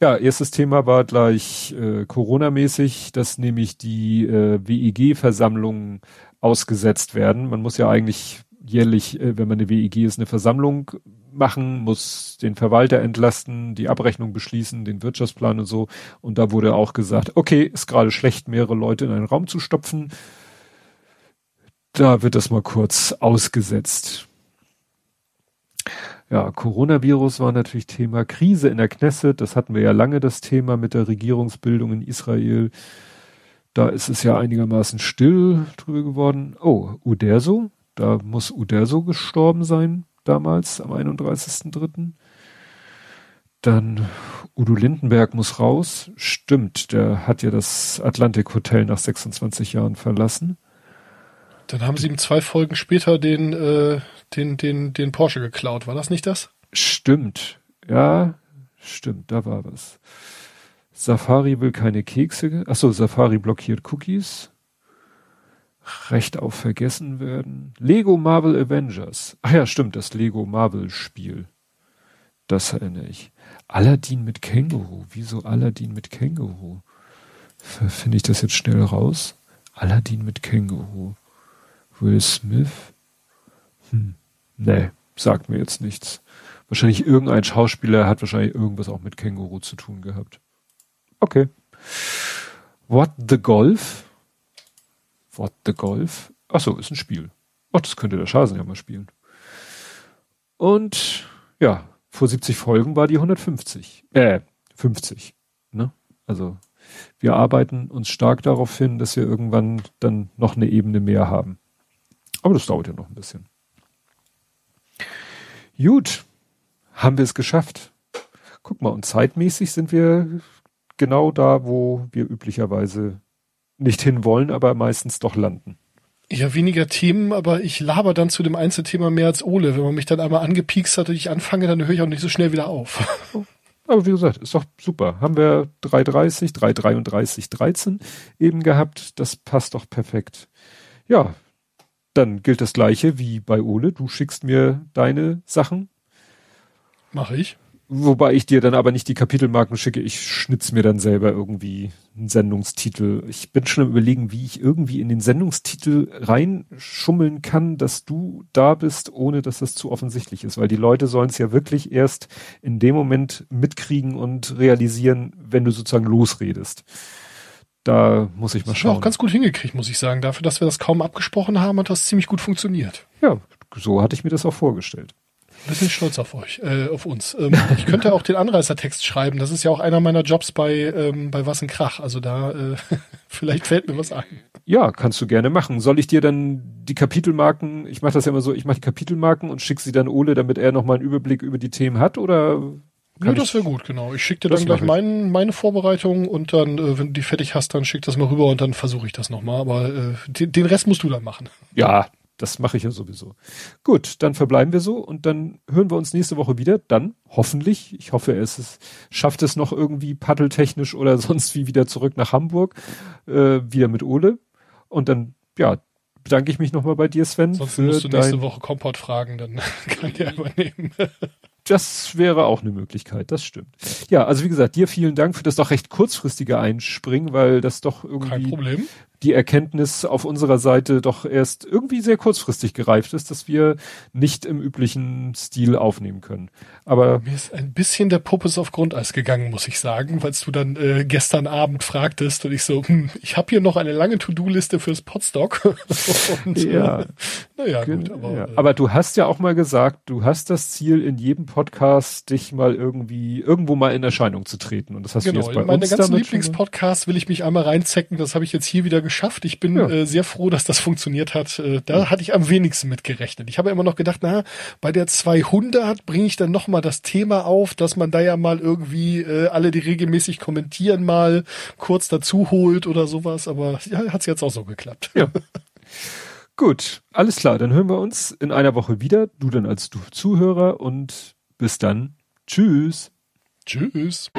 Ja, erstes Thema war gleich äh, Corona-mäßig, dass nämlich die äh, WEG-Versammlungen ausgesetzt werden. Man muss ja eigentlich jährlich, äh, wenn man eine WEG ist, eine Versammlung machen, muss den Verwalter entlasten, die Abrechnung beschließen, den Wirtschaftsplan und so. Und da wurde auch gesagt, okay, ist gerade schlecht, mehrere Leute in einen Raum zu stopfen. Da wird das mal kurz ausgesetzt. Ja, Coronavirus war natürlich Thema Krise in der Knesset. Das hatten wir ja lange das Thema mit der Regierungsbildung in Israel. Da ist es ja einigermaßen still drüber geworden. Oh, Uderso, da muss Uderso gestorben sein damals am 31.3. Dann Udo Lindenberg muss raus. Stimmt, der hat ja das Atlantik Hotel nach 26 Jahren verlassen. Dann haben sie ihm zwei Folgen später den, äh, den, den, den Porsche geklaut. War das nicht das? Stimmt. Ja, stimmt, da war was. Safari will keine Kekse. Achso, Safari blockiert Cookies. Recht auf vergessen werden. Lego Marvel Avengers. Ach ja, stimmt, das Lego Marvel Spiel. Das erinnere ich. Aladdin mit Känguru. Wieso Aladdin mit Känguru? Finde ich das jetzt schnell raus? Aladdin mit Känguru. Will Smith? Hm. Nee, sagt mir jetzt nichts. Wahrscheinlich irgendein Schauspieler hat wahrscheinlich irgendwas auch mit Känguru zu tun gehabt. Okay. What the Golf? What the Golf? Ach so, ist ein Spiel. Ach, das könnte der Schasen ja mal spielen. Und ja, vor 70 Folgen war die 150. Äh, 50. Ne? Also wir arbeiten uns stark darauf hin, dass wir irgendwann dann noch eine Ebene mehr haben. Aber das dauert ja noch ein bisschen. Gut, haben wir es geschafft. Guck mal, und zeitmäßig sind wir genau da, wo wir üblicherweise nicht hinwollen, aber meistens doch landen. Ja, weniger Themen, aber ich laber dann zu dem Einzelthema mehr als Ole. Wenn man mich dann einmal angepiekst hat und ich anfange, dann höre ich auch nicht so schnell wieder auf. Aber wie gesagt, ist doch super. Haben wir 330, 333, 13 eben gehabt. Das passt doch perfekt. Ja, dann gilt das gleiche wie bei Ole. Du schickst mir deine Sachen. Mache ich. Wobei ich dir dann aber nicht die Kapitelmarken schicke, ich schnitz mir dann selber irgendwie einen Sendungstitel. Ich bin schon am überlegen, wie ich irgendwie in den Sendungstitel reinschummeln kann, dass du da bist, ohne dass das zu offensichtlich ist. Weil die Leute sollen es ja wirklich erst in dem Moment mitkriegen und realisieren, wenn du sozusagen losredest. Da muss ich mal schauen. Das auch ganz gut hingekriegt, muss ich sagen. Dafür, dass wir das kaum abgesprochen haben, hat das ziemlich gut funktioniert. Ja, so hatte ich mir das auch vorgestellt. Ein bisschen stolz auf euch, äh, auf uns. Ähm, ich könnte auch den Anreißertext schreiben. Das ist ja auch einer meiner Jobs bei, ähm, bei Was in Krach. Also da, äh, vielleicht fällt mir was ein. Ja, kannst du gerne machen. Soll ich dir dann die Kapitelmarken, ich mache das ja immer so, ich mache die Kapitelmarken und schicke sie dann Ole, damit er nochmal einen Überblick über die Themen hat oder ja, das wäre gut, genau. Ich schicke dir dann gleich mein, meine Vorbereitung und dann, äh, wenn du die fertig hast, dann schick das mal rüber und dann versuche ich das nochmal. Aber äh, den, den Rest musst du dann machen. Ja, das mache ich ja sowieso. Gut, dann verbleiben wir so und dann hören wir uns nächste Woche wieder. Dann hoffentlich, ich hoffe, es ist, schafft es noch irgendwie paddeltechnisch oder sonst wie wieder zurück nach Hamburg, äh, wieder mit Ole. Und dann, ja, bedanke ich mich nochmal bei dir, Sven. Sonst musst du nächste Woche Kompott fragen, dann kann der übernehmen. Das wäre auch eine Möglichkeit, das stimmt. Ja, also wie gesagt, dir vielen Dank für das doch recht kurzfristige Einspringen, weil das doch irgendwie die Erkenntnis auf unserer Seite doch erst irgendwie sehr kurzfristig gereift ist, dass wir nicht im üblichen Stil aufnehmen können. Aber mir ist ein bisschen der Puppes auf Grundeis gegangen, muss ich sagen, weil du dann äh, gestern Abend fragtest und ich so, hm, ich habe hier noch eine lange To-Do-Liste fürs Podstock. und, ja. Äh, naja, gut. Aber, ja. Äh, aber du hast ja auch mal gesagt, du hast das Ziel in jedem Podcast, dich mal irgendwie irgendwo mal in Erscheinung zu treten. Und das hast genau, du jetzt bei meine uns ganzen Lieblingspodcasts will ich mich einmal reinzecken. Das habe ich jetzt hier wieder geschafft. Ich bin ja. äh, sehr froh, dass das funktioniert hat. Äh, da ja. hatte ich am wenigsten mit gerechnet. Ich habe immer noch gedacht, na, bei der 200 bringe ich dann noch mal mal das Thema auf, dass man da ja mal irgendwie äh, alle, die regelmäßig kommentieren, mal kurz dazu holt oder sowas. Aber ja, hat's jetzt auch so geklappt. Ja. Gut, alles klar. Dann hören wir uns in einer Woche wieder. Du dann als du Zuhörer und bis dann. Tschüss. Tschüss.